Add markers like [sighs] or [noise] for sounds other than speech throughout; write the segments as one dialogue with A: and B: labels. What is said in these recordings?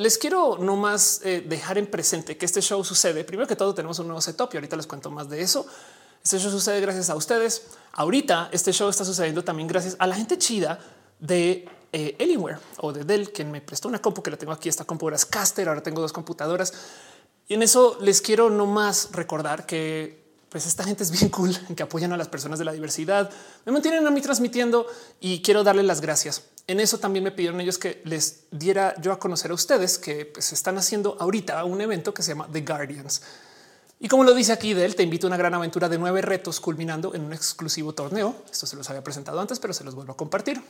A: les quiero nomás eh, dejar en presente que este show sucede. Primero que todo, tenemos un nuevo setup y ahorita les cuento más de eso. Este show sucede gracias a ustedes. Ahorita este show está sucediendo también gracias a la gente chida de eh, Alienware o de Dell, quien me prestó una compu que la tengo aquí. Esta compu es Caster. Ahora tengo dos computadoras y en eso les quiero nomás recordar que pues esta gente es bien cool en [laughs] que apoyan a las personas de la diversidad. Me mantienen a mí transmitiendo y quiero darles las gracias. En eso también me pidieron ellos que les diera yo a conocer a ustedes que pues, están haciendo ahorita un evento que se llama The Guardians. Y como lo dice aquí de te invito a una gran aventura de nueve retos culminando en un exclusivo torneo. Esto se los había presentado antes, pero se los vuelvo a compartir.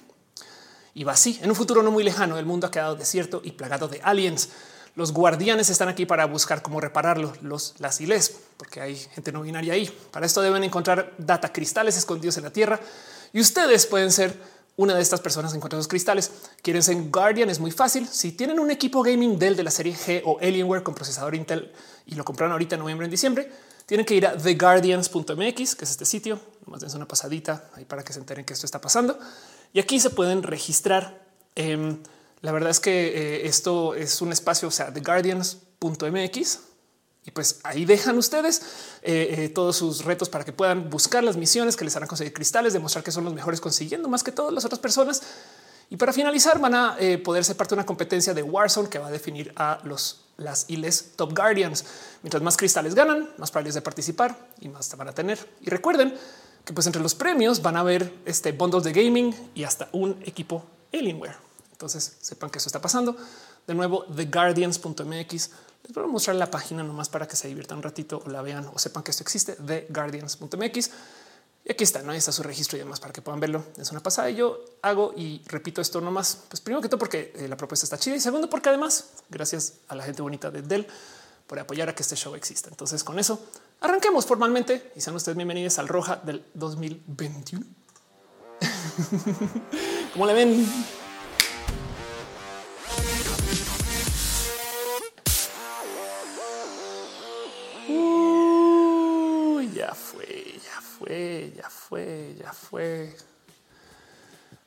A: Y va así. En un futuro no muy lejano, el mundo ha quedado desierto y plagado de aliens. Los guardianes están aquí para buscar cómo repararlo, los las iles, porque hay gente no binaria ahí. Para esto deben encontrar data cristales escondidos en la tierra y ustedes pueden ser una de estas personas en esos cristales. Quieren ser Guardian, es muy fácil. Si tienen un equipo gaming Dell de la serie G o Alienware con procesador Intel y lo compraron ahorita en noviembre, en diciembre, tienen que ir a theguardians.mx, que es este sitio. Nomás dense una pasadita ahí para que se enteren que esto está pasando. Y aquí se pueden registrar. La verdad es que eh, esto es un espacio, o sea, theguardians.mx y pues ahí dejan ustedes eh, eh, todos sus retos para que puedan buscar las misiones que les harán conseguir cristales, demostrar que son los mejores consiguiendo más que todas las otras personas. Y para finalizar van a poder ser parte de una competencia de Warzone que va a definir a los las ILES Top Guardians. Mientras más cristales ganan, más probabilidades de participar y más te van a tener. Y recuerden que pues entre los premios van a haber este bundles de gaming y hasta un equipo Alienware. Entonces sepan que eso está pasando. De nuevo, theguardians.mx les voy a mostrar la página nomás para que se diviertan un ratito o la vean o sepan que esto existe de guardians.mx. Y aquí está, no ahí está su registro y demás para que puedan verlo. Es una pasada. Y yo hago y repito esto nomás. Pues primero que todo, porque eh, la propuesta está chida y segundo, porque además, gracias a la gente bonita de Dell por apoyar a que este show exista. Entonces, con eso arranquemos formalmente y sean ustedes bienvenidos al Roja del 2021. Como le ven? Fue, ya fue, ya fue.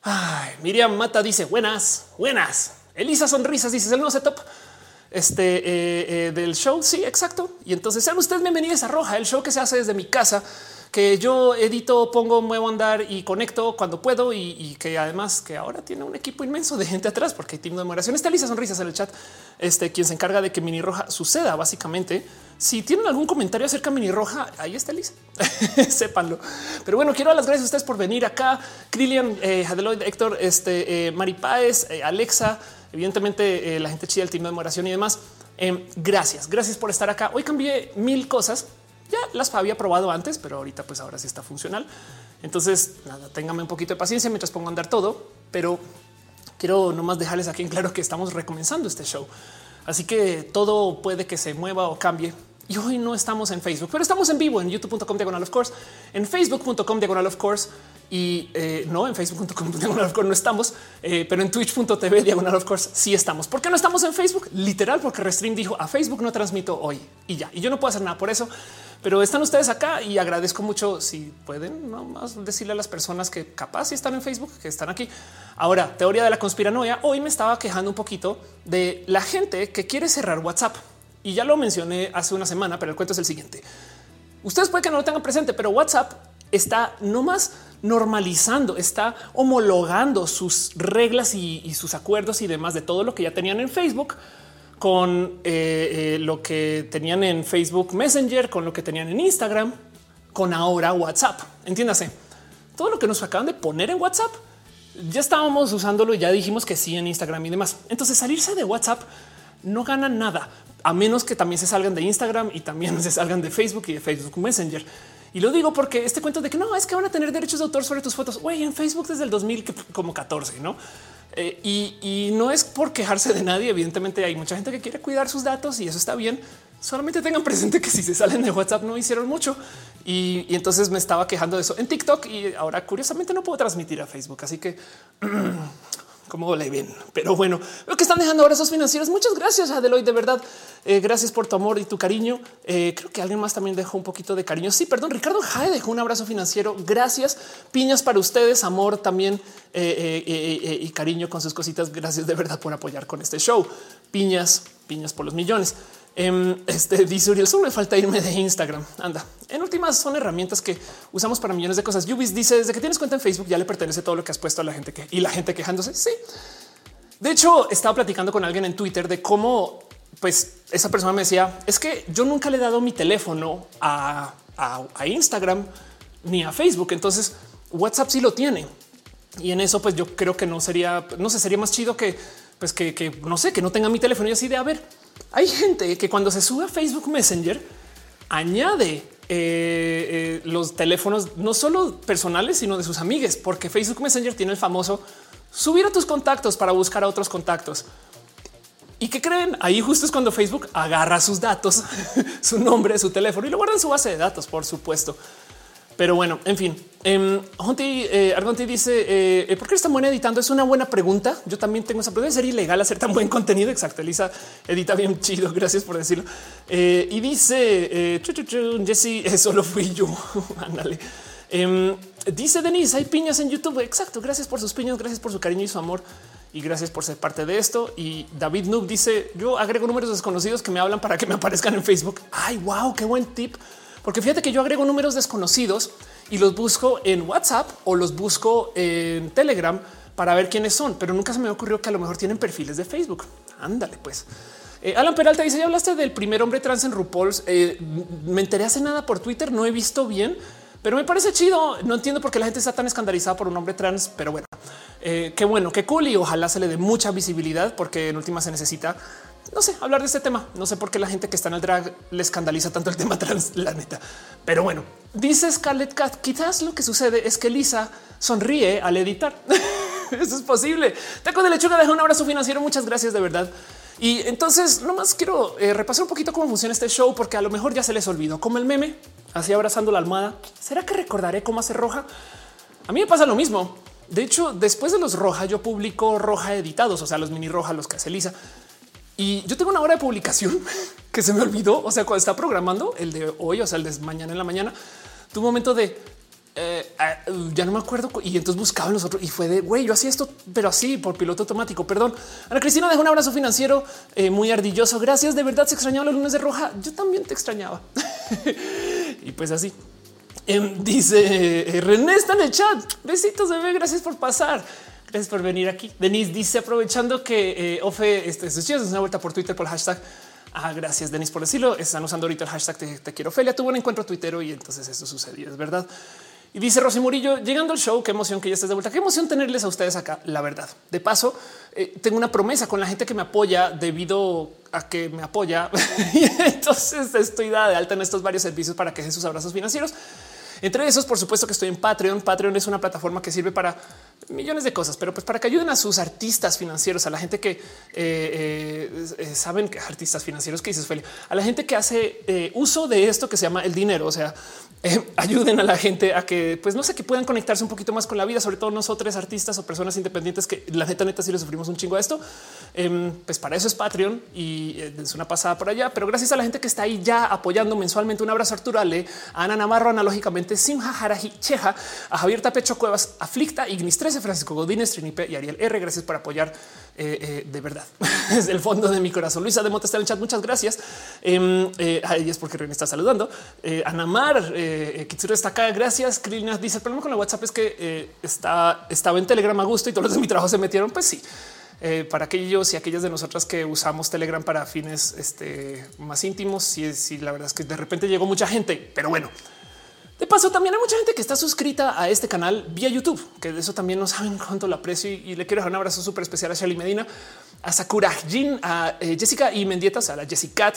A: Ay, Miriam Mata dice buenas, buenas. Elisa Sonrisas dice el nuevo setup este, eh, eh, del show. Sí, exacto. Y entonces sean ustedes bienvenidos a Roja, el show que se hace desde mi casa que yo edito, pongo, muevo a andar y conecto cuando puedo y, que además que ahora tiene un equipo inmenso de gente atrás porque hay team de moderación. Está Lisa Sonrisas en el chat, este quien se encarga de que Mini Roja suceda básicamente. Si tienen algún comentario acerca de Mini Roja, ahí está Lisa, [laughs] sépanlo. Pero bueno, quiero dar las gracias a ustedes por venir acá. Krillian, eh, Héctor, este, eh, Mari Páez, eh, Alexa, evidentemente eh, la gente chida del team de moderación y demás. Em, gracias, gracias por estar acá. Hoy cambié mil cosas ya las había probado antes, pero ahorita pues ahora sí está funcional. Entonces, nada, téngame un poquito de paciencia mientras pongo a andar todo, pero quiero nomás dejarles aquí en claro que estamos recomenzando este show. Así que todo puede que se mueva o cambie. Y hoy no estamos en Facebook, pero estamos en vivo en youtube.com diagonal of course, en facebook.com diagonal of course y eh, no en facebook.com diagonal of course no estamos, eh, pero en twitch.tv diagonal of course sí estamos. ¿Por qué no estamos en Facebook? Literal, porque Restream dijo a Facebook no transmito hoy y ya. Y yo no puedo hacer nada por eso pero están ustedes acá y agradezco mucho si pueden más decirle a las personas que capaz están en Facebook, que están aquí. Ahora, teoría de la conspiranoia. Hoy me estaba quejando un poquito de la gente que quiere cerrar WhatsApp y ya lo mencioné hace una semana, pero el cuento es el siguiente. Ustedes pueden que no lo tengan presente, pero WhatsApp está no más normalizando, está homologando sus reglas y, sus acuerdos y demás de todo lo que ya tenían en Facebook con eh, eh, lo que tenían en Facebook Messenger, con lo que tenían en Instagram, con ahora WhatsApp. Entiéndase, todo lo que nos acaban de poner en WhatsApp, ya estábamos usándolo y ya dijimos que sí en Instagram y demás. Entonces salirse de WhatsApp no gana nada, a menos que también se salgan de Instagram y también [laughs] se salgan de Facebook y de Facebook Messenger. Y lo digo porque este cuento de que no es que van a tener derechos de autor sobre tus fotos. Güey, en Facebook desde el 2014, no? Eh, y, no es por quejarse de nadie. Evidentemente hay mucha gente que quiere cuidar sus datos y eso está bien. Solamente tengan presente que si se salen de WhatsApp no hicieron mucho. Y, entonces me estaba quejando de eso en TikTok y ahora curiosamente no puedo transmitir a Facebook. Así que [clears throat] cómo le ven. Pero bueno, veo que están dejando abrazos financieros. Muchas gracias, Adeloy. De verdad, eh, gracias por tu amor y tu cariño. Eh, creo que alguien más también dejó un poquito de cariño. Sí, perdón, Ricardo Jae dejó un abrazo financiero. Gracias. Piñas para ustedes, amor también eh, y cariño con sus cositas. Gracias de verdad por apoyar con este show. Piñas, piñas por los millones. Em, este dice Uriel, solo me falta irme de Instagram. Anda, en últimas son herramientas que usamos para millones de cosas. Yubis dice desde que tienes cuenta en Facebook ya le pertenece todo lo que has puesto a la gente que y la gente quejándose. Sí. De hecho, estaba platicando con alguien en Twitter de cómo, pues esa persona me decía es que yo nunca le he dado mi teléfono a, a Instagram ni a Facebook. Entonces WhatsApp sí lo tiene y en eso, pues yo creo que no sería, no sé, sería más chido que, pues que, que no sé, que no tenga mi teléfono y así de a ver hay gente que cuando se sube a Facebook Messenger añade eh, eh, los teléfonos no solo personales, sino de sus amigues, porque Facebook Messenger tiene el famoso subir a tus contactos para buscar a otros contactos. ¿Y qué creen? Ahí justo es cuando Facebook agarra sus datos, [laughs] su nombre, su teléfono y lo guarda en su base de datos, por supuesto. Pero bueno, en fin, eh, Argonti dice eh, eh, por qué están buena editando? Es una buena pregunta. Yo también tengo esa pregunta. ¿Es ser ilegal hacer tan buen contenido. Exacto. Elisa edita bien chido. [laughs] Gracias por decirlo. Eh, y dice Jesse, [laughs] solo fui yo. [laughs] Ándale. Em, dice Denise, hay piñas en YouTube. Exacto. Gracias por sus piñas. Gracias por su cariño y su amor. Y gracias por ser parte de esto. Y David Noob dice: Yo agrego números desconocidos que me hablan para que me aparezcan en Facebook. Ay, wow, qué buen tip. Porque fíjate que yo agrego números desconocidos y los busco en WhatsApp o los busco en Telegram para ver quiénes son, pero nunca se me ocurrió que a lo mejor tienen perfiles de Facebook. Ándale, pues. Eh, Alan Peralta dice: Ya hablaste del primer hombre trans en RuPaul's. Eh, me enteré hace nada por Twitter, no he visto bien, pero me parece chido. No entiendo por qué la gente está tan escandalizada por un hombre trans, pero bueno, eh, qué bueno, qué cool y ojalá se le dé mucha visibilidad porque en última se necesita no sé, hablar de este tema. No sé por qué la gente que está en el drag le escandaliza tanto el tema trans, la neta. Pero bueno, dice Scarlett Cat, quizás lo que sucede es que Lisa sonríe al editar. [laughs] Eso es posible. Taco de lechuga deja un abrazo financiero. Muchas gracias de verdad. Y entonces nomás quiero eh, repasar un poquito cómo funciona este show, porque a lo mejor ya se les olvidó como el meme así abrazando la almohada. ¿Será que recordaré cómo hacer roja? A mí me pasa lo mismo. De hecho, después de los roja, yo publico roja editados, o sea, los mini roja, los que hace Lisa. Y yo tengo una hora de publicación [laughs] que se me olvidó. O sea, cuando está programando el de hoy, o sea, el de mañana en la mañana, tu momento de eh, ah, ya no me acuerdo. Y entonces buscaba los otros y fue de güey, yo hacía esto, pero así por piloto automático. Perdón. Ana Cristina deja un abrazo financiero eh, muy ardilloso. Gracias. De verdad se extrañaba los lunes de roja. Yo también te extrañaba. [laughs] y pues así. Em, dice eh, René está en el chat. Besitos, bebé. Gracias por pasar. Gracias por venir aquí. Denise dice aprovechando que eh, Ofe este, es una vuelta por Twitter por el hashtag. Ah, gracias, Denis, por decirlo. Están usando ahorita el hashtag te, quiero Felia. Tuvo un encuentro tuitero y entonces eso sucedió. Es verdad. Y dice Rosy Murillo, llegando al show, qué emoción que ya estés de vuelta. Qué emoción tenerles a ustedes acá. La verdad. De paso, eh, tengo una promesa con la gente que me apoya debido a que me apoya. [laughs] entonces estoy dada de alta en estos varios servicios para que sus abrazos financieros. Entre esos, por supuesto que estoy en Patreon. Patreon es una plataforma que sirve para millones de cosas, pero pues para que ayuden a sus artistas financieros, a la gente que eh, eh, eh, saben que artistas financieros que dices, Feli, a la gente que hace uso de esto que se llama el dinero. O sea, [laughs] ayuden a la gente a que, pues no sé, que puedan conectarse un poquito más con la vida, sobre todo nosotros artistas o personas independientes que la neta neta sí le sufrimos un chingo a esto. Em, pues para eso es Patreon y es una pasada por allá. Pero gracias a la gente que está ahí ya apoyando mensualmente. Un abrazo Arturo Ale, a Ana Navarro, analógicamente Simha Haraji Cheja, a Javier Tapecho Cuevas, Aflicta, Ignis 13, Francisco Godínez, Trinipe y Ariel R. Gracias por apoyar eh, eh, de verdad [laughs] desde el fondo de mi corazón. Luisa de Mota está en el chat. Muchas gracias. Eh, eh, es porque René está saludando. Anamar Kitsuru está acá. Gracias. Krina dice el problema con la WhatsApp es que está, estaba en Telegram a gusto y todos los de mi trabajo se metieron. Pues sí. para aquellos y aquellas de nosotras que usamos Telegram para fines este, más íntimos, si sí, la verdad es que de repente llegó mucha gente, pero bueno, de paso, también hay mucha gente que está suscrita a este canal vía YouTube, que de eso también no saben cuánto lo aprecio y, le quiero dar un abrazo súper especial a Shelly Medina, a Sakura Jin, a eh, Jessica y Mendietas, a la Jessica,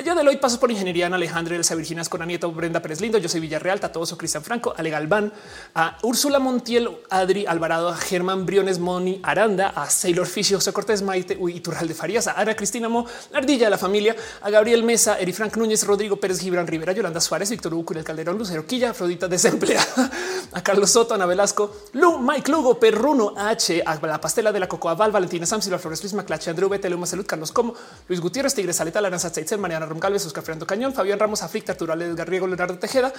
A: Allá de hoy pasos por ingeniería en Alejandro, Elsa Virginas con Anieto, Brenda Pérez Lindo, soy Villarreal, Tatoso, Cristian Franco, Ale Galván, a Úrsula Montiel, Adri Alvarado, a Germán Briones, Moni Aranda, a Sailor Fish, José Cortés, Maite Iturral de Farías, a Ana Cristina Mo, Ardilla de la familia, a Gabriel Mesa, Eri Frank Núñez, Rodrigo Pérez, Gibran Rivera, Yolanda Suárez, Víctor Hugo, el Calderón, Lucero Quilla, Afrodita desempleada, [laughs] a Carlos Soto, Ana Velasco, Lu, Mike Lugo, Perruno H, a la pastela de la Cocoa Val, Valentina Sam, Silva Flores, Luis Maclache, Andrew Bete, Luma Salud, Carlos Como, Luis Gutiérrez, Tigre Saleta, Laranza Mariana Romgalves, Oscar Fernando Cañón, Fabián Ramos, Aflicta, Arturo Edgar Riego, Leonardo Tejeda.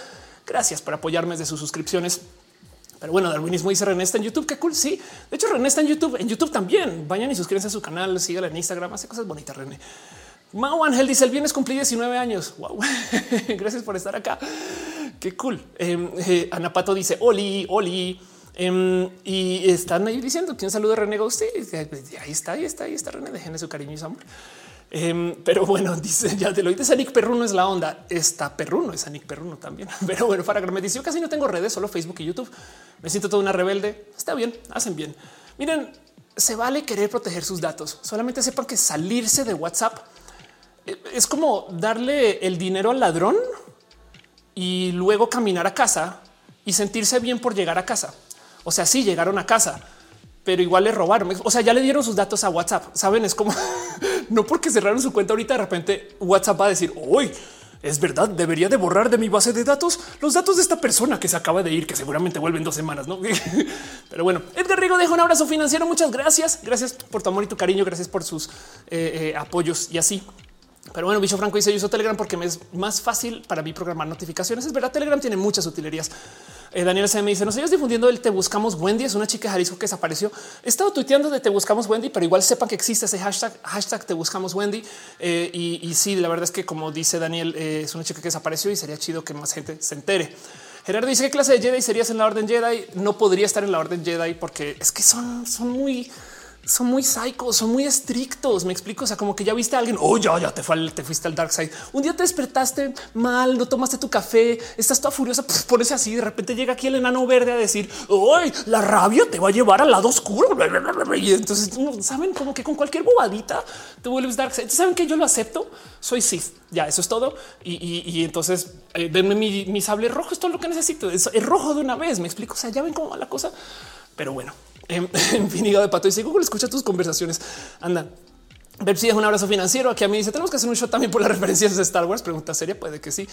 A: Gracias por apoyarme desde sus suscripciones. Pero bueno, darwinismo dice René está en YouTube. Qué cool. Sí, de hecho, René está en YouTube. En YouTube también. Vayan y suscríbanse a su canal, síganla en Instagram, hace cosas bonitas. René Mau Ángel dice el viernes cumplí 19 años. Wow, [laughs] gracias por estar acá. Qué cool. Eh, eh, Ana Pato dice Oli, Oli. Em, y están ahí diciendo que un saludo de René Agustín. Ahí está, ahí está, ahí está René. Déjenle su cariño y su amor. Em, pero bueno, [laughs] dice ya te lo dices. Nick Perruno es la onda. Está Perruno, es Nick Perruno también. [laughs] Pero bueno, para que me dice yo casi no tengo redes, solo Facebook y YouTube. Me siento toda una rebelde. Está bien, hacen bien. Miren, se vale querer proteger sus datos. Solamente sepan que salirse de WhatsApp eh, es como darle el dinero al ladrón y luego caminar a casa y sentirse bien por llegar a casa. O sea, sí llegaron a casa, pero igual le robaron. O sea, ya le dieron sus datos a WhatsApp. Saben, es como [laughs] no porque cerraron su cuenta ahorita de repente WhatsApp va a decir hoy es verdad, debería de borrar de mi base de datos los datos de esta persona que se acaba de ir, que seguramente vuelve en dos semanas, ¿no? [laughs] Pero bueno, Edgar Rigo deja un abrazo financiero. Muchas gracias. Gracias por tu amor y tu cariño. Gracias por sus eh, eh, apoyos y así. Pero bueno, Bicho Franco dice yo uso Telegram porque me es más fácil para mí programar notificaciones. Es verdad, Telegram tiene muchas utilerías. Eh, Daniel se me dice, no sé, difundiendo el Te Buscamos Wendy, es una chica de Jalisco que desapareció. He estado tuiteando de Te Buscamos Wendy, pero igual sepan que existe ese hashtag, hashtag Te Buscamos Wendy. Eh, y, sí, la verdad es que como dice Daniel, eh, es una chica que desapareció y sería chido que más gente se entere. Gerardo dice qué clase de Jedi serías en la Orden Jedi. No podría estar en la Orden Jedi porque es que son, son muy son muy psicos, son muy estrictos. Me explico. O sea, como que ya viste a alguien. Oh, ya, te, fuiste al dark side. Un día te despertaste mal, no tomaste tu café, estás toda furiosa, pues pones así. De repente llega aquí el enano verde a decir hoy la rabia te va a llevar al lado oscuro. Y entonces saben como que con cualquier bobadita te vuelves dark side. Saben que yo lo acepto. Soy Sith. Ya eso es todo. Y, entonces eh, denme mi, sable rojo. Es todo lo que necesito. Es, es rojo de una vez. Me explico. O sea, ya ven cómo va la cosa. Pero bueno, [laughs] en, fin, de pato. Dice Google escucha tus conversaciones. Anda. si es un abrazo financiero. Aquí a mí dice tenemos que hacer un show también por las [laughs] referencias de Star Wars. Pregunta seria. Puede que sí.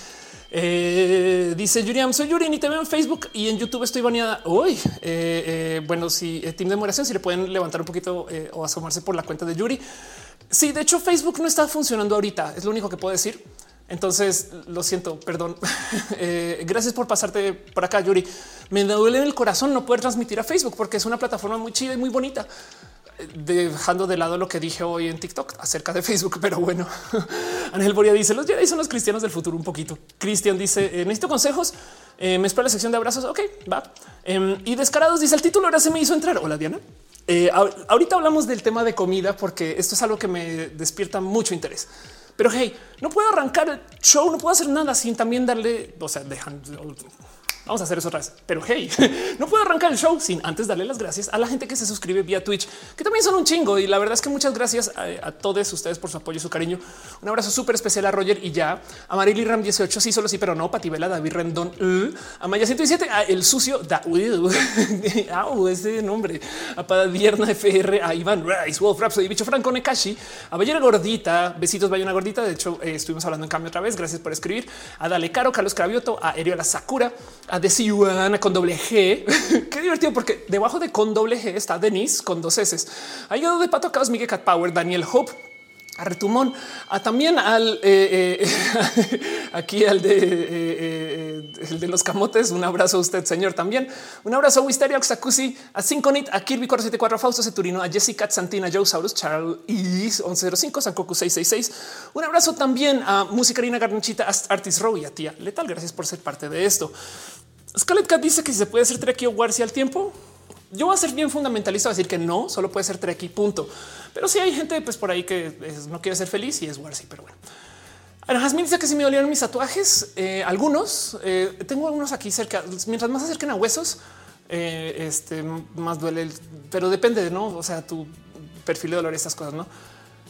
A: Eh, dice Yuriam, soy Yuri y te veo en Facebook y en YouTube estoy baneada hoy. Eh, eh, bueno, si Team de Moración, si le pueden levantar un poquito o asomarse por la cuenta de Yuri. Sí, de hecho, Facebook no está funcionando ahorita. Es lo único que puedo decir. Entonces lo siento, perdón. [laughs] Eh, gracias por pasarte por acá, Yuri. Me duele en el corazón no poder transmitir a Facebook porque es una plataforma muy chida y muy bonita. Dejando de lado lo que dije hoy en TikTok acerca de Facebook, [laughs] pero bueno, Ángel Boria dice los Jedi son los cristianos del futuro un poquito. Cristian dice eh, necesito consejos. Eh, me espera la sección de abrazos. Ok, va. Em, y descarados dice el título ahora se me hizo entrar. Hola Diana. ahorita hablamos del tema de comida porque esto es algo que me despierta mucho interés. Pero hey, no puedo arrancar el show, no puedo hacer nada sin también darle, o sea, dejan Vamos a hacer eso otra vez. Pero hey, [laughs] no puedo arrancar el show sin antes darle las gracias a la gente que se suscribe vía Twitch, que también son un chingo. Y la verdad es que muchas gracias a, todos ustedes por su apoyo y su cariño. Un abrazo súper especial a Roger y ya a Marily Ram 18. Sí, solo sí, pero no. Patibela, David Rendón, a Maya 107, a el sucio da [laughs] uh, ese nombre, a Padierna FR, a Iván Rice, Wolf Rhapsody, Bicho Franco Nekashi, a Ballera Gordita. Besitos, una gordita. De hecho, eh, estuvimos hablando en cambio otra vez. Gracias por escribir a Dale Caro, Carlos Cravioto, a Eriola Sakura, de Ciudadana con doble G. [laughs] Qué divertido, porque debajo de con doble G está Denise con dos S. Ha de Pato Caos, Miguel Cat Power, Daniel Hope, a Retumón, a también al eh, eh, [laughs] aquí al de, eh, el de los camotes. Un abrazo a usted, señor. También un abrazo a Wisteria, a Xacusi, a Cinconit, a Kirby 474, a Fausto Ceturino, a Jessica Santina, Joe Saurus, Charles Is 1105, Sankoku 666. Un abrazo también a Musicarina Garnachita, Artis Row y a tía Letal. Gracias por ser parte de esto. Scarlett Cat dice que si se puede hacer Trek o Warsi al tiempo. Yo voy a ser bien fundamentalista, decir que no, solo puede ser Trek y punto. Pero si hay gente pues, por ahí que no quiere ser feliz y es Warsi, pero bueno. Jasmine dice que si me dolieron mis tatuajes, eh, algunos eh, tengo algunos aquí cerca. Mientras más acerquen a huesos, eh, este más duele, pero depende de no, o sea, tu perfil de dolor, estas cosas, no?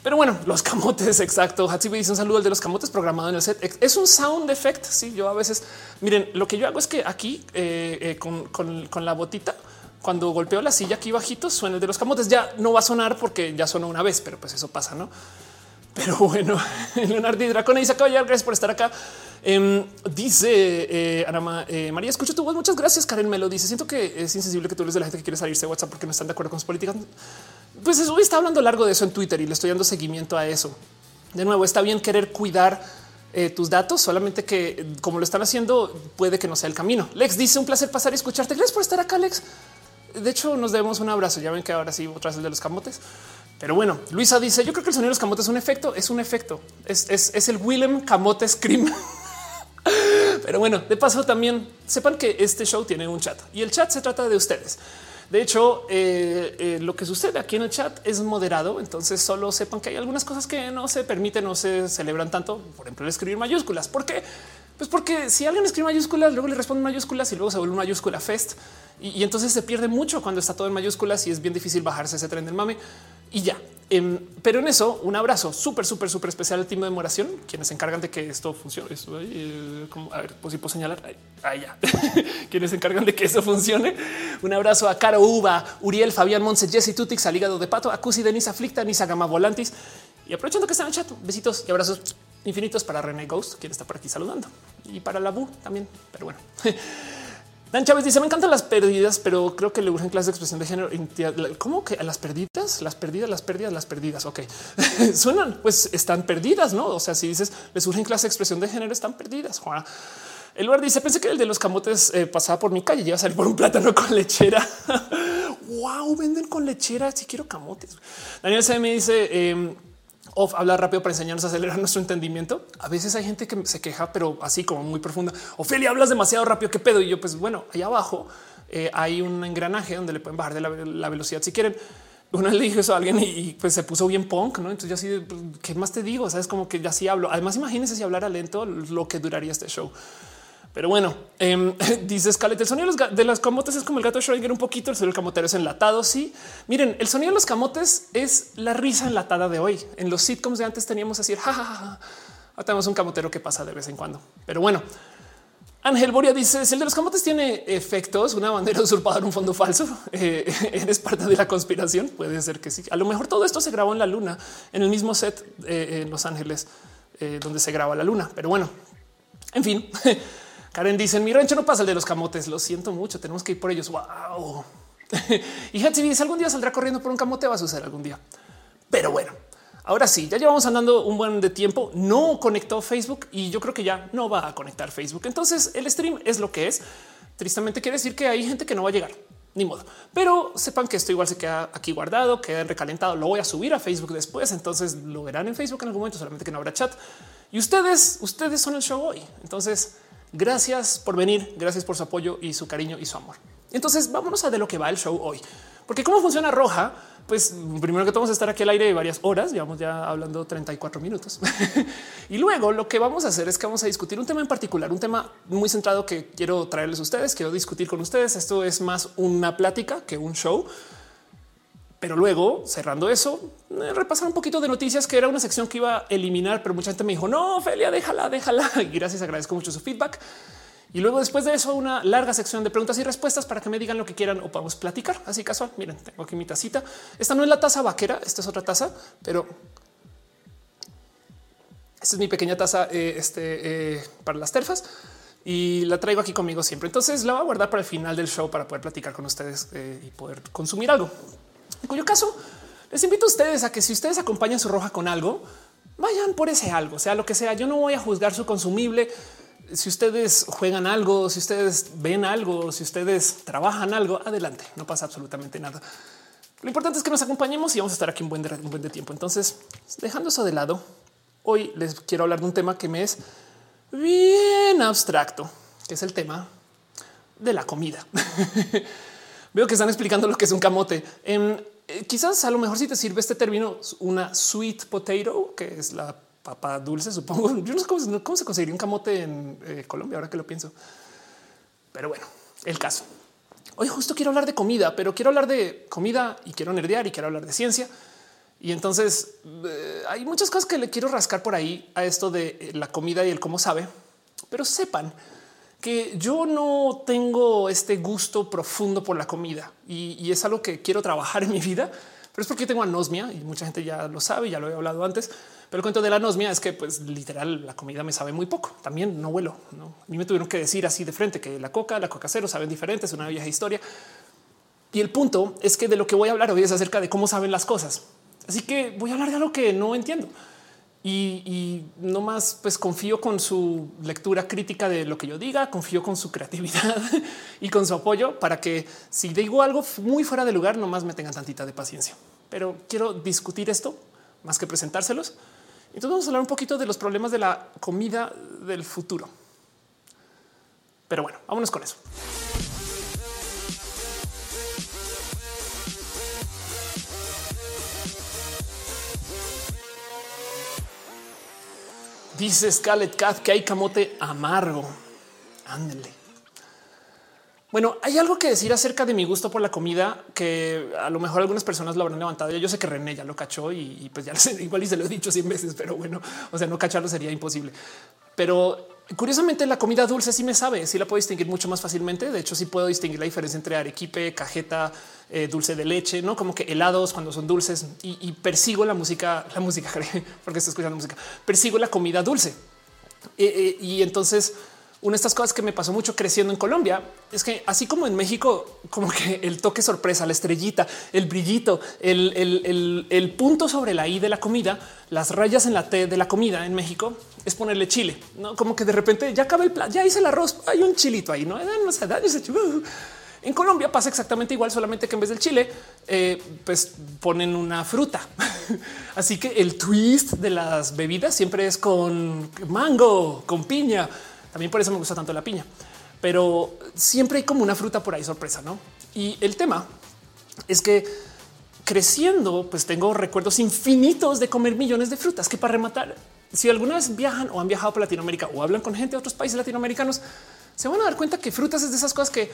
A: Pero bueno, los camotes, [laughs] exacto. Hatsibi dice un saludo al de los camotes programado en el set. Es un sound effect. Sí, yo a veces, miren, lo que yo hago es que aquí eh, eh, con, la botita, cuando golpeo la silla aquí bajito, suena el de los camotes. Ya no va a sonar porque ya sonó una vez, pero pues eso pasa, ¿no? Pero [laughs] bueno, Leonardo Dracona dice acaba gracias por estar acá. Em, dice eh, eh, María, escucho tu voz. Muchas gracias. Karen Melo dice: Siento que es insensible que tú eres de la gente que quiere salirse de WhatsApp porque no están de acuerdo con sus políticas. Pues eso está hablando largo de eso en Twitter y le estoy dando seguimiento a eso. De nuevo, está bien querer cuidar eh, tus datos, solamente que como lo están haciendo, puede que no sea el camino. Lex dice: Un placer pasar y escucharte. Gracias por estar acá, Lex. De hecho, nos debemos un abrazo. Ya ven que ahora sí, otra vez el de los camotes. Pero bueno, Luisa dice: Yo creo que el sonido de los camotes es un efecto, es un efecto, es, es el Willem Camote Scream. [laughs] Pero bueno, de paso también sepan que este show tiene un chat y el chat se trata de ustedes. De hecho, eh, eh, lo que sucede aquí en el chat es moderado, entonces solo sepan que hay algunas cosas que no se permiten, no se celebran tanto. Por ejemplo, el escribir mayúsculas. ¿Por qué? Pues porque si alguien escribe mayúsculas, luego le responde mayúsculas y luego se vuelve una mayúscula fest. Y, y entonces se pierde mucho cuando está todo en mayúsculas y es bien difícil bajarse ese tren del mame y ya. Em, pero en eso, un abrazo súper, súper, súper especial al team de demoración, quienes se encargan de que esto funcione. Esto, eh, a ver, pues si puedo señalar. Ahí, ya. [laughs] quienes se encargan de que eso funcione. Un abrazo a Caro Uva, Uriel, Fabián Monse, Jesse Tutix, al hígado de pato, a Cusi, Denise Aflicta, Nisa Gama Volantis. Y aprovechando que están en el chat, besitos y abrazos infinitos para René Ghost, quien está por aquí saludando, y para la Bu también. Pero bueno. [laughs] Dan Chávez dice: Me encantan las pérdidas, pero creo que le urgen clases de expresión de género. ¿Cómo que las perdidas, las perdidas, las pérdidas, las perdidas? Ok, [laughs] suenan, pues están perdidas, no? O sea, si dices les urgen clases de expresión de género, están perdidas. El lugar dice: Pensé que el de los camotes eh, pasaba por mi calle, iba a salir por un plátano con lechera. [laughs] wow, venden con lechera. Si quiero camotes. Daniel se me dice: em, o hablar rápido para enseñarnos a acelerar [laughs] nuestro entendimiento. A veces hay gente que se queja, pero así como muy profunda. Ophelia, hablas demasiado rápido. ¿Qué pedo? Y yo, pues bueno, allá abajo eh, hay un engranaje donde le pueden bajar de la, velocidad si quieren. Una le dijo eso a alguien y, pues se puso bien punk, ¿no? Entonces yo así, pues, ¿qué más te digo? Sabes como que ya sí hablo. Además, imagínense si hablara lento lo que duraría este show. Pero bueno, eh, [laughs] dice Scarlett, el sonido de, los, camotes es como el gato de Schrödinger un poquito, el sonido del camotero es enlatado. Sí, miren, el sonido de los camotes es la risa enlatada de hoy. En los sitcoms de antes teníamos así, [laughs] jajaja, ahora tenemos un camotero que pasa de vez en cuando. Pero bueno, Ángel Boria dice: Si el de los camotes tiene efectos, una bandera [laughs] usurpadora, un fondo falso, eh, eres parte de la conspiración. Puede ser que sí. A lo mejor todo esto se grabó en la luna, en el mismo set eh, en Los Ángeles, eh, donde se graba la luna. Pero bueno, en fin. Karen dice: En mi rancho no pasa el de los camotes. Lo siento mucho. Tenemos que ir por ellos. Wow. [laughs] y Hatsi dice: Algún día saldrá corriendo por un camote. Va a suceder algún día. Pero bueno, ahora sí, ya llevamos andando un buen de tiempo. No conectó Facebook y yo creo que ya no va a conectar Facebook. Entonces el stream es lo que es. Tristemente quiere decir que hay gente que no va a llegar ni modo, pero sepan que esto igual se queda aquí guardado, queda recalentado. Lo voy a subir a Facebook después. Entonces lo verán en Facebook en algún momento, solamente que no habrá chat. Y ustedes, ustedes son el show hoy. Entonces Gracias por venir, gracias por su apoyo y su cariño y su amor. Entonces vámonos a de lo que va el show hoy, porque cómo funciona Roja. Pues primero que todo vamos a estar aquí al aire varias horas, llevamos ya hablando 34 minutos. [laughs] y luego lo que vamos a hacer es que vamos a discutir un tema en particular, un tema muy centrado que quiero traerles a ustedes, quiero discutir con ustedes. Esto es más una plática que un show. Pero luego, cerrando eso, eh, repasar un poquito de noticias, que era una sección que iba a eliminar, pero mucha gente me dijo, no, Felia, déjala, déjala. [laughs] Y gracias, agradezco mucho su feedback. Y luego después de eso, una larga sección de preguntas y respuestas para que me digan lo que quieran o podamos platicar. Así casual. Miren, tengo aquí mi tacita. Esta no es la taza vaquera, esta es otra taza, pero esta es mi pequeña taza eh, este, eh, para las terfas y la traigo aquí conmigo siempre. Entonces la voy a guardar para el final del show para poder platicar con ustedes y poder consumir algo. En cuyo caso, les invito a ustedes a que si ustedes acompañan su roja con algo, vayan por ese algo, sea lo que sea. Yo no voy a juzgar su consumible. Si ustedes juegan algo, si ustedes ven algo, si ustedes trabajan algo, adelante, no pasa absolutamente nada. Lo importante es que nos acompañemos y vamos a estar aquí un buen de, un buen de tiempo. Entonces, dejando eso de lado, hoy les quiero hablar de un tema que me es bien abstracto, que es el tema de la comida. [laughs] Veo que están explicando lo que es un camote. Em, eh, quizás a lo mejor si te sirve este término, una sweet potato, que es la papa dulce, supongo. [laughs] Yo no sé cómo, se conseguiría un camote en eh, Colombia, ahora que lo pienso. Pero bueno, el caso. Hoy justo quiero hablar de comida, pero quiero hablar de comida y quiero nerdear y quiero hablar de ciencia. Y entonces eh, hay muchas cosas que le quiero rascar por ahí a esto de la comida y el cómo sabe, pero sepan que yo no tengo este gusto profundo por la comida y, es algo que quiero trabajar en mi vida, pero es porque tengo anosmia y mucha gente ya lo sabe, ya lo he hablado antes. Pero el cuento de la anosmia es que, pues literal, la comida me sabe muy poco. También no huelo. ¿no? A mí me tuvieron que decir así de frente que la coca, la coca cero saben diferentes, es una vieja historia. Y el punto es que de lo que voy a hablar hoy es acerca de cómo saben las cosas. Así que voy a hablar de algo que no entiendo y, no más, pues confío con su lectura crítica de lo que yo diga, confío con su creatividad [laughs] y con su apoyo para que si digo algo muy fuera de lugar, nomás me tengan tantita de paciencia. Pero quiero discutir esto más que presentárselos. Entonces vamos a hablar un poquito de los problemas de la comida del futuro. Pero bueno, vámonos con eso. Dice Scarlett Cat que hay camote amargo. Ándele. Bueno, hay algo que decir acerca de mi gusto por la comida que a lo mejor algunas personas lo habrán levantado. Yo sé que René ya lo cachó y, pues ya [laughs] igual y se lo he dicho cien veces, pero bueno, o sea, no cacharlo sería imposible. Pero curiosamente la comida dulce sí me sabe, sí la puedo distinguir mucho más fácilmente. De hecho, sí puedo distinguir la diferencia entre arequipe, cajeta, eh, dulce de leche, no como que helados cuando son dulces y, persigo la música, la música, [laughs] porque estoy escuchando música, persigo la comida dulce. Eh, eh, y entonces una de estas cosas que me pasó mucho creciendo en Colombia es que así como en México, como que el toque sorpresa, la estrellita, el brillito, el, punto sobre la I de la comida, las rayas en la T de la comida en México es ponerle chile, no como que de repente ya acaba el plato, ya hice el arroz, hay un chilito ahí, no, sé, en Colombia pasa exactamente igual, solamente que en vez del chile, eh, pues ponen una fruta. [laughs] Así que el twist de las bebidas siempre es con mango, con piña también por eso me gusta tanto la piña, pero siempre hay como una fruta por ahí sorpresa, ¿no? Y el tema es que creciendo, pues tengo recuerdos infinitos de comer millones de frutas que para rematar, si alguna vez viajan o han viajado por Latinoamérica o hablan con gente de otros países latinoamericanos, se van a dar cuenta que frutas es de esas cosas que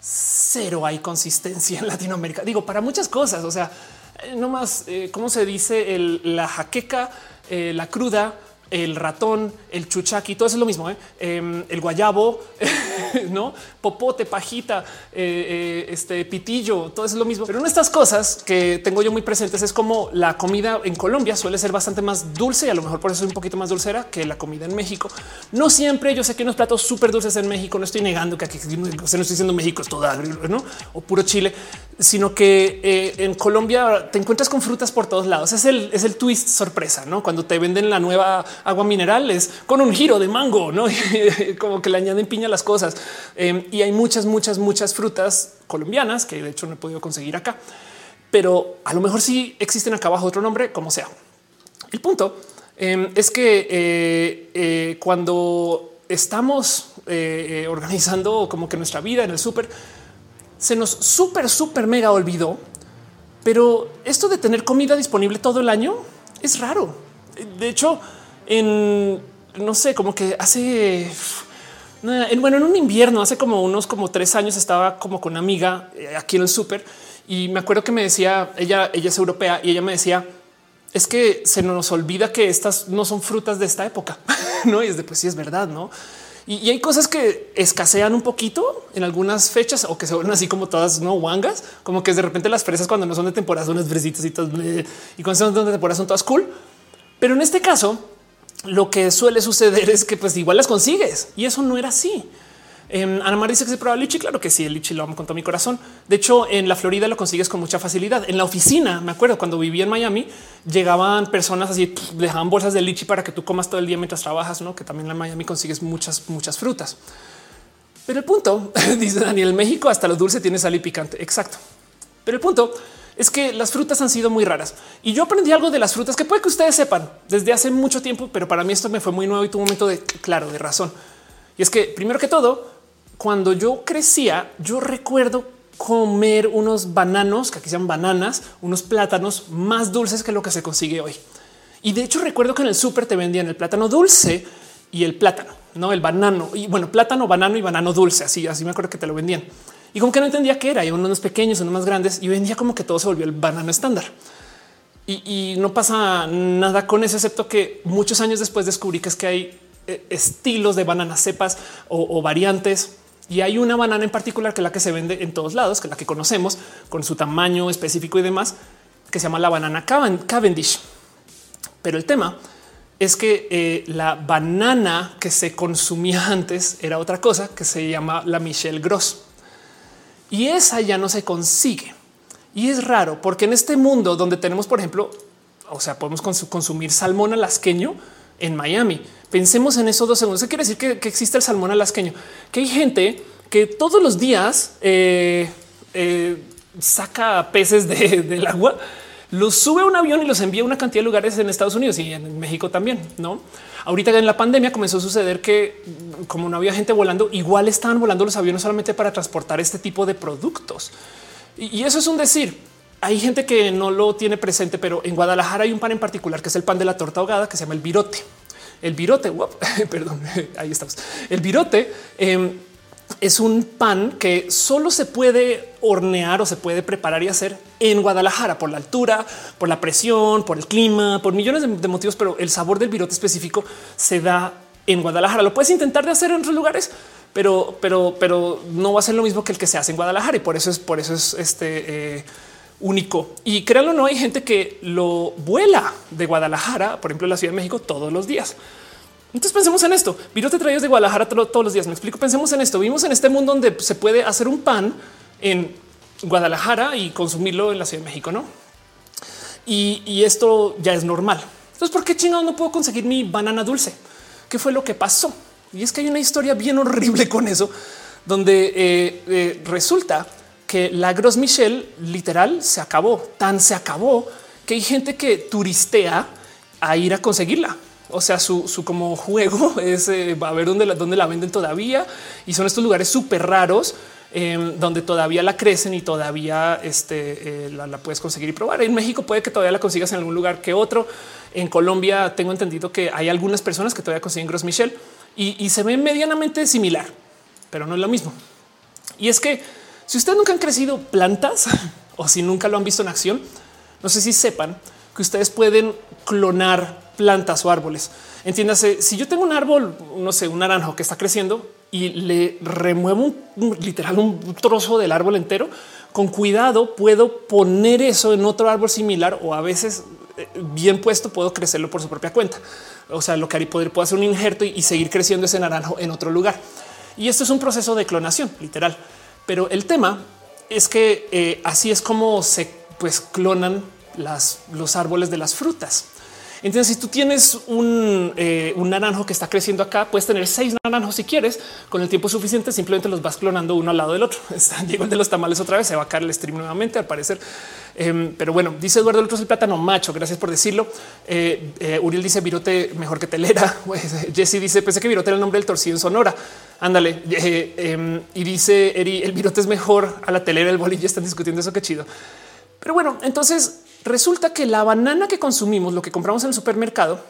A: cero hay consistencia en Latinoamérica. Digo, para muchas cosas, o sea, eh, no más, eh, ¿cómo se dice? la jaqueca, eh, la cruda, el ratón, el chuchaqui, todo es lo mismo. ¿eh? Em, el guayabo, [laughs] no popote, pajita, eh, eh, este pitillo, todo es lo mismo. Pero una de estas cosas que tengo yo muy presentes es como la comida en Colombia suele ser bastante más dulce y a lo mejor por eso es un poquito más dulcera que la comida en México. No siempre. Yo sé que unos platos súper dulces en México. No estoy negando que aquí no estoy diciendo México es todo agrio, no o puro chile, sino que en Colombia te encuentras con frutas por todos lados. Es el, es el twist sorpresa, no? Cuando te venden la nueva agua minerales con un giro de mango, no [laughs] como que le añaden piña las cosas. Em, y hay muchas, muchas, muchas frutas colombianas que de hecho no he podido conseguir acá, pero a lo mejor sí existen acá abajo otro nombre, como sea. El punto em, es que eh, eh, cuando estamos eh, organizando como que nuestra vida en el súper, se nos súper, súper mega olvidó. Pero esto de tener comida disponible todo el año es raro. De hecho, en no sé, como que hace bueno, en un invierno, hace como unos como tres años estaba como con una amiga eh, aquí en el súper y me acuerdo que me decía ella, ella es europea y ella me decía es que se nos olvida que estas no son frutas de esta época, [laughs] no? Y es de pues sí es verdad, no? Y, hay cosas que escasean un poquito en algunas fechas o que se así como todas no wangas, como que de repente las fresas cuando no son de temporada son unas fresitas y, y cuando son de temporada son todas cool. Pero en este caso, lo que suele suceder es que pues igual las consigues y eso no era así. Eh, Ana María dice que se prueba lichi. Claro que sí, el lichi lo amo con todo mi corazón. De hecho, en la Florida lo consigues con mucha facilidad. En la oficina, me acuerdo cuando vivía en Miami, llegaban personas así, dejaban bolsas de lichi para que tú comas todo el día mientras trabajas, no? Que también en Miami consigues muchas, muchas frutas. Pero el punto [laughs] dice Daniel, México hasta lo dulce tiene sal y picante. Exacto. Pero el punto es que las frutas han sido muy raras y yo aprendí algo de las frutas que puede que ustedes sepan desde hace mucho tiempo, pero para mí esto me fue muy nuevo y un momento de claro, de razón. Y es que primero que todo, cuando yo crecía, yo recuerdo comer unos bananos que aquí se llaman bananas, unos plátanos más dulces que lo que se consigue hoy. Y de hecho recuerdo que en el súper te vendían el plátano dulce y el plátano, no el banano y bueno, plátano, banano y banano dulce. Así, así me acuerdo que te lo vendían y como que no entendía qué era. Hay unos pequeños, unos más grandes y hoy en día como que todo se volvió el banano estándar. y, no pasa nada con eso, excepto que muchos años después descubrí que es que hay eh, estilos de bananas cepas o, variantes. Y hay una banana en particular que es la que se vende en todos lados, que es la que conocemos con su tamaño específico y demás, que se llama la banana Cavendish. Pero el tema es que eh, la banana que se consumía [laughs] antes era otra cosa que se llama la Michelle Gross. Y esa ya no se consigue. Y es raro porque en este mundo donde tenemos, por ejemplo, o sea, podemos consumir salmón alasqueño en Miami. Pensemos en esos dos segundos. Eso quiere decir que, existe el salmón alasqueño, que hay gente que todos los días eh, eh, saca peces del agua, los sube a un avión y los envía a una cantidad de lugares en Estados Unidos y en México también. No, ahorita en la pandemia comenzó a suceder que, como no había gente volando, igual estaban volando los aviones solamente para transportar este tipo de productos. Y, eso es un decir. Hay gente que no lo tiene presente, pero en Guadalajara hay un pan en particular que es el pan de la torta ahogada que se llama el virote. El virote, [laughs] [laughs] perdón, [laughs] ahí estamos. El virote em, es un pan que solo se puede hornear o se puede preparar y hacer en Guadalajara por la altura, por la presión, por el clima, por millones de, motivos, pero el sabor del virote específico se da en Guadalajara. Lo puedes intentar de hacer en otros lugares, pero, pero, pero no va a ser lo mismo que el que se hace en Guadalajara y por eso es, por eso es este eh, único. Y créanlo, no hay gente que lo vuela de Guadalajara, por ejemplo, la Ciudad de México todos los días. Entonces pensemos en esto. Virote traídos de Guadalajara todos los días. Me explico. Pensemos en esto. Vivimos en este mundo donde se puede hacer un pan en Guadalajara y consumirlo en la Ciudad de México, no? Y, esto ya es normal. Entonces, ¿por qué chingados no puedo conseguir mi banana dulce? ¿Qué fue lo que pasó? Y es que hay una historia bien horrible con eso, donde eh, eh, resulta que la Gros Michel literal se acabó, tan se acabó que hay gente que turistea a ir a conseguirla. O sea, su, como juego [laughs] es eh, a ver dónde la, dónde la venden todavía y son estos lugares súper raros em, donde todavía la crecen y todavía este, la, la, puedes conseguir y probar. En México puede que todavía la consigas en algún lugar que otro. En Colombia tengo entendido que hay algunas personas que todavía consiguen Gros Michel y, se ve medianamente similar, pero no es lo mismo. Y es que si ustedes nunca han crecido plantas [laughs] o si nunca lo han visto en acción, no sé si sepan que ustedes pueden clonar plantas o árboles. Entiéndase, si yo tengo un árbol, no sé, un naranjo que está creciendo y le remuevo un, literal un trozo del árbol entero, con cuidado puedo poner eso en otro árbol similar o a veces eh, bien puesto puedo crecerlo por su propia cuenta. O sea, lo que haría poder puedo hacer un injerto y, seguir creciendo ese naranjo en otro lugar. Y esto es un proceso de clonación literal. Pero el tema es que eh, así es como se pues, clonan las, los árboles de las frutas. Entonces, si tú tienes eh, un, naranjo que está creciendo acá, puedes tener seis naranjos si quieres. Con el tiempo suficiente, simplemente los vas clonando uno al lado del otro. [laughs] Llegó el de los tamales otra vez, se va a caer el stream nuevamente, al parecer. Em, pero bueno, dice Eduardo, el otro es el plátano macho. Gracias por decirlo. Eh, eh, Uriel dice virote mejor que telera. [laughs] Jesse dice pensé que virote era el nombre del torcido en Sonora. Ándale. Em, y dice Eri, el virote es mejor a la telera. El bolillo están discutiendo eso. Qué chido. Pero bueno, entonces Resulta que la banana que consumimos, lo que compramos en el supermercado,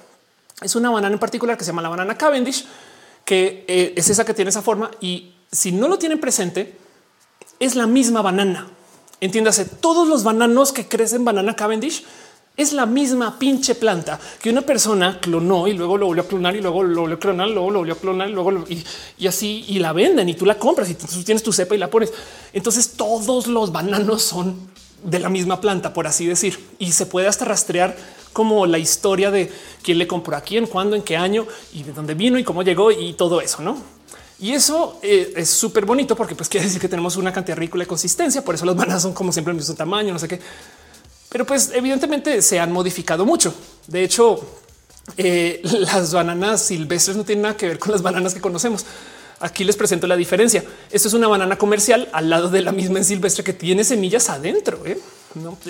A: es una banana en particular que se llama la banana Cavendish, que eh, es esa que tiene esa forma. Y si no lo tienen presente, es la misma banana. Entiéndase, todos los bananos que crecen banana Cavendish es la misma pinche planta que una persona clonó y luego lo volvió a clonar y luego lo volvió a clonar, luego lo volvió a clonar y luego y, así y la venden y tú la compras y tienes tu cepa y la pones. Entonces todos los bananos son de la misma planta, por así decir, y se puede hasta rastrear como la historia de quién le compró a quién, cuándo, en qué año y de dónde vino y cómo llegó y todo eso, ¿no? Y eso eh, es súper bonito porque pues quiere decir que tenemos una cantidad ridícula de consistencia, por eso las bananas son como siempre el mismo tamaño, no sé qué. Pero pues evidentemente se han modificado mucho. De hecho, eh, [laughs] las bananas silvestres no tienen nada que ver con las bananas que conocemos. Aquí les presento la diferencia. Esto es una banana comercial al lado de la misma en silvestre que tiene semillas adentro. ¿eh?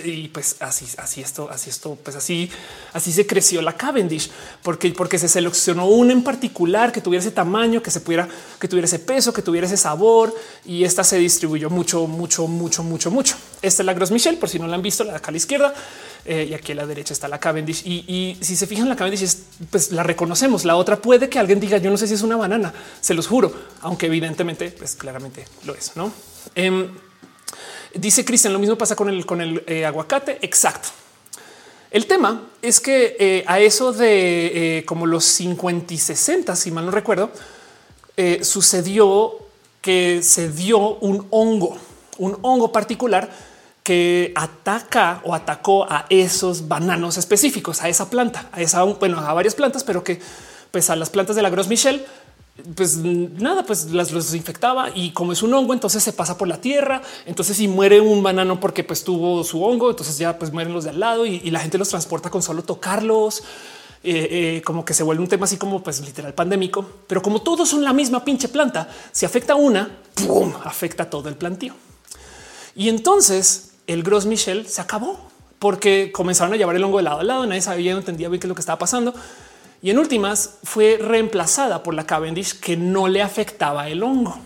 A: Y pues así, así esto, así esto, pues así, así se creció la Cavendish, porque, porque se seleccionó una en particular que tuviera ese tamaño, que se pudiera, que tuviera ese peso, que tuviera ese sabor, y esta se distribuyó mucho, mucho, mucho, mucho, mucho. Esta es la Gros Michel, por si no la han visto, la de acá a la izquierda, eh, y aquí a la derecha está la Cavendish. Y, si se fijan, la Cavendish pues la reconocemos. La otra puede que alguien diga, yo no sé si es una banana, se los juro, aunque evidentemente, pues claramente lo es, no? Em, Dice Cristian, lo mismo pasa con el, con el eh, aguacate. Exacto. El tema es que eh, a eso de como los 50 y 60, si mal no recuerdo, sucedió que se dio un hongo, un hongo particular que ataca o atacó a esos bananos específicos, a esa planta, a esa, bueno, a varias plantas, pero que pues a las plantas de la Gros Michel pues nada, pues las los infectaba y como es un hongo, entonces se pasa por la tierra. Entonces, si muere un banano porque pues tuvo su hongo, entonces ya pues mueren los de al lado y, la gente los transporta con solo tocarlos. Eh, eh, como que se vuelve un tema así como pues literal pandémico, pero como todos son la misma pinche planta, si afecta una, ¡pum! afecta todo el plantío. Y entonces el Gros Michel se acabó porque comenzaron a llevar el hongo de lado a lado. Nadie sabía, no entendía bien qué es lo que estaba pasando y en últimas fue reemplazada por la Cavendish que no le afectaba el hongo.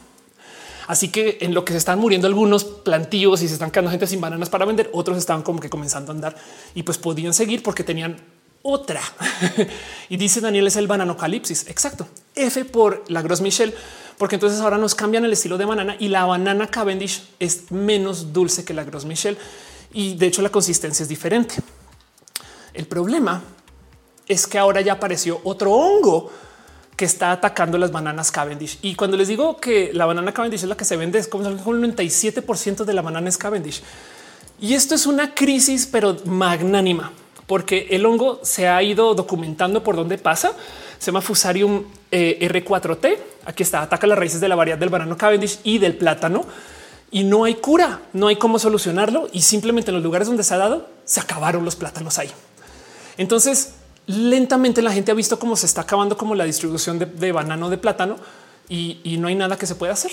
A: Así que en lo que se están muriendo algunos plantíos y se están quedando gente sin bananas para vender, otros estaban como que comenzando a andar y pues podían seguir porque tenían otra. [laughs] y dice Daniel es el bananocalipsis. Exacto. F por la Gros Michel, porque entonces ahora nos cambian el estilo de banana y la banana Cavendish es menos dulce que la Gros Michel y de hecho la consistencia es diferente. El problema es que ahora ya apareció otro hongo que está atacando las bananas Cavendish. Y cuando les digo que la banana Cavendish es la que se vende, es como el 97% de la banana es Cavendish. Y esto es una crisis, pero magnánima, porque el hongo se ha ido documentando por dónde pasa. Se llama Fusarium eh, R4T. Aquí está, ataca las raíces de la variedad del banano Cavendish y del plátano. Y no hay cura, no hay cómo solucionarlo. Y simplemente en los lugares donde se ha dado, se acabaron los plátanos ahí. Entonces, lentamente la gente ha visto cómo se está acabando como la distribución de, banano de plátano y, no hay nada que se pueda hacer.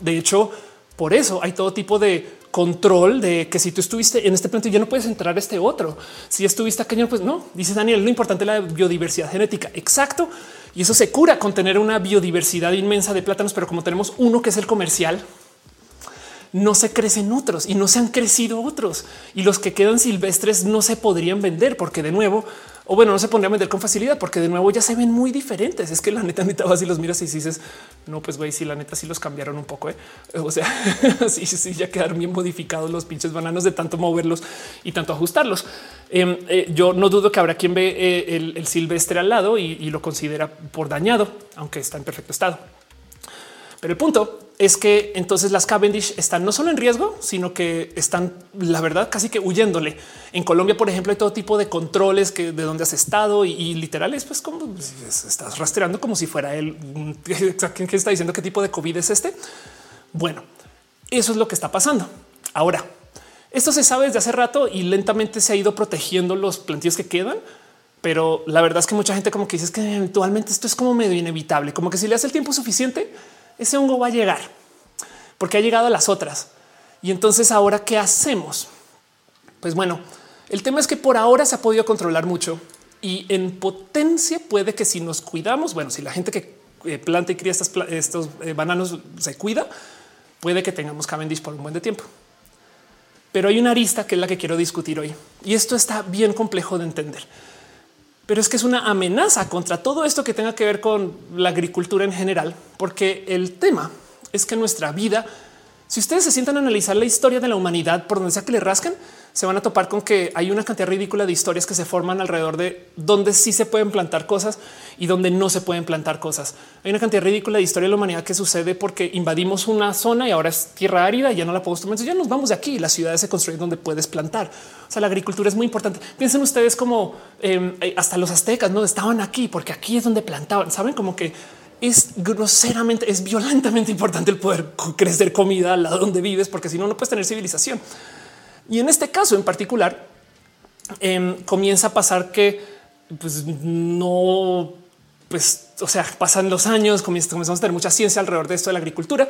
A: De hecho, por eso hay todo tipo de control de que si tú estuviste en este planto ya no puedes entrar a este otro. Si estuviste aquello, pues no. Dice Daniel, lo importante es la biodiversidad genética. Exacto. Y eso se cura con tener una biodiversidad inmensa de plátanos, pero como tenemos uno que es el comercial, no se crecen otros y no se han crecido otros y los que quedan silvestres no se podrían vender porque de nuevo o bueno, no se pondría a vender con facilidad porque de nuevo ya se ven muy diferentes. Es que la neta, neta vas y los miras y dices, no, pues güey, si la neta sí los cambiaron un poco. ¿eh? O sea, [laughs] sí, sí, ya quedaron bien modificados los pinches bananos de tanto moverlos y tanto ajustarlos. Em, eh, yo no dudo que habrá quien ve eh, el, silvestre al lado y lo considera por dañado, aunque está en perfecto estado. Pero el punto es que entonces las Cavendish están no solo en riesgo, sino que están, la verdad, casi que huyéndole. En Colombia, por ejemplo, hay todo tipo de controles que de dónde has estado y, literales, pues como pues, estás rastreando como si fuera él. [laughs] ¿Quién está diciendo qué tipo de COVID es este? Bueno, eso es lo que está pasando. Ahora, esto se sabe desde hace rato y lentamente se ha ido protegiendo los plantíos que quedan. Pero la verdad es que mucha gente como que dice que eventualmente esto es como medio inevitable, como que si le hace el tiempo suficiente, ese hongo va a llegar porque ha llegado a las otras. Y entonces ahora qué hacemos? Pues bueno, el tema es que por ahora se ha podido controlar mucho y en potencia puede que si nos cuidamos, bueno, si la gente que eh, planta y cría estos eh, bananos se cuida, puede que tengamos Cavendish por un buen de tiempo. Pero hay una arista que es la que quiero discutir hoy y esto está bien complejo de entender pero es que es una amenaza contra todo esto que tenga que ver con la agricultura en general, porque el tema es que nuestra vida, si ustedes se sientan a analizar la historia de la humanidad por donde sea que le rascan, se van a topar con que hay una cantidad ridícula de historias que se forman alrededor de donde sí se pueden plantar cosas y donde no se pueden plantar cosas. Hay una cantidad ridícula de historia de la humanidad que sucede porque invadimos una zona y ahora es tierra árida y ya no la podemos tomar. Entonces ya nos vamos de aquí. Las ciudades se construyen donde puedes plantar. O sea, la agricultura es muy importante. Piensen ustedes como em, eh, hasta los aztecas no estaban aquí porque aquí es donde plantaban. Saben como que es groseramente, es violentamente importante el poder crecer comida al lado donde vives, porque si no, no puedes tener civilización. Y en este caso en particular, em, comienza a pasar que pues, no, pues, o sea, pasan los años, comenzamos a tener mucha ciencia alrededor de esto de la agricultura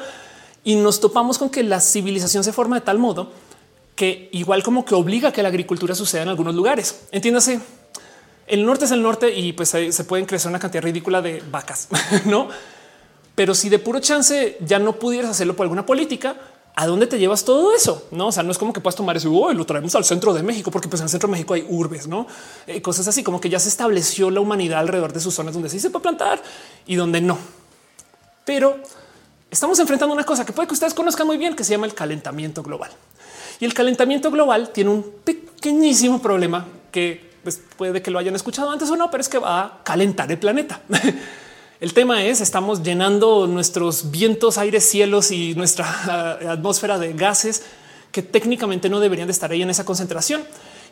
A: y nos topamos con que la civilización se forma de tal modo que igual como que obliga a que la agricultura suceda en algunos lugares. Entiéndase, el norte es el norte y pues se pueden crecer una cantidad ridícula de vacas, [laughs] no? Pero si de puro chance ya no pudieras hacerlo por alguna política, ¿a dónde te llevas todo eso? No, o sea, no es como que puedas tomar eso y lo traemos al centro de México, porque pues en el centro de México hay urbes, no eh, cosas así como que ya se estableció la humanidad alrededor de sus zonas donde sí se puede plantar y donde no. Pero estamos enfrentando una cosa que puede que ustedes conozcan muy bien, que se llama el calentamiento global. Y el calentamiento global tiene un pequeñísimo problema que pues, puede que lo hayan escuchado antes o no, pero es que va a calentar el planeta. [laughs] El tema es estamos llenando nuestros vientos, aires, cielos y nuestra atmósfera de gases que técnicamente no deberían de estar ahí en esa concentración.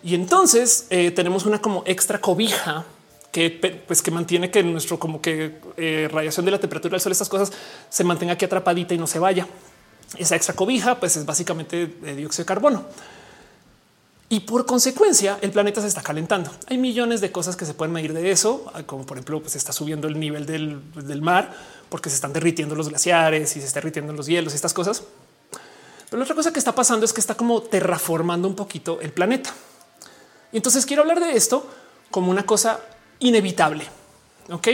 A: Y entonces eh, tenemos una como extra cobija que pues que mantiene que nuestro como que eh, radiación de la temperatura del sol, estas cosas se mantenga aquí atrapadita y no se vaya. Esa extra cobija pues es básicamente eh, dióxido de carbono. Y por consecuencia, el planeta se está calentando. Hay millones de cosas que se pueden medir de eso, como por ejemplo, pues está subiendo el nivel del, mar porque se están derritiendo los glaciares y se está derritiendo los hielos y estas cosas. Pero la otra cosa que está pasando es que está como terraformando un poquito el planeta. Y entonces quiero hablar de esto como una cosa inevitable. Ok,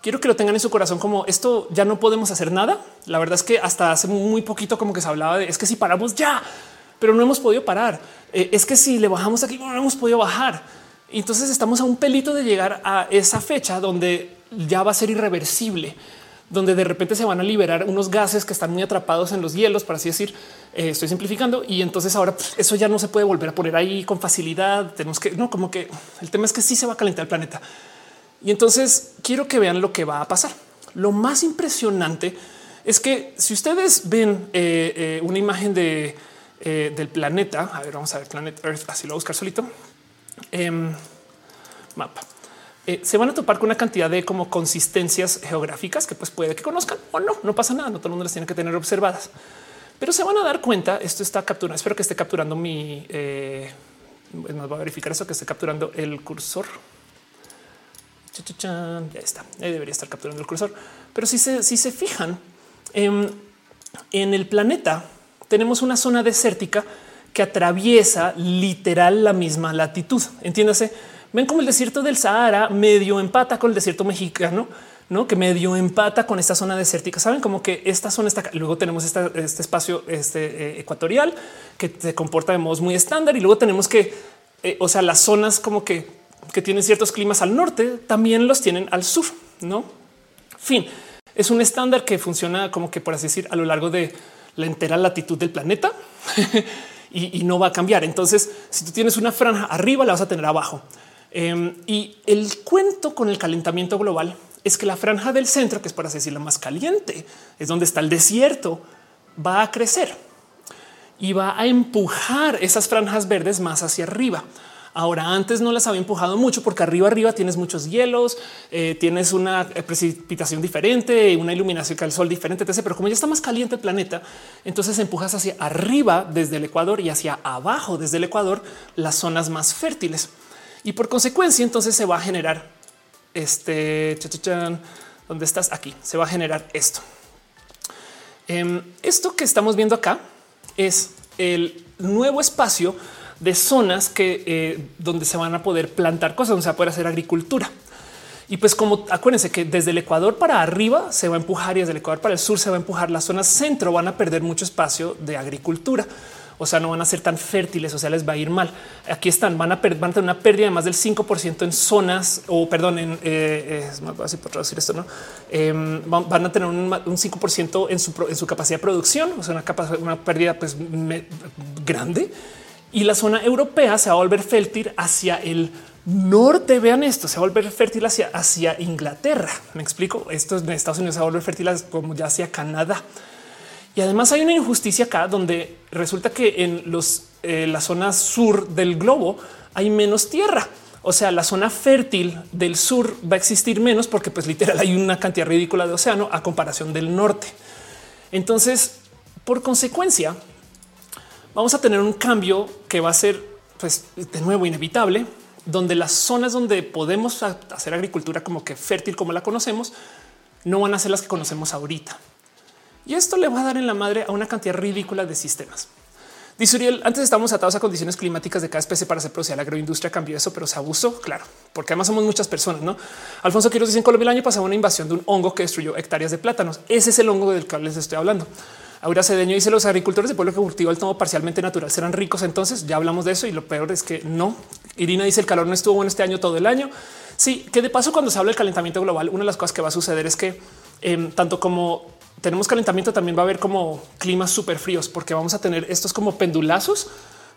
A: quiero que lo tengan en su corazón como esto ya no podemos hacer nada. La verdad es que hasta hace muy poquito como que se hablaba de es que si paramos ya, pero no hemos podido parar. Eh, es que si le bajamos aquí, no hemos podido bajar. Entonces estamos a un pelito de llegar a esa fecha donde ya va a ser irreversible, donde de repente se van a liberar unos gases que están muy atrapados en los hielos, para así decir. Eh, estoy simplificando y entonces ahora eso ya no se puede volver a poner ahí con facilidad. Tenemos que no como que el tema es que sí se va a calentar el planeta. Y entonces quiero que vean lo que va a pasar. Lo más impresionante es que si ustedes ven eh, una imagen de eh, del planeta. A ver, vamos a ver Planet Earth. Así lo voy a buscar solito. Em, mapa. Eh, se van a topar con una cantidad de como consistencias geográficas que pues puede que conozcan o no, no pasa nada, no todo el mundo las tiene que tener observadas, pero se van a dar cuenta, esto está capturando, espero que esté capturando mi, eh, nos va a verificar eso, que esté capturando el cursor. Ya está, ahí debería estar capturando el cursor, pero si se, si se fijan em, en el planeta, tenemos una zona desértica que atraviesa literal la misma latitud. Entiéndase, ven como el desierto del Sahara medio empata con el desierto mexicano, no que medio empata con esta zona desértica. Saben como que esta zona está. Luego tenemos este espacio este, eh, ecuatorial que se comporta de modos muy estándar y luego tenemos que, eh, o sea, las zonas como que, que tienen ciertos climas al norte también los tienen al sur. No fin, es un estándar que funciona como que por así decir a lo largo de la entera latitud del planeta [laughs] y, no va a cambiar. Entonces, si tú tienes una franja arriba, la vas a tener abajo. Em, y el cuento con el calentamiento global es que la franja del centro, que es para decir la más caliente, es donde está el desierto, va a crecer y va a empujar esas franjas verdes más hacia arriba. Ahora, antes no las había empujado mucho porque arriba arriba tienes muchos hielos, eh, tienes una eh, precipitación diferente, una iluminación que el sol diferente, etc. Pero como ya está más caliente el planeta, entonces empujas hacia arriba desde el Ecuador y hacia abajo desde el Ecuador las zonas más fértiles. Y por consecuencia, entonces se va a generar este donde estás aquí, se va a generar esto. Em, esto que estamos viendo acá es el nuevo espacio de zonas que eh, donde se van a poder plantar cosas, donde se va a poder hacer agricultura. Y pues como acuérdense que desde el Ecuador para arriba se va a empujar y desde el Ecuador para el sur se va a empujar las zonas centro, van a perder mucho espacio de agricultura. O sea, no van a ser tan fértiles, o sea, les va a ir mal. Aquí están, van a, van a tener una pérdida de más del 5% en zonas, o perdón, en, eh, es más fácil por traducir esto, ¿no? Em, van, a tener un, 5% en su, en su capacidad de producción, o sea, una, una pérdida pues grande y la zona europea se va a volver fértil hacia el norte. Vean esto, se va a volver fértil hacia, Inglaterra. Me explico. Esto en Estados Unidos se va a volver fértil como ya hacia Canadá. Y además hay una injusticia acá donde resulta que en los, eh, la zona sur del globo hay menos tierra. O sea, la zona fértil del sur va a existir menos porque pues literal hay una cantidad ridícula de océano a comparación del norte. Entonces, por consecuencia, vamos a tener un cambio que va a ser, pues, de nuevo inevitable, donde las zonas donde podemos hacer agricultura como que fértil, como la conocemos, no van a ser las que conocemos ahorita. Y esto le va a dar en la madre a una cantidad ridícula de sistemas. Dice Uriel, antes estábamos atados a condiciones climáticas de cada especie para hacer producir la agroindustria. Cambió eso, pero se abusó, claro, porque además somos muchas personas. No, Alfonso Quiroz dice en Colombia el año pasado una invasión de un hongo que destruyó hectáreas de plátanos. Ese es el hongo del que les estoy hablando. Aura Cedeño dice los agricultores de pueblo que cultiva el tomo parcialmente natural serán ricos. Entonces ya hablamos de eso y lo peor es que no. Irina dice el calor no estuvo bueno este año todo el año. Sí, que de paso cuando se habla del calentamiento global, una de las cosas que va a suceder es que em, tanto como tenemos calentamiento, también va a haber como climas súper fríos porque vamos a tener estos como pendulazos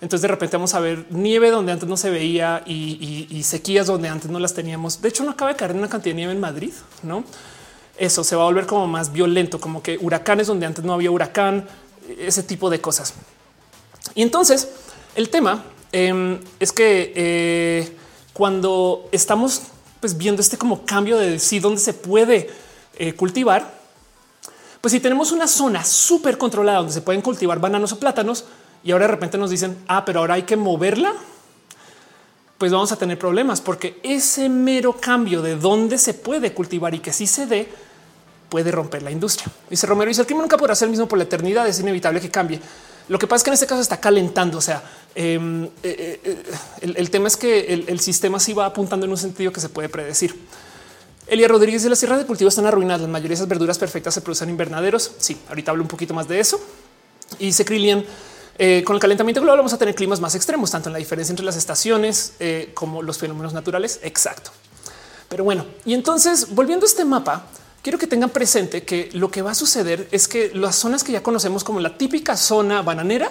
A: Entonces de repente vamos a ver nieve donde antes no se veía y, sequías donde antes no las teníamos. De hecho, no acaba de caer una cantidad de nieve en Madrid, no? Eso se va a volver como más violento, como que huracanes donde antes no había huracán, ese tipo de cosas. Y entonces el tema em, es que eh, cuando estamos pues, viendo este como cambio de si dónde se puede eh, cultivar, pues si tenemos una zona súper controlada donde se pueden cultivar bananos o plátanos y ahora de repente nos dicen, ah, pero ahora hay que moverla, pues vamos a tener problemas porque ese mero cambio de dónde se puede cultivar y que sí se dé puede romper la industria. Dice Romero, dice el clima nunca podrá ser el mismo por la eternidad, es inevitable que cambie. Lo que pasa es que en este caso está calentando, o sea, em, eh, eh, eh, el, tema es que el, sistema sí va apuntando en un sentido que se puede predecir. Elia Rodríguez de las tierras de cultivo están arruinadas. La mayoría de esas verduras perfectas se producen en invernaderos. Sí, ahorita hablo un poquito más de eso. Y dice Krillian, con el calentamiento global vamos a tener climas más extremos, tanto en la diferencia entre las estaciones como los fenómenos naturales. Exacto. Pero bueno, y entonces volviendo a este mapa, quiero que tengan presente que lo que va a suceder es que las zonas que ya conocemos como la típica zona bananera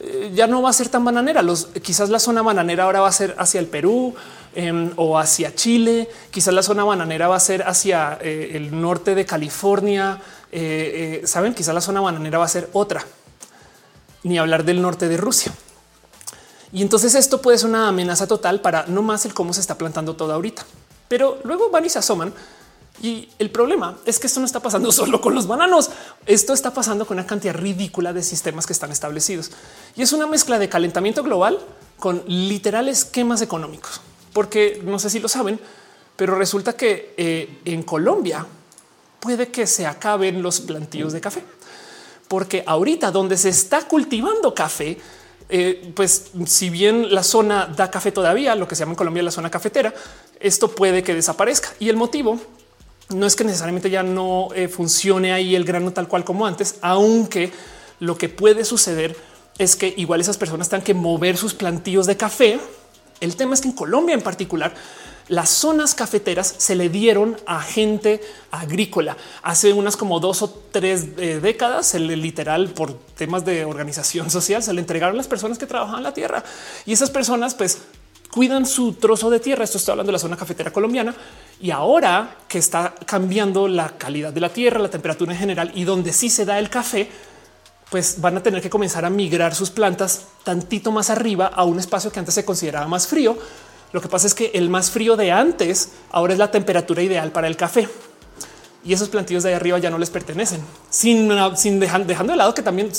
A: eh, ya no va a ser tan bananera. Quizás la zona bananera ahora va a ser hacia el Perú, Em, o hacia Chile. Quizás la zona bananera va a ser hacia eh, el norte de California. Eh, saben, quizás la zona bananera va a ser otra, ni hablar del norte de Rusia. Y entonces esto puede ser una amenaza total para no más el cómo se está plantando todo ahorita. Pero luego van y se asoman. Y el problema es que esto no está pasando [laughs] solo con los bananos. Esto está pasando con una cantidad ridícula de sistemas que están establecidos. Y es una mezcla de calentamiento global con literal esquemas económicos porque no sé si lo saben, pero resulta que eh, en Colombia puede que se acaben los plantíos de café, porque ahorita donde se está cultivando café, eh, pues si bien la zona da café todavía, lo que se llama en Colombia la zona cafetera, esto puede que desaparezca. Y el motivo no es que necesariamente ya no eh, funcione ahí el grano tal cual como antes, aunque lo que puede suceder es que igual esas personas tengan que mover sus plantíos de café el tema es que en Colombia en particular, las zonas cafeteras se le dieron a gente agrícola. Hace unas como dos o tres eh, décadas, se le literal por temas de organización [laughs] social, se le entregaron las personas que trabajaban la tierra y esas personas pues cuidan su trozo de tierra. Esto está hablando de la zona cafetera colombiana y ahora que está cambiando la calidad de la tierra, la temperatura en general y donde sí se da el café, pues van a tener que comenzar a migrar sus plantas tantito más arriba a un espacio que antes se consideraba más frío. Lo que pasa es que el más frío de antes ahora es la temperatura ideal para el café y esos plantillos de ahí arriba ya no les pertenecen, sin, sin dejando de lado que también,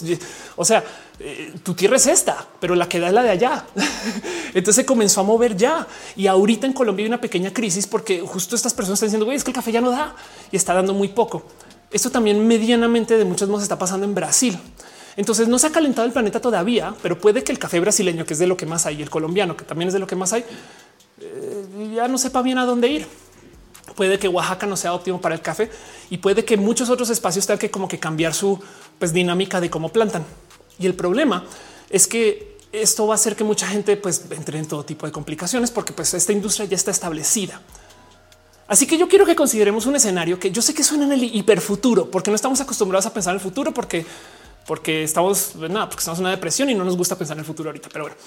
A: o sea, eh, tu tierra es esta, pero la que da es la de allá. [laughs] Entonces se comenzó a mover ya. Y ahorita en Colombia hay una pequeña crisis porque justo estas personas están diciendo, güey, es que el café ya no da y está dando muy poco. Esto también medianamente de muchos modos está pasando en Brasil. Entonces no se ha calentado el planeta todavía, pero puede que el café brasileño, que es de lo que más hay, el colombiano, que también es de lo que más hay, eh, ya no sepa bien a dónde ir. Puede que Oaxaca no sea óptimo para el café y puede que muchos otros espacios tengan que como que cambiar su pues, dinámica de cómo plantan. Y el problema es que esto va a hacer que mucha gente pues entre en todo tipo de complicaciones porque pues esta industria ya está establecida. Así que yo quiero que consideremos un escenario que yo sé que suena en el hiperfuturo, porque no estamos acostumbrados a pensar en el futuro, porque, porque estamos nada, porque estamos en una depresión y no nos gusta pensar en el futuro ahorita. Pero bueno,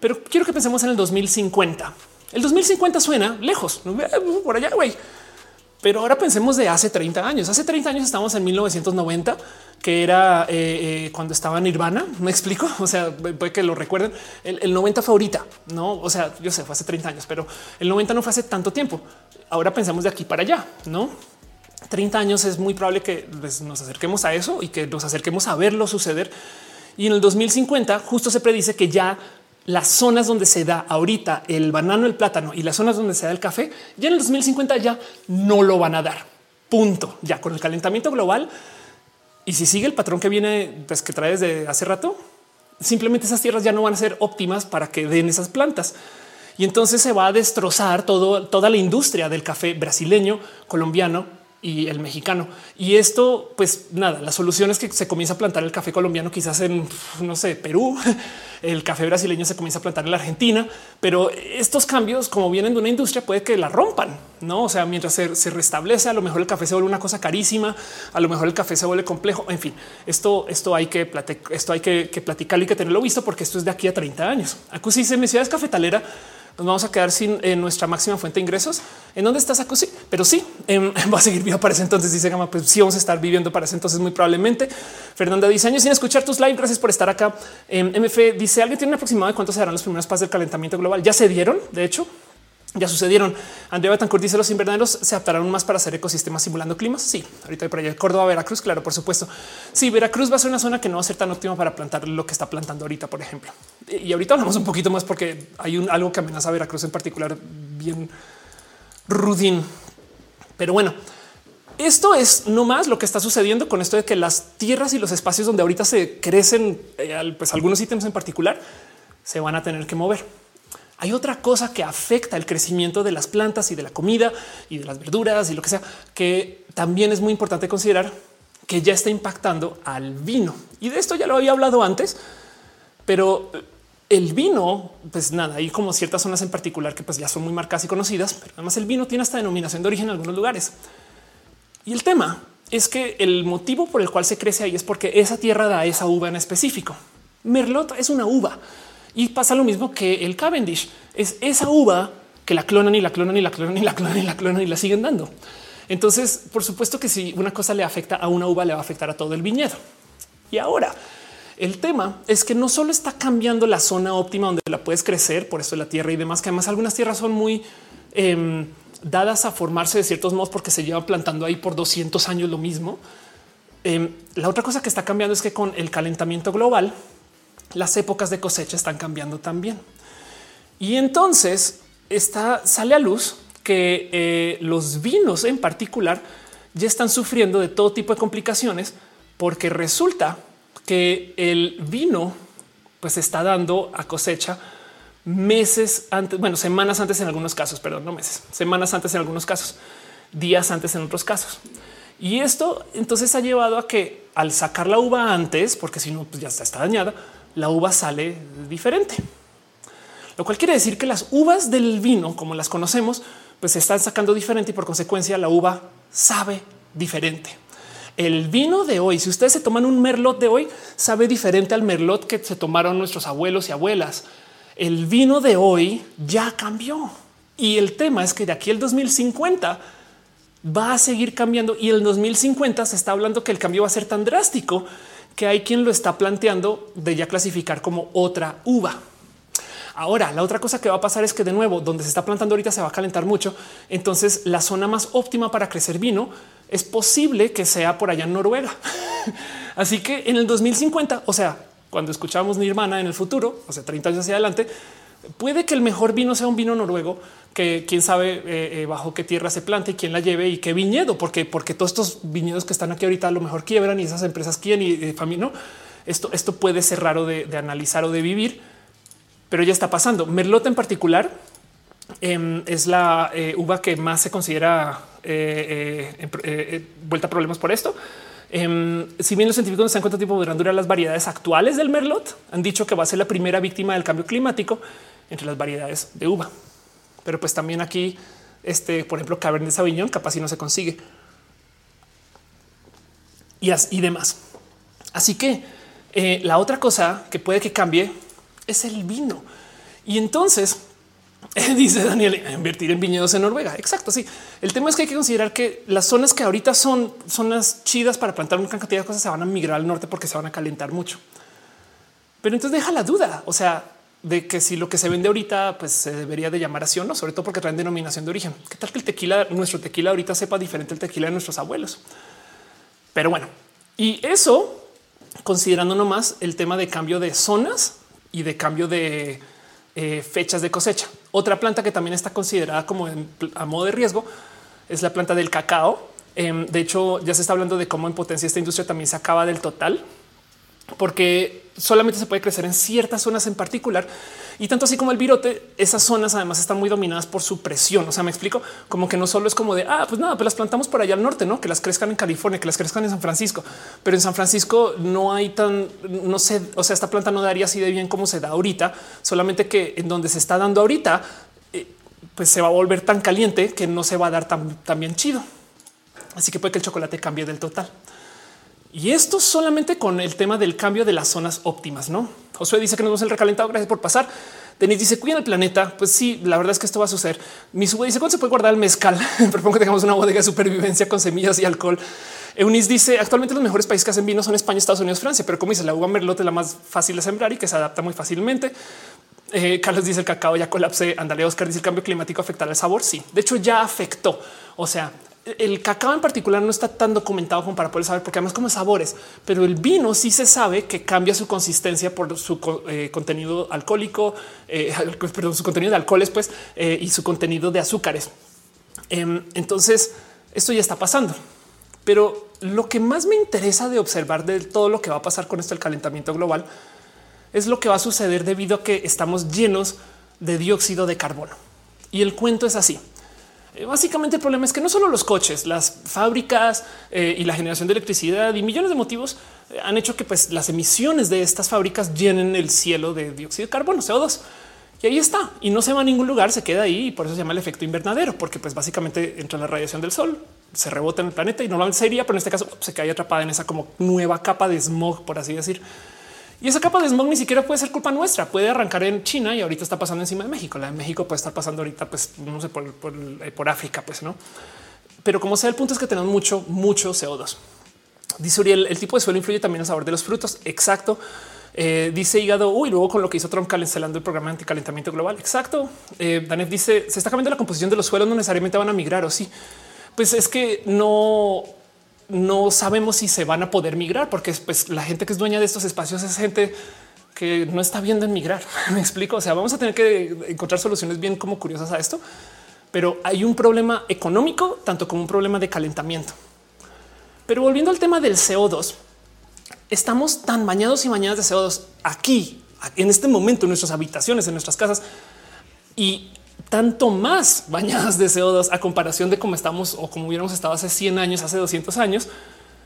A: pero quiero que pensemos en el 2050. El 2050 suena lejos, por allá, güey. Pero ahora pensemos de hace 30 años. Hace 30 años estamos en 1990, que era eh, eh, cuando estaba Nirvana. Me explico. [laughs] O sea, puede que lo recuerden. El, el, 90 fue no? O sea, yo sé, fue hace 30 años, pero el 90 no fue hace tanto tiempo. Ahora pensamos de aquí para allá, no? 30 años es muy probable que pues, nos acerquemos a eso y que nos acerquemos a verlo suceder. Y en el 2050 justo se predice que ya las zonas donde se da ahorita el banano, el plátano y las zonas donde se da el café, ya en el 2050 ya no lo van a dar. Punto. Ya con el calentamiento global. Y si sigue el patrón que viene, pues que trae desde hace rato, simplemente esas tierras ya no van a ser óptimas para que den esas plantas. Y entonces se va a destrozar todo, toda la industria del café brasileño, colombiano y el mexicano. Y esto, pues nada, la solución es que se comienza a plantar el café colombiano, quizás en, no sé, Perú, [laughs] el café brasileño se comienza a plantar en la Argentina, pero estos cambios, como vienen de una industria, puede que la rompan, no? O sea, mientras se, restablece, a lo mejor el café se vuelve una cosa carísima, a lo mejor el café se vuelve complejo. En fin, esto, esto hay que esto hay que, platicarlo y que tenerlo visto, porque esto es de aquí a 30 años. Acusi se me ciudad es cafetalera nos vamos a quedar sin eh, nuestra máxima fuente de ingresos. ¿En dónde estás, Sí, Pero sí, em, [laughs] va a seguir vivo para ese entonces, dice Gama. Pues sí, vamos a estar viviendo para ese entonces muy probablemente. Fernanda dice años sin escuchar tus live. Gracias por estar acá. Em, MF dice, ¿alguien tiene un aproximado de cuántos serán los primeros pasos del calentamiento global? Ya se dieron, de hecho, ya sucedieron. Andrea Betancourt dice los invernaderos se adaptarán más para hacer ecosistemas simulando climas. Sí, ahorita hay por allá Córdoba, Veracruz, claro, por supuesto. Sí, Veracruz va a ser una zona que no va a ser tan óptima para plantar lo que está plantando ahorita, por ejemplo. Y ahorita hablamos un poquito más porque hay un, algo que amenaza a Veracruz en particular, bien rudín. Pero bueno, esto es no más lo que está sucediendo con esto de que las tierras y los espacios donde ahorita se crecen, eh, pues algunos ítems en particular, se van a tener que mover. Hay otra cosa que afecta el crecimiento de las plantas y de la comida y de las verduras y lo que sea, que también es muy importante considerar que ya está impactando al vino. Y de esto ya lo había hablado antes, pero el vino, pues nada, hay como ciertas zonas en particular que pues ya son muy marcadas y conocidas, pero además el vino tiene hasta denominación de origen en algunos lugares. Y el tema es que el motivo por el cual se crece ahí es porque esa tierra da esa uva en específico. Merlot es una uva y pasa lo mismo que el Cavendish. Es esa uva que la clonan y la clonan y la clonan y la clonan y la clonan y la siguen dando. Entonces, por supuesto que si una cosa le afecta a una uva, le va a afectar a todo el viñedo. Y ahora el tema es que no solo está cambiando la zona óptima donde la puedes crecer, por eso la tierra y demás, que además algunas tierras son muy em, dadas a formarse de ciertos modos porque se llevan plantando ahí por 200 años lo mismo. Em, la otra cosa que está cambiando es que con el calentamiento global, las épocas de cosecha están cambiando también. Y entonces está, sale a luz que eh, los vinos en particular ya están sufriendo de todo tipo de complicaciones porque resulta que el vino pues está dando a cosecha meses antes, bueno, semanas antes en algunos casos, perdón, no meses, semanas antes en algunos casos, días antes en otros casos. Y esto entonces ha llevado a que al sacar la uva antes, porque si no, pues ya está dañada, la uva sale diferente. Lo cual quiere decir que las uvas del vino, como las conocemos, pues se están sacando diferente y por consecuencia la uva sabe diferente. El vino de hoy, si ustedes se toman un merlot de hoy, sabe diferente al merlot que se tomaron nuestros abuelos y abuelas. El vino de hoy ya cambió. Y el tema es que de aquí al 2050 va a seguir cambiando y el 2050 se está hablando que el cambio va a ser tan drástico que hay quien lo está planteando de ya clasificar como otra uva. Ahora, la otra cosa que va a pasar es que de nuevo, donde se está plantando ahorita se va a calentar mucho. Entonces, la zona más óptima para crecer vino es posible que sea por allá en Noruega. [laughs] Así que en el 2050, o sea, cuando escuchamos Nirvana en el futuro, o sea, 30 años hacia adelante, puede que el mejor vino sea un vino noruego que quién sabe eh, eh, bajo qué tierra se plante y quién la lleve y qué viñedo, porque, porque todos estos viñedos que están aquí ahorita a lo mejor quiebran y esas empresas quieren y de familia. No, esto, esto puede ser raro de, analizar o de vivir, pero ya está pasando. Merlot en particular em, es la eh, uva que más se considera vuelta a problemas por esto. Em, si bien los científicos no se dan tipo de durar las variedades actuales del merlot, han dicho que va a ser la primera víctima del cambio climático entre las variedades de uva. Pero pues también aquí, este, por ejemplo, Cabernet Sauvignon capaz si no se consigue. Y, y demás. Así que eh, la otra cosa que puede que cambie es el vino. Y entonces [laughs] dice Daniel, invertir en viñedos en Noruega. Exacto. Sí, el tema es que hay que considerar que las zonas que ahorita son zonas chidas para plantar una cantidad de cosas se van a migrar al norte porque se van a calentar mucho. Pero entonces deja la duda. O sea, de que si lo que se vende ahorita pues se debería de llamar así o no, sobre todo porque traen denominación de origen. ¿Qué tal que el tequila, nuestro tequila ahorita sepa diferente el tequila de nuestros abuelos? Pero bueno, y eso considerando nomás el tema de cambio de zonas y de cambio de eh, fechas de cosecha. Otra planta que también está considerada como a modo de riesgo es la planta del cacao. Em, de hecho, ya se está hablando de cómo en potencia esta industria también se acaba del total porque solamente se puede crecer en ciertas zonas en particular y tanto así como el virote, esas zonas además están muy dominadas por su presión. O sea, me explico como que no solo es como de ah, pues nada, pues las plantamos por allá al norte, no que las crezcan en California, que las crezcan en San Francisco, pero en San Francisco no hay tan, no sé, o sea, esta planta no daría así de bien como se da ahorita, solamente que en donde se está dando ahorita, eh, pues se va a volver tan caliente que no se va a dar tan, tan bien chido. Así que puede que el chocolate cambie del total. Y esto solamente con el tema del cambio de las zonas óptimas, ¿no? Josué dice que nos vemos el recalentado, gracias por pasar. Denis dice, cuida el planeta. Pues sí, la verdad es que esto va a suceder. Mi sube dice, ¿cuándo se puede guardar el mezcal? [laughs] Propongo que tengamos una bodega de supervivencia con semillas y alcohol. Eunice dice, actualmente los mejores países que hacen vino son España, Estados Unidos, Francia, pero como dice, la uva merlot es la más fácil de sembrar y que se adapta muy fácilmente. Eh, Carlos dice el cacao ya colapse. Andale Oscar dice el cambio climático afectará el sabor. Sí, de hecho ya afectó. O sea, el cacao en particular no está tan documentado como para poder saber, porque además como sabores, pero el vino sí se sabe que cambia su consistencia por su eh, contenido alcohólico, eh, perdón, su contenido de alcoholes, pues, eh, y su contenido de azúcares. Em, entonces, esto ya está pasando. Pero lo que más me interesa de observar de todo lo que va a pasar con esto, el calentamiento global, es lo que va a suceder debido a que estamos llenos de dióxido de carbono. Y el cuento es así. Eh, básicamente el problema es que no solo los coches, las fábricas eh, y la generación de electricidad y millones de motivos eh, han hecho que pues, las emisiones de estas fábricas llenen el cielo de dióxido de carbono, CO2. Y ahí está. Y no se va a ningún lugar, se queda ahí y por eso se llama el efecto invernadero, porque pues básicamente entra la radiación del sol, se rebota en el planeta y normalmente sería, pero en este caso se cae atrapada en esa como nueva capa de smog, por así decir. Y esa capa de smog ni siquiera puede ser culpa nuestra, puede arrancar en China y ahorita está pasando encima de México. La de México puede estar pasando ahorita, pues no sé, por, por, África, pues no. Pero como sea, el punto es que tenemos mucho, mucho CO2. Dice Uriel, el tipo de suelo influye también en el sabor de los frutos. Exacto. Eh, dice Hígado, uy, luego con lo que hizo Trump cancelando el programa anticalentamiento global. Exacto. Eh, dice, se está cambiando la composición de los suelos, no necesariamente van a migrar o sí. Pues es que no, no sabemos si se van a poder migrar, porque pues, la gente que es dueña de estos espacios es gente que no está viendo en migrar. [laughs] Me explico. O sea, vamos a tener que encontrar soluciones bien como curiosas a esto, pero hay un problema económico, tanto como un problema de calentamiento. Pero volviendo al tema del CO2, estamos tan bañados y bañadas de CO2 aquí, en este momento, en nuestras habitaciones, en nuestras casas, y tanto más bañadas de CO2 a comparación de cómo estamos o como hubiéramos estado hace 100 años, hace 200 años,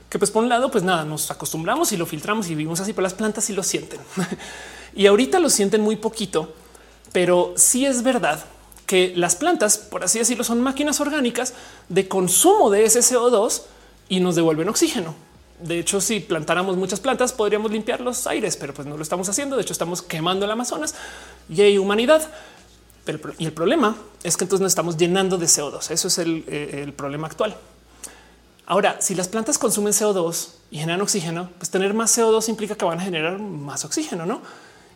A: que pues por un lado, pues nada, nos acostumbramos y lo filtramos y vivimos así, pero las plantas sí lo sienten. [laughs] y ahorita lo sienten muy poquito, pero sí es verdad que las plantas, por así decirlo, son máquinas orgánicas de consumo de ese CO2 y nos devuelven oxígeno. De hecho, si plantáramos muchas plantas, podríamos limpiar los aires, pero pues no lo estamos haciendo. De hecho, estamos quemando el Amazonas y hay humanidad. Pero, y el problema es que entonces nos estamos llenando de CO2. Eso es eh, el, problema actual. Ahora, si las plantas consumen CO2 y generan oxígeno, pues tener más CO2 implica que van a generar más oxígeno, ¿no?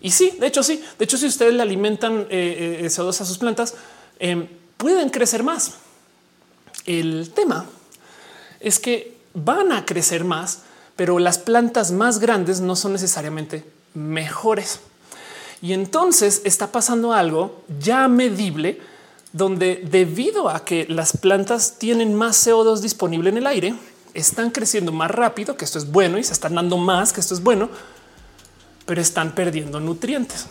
A: Y sí, de hecho sí. De hecho, si ustedes le alimentan eh, eh, CO2 a sus plantas, pueden crecer más. El tema es que van a crecer más, pero las plantas más grandes no son necesariamente mejores. Y entonces está pasando algo ya medible donde debido a que las plantas tienen más CO2 disponible en el aire, están creciendo más rápido, que esto es bueno, y se están dando más, que esto es bueno, pero están perdiendo nutrientes.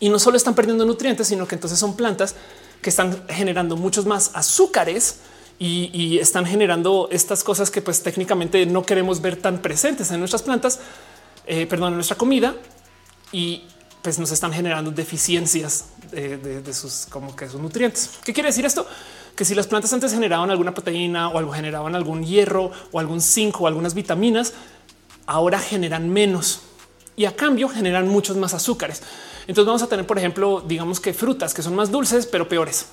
A: Y no solo están perdiendo nutrientes, sino que entonces son plantas que están generando muchos más azúcares y, están generando estas cosas que pues técnicamente no queremos ver tan presentes en nuestras plantas, eh, perdón, en nuestra comida. Y pues nos están generando deficiencias de, sus como que sus nutrientes. ¿Qué quiere decir esto? Que si las plantas antes generaban alguna proteína o algo generaban algún hierro o algún zinc o algunas vitaminas, ahora generan menos y a cambio generan muchos más azúcares. Entonces vamos a tener, por ejemplo, digamos que frutas que son más dulces, pero peores.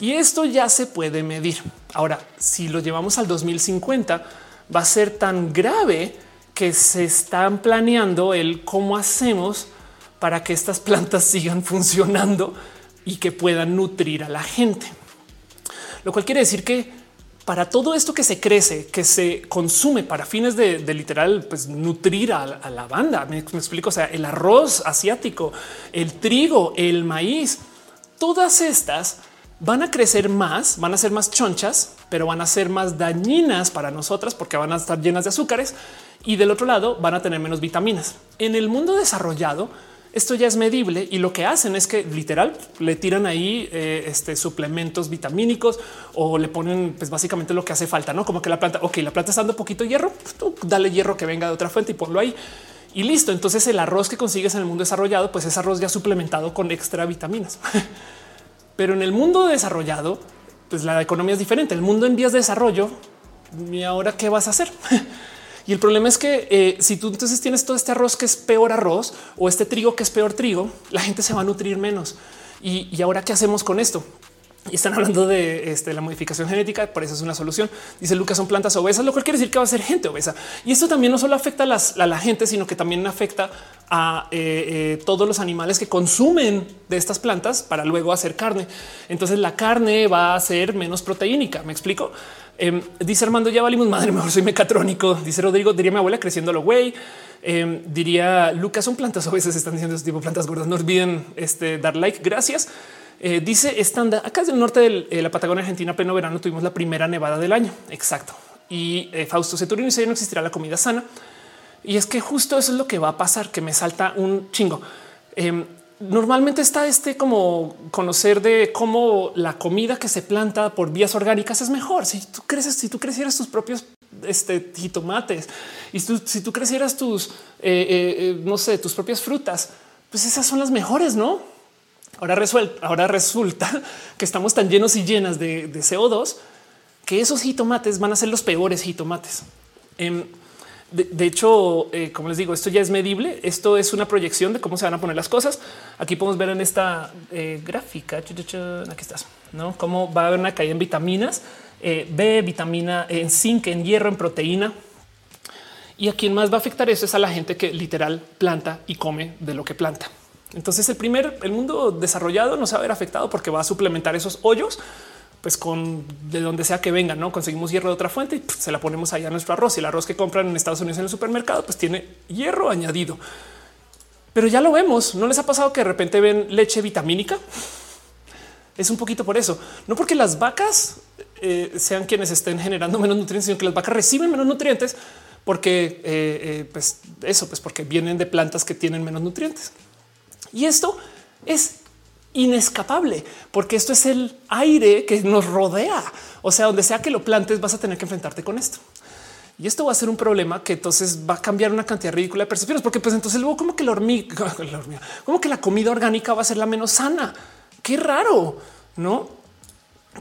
A: Y esto ya se puede medir. Ahora, si lo llevamos al 2050, va a ser tan grave que se están planeando el cómo hacemos para que estas plantas [laughs] sigan funcionando y que puedan nutrir a la gente. Lo cual quiere decir que para todo esto que se crece, que se consume para fines de, literal pues, nutrir a, la banda, me, explico, o sea, el arroz asiático, el trigo, el maíz, todas estas van a crecer más, van a ser más chonchas, pero van a ser más dañinas para nosotras porque van a estar llenas de azúcares y del otro lado van a tener menos vitaminas. En el mundo desarrollado, esto ya es medible y lo que hacen es que literal le tiran ahí eh, este, suplementos vitamínicos o le ponen pues básicamente lo que hace falta, no como que la planta, ok, la planta está dando poquito hierro, pues, dale hierro que venga de otra fuente y ponlo ahí y listo. Entonces el arroz que consigues en el mundo desarrollado, pues es arroz ya suplementado con extra vitaminas. [laughs] Pero en el mundo desarrollado, pues la economía es diferente. El mundo en vías de desarrollo, y ahora qué vas a hacer? [laughs] Y el problema es que eh, si tú entonces tienes todo este arroz que es peor arroz o este trigo que es peor trigo, la gente se va a nutrir menos. Y, ahora qué hacemos con esto? Y están hablando de este, la modificación genética, por eso es una solución. Dice Lucas, son plantas obesas, lo cual quiere decir que va a ser gente obesa. Y esto también no solo afecta a, la gente, sino que también afecta a eh, eh, todos los animales que consumen de estas plantas para luego hacer carne. Entonces la carne va a ser menos proteínica. ¿Me explico? Em, dice Armando, ya valimos madre, mejor soy mecatrónico. Dice Rodrigo, diría mi abuela creciendo lo güey. Em, diría Lucas, son plantas obesas, están diciendo este tipo plantas gordas. No olviden este, dar like. Gracias. Eh, dice estándar acá es del norte de eh, la Patagonia Argentina, pleno verano, tuvimos la primera nevada del año. Exacto. Y eh, Fausto Ceturino dice no existirá la comida sana. Y es que justo eso es lo que va a pasar, que me salta un chingo. Normalmente está este como conocer de cómo la comida que se planta por vías orgánicas es mejor. Si tú creces, si tú crecieras tus propios este, jitomates y si tú crecieras tus, no sé, tus propias frutas, pues esas son las mejores, ¿no? Ahora, resulta [laughs] que estamos tan llenos y llenas de, CO2 que esos jitomates van a ser los peores jitomates. Em, de, hecho, eh, como les digo, esto ya es medible. Esto es una proyección de cómo se van a poner las cosas. Aquí podemos ver en esta eh, gráfica. Aquí estás, no cómo va a haber una caída en vitaminas eh, B, vitamina en zinc, en hierro, en proteína. Y a quien más va a afectar eso es a la gente que literal planta y come de lo que planta. Entonces el primer, el mundo desarrollado no se va a ver afectado porque va a suplementar esos hoyos pues con de donde sea que venga, no conseguimos hierro de otra fuente y se la ponemos ahí a nuestro arroz. Y el arroz que compran en Estados Unidos en el supermercado, pues tiene hierro añadido. Pero ya lo vemos. No les ha pasado que de repente ven leche vitamínica? Es un poquito por eso, no porque las vacas eh, sean quienes estén generando menos nutrientes, sino que las vacas reciben menos nutrientes porque eh, eh, pues eso, pues porque vienen de plantas que tienen menos nutrientes. Y esto es inescapable porque esto es el aire que nos rodea. O sea, donde sea que lo plantes, vas a tener que enfrentarte con esto. Y esto va a ser un problema que entonces va a cambiar una cantidad ridícula de percepciones, porque pues entonces luego como que la [laughs] hormiga, como que la comida orgánica va a ser la menos sana. Qué raro, no?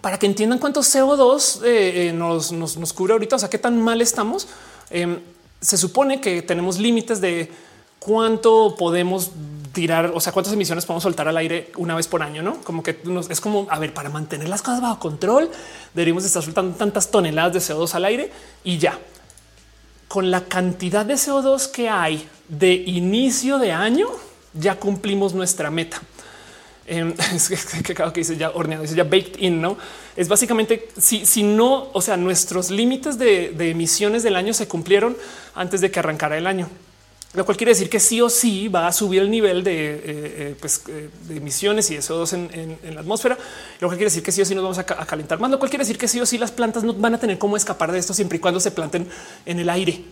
A: Para que entiendan cuántos CO2 eh, eh, nos, nos, cubre ahorita, o sea, qué tan mal estamos. Em, se supone que tenemos límites de cuánto podemos tirar, o sea, cuántas emisiones podemos soltar al aire una vez por año, no? Como que es como a ver, para mantener las cosas bajo control, deberíamos estar soltando tantas toneladas de CO2 al aire y ya. Con la cantidad de CO2 que hay de inicio de año, ya cumplimos nuestra meta. Eh, [laughs] es que, que dice ya horneado, dice ya baked in, no es básicamente si, si no, o sea, nuestros límites de emisiones del año se cumplieron antes de que arrancara el año lo cual quiere decir que sí o sí va a subir el nivel de, eh, eh, pues, eh, emisiones y de CO2 en, la atmósfera, lo que quiere decir que sí o sí nos vamos a, calentar más, lo cual quiere decir que sí o sí las plantas no van a tener cómo escapar de esto siempre y cuando se planten en el aire.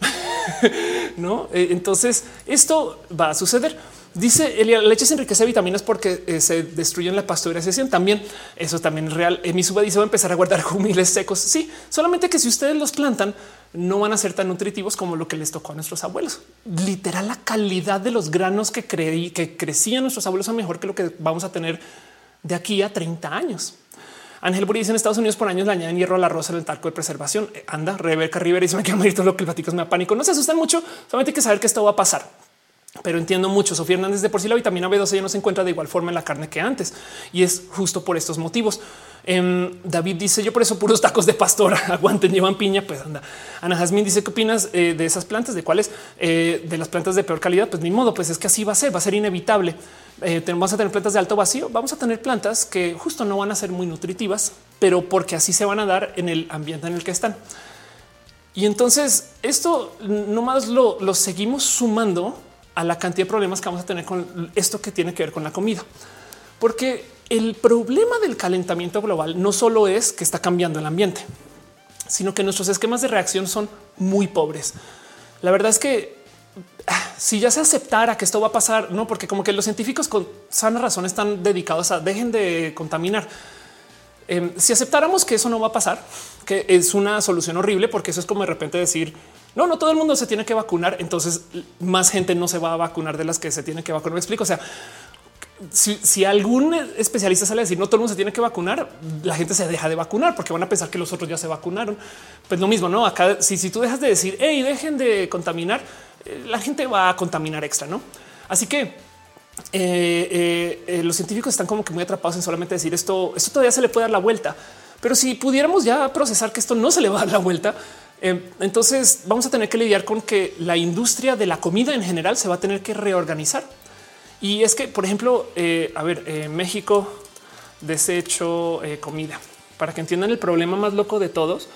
A: [laughs] no, entonces esto va a suceder. Dice la leche se enriquece de vitaminas porque se destruyen la pasteurización. También eso también es real. mi suba dice va a empezar a guardar [laughs] jumiles secos. Sí, solamente que si ustedes los plantan, no van a ser tan nutritivos como lo que les tocó a nuestros abuelos. Literal, la calidad de los granos que creí que crecían nuestros abuelos es mejor que lo que vamos a tener de aquí a 30 años. Ángel Buri dice en Estados Unidos por años le añaden hierro al arroz en el talco de preservación. Eh, anda, Rebeca Rivera dice me quiero morir todo lo que el platicos me da pánico. No se asustan mucho, solamente hay que saber que esto va a pasar pero entiendo mucho. Sofía Hernández de por sí la vitamina B12 ya no se encuentra de igual forma en la carne que antes y es justo por estos motivos. Em, David dice yo por eso puros tacos de pastora [laughs] aguanten, llevan piña. Pues anda. Ana Jazmín dice qué opinas eh, de esas plantas, de cuáles eh, de las plantas de peor calidad. Pues ni modo, pues es que así va a ser, va a ser inevitable. Eh, vamos a tener plantas de alto vacío, vamos a tener plantas que justo no van a ser muy nutritivas, pero porque así se van a dar en el ambiente en el que están. Y entonces esto nomás lo, lo seguimos sumando a la cantidad de problemas que vamos a tener con esto que tiene que ver con la comida. Porque el problema del calentamiento global no solo es que está cambiando el ambiente, sino que nuestros esquemas de reacción son muy pobres. La verdad es que ah, si ya se aceptara que esto va a pasar, no, porque como que los científicos con sana razón están dedicados a dejen de contaminar. Em, si aceptáramos que eso no va a pasar, que es una solución horrible, porque eso es como de repente decir no, no todo el mundo se tiene que vacunar. Entonces más gente no se va a vacunar de las que se tiene que vacunar. Me explico. O sea, si, algún especialista sale a decir no todo el mundo se tiene que vacunar, la gente se deja de vacunar porque van a pensar que los otros ya se vacunaron. Pues lo mismo, no acá. Si, si tú dejas de decir hey, dejen de contaminar, eh, la gente va a contaminar extra, no? Así que eh, eh, los científicos están como que muy atrapados en solamente decir esto. Esto todavía se le puede dar la vuelta, pero si pudiéramos ya procesar que esto no se le va a dar la vuelta, entonces vamos a tener que lidiar con que la industria de la comida en general se va a tener que reorganizar y es que, por ejemplo, eh, a ver, eh, México desecho eh, comida para que entiendan el problema más loco de todos.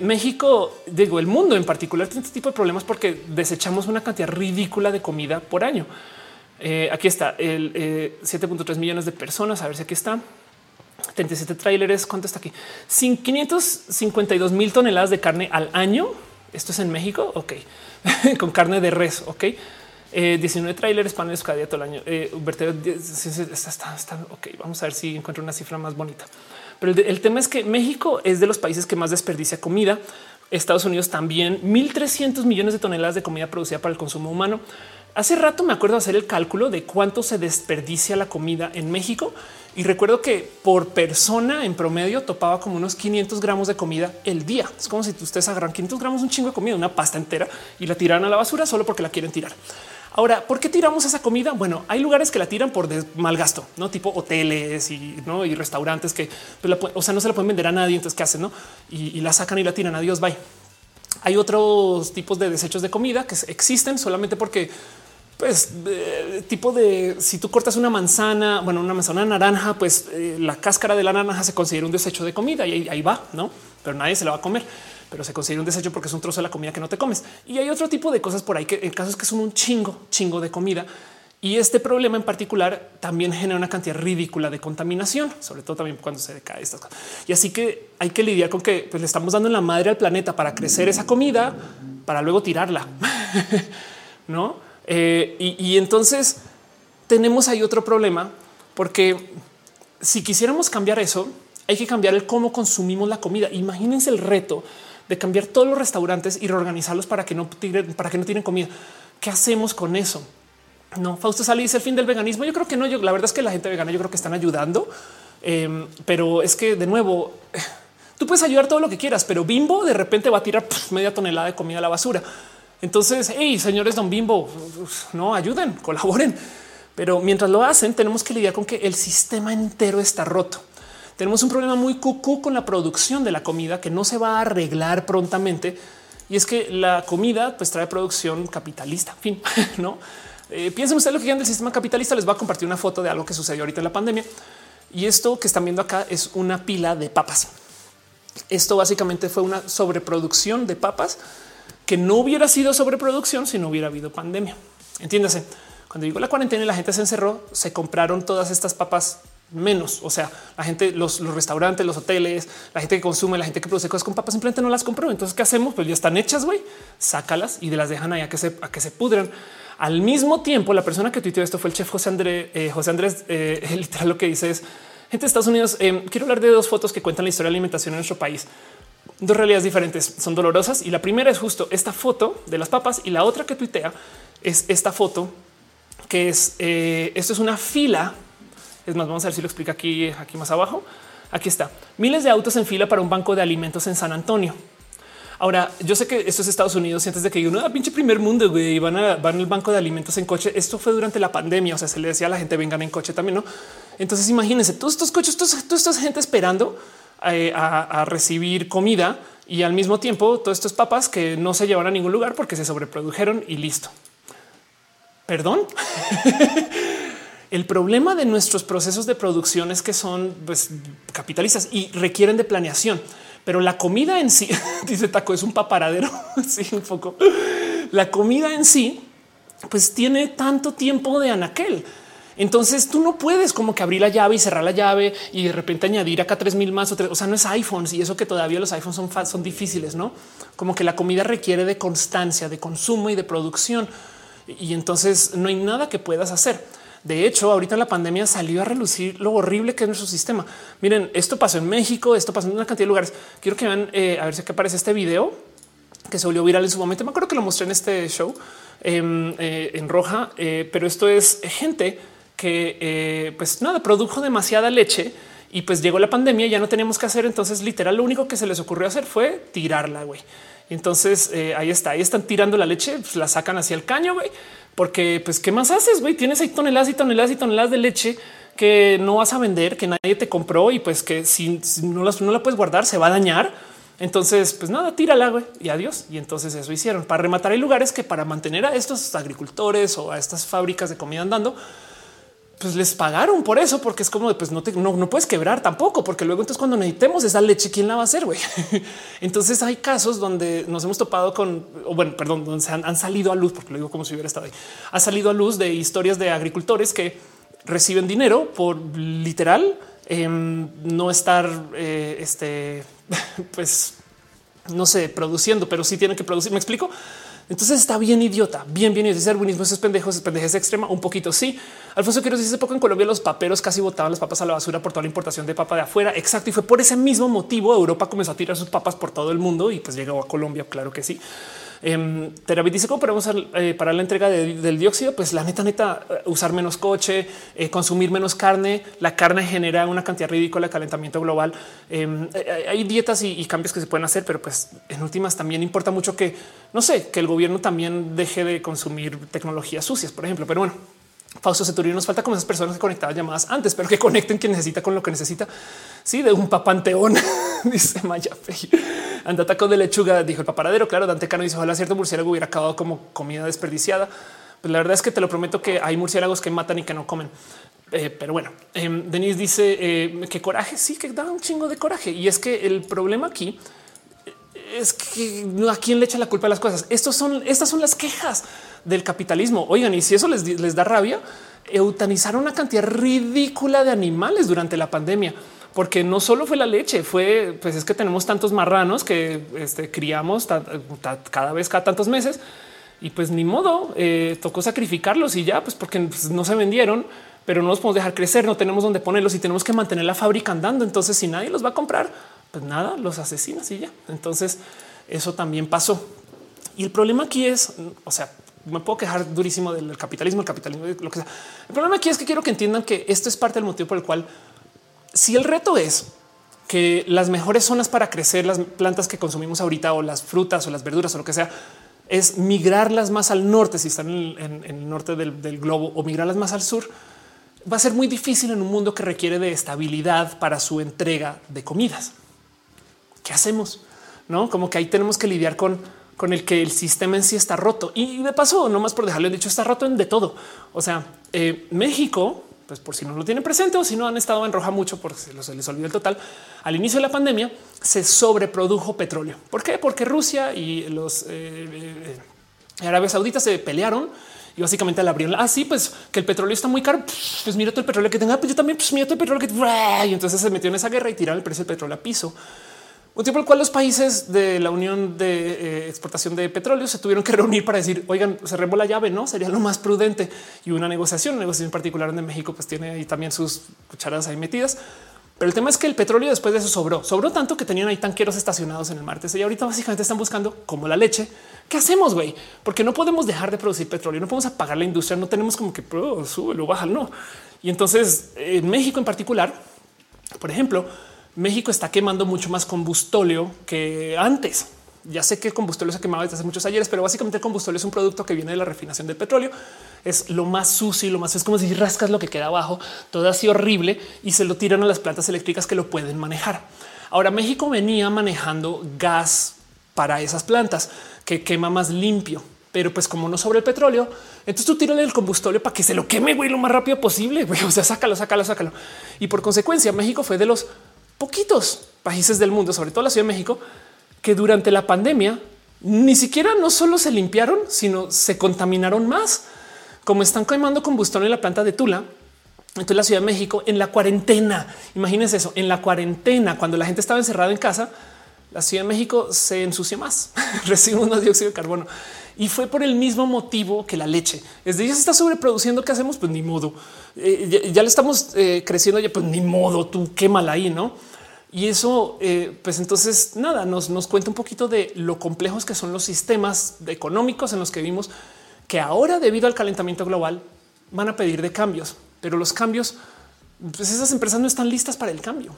A: México, digo, el mundo en particular tiene este tipo de problemas porque desechamos una cantidad ridícula de comida por año. aquí está el 7.3 millones de personas. A ver si aquí está. 37 tráileres. ¿Cuánto está aquí? Sin 552 mil toneladas de carne al año. Esto es en México. Ok, [laughs] con carne de res. Ok. 19 eh, trailers paneles cada día todo el año. Eh, está, está, ok, vamos a ver si encuentro una cifra más bonita. Pero el, tema es que México es de los países que más desperdicia comida. Estados Unidos también 1.300 millones de toneladas de comida producida para el consumo humano. Hace rato me acuerdo hacer el cálculo de cuánto se desperdicia la comida en México y recuerdo que por persona en promedio topaba como unos 500 gramos de comida el día. Es como si ustedes agarran 500 gramos un chingo de comida, una pasta entera y la tiran a la basura solo porque la quieren tirar. Ahora, ¿por qué tiramos esa comida? Bueno, hay lugares que la tiran por mal gasto, no tipo hoteles y, ¿no? y restaurantes que, pues, o sea, no se la pueden vender a nadie. Entonces, ¿qué hacen? No? Y, la sacan y la tiran. Adiós, bye. Hay otros tipos de desechos de comida que existen solamente porque pues tipo de si tú cortas una manzana, bueno, una manzana naranja, pues eh, la cáscara de la naranja se considera un desecho de comida y ahí, va, no? Pero nadie se la va a comer pero se considera un desecho porque es un trozo de la comida que no te comes. Y hay otro tipo de cosas por ahí que en casos que son un chingo, chingo de comida. Y este problema en particular también genera una cantidad ridícula de contaminación, sobre todo también cuando se decae estas cosas. Y así que hay que lidiar con que pues, le estamos dando la madre al planeta para crecer esa comida para luego tirarla. [laughs] no? Eh, y, entonces tenemos ahí otro problema porque si quisiéramos cambiar eso, hay que cambiar el cómo consumimos la comida. Imagínense el reto de cambiar todos los restaurantes y reorganizarlos para que no tiren, para que no tienen comida. ¿Qué hacemos con eso? No, Fausto sale dice el fin del veganismo. Yo creo que no. La verdad es que la gente vegana, yo creo que están ayudando, em, pero es que de nuevo, tú puedes ayudar todo lo que quieras, pero Bimbo de repente va a tirar media tonelada de comida a la basura. Entonces, hey, señores Don Bimbo, no ayuden, colaboren. Pero mientras lo hacen, tenemos que lidiar con que el sistema entero está roto tenemos un problema muy cucú con la producción de la comida que no se va a arreglar prontamente. Y es que la comida pues trae producción capitalista. En fin, [laughs] no eh, piensen ustedes lo que quieran del sistema capitalista. Les voy a compartir una foto de algo que sucedió ahorita en la pandemia. Y esto que están viendo acá es una pila de papas. Esto básicamente fue una sobreproducción de papas que no hubiera sido sobreproducción si no hubiera habido pandemia. Entiéndase, cuando llegó la cuarentena y la gente se encerró, se compraron todas estas papas menos. O sea, la gente, los, restaurantes, los hoteles, la gente que consume, la gente que produce cosas con papas simplemente no las compró. Entonces, ¿qué hacemos? Pues ya están hechas, güey, sácalas y las dejan ahí a que se, a que se pudran. Al mismo tiempo, la persona que tuiteó esto fue el chef José Andrés. Eh, José Andrés, eh, [laughs] literal, lo que dice es gente de Estados Unidos. Eh, quiero hablar de dos fotos que cuentan la historia de alimentación en nuestro país. Dos realidades diferentes son dolorosas y la primera es justo esta foto de las papas y la otra que tuitea es esta foto que es esto es una fila es más, vamos a ver si lo explica aquí, aquí más abajo. Aquí está miles de autos en fila para un banco de alimentos en San Antonio. Ahora, yo sé que esto es Estados Unidos y antes de que yo no ah, pinche primer mundo güey, van a van al banco de alimentos en coche. Esto fue durante la pandemia. O sea, se le decía a la gente vengan en coche también. No, entonces imagínense todos estos coches, toda esta gente esperando eh, a, recibir comida y al mismo tiempo todos estos papas que no se llevan a ningún lugar porque se sobreprodujeron y listo. Perdón. [laughs] El problema de nuestros procesos de producción es que son pues, capitalistas y requieren de planeación, pero la comida en sí, [laughs] dice Taco, es un paparadero. [laughs] sí, un poco. La comida en sí, pues tiene tanto tiempo de anaquel. Entonces tú no puedes como que abrir la llave y cerrar la llave y de repente añadir acá tres mil más o tres. O sea, no es iPhones y eso que todavía los iPhones son, son difíciles, no como que la comida requiere de constancia, de consumo y de producción. Y entonces no hay nada que puedas hacer. De hecho, ahorita la pandemia salió a relucir lo horrible que es nuestro sistema. Miren, esto pasó en México, esto pasó en una cantidad de lugares. Quiero que vean eh, a ver si aparece este video que se volvió viral en su momento. Me acuerdo que lo mostré en este show em, eh, en roja, eh, pero esto es gente que eh, pues nada, produjo demasiada leche y pues llegó la pandemia, ya no teníamos que hacer. Entonces, literal, lo único que se les ocurrió hacer fue tirarla. Güey. Entonces eh, ahí está, ahí están tirando la leche, pues, la sacan hacia el caño, güey, porque pues qué más haces, güey? Tienes ahí toneladas y toneladas y toneladas de leche que no vas a vender, que nadie te compró y pues que si, no, las, no la puedes guardar se va a dañar. Entonces, pues nada, tírala güey, y adiós. Y entonces eso hicieron para rematar. Hay lugares que para mantener a estos agricultores o a estas fábricas de comida andando, pues les pagaron por eso, porque es como de pues no, te, no, no, puedes quebrar tampoco, porque luego entonces cuando necesitemos esa leche, ¿quién la va a hacer? [laughs] entonces hay casos donde nos hemos topado con, o bueno, perdón, donde se han, han, salido a luz, porque lo digo como si hubiera estado ahí, ha salido a luz de historias de agricultores que reciben dinero por literal eh, no estar, eh, este, [laughs] pues no sé, produciendo, pero sí tienen que producir. Me explico. Entonces está bien idiota, bien, bien. Ese arbunismo, esos pendejos, es extrema, un poquito. Sí, Alfonso Quiroz dice poco en Colombia los paperos casi botaban las papas a la basura por toda la importación de papa de afuera. Exacto. Y fue por ese mismo motivo Europa comenzó a tirar sus papas por todo el mundo y pues llegó a Colombia. Claro que sí. Eh, Terabyte dice cómo podemos eh, para la entrega de, del dióxido. Pues la neta, neta, eh, usar menos coche, eh, consumir menos carne. La carne genera una cantidad ridícula de calentamiento global. Em, eh, hay dietas y, y, cambios que se pueden hacer, pero pues en últimas también importa mucho que no sé, que el gobierno también deje de consumir tecnologías sucias, por ejemplo. Pero bueno, Fausto Ceturino nos falta como esas personas que conectaban llamadas antes, pero que conecten quien necesita con lo que necesita. Sí, de un papanteón, [laughs] dice Maya Anda taco de lechuga, dijo el paparadero. Claro, Dante Cano dice ojalá cierto murciélago hubiera acabado como comida desperdiciada. Pues la verdad es que te lo prometo que hay murciélagos que matan y que no comen. Eh, pero bueno, eh, Denise dice eh, que coraje, sí que da un chingo de coraje. Y es que el problema aquí es que a quién le echa la culpa a las cosas. Estos son, estas son las quejas del capitalismo. Oigan, y si eso les, les da rabia, eutanizar una cantidad ridícula de animales durante la pandemia, porque no solo fue la leche, fue pues es que tenemos tantos marranos que este, criamos cada vez cada tantos meses y pues ni modo eh, tocó sacrificarlos y ya, pues porque pues, no se vendieron, pero no los podemos dejar crecer, no tenemos dónde ponerlos y tenemos que mantener la fábrica andando. Entonces, si nadie los va a comprar, pues nada, los asesinas y ya. Entonces, eso también pasó. Y el problema aquí es, o sea, me puedo quejar durísimo del capitalismo, el capitalismo, lo que sea. El problema aquí es que quiero que entiendan que esto es parte del motivo por el cual, si el reto es que las mejores zonas para crecer las plantas que consumimos ahorita o las frutas o las verduras o lo que sea, es migrarlas más al norte, si están en el, norte del globo o migrarlas más al sur, va a ser muy difícil en un mundo que requiere de estabilidad para su entrega de comidas. ¿Qué hacemos? No como que ahí tenemos que lidiar con con el que el sistema en sí está roto. Y de paso, no más por dejarle dicho, está roto en de todo. O sea, eh, México, pues por si no lo tienen presente o si no han estado en roja mucho porque se les olvidó el total, al inicio de la pandemia se sobreprodujo petróleo. ¿Por qué? Porque Rusia y los eh, eh, Arabia Saudita se pelearon y básicamente la abrieron. Así ah, pues que el petróleo está muy caro. Pues mira todo el petróleo que tenga. Pues yo también, pues mira todo el petróleo que y entonces se metió en esa guerra y tiraron el precio del petróleo a piso. Un tiempo el cual los países de la Unión de eh, Exportación de Petróleo se tuvieron que reunir para decir, oigan, cerremos la llave, no sería lo más prudente y una negociación, una negociación particular de México, pues tiene ahí también sus cucharadas ahí metidas. Pero el tema es que el petróleo después de eso sobró, sobró tanto que tenían ahí tanqueros estacionados en el martes y ahorita básicamente están buscando como la leche. ¿Qué hacemos, güey? Porque no podemos dejar de producir petróleo, no podemos apagar la industria, no tenemos como que oh, sube o baja, no. Y entonces en México en particular, por ejemplo, México está quemando mucho más combustóleo que antes. Ya sé que el combustóleo se quemaba desde hace muchos ayeres, pero básicamente el combustóleo es un producto que viene de la refinación del petróleo. Es lo más sucio y lo más es como si rascas lo que queda abajo, todo así horrible y se lo tiran a las plantas eléctricas que lo pueden manejar. Ahora México venía manejando gas para esas plantas que quema más limpio, pero pues como no sobre el petróleo, entonces tú tírale el combustóleo para que se lo queme güey, lo más rápido posible. Güey. [laughs] O sea, sácalo, sácalo, sácalo. Y por consecuencia, México fue de los poquitos países del mundo, sobre todo la Ciudad de México, que durante la pandemia ni siquiera no solo se limpiaron, sino se contaminaron más. Como están quemando combustión en la planta de Tula, Entonces la Ciudad de México en la cuarentena, imagínense eso, en la cuarentena, cuando la gente estaba encerrada en casa, la Ciudad de México se ensucia más, [laughs] recibe un dióxido de carbono. Y fue por el mismo motivo que la leche. Es de ya se está sobreproduciendo. ¿Qué hacemos? Pues ni modo. Eh, ya, le estamos eh, creciendo. Ya pues ni modo. Tú quémala ahí, no? Y eso, eh, pues entonces nada, nos, nos cuenta un poquito de lo complejos que son los sistemas económicos en los que vivimos, que ahora debido al calentamiento global van a pedir de cambios, pero los cambios, pues esas empresas no están listas para el cambio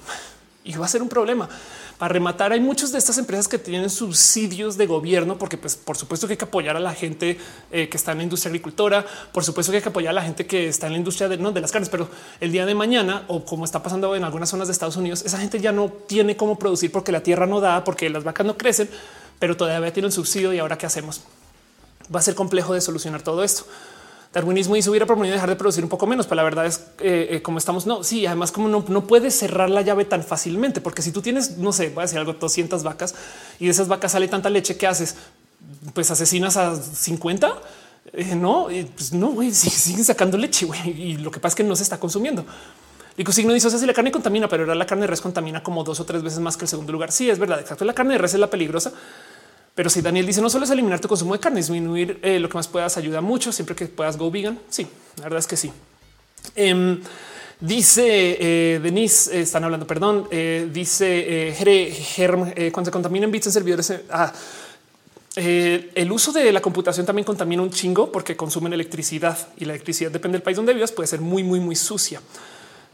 A: y va a ser un problema. Para rematar, hay muchas de estas empresas que tienen subsidios de gobierno, porque pues, por supuesto que hay que apoyar a la gente eh, que está en la industria agricultora, por supuesto que hay que apoyar a la gente que está en la industria de, no, de las carnes, pero el día de mañana, o como está pasando en algunas zonas de Estados Unidos, esa gente ya no tiene cómo producir porque la tierra no da, porque las vacas no crecen, pero todavía tienen subsidio y ahora qué hacemos? Va a ser complejo de solucionar todo esto darwinismo se hubiera proponido dejar de producir un poco menos, pero la verdad es eh, eh, como estamos. No, sí, además, como no, no puedes cerrar la llave tan fácilmente, porque si tú tienes, no sé, voy a decir algo, 200 vacas y de esas vacas sale tanta leche que haces, pues asesinas a 50. Eh, no, pues no, güey, [laughs] siguen sacando leche y lo que pasa es que no se está consumiendo. Y signo dice, o sea, si la carne contamina, pero ahora la carne de res contamina como dos o tres veces más que el segundo lugar. Sí, es verdad. Exacto. La carne de res es la peligrosa, pero si Daniel dice no solo es eliminar tu consumo de carne, disminuir eh, lo que más puedas ayuda mucho siempre que puedas go vegan. Sí, la verdad es que sí. Em, dice eh, Denise, eh, están hablando, perdón, dice Jere, Germ, cuando se contaminan bits en servidores. Ah, el uso de la computación también contamina un chingo porque consumen electricidad y la electricidad depende del país donde vivas, puede ser muy, muy, muy sucia.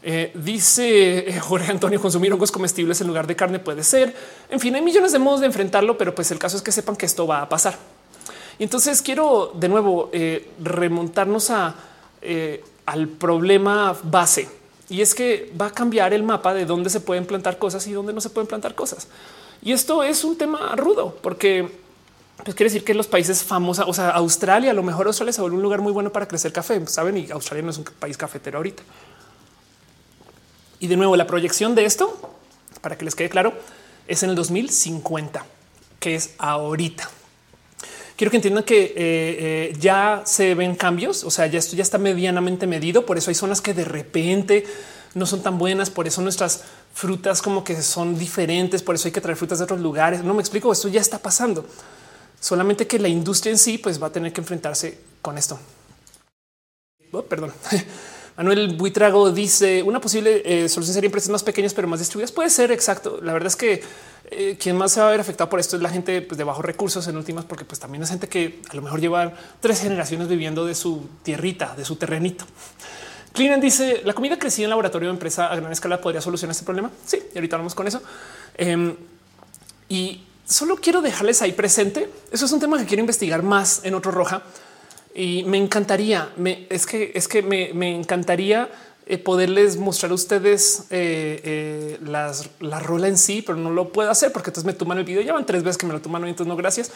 A: Eh, dice eh, Jorge Antonio, consumir hongos comestibles en lugar de carne puede ser. En fin, hay millones de modos de enfrentarlo, pero pues el caso es que sepan que esto va a pasar. Y entonces quiero de nuevo eh, remontarnos a, al problema base. Y es que va a cambiar el mapa de dónde se pueden plantar cosas y dónde no se pueden plantar cosas. Y esto es un tema rudo porque pues quiere decir que los países famosos, o sea, Australia, a lo mejor Australia se vuelve un lugar muy bueno para crecer café, saben? Y Australia no es un país cafetero ahorita. Y de nuevo, la proyección de esto, para que les quede claro, es en el 2050, que es ahorita. Quiero que entiendan que eh, eh, ya se ven cambios, o sea, ya esto ya está medianamente medido, por eso hay zonas que de repente no son tan buenas, por eso nuestras frutas como que son diferentes, por eso hay que traer frutas de otros lugares. No me explico, esto ya está pasando. Solamente que la industria en sí pues va a tener que enfrentarse con esto. Oh, perdón. [laughs] Manuel Buitrago dice una posible eh, solución sería empresas más pequeñas pero más distribuidas. Puede ser exacto. La verdad es que eh, quien más se va a ver afectado por esto es la gente pues, de bajos recursos en últimas, porque pues también es gente que a lo mejor lleva tres generaciones viviendo de su tierrita, de su terrenito. Cleanan dice la comida crecida en laboratorio de empresa a gran escala podría solucionar este problema. Sí, y ahorita vamos con eso. Em, y solo quiero dejarles ahí presente. Eso es un tema que quiero investigar más en otro roja y me encantaría, me, es que es que me, me encantaría eh, poderles mostrar a ustedes eh, eh, la rola en sí, pero no lo puedo hacer porque entonces me toman el video. Ya van tres veces que me lo toman y entonces no, gracias.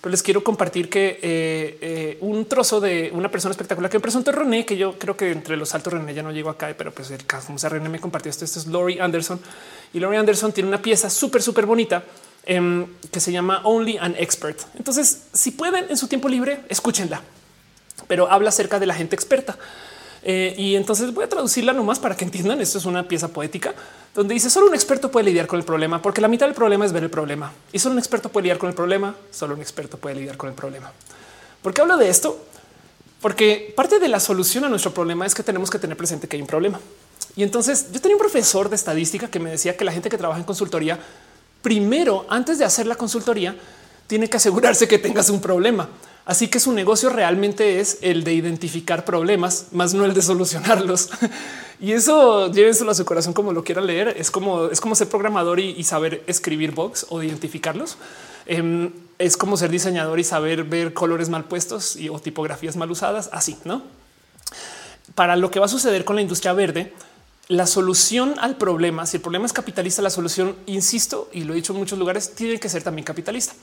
A: Pero les quiero compartir que un trozo de una persona espectacular que me presentó René, que yo creo que entre los altos René ya no llego acá, pero pues el caso sea René me compartió esto. Esto es Lori Anderson y Lori Anderson tiene una pieza súper, súper bonita em, que se llama Only an Expert. Entonces, si pueden en su tiempo libre, escúchenla pero habla acerca de la gente experta. Eh, y entonces voy a traducirla nomás para que entiendan. Esto es una pieza poética donde dice solo un experto puede lidiar con el problema, porque la mitad del problema es ver el problema y solo un experto puede lidiar con el problema. Solo un experto puede lidiar con el problema. ¿Por qué hablo de esto? Porque parte de la solución a nuestro problema es que tenemos que tener presente que hay un problema. Y entonces yo tenía un profesor de estadística que me decía que la gente que trabaja en consultoría, primero, antes de hacer la consultoría, tiene que asegurarse que tengas un problema. Así que su negocio realmente es el de identificar problemas, más no el de solucionarlos. [laughs] y eso llévenselo a su corazón como lo quieran leer. Es como es como ser programador y, saber escribir bugs o identificarlos. Em, es como ser diseñador y saber ver colores mal puestos y o tipografías mal usadas. Así no para lo que va a suceder con la industria verde. La solución al problema, si el problema es capitalista, la solución, insisto, y lo he dicho en muchos lugares, tiene que ser también capitalista.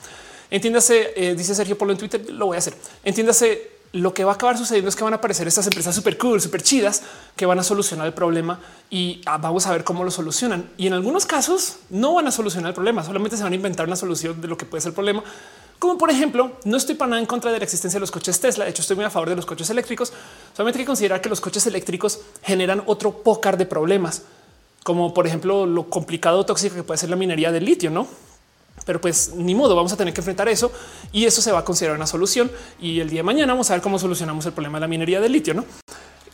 A: Entiéndase, eh, dice Sergio Polo en Twitter, lo voy a hacer. Entiéndase, lo que va a acabar sucediendo es que van a aparecer estas empresas súper cool, súper chidas que van a solucionar el problema y ah, vamos a ver cómo lo solucionan. Y en algunos casos no van a solucionar el problema, solamente se van a inventar una solución de lo que puede ser el problema Como por ejemplo, no estoy para nada en contra de la existencia de los coches Tesla. De hecho, estoy muy a favor de los coches eléctricos. Solamente hay que considerar que los coches eléctricos generan otro pócar de problemas, como por ejemplo lo complicado o tóxico que puede ser la minería del litio, no? Pero pues ni modo, vamos a tener que enfrentar eso y eso se va a considerar una solución. Y el día de mañana vamos a ver cómo solucionamos el problema de la minería del litio, no?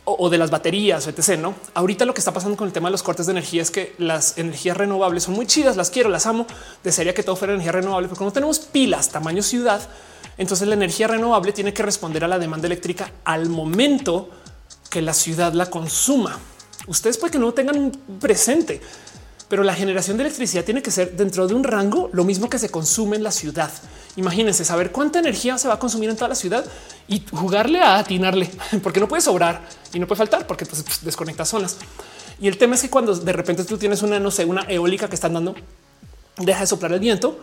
A: O, de las baterías, etc. No, ahorita lo que está pasando con el tema de los cortes de energía es que las energías renovables son muy chidas, las quiero, las amo. Desearía que todo fuera energía renovable, pero no tenemos pilas tamaño ciudad, entonces la energía renovable tiene que responder a la demanda eléctrica al momento que la ciudad la consuma. Ustedes puede que no tengan un presente, pero la generación de electricidad tiene que ser dentro de un rango lo mismo que se consume en la ciudad. Imagínense saber cuánta energía se va a consumir en toda la ciudad y jugarle a atinarle, [laughs] porque no puede sobrar y no puede faltar, porque entonces pues, desconecta zonas. Y el tema es que cuando de repente tú tienes una, no sé, una eólica que están dando, deja de soplar el viento,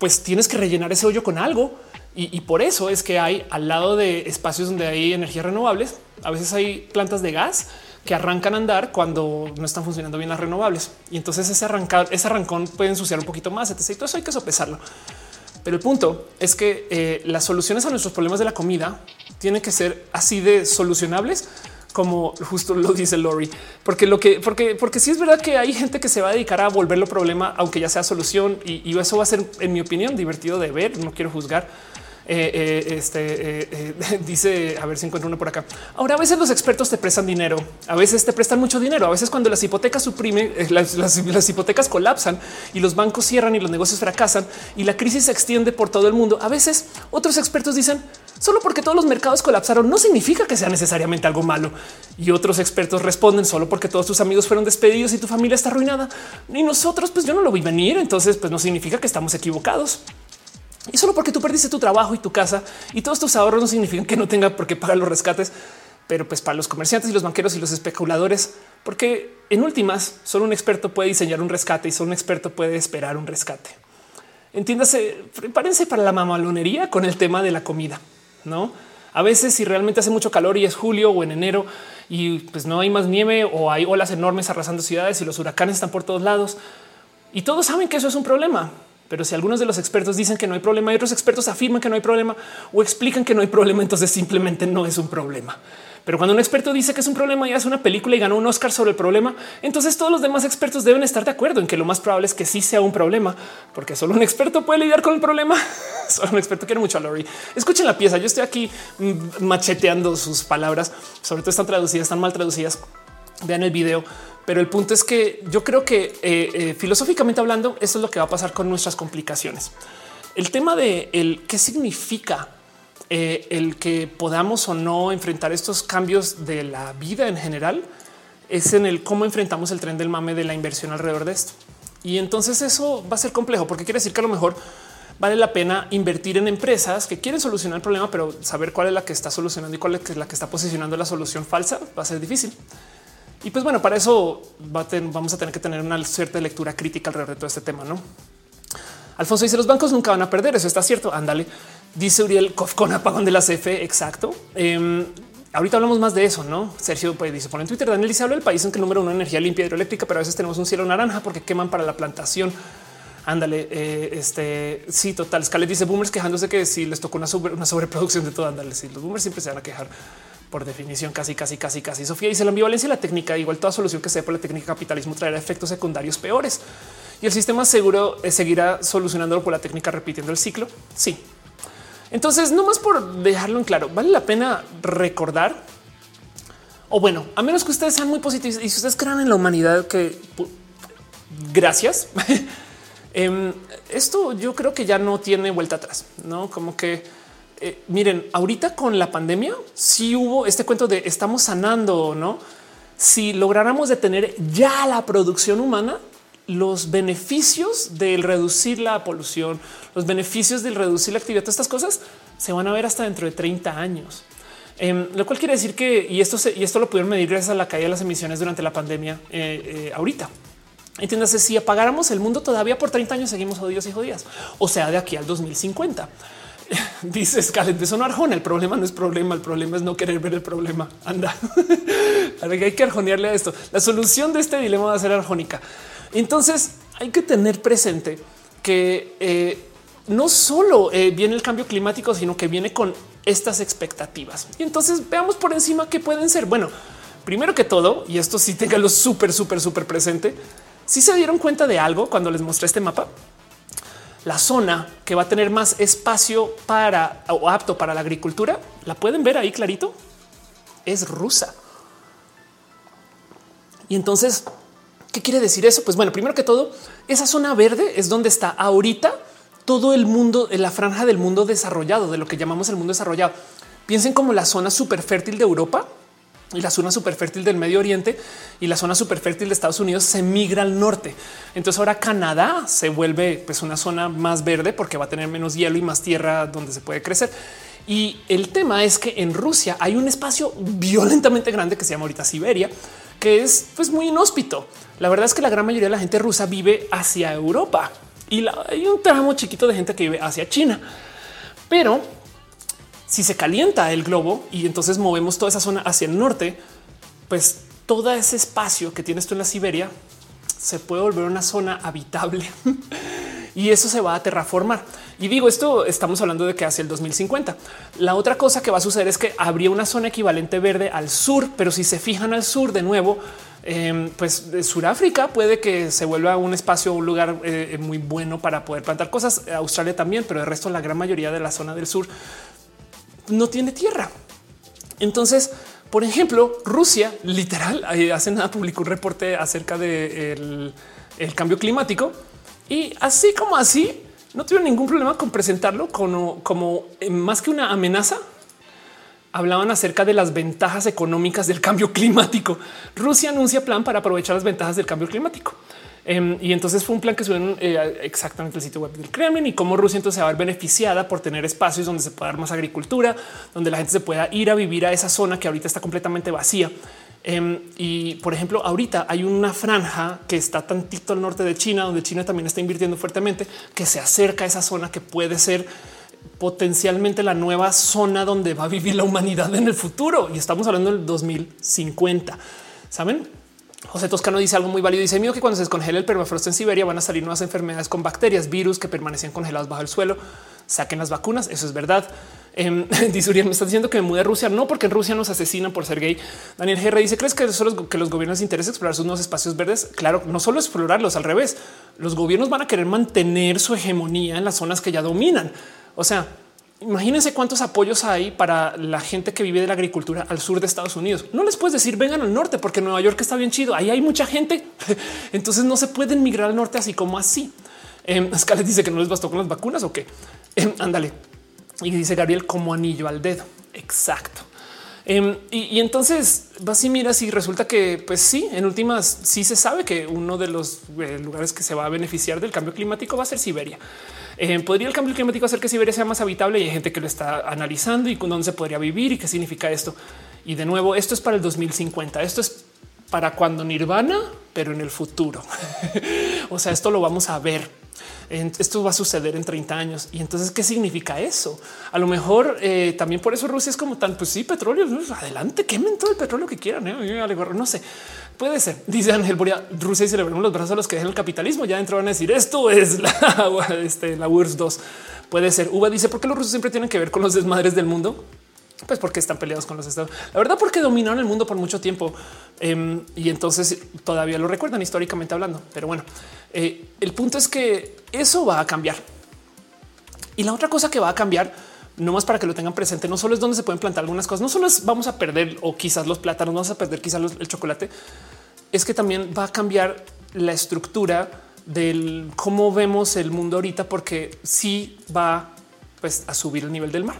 A: pues tienes que rellenar ese hoyo con algo. Y, por eso es que hay al lado de espacios donde hay energías renovables, a veces hay plantas de gas que arrancan a andar cuando no están funcionando bien las renovables. Y entonces ese arrancar, ese arrancón puede ensuciar un poquito más. Etc. Y todo eso hay que sopesarlo. Pero el punto es que eh, las soluciones a nuestros problemas de la comida tienen que ser así de solucionables como justo lo dice Lori, porque lo que, porque, porque sí es verdad que hay gente que se va a dedicar a volverlo problema, aunque ya sea solución, y, y eso va a ser, en mi opinión, divertido de ver. No quiero juzgar, eh, eh, este eh, [laughs] dice a ver si encuentro uno por acá. Ahora, a veces los expertos te prestan dinero, a veces te prestan mucho dinero, a veces cuando las hipotecas suprimen, las, las, hipotecas colapsan y los bancos cierran y los negocios fracasan y la crisis se extiende por todo el mundo. A veces otros expertos dicen solo porque todos los mercados colapsaron no significa que sea necesariamente algo malo. Y otros expertos responden solo porque todos tus amigos fueron despedidos y tu familia está arruinada. Y nosotros, pues yo no lo vi venir. Entonces, pues no significa que estamos equivocados. Y solo porque tú perdiste tu trabajo y tu casa y todos tus ahorros no significan que no tenga por qué pagar los rescates, pero pues para los comerciantes y los banqueros y los especuladores, porque en últimas solo un experto puede diseñar un rescate y solo un experto puede esperar un rescate. Entiéndase, prepárense para la mamalonería con el tema de la comida, no? A veces si realmente hace mucho calor y es julio o en enero y pues no hay más nieve o hay olas enormes arrasando ciudades y los huracanes están por todos lados y todos saben que eso es un problema pero si algunos de los expertos dicen que no hay problema y otros expertos afirman que no hay problema o explican que no hay problema, entonces simplemente no es un problema. Pero cuando un experto dice que es un problema y hace una película y ganó un Oscar sobre el problema, entonces todos los demás expertos deben estar de acuerdo en que lo más probable es que sí sea un problema, porque solo un experto puede lidiar con el problema. [laughs] solo un experto quiere mucho a Lori. Escuchen la pieza. Yo estoy aquí mm, macheteando sus palabras, sobre todo están traducidas, están mal traducidas. Vean el video pero el punto es que yo creo que eh, eh, filosóficamente hablando, eso es lo que va a pasar con nuestras complicaciones. El tema de el qué significa eh, el que podamos o no enfrentar estos cambios de la vida en general es en el cómo enfrentamos el tren del mame de la inversión alrededor de esto. Y entonces eso va a ser complejo porque quiere decir que a lo mejor vale la pena invertir en empresas que quieren solucionar el problema, pero saber cuál es la que está solucionando y cuál es la que está posicionando la solución falsa va a ser difícil. Y pues bueno, para eso vamos a tener que tener una cierta lectura crítica alrededor de todo este tema, ¿no? Alfonso dice los bancos nunca van a perder, eso está cierto, ándale. Dice Uriel con apagón de la CFE, exacto. Em, ahorita hablamos más de eso, ¿no? Sergio pues, dice por en Twitter, Daniel dice habla del país en que el número uno energía limpia hidroeléctrica, pero a veces tenemos un cielo naranja porque queman para la plantación. Ándale, eh, este sí, total. Scarlett dice boomers quejándose que si les tocó una, una sobreproducción de todo. Ándale, si los boomers siempre se van a quejar por definición casi, casi, casi, casi. Sofía dice la ambivalencia y la técnica, igual toda solución que sea por la técnica capitalismo traerá efectos secundarios peores y el sistema seguro eh, seguirá solucionándolo por la técnica repitiendo el ciclo. Sí. Entonces, no más por dejarlo en claro, vale la pena recordar o bueno, a menos que ustedes sean muy positivos y si ustedes crean en la humanidad que gracias. [laughs] Em, esto yo creo que ya no tiene vuelta atrás, no como que eh, miren, ahorita con la pandemia, si hubo este cuento de estamos sanando, no? Si lográramos detener ya la producción humana, los beneficios del reducir la polución, los beneficios del reducir la actividad, todas estas cosas se van a ver hasta dentro de 30 años. Em, lo cual quiere decir que, y esto, y esto lo pudieron medir gracias a la caída de las emisiones durante la pandemia eh, eh, ahorita. Entiéndase, si apagáramos el mundo todavía por 30 años, seguimos jodidos y jodidas. O sea, de aquí al 2050. [laughs] Dice Scarlett de sonar Arjona. El problema no es problema, el problema es no querer ver el problema. Anda, [laughs] hay que arjonearle a esto. La solución de este dilema va a ser arjónica. Entonces hay que tener presente que eh, no solo eh, viene el cambio climático, sino que viene con estas expectativas. Y entonces veamos por encima qué pueden ser. Bueno, primero que todo, y esto sí [laughs] lo súper, súper, súper presente, si se dieron cuenta de algo cuando les mostré este mapa, la zona que va a tener más espacio para o apto para la agricultura, la pueden ver ahí clarito, es rusa. Y entonces, ¿qué quiere decir eso? Pues bueno, primero que todo, esa zona verde es donde está ahorita todo el mundo, en la franja del mundo desarrollado, de lo que llamamos el mundo desarrollado. Piensen como la zona súper fértil de Europa y la zona súper fértil del Medio Oriente y la zona súper fértil de Estados Unidos se migra al norte. Entonces ahora Canadá se vuelve pues una zona más verde porque va a tener menos hielo y más tierra donde se puede crecer. Y el tema es que en Rusia hay un espacio violentamente grande que se llama ahorita Siberia, que es pues muy inhóspito. La verdad es que la gran mayoría de la gente rusa vive hacia Europa y hay un tramo chiquito de gente que vive hacia China. Pero si se calienta el globo y entonces movemos toda esa zona hacia el norte, pues todo ese espacio que tienes tú en la Siberia se puede volver una zona habitable [laughs] y eso se va a terraformar. Y digo esto, estamos hablando de que hacia el 2050. La otra cosa que va a suceder es que habría una zona equivalente verde al sur, pero si se fijan al sur de nuevo, em, pues Sudáfrica puede que se vuelva un espacio, un lugar eh, muy bueno para poder plantar cosas. Australia también, pero el resto, la gran mayoría de la zona del sur no tiene tierra. Entonces, por ejemplo, Rusia literal hace nada publicó un reporte acerca del el cambio climático y así como así no tuvieron ningún problema con presentarlo como, como eh, más que una amenaza. Hablaban acerca de las ventajas económicas del cambio [laughs] climático. Rusia anuncia plan para aprovechar las ventajas del cambio climático. Em, y entonces fue un plan que subieron eh, exactamente el sitio web del Kremlin y cómo Rusia entonces se va a ver beneficiada por tener espacios donde se pueda dar más agricultura, donde la gente se pueda ir a vivir a esa zona que ahorita está completamente vacía. Em, y por ejemplo, ahorita hay una franja que está tantito al norte de China, donde China también está invirtiendo fuertemente, que se acerca a esa zona que puede ser potencialmente la nueva zona donde va a vivir la humanidad en el futuro. Y estamos hablando del 2050. Saben? José Toscano dice algo muy válido. Dice mío que cuando se descongela el permafrost en Siberia van a salir nuevas enfermedades con bacterias, virus que permanecían congelados bajo el suelo. Saquen las vacunas. Eso es verdad. [laughs] Eh, me está diciendo que me mude a Rusia. No, porque en Rusia nos asesinan por ser gay. Daniel GR dice: ¿Crees que, solo que los gobiernos interesa explorar sus nuevos espacios verdes? Claro, no solo explorarlos, al revés. Los gobiernos van a querer mantener su hegemonía en las zonas que ya dominan. O sea, Imagínense cuántos apoyos hay para la gente que vive de la agricultura al sur de Estados Unidos. No les puedes decir vengan al norte porque Nueva York está bien chido. Ahí hay mucha gente. [laughs] Entonces no se pueden migrar al norte así como así. Eh, dice que no les bastó con las vacunas o qué. Em, ándale. Y dice Gabriel como anillo al dedo. Exacto. Em, y, entonces vas y miras y resulta que, pues sí, en últimas, sí se sabe que uno de los eh, lugares que se va a beneficiar del cambio climático va a ser Siberia. Eh, ¿Podría el cambio climático hacer que Siberia sea más habitable? Y hay gente que lo está analizando y con dónde se podría vivir y qué significa esto. Y de nuevo, esto es para el 2050. Esto es para cuando Nirvana, pero en el futuro. [laughs] o sea, esto lo vamos a ver. Esto va a suceder en 30 años. Y entonces, ¿qué significa eso? A lo mejor eh, también por eso Rusia es como tan, pues sí, petróleo, adelante, quemen todo el petróleo que quieran. ¿eh? No sé, Puede ser. Dice Ángel Boria, Rusia y celebramos los brazos a los que dejan el capitalismo. Ya dentro van a decir esto es la, este, la URSS 2. Puede ser. Uva dice por qué los rusos siempre tienen que ver con los desmadres del mundo. Pues porque están peleados con los estados. La verdad, porque dominaron el mundo por mucho tiempo em, y entonces todavía lo recuerdan históricamente hablando. Pero bueno, eh, el punto es que eso va a cambiar. Y la otra cosa que va a cambiar no más para que lo tengan presente, no solo es donde se pueden plantar algunas cosas, no solo es vamos a perder o quizás los plátanos, vamos a perder quizás el chocolate, es que también va a cambiar la estructura del cómo vemos el mundo ahorita, porque sí va pues, a subir el nivel del mar.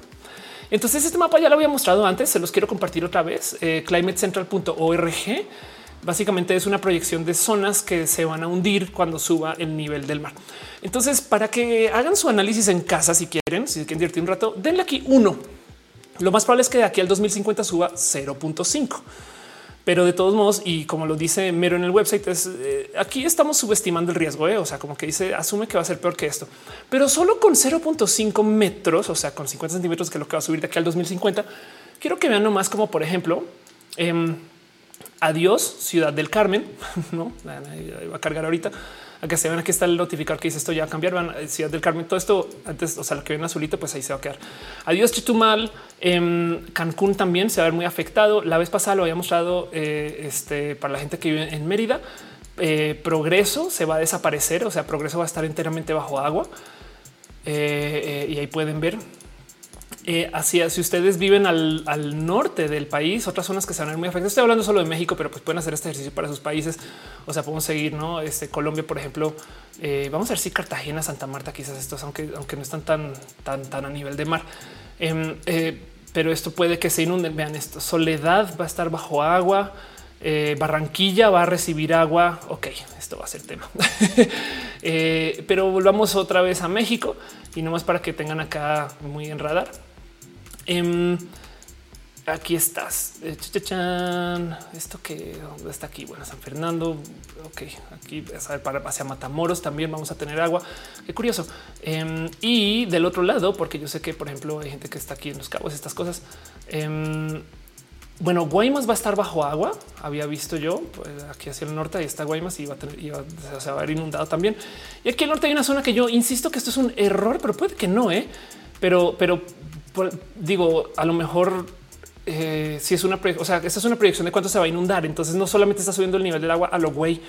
A: Entonces este mapa ya lo había mostrado antes, se los quiero compartir otra vez, eh, climatecentral.org Básicamente es una proyección de zonas que se van a hundir cuando suba el nivel del mar. Entonces, para que hagan su análisis en casa, si quieren, si quieren divertir un rato, denle aquí uno. Lo más probable es que de aquí al 2050 suba 0.5. Pero de todos modos, y como lo dice Mero en el website, es eh, aquí estamos subestimando el riesgo. ¿eh? O sea, como que dice, asume que va a ser peor que esto, pero solo con 0.5 metros, o sea, con 50 centímetros, que es lo que va a subir de aquí al 2050. Quiero que vean nomás como, por ejemplo, em, Adiós, Ciudad del Carmen. [laughs] No va a cargar ahorita. a que se ven aquí está el notificador que dice esto ya cambiar. Van eh, Ciudad del Carmen, todo esto antes, o sea, lo que ven azulito, pues ahí se va a quedar. Adiós, Chitumal. En Cancún también se va a ver muy afectado. La vez pasada lo había mostrado eh, este, para la gente que vive en Mérida. Eh, progreso se va a desaparecer, o sea, progreso va a estar enteramente bajo agua. y ahí pueden ver eh, hacia si ustedes viven al, norte del país, otras zonas que se van a ver muy afectadas. Estoy hablando solo de México, pero pues pueden hacer este ejercicio para sus países. O sea, podemos seguir, no? Este Colombia, por ejemplo, eh, vamos a ver si Cartagena, Santa Marta, quizás estos, aunque, aunque no están tan, tan, tan a nivel de mar. Em, eh, pero esto puede que se inunden. Vean esto. Soledad va a estar bajo agua. Barranquilla va a recibir agua. Ok, esto va a ser tema. [laughs] pero volvamos otra vez a México y no más para que tengan acá muy en radar. Em, aquí estás. Eh, Esto que está aquí. Bueno, San Fernando. Ok, aquí para hacia Matamoros también vamos a tener agua. Qué curioso. Em, y del otro lado, porque yo sé que, por ejemplo, hay gente que está aquí en los cabos, estas cosas. Em, bueno, Guaymas va a estar bajo agua. Había visto yo pues, aquí hacia el norte. Ahí está Guaymas y va a tener, ver inundado también. Y aquí al norte hay una zona que yo insisto que esto es un error, pero puede que no, ¿eh? pero, pero digo, a lo mejor eh, si es una, o sea, esta es una proyección de cuánto se va a inundar. Entonces no solamente está subiendo el nivel del agua a lo güey,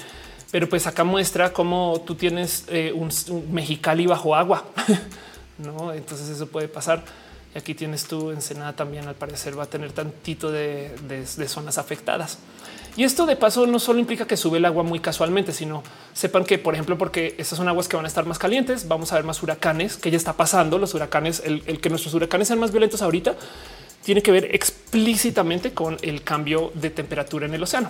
A: pero pues acá muestra cómo tú tienes eh, un, Mexicali bajo agua. [laughs] no, entonces eso puede pasar. Y aquí tienes tú Ensenada también, al parecer va a tener tantito de, de, zonas afectadas. Y esto de paso no solo implica que sube el agua muy casualmente, sino sepan que, por ejemplo, porque estas son aguas que van a estar más calientes, vamos a ver más huracanes que ya está pasando. Los huracanes, el, que nuestros huracanes sean más violentos ahorita, tiene que ver explícitamente con el cambio de temperatura en el océano.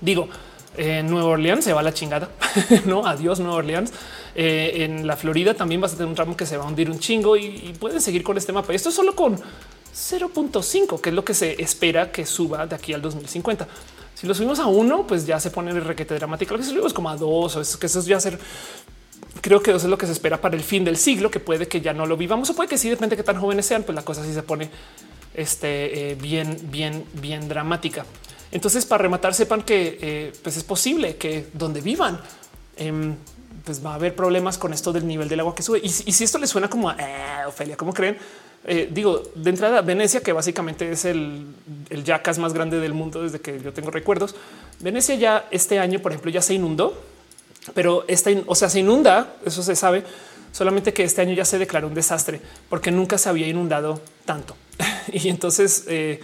A: Digo, en Nueva Orleans se va a la chingada. [laughs] no, adiós Nueva Orleans. Eh, en la Florida también vas a tener un tramo que se va a hundir un chingo y, pueden seguir con este mapa. Esto es solo con 0.5, que es lo que se espera que suba de aquí al 2050. Si lo subimos a uno, pues ya se pone el requete dramático. Lo que subimos como a dos o es que eso ya ser. Creo que eso es lo que se espera para el fin del siglo, que puede que ya no lo vivamos o puede que sí, depende de qué tan jóvenes sean, pues la cosa sí se pone este, eh, bien, bien, bien dramática. Entonces, para rematar, sepan que eh, pues es posible que donde vivan, em, pues va a haber problemas con esto del nivel del agua que sube. Y, si esto les suena como a eh, Ofelia, ¿cómo creen? Eh, digo, de entrada, Venecia, que básicamente es el, el yacas más grande del mundo desde que yo tengo recuerdos. Venecia ya este año, por ejemplo, ya se inundó, pero esta, o sea, se inunda, eso se sabe, solamente que este año ya se declaró un desastre porque nunca se había inundado tanto. [laughs] y entonces, eh,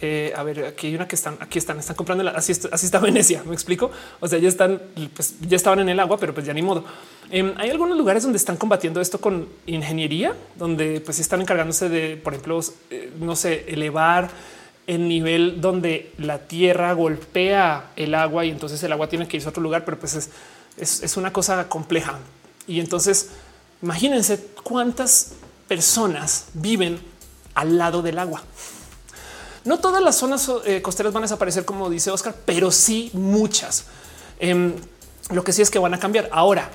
A: eh, a ver, aquí hay una que están, aquí están, están comprando, así, así está Venecia, me explico. O sea, ya están, pues ya estaban en el agua, pero pues ya ni modo. Em, hay algunos lugares donde están combatiendo esto con ingeniería, donde pues están encargándose de, por ejemplo, eh, no sé, elevar el nivel donde la tierra golpea el agua y entonces el agua tiene que irse a otro lugar, pero pues es, una cosa compleja. Y entonces imagínense cuántas personas viven al lado del agua. No todas las zonas eh, costeras van a desaparecer, como dice Oscar, pero sí muchas. Em, lo que sí es que van a cambiar. Ahora,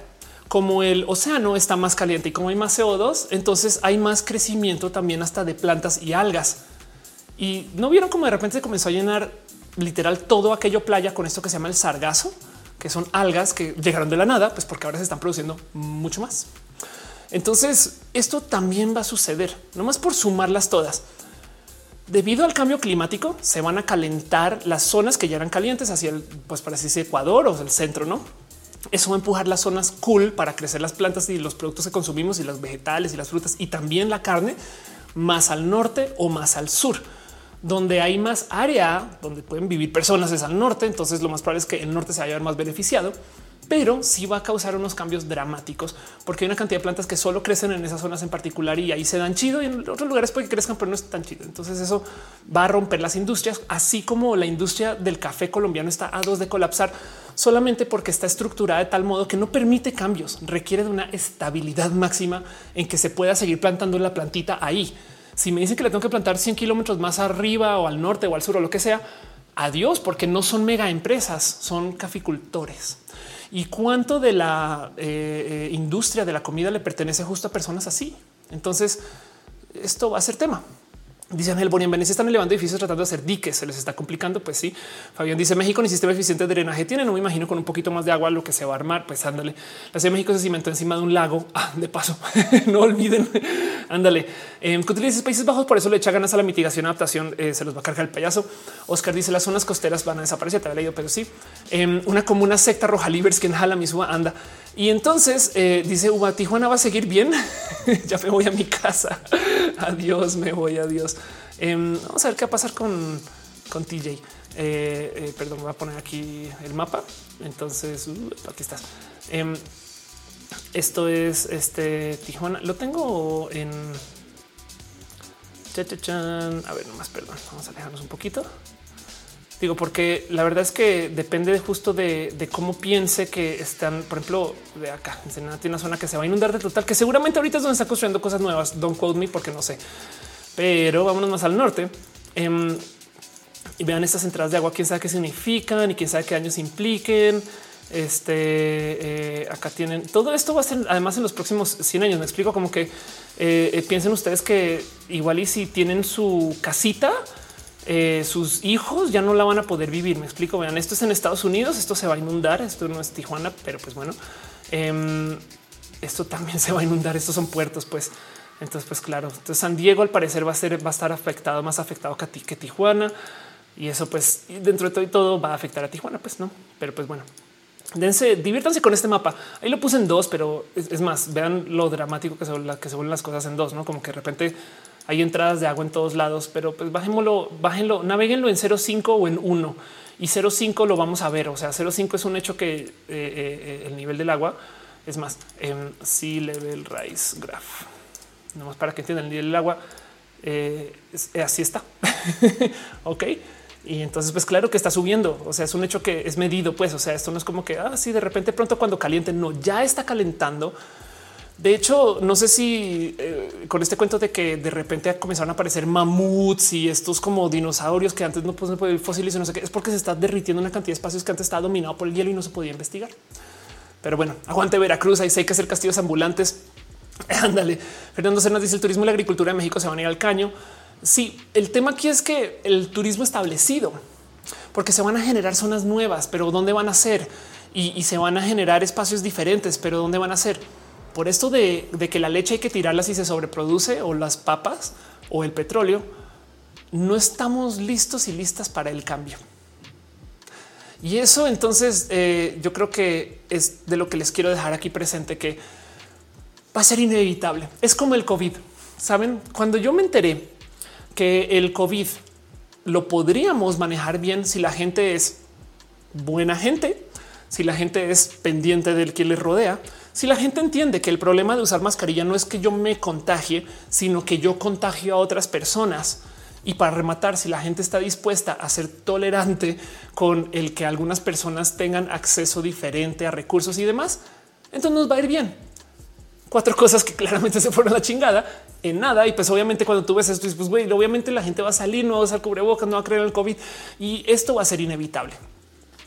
A: como el océano está más caliente y como hay más CO2, entonces hay más crecimiento también hasta de plantas y algas. Y no vieron cómo de repente se comenzó a llenar literal todo aquello playa con esto que se llama el sargazo, que son algas que llegaron de la nada, pues porque ahora se están produciendo mucho más. Entonces, esto también va a suceder, no más por sumarlas todas. Debido al cambio climático, se van a calentar las zonas que ya eran calientes hacia el, pues para así Ecuador o el centro, no? Eso va a empujar las zonas cool para crecer las plantas y los productos que consumimos y los vegetales y las frutas y también la carne más al norte o más al sur. Donde hay más área donde pueden vivir personas es al norte. Entonces lo más probable es que el norte se vaya a ver más beneficiado pero sí va a causar unos cambios dramáticos porque hay una cantidad de plantas que solo crecen en esas zonas en particular y ahí se dan chido y en otros lugares puede que crezcan, pero no es tan chido. Entonces eso va a romper las industrias, así como la industria del café colombiano está a dos de colapsar solamente porque está estructurada de tal modo que no permite cambios, requiere de una estabilidad máxima en que se pueda seguir plantando la plantita ahí. Si me dicen que le tengo que plantar 100 kilómetros más arriba o al norte o al sur o lo que sea, adiós, porque no son mega empresas, son caficultores y cuánto de la eh, eh, industria de la comida le pertenece justo a personas así. Entonces, esto va a ser tema. Dicen el Boni en Venecia están elevando edificios tratando de hacer diques. Se les está complicando. Pues sí. Fabián dice México ni sistema eficiente de drenaje tiene. No me imagino con un poquito más de agua lo que se va a armar. Pues ándale. La Ciudad de México se cimentó encima de un lago. [laughs] Ah, de paso, [laughs] no olviden. ándale. Eh, que utilices Países Bajos. Por eso le echa ganas a la mitigación, adaptación. Eh, se los va a cargar el payaso. Oscar dice las zonas costeras van a desaparecer. Te había leído, pero sí. Eh, una como una secta roja libres que en jala mi suba anda. Y entonces eh, dice Uva Tijuana va a seguir bien. [laughs] ya me voy a mi casa. adiós, me voy. Adiós. Em, vamos a ver qué va a pasar con, con TJ. Eh, eh, perdón, voy a poner aquí el mapa. Entonces, uh, aquí estás. Em, esto es este Tijuana. Lo tengo en. A ver, nomás, perdón. Vamos a alejarnos un poquito. Digo, porque la verdad es que depende justo de, cómo piense que están, por ejemplo, de acá. Ensenada tiene una zona que se va a inundar de total, que seguramente ahorita es donde está construyendo cosas nuevas. Don't quote me porque no sé pero vámonos más al norte. Em, y vean estas entradas de agua, quién sabe qué significan y quién sabe qué años impliquen. Este eh, acá tienen todo esto va a ser además en los próximos 100 años. Me explico como que eh, eh, piensen ustedes que igual y si tienen su casita, sus hijos ya no la van a poder vivir. Me explico. Vean, esto es en Estados Unidos, esto se va a inundar. Esto no es Tijuana, pero pues bueno, em, esto también [laughs] se va a inundar. Estos son puertos, pues. Entonces, pues claro, entonces San Diego al parecer va a ser, va a estar afectado, más afectado que, que Tijuana. Y eso pues dentro de todo y todo va a afectar a Tijuana, pues no, pero pues bueno. Dense, diviértanse con este mapa. Ahí lo puse en dos, pero es, más, vean lo dramático que se, que se vuelven las cosas en dos, no como que de repente hay entradas de agua en todos lados, pero pues bajémoslo, bájenlo, naveguenlo en 0.5 o en 1 y 0.5 lo vamos a ver. O sea, 0.5 es un hecho que eh, eh, eh, el nivel del agua es más en sea level rise graph nomás para que entiendan el agua. Eh, así está. [laughs] ok. Y entonces, pues claro que está subiendo. O sea, es un hecho que es medido. Pues, o sea, esto no es como que así ah, de repente pronto cuando caliente, no, ya está calentando. De hecho, no sé si eh, con este cuento de que de repente comenzaron a aparecer mamuts y estos como dinosaurios que antes no pueden poder fósiles, no sé qué, es porque se está derritiendo una cantidad de espacios que antes estaba dominado por el hielo y no se podía investigar. Pero bueno, aguante Veracruz. Ahí sé que hacer castillos ambulantes [laughs] Ándale. Fernando Cernas dice el turismo y la agricultura de México se van a ir al caño. Sí, el tema aquí es que el turismo establecido, porque se van a generar zonas nuevas, pero ¿dónde van a ser? Y, se van a generar espacios diferentes, pero ¿dónde van a ser? Por esto de, de que la leche hay que tirarla si se sobreproduce o las papas o el petróleo, no estamos listos y listas para el cambio. Y eso entonces eh, yo creo que es de lo que les quiero dejar aquí presente, que va a ser inevitable. Es como el COVID. Saben, cuando yo me enteré que el COVID lo podríamos manejar bien si la gente es buena gente, si la gente es pendiente del que les rodea, si la gente entiende que el problema de usar mascarilla no es que yo me contagie, sino que yo contagio a otras personas. Y para rematar, si la gente está dispuesta a ser tolerante con el que algunas personas tengan acceso diferente a recursos y demás, entonces nos va a ir bien cuatro cosas que claramente se fueron a la chingada en nada. Y pues obviamente cuando tú ves esto, pues güey, obviamente la gente va a salir, no va a usar cubrebocas, no va a creer en el COVID y esto va a ser inevitable.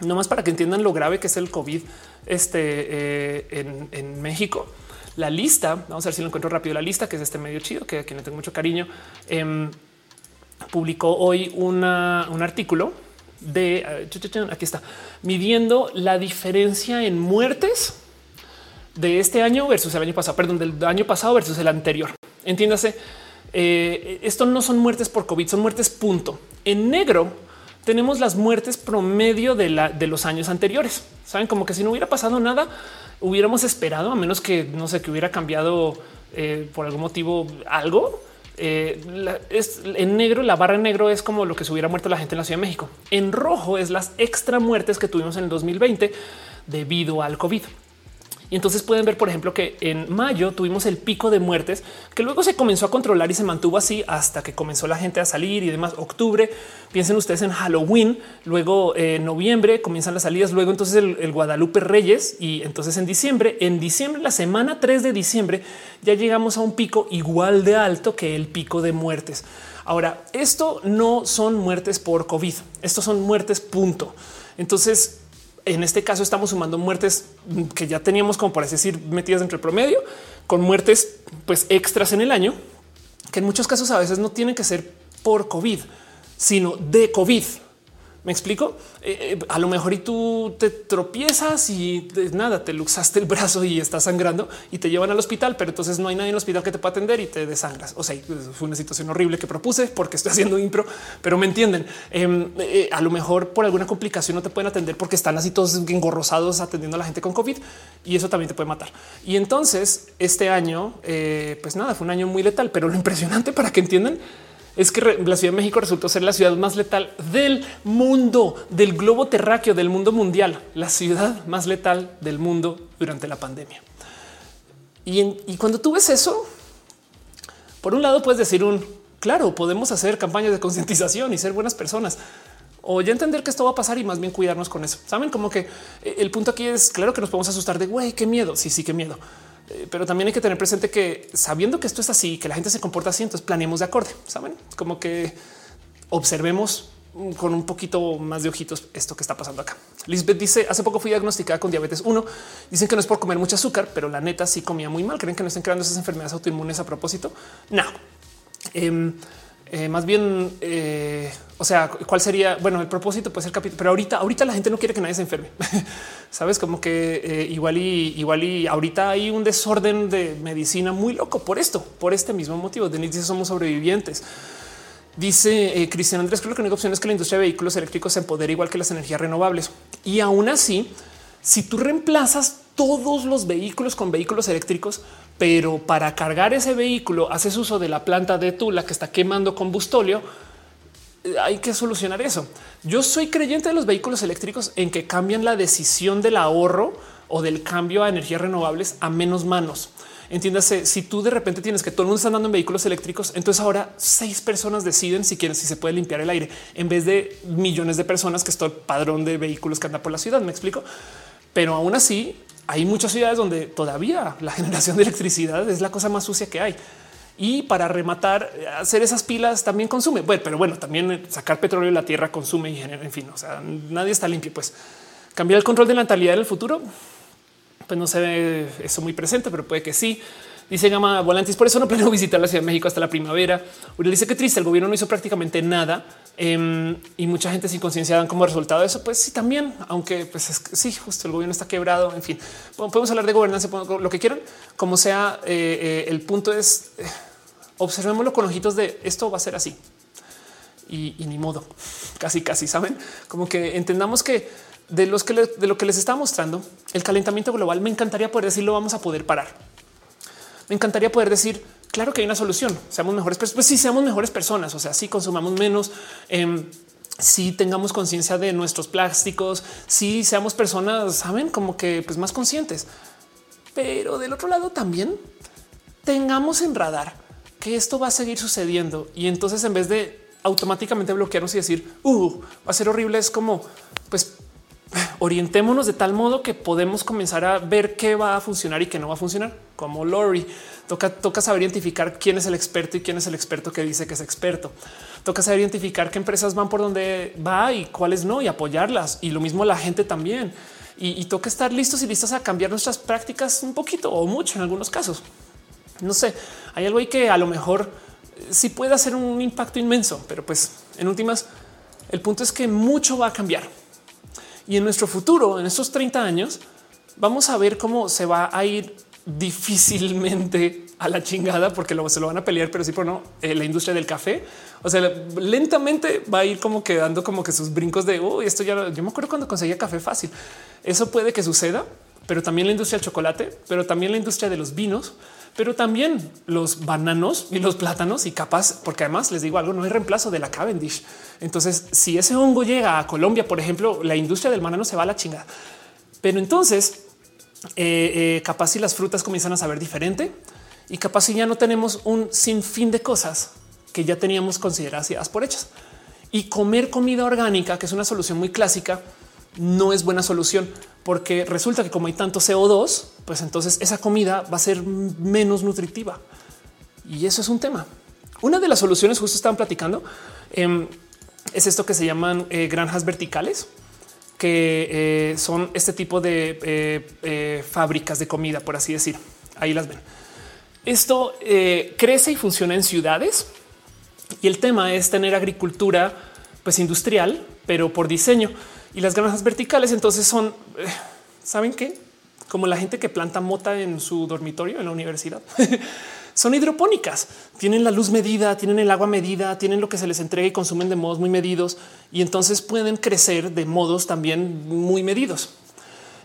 A: No más para que entiendan lo grave que es el COVID este, eh, en, México. La lista, vamos a ver si lo encuentro rápido, la lista que es este medio chido, que a quien le tengo mucho cariño, em, publicó hoy un artículo de, aquí está, midiendo la diferencia en muertes de este año versus el año pasado, perdón, del año pasado versus el anterior. Entiéndase, eh, esto no son muertes por COVID, son muertes punto. En negro tenemos las muertes promedio de, la, de los años anteriores. Saben como que si no hubiera pasado nada, hubiéramos esperado, a menos que no sé, que hubiera cambiado eh, por algún motivo algo. Eh, es en negro, la barra en negro es como lo que se hubiera muerto la gente en la Ciudad de México. En rojo es las extra muertes que tuvimos en el 2020 debido al COVID. Y entonces pueden ver, por ejemplo, que en mayo tuvimos el pico de muertes que luego se comenzó a controlar y se mantuvo así hasta que comenzó la gente a salir y demás. Octubre, piensen ustedes en Halloween, luego en noviembre comienzan las salidas, luego entonces el, Guadalupe Reyes y entonces en diciembre, en diciembre, la semana 3 de diciembre, ya llegamos a un pico igual de alto que el pico de muertes. Ahora, esto no son muertes por COVID, estos son muertes punto. Entonces, en este caso estamos sumando muertes que ya teníamos como así decir metidas dentro del promedio con muertes pues extras en el año que en muchos casos a veces no tienen que ser por COVID, sino de COVID. Me explico. Eh, eh, a lo mejor y tú te tropiezas y nada, te luxaste el brazo y estás sangrando y te llevan al hospital, pero entonces no hay nadie en el hospital que te pueda atender y te desangras. O sea, pues, fue una situación horrible que propuse porque estoy haciendo impro, pero me entienden. Em, eh, a lo mejor por alguna complicación no te pueden atender porque están así todos engorrosados atendiendo a la gente con COVID y eso también te puede matar. Y entonces este año, pues nada, fue un año muy letal, pero lo [laughs] impresionante para que entiendan es que la Ciudad de México resultó ser la ciudad más letal del mundo, del globo terráqueo, del mundo mundial, la ciudad más letal del mundo durante la pandemia. Y, cuando tú ves eso, por un lado puedes decir un claro, podemos hacer campañas de concientización y ser buenas personas o ya entender que esto va a pasar y más bien cuidarnos con eso. Saben como que eh, el punto aquí es claro que nos podemos asustar de güey, qué miedo. Sí, sí, qué miedo. Eh, pero también hay que tener presente que sabiendo que esto es así, que la gente se comporta así, entonces planeemos de acorde. Saben como que observemos con un poquito más de ojitos esto que está pasando acá. Lisbeth dice hace poco fui diagnosticada con diabetes 1. Dicen que no es por comer mucho azúcar, pero la neta sí comía muy mal. Creen que no están creando esas enfermedades autoinmunes a propósito. No, em, eh, más bien, eh, o sea, cuál sería? Bueno, el propósito puede ser capítulo, pero ahorita, ahorita la gente no quiere que nadie se enferme. [laughs] Sabes como que eh, igual y igual y ahorita hay un desorden de medicina muy loco por esto, por este mismo motivo. Denis dice somos sobrevivientes. Dice Cristian Andrés, creo que la única opción es que la industria de vehículos eléctricos se empodere igual que las energías renovables. Y aún así, si tú reemplazas todos los vehículos con vehículos eléctricos, pero para cargar ese vehículo haces uso de la planta de Tula que está quemando combustóleo, eh, hay que solucionar eso. Yo soy creyente de los vehículos eléctricos en que cambian la decisión del ahorro o del cambio a energías renovables a menos manos. Entiéndase, si tú de repente tienes que todo el mundo está andando en vehículos eléctricos, entonces ahora seis personas deciden si quieren, si se puede limpiar el aire en vez de millones de personas que es todo el padrón de vehículos que andan por la ciudad. Me explico, pero aún así hay muchas ciudades donde todavía la generación de electricidad es la cosa más sucia que hay. Y para rematar, hacer esas pilas también consume. Bueno, pero bueno, también sacar petróleo de la tierra consume y genera, en fin, o sea, nadie está limpio. Pues cambiar el control de la natalidad en el futuro, pues no se ve eso muy presente, pero puede que sí. Dice Gama Volantis, por eso no planeo [laughs] visitar la Ciudad de México hasta la primavera. Uriel dice que triste, el gobierno no hizo prácticamente nada em, y mucha gente sin conciencia dan como resultado de eso. Pues sí, también, aunque pues es, sí, justo el gobierno está quebrado. En fin, podemos hablar de gobernanza, lo que quieran, como sea. Eh, eh, el punto es eh, observémoslo con ojitos de esto va a ser así y, ni modo, casi, casi saben, como que entendamos que de los que de lo que les está mostrando el calentamiento global, me encantaría poder decir lo vamos a poder parar me encantaría poder decir, claro que hay una solución, seamos mejores, pues sí, seamos mejores personas, o sea, si consumamos menos, eh, si tengamos conciencia de nuestros plásticos, si seamos personas, saben, como que pues más conscientes. Pero del otro lado también tengamos en radar que esto va a seguir sucediendo y entonces en vez de automáticamente bloquearnos y decir, uh, va a ser horrible, es como, pues orientémonos de tal modo que podemos comenzar a ver qué va a funcionar y qué no va a funcionar. Como Lori, toca, saber identificar quién es el experto y quién es el experto que dice que es experto. Toca saber identificar qué empresas van por donde va y cuáles no y apoyarlas. Y lo mismo la gente también. Y, toca estar listos y listas a cambiar nuestras prácticas un poquito o mucho en algunos casos. No sé, hay algo ahí que a lo mejor sí puede hacer un impacto inmenso, pero pues en últimas, el punto es que mucho va a cambiar y en nuestro futuro, en estos 30 años, vamos a ver cómo se va a ir difícilmente a la chingada porque luego se lo van a pelear, pero sí por no eh, la industria del café. O sea, lentamente va a ir como quedando como que sus brincos de oh, esto ya yo me acuerdo cuando conseguía café fácil. Eso puede que suceda, pero también la industria del chocolate, pero también la industria de los vinos, pero también los bananos y los plátanos y capaz, porque además les digo algo, no hay reemplazo de la Cavendish. Entonces, si ese hongo llega a Colombia, por ejemplo, la industria del banano se va a la chingada. Pero entonces, eh, eh, capaz si las frutas comienzan a saber diferente y capaz si ya no tenemos un sinfín de cosas que ya teníamos consideradas por hechas. Y comer comida orgánica, que es una solución muy clásica, no es buena solución porque resulta que como hay tanto CO2, pues entonces esa comida va a ser menos nutritiva. Y eso es un tema. Una de las soluciones justo estaban platicando em, es esto que se llaman eh, granjas verticales, que eh, son este tipo de eh, fábricas de comida, por así decir. Ahí las ven. Esto crece y funciona en ciudades y el tema es tener agricultura pues industrial, pero por diseño. Y las granjas verticales entonces son, eh, ¿saben qué? Como la gente que planta mota en su dormitorio en la universidad. [laughs] son hidropónicas, tienen la luz medida, tienen el agua medida, tienen lo que se les entrega y consumen de modos muy medidos y entonces pueden crecer de modos también muy medidos.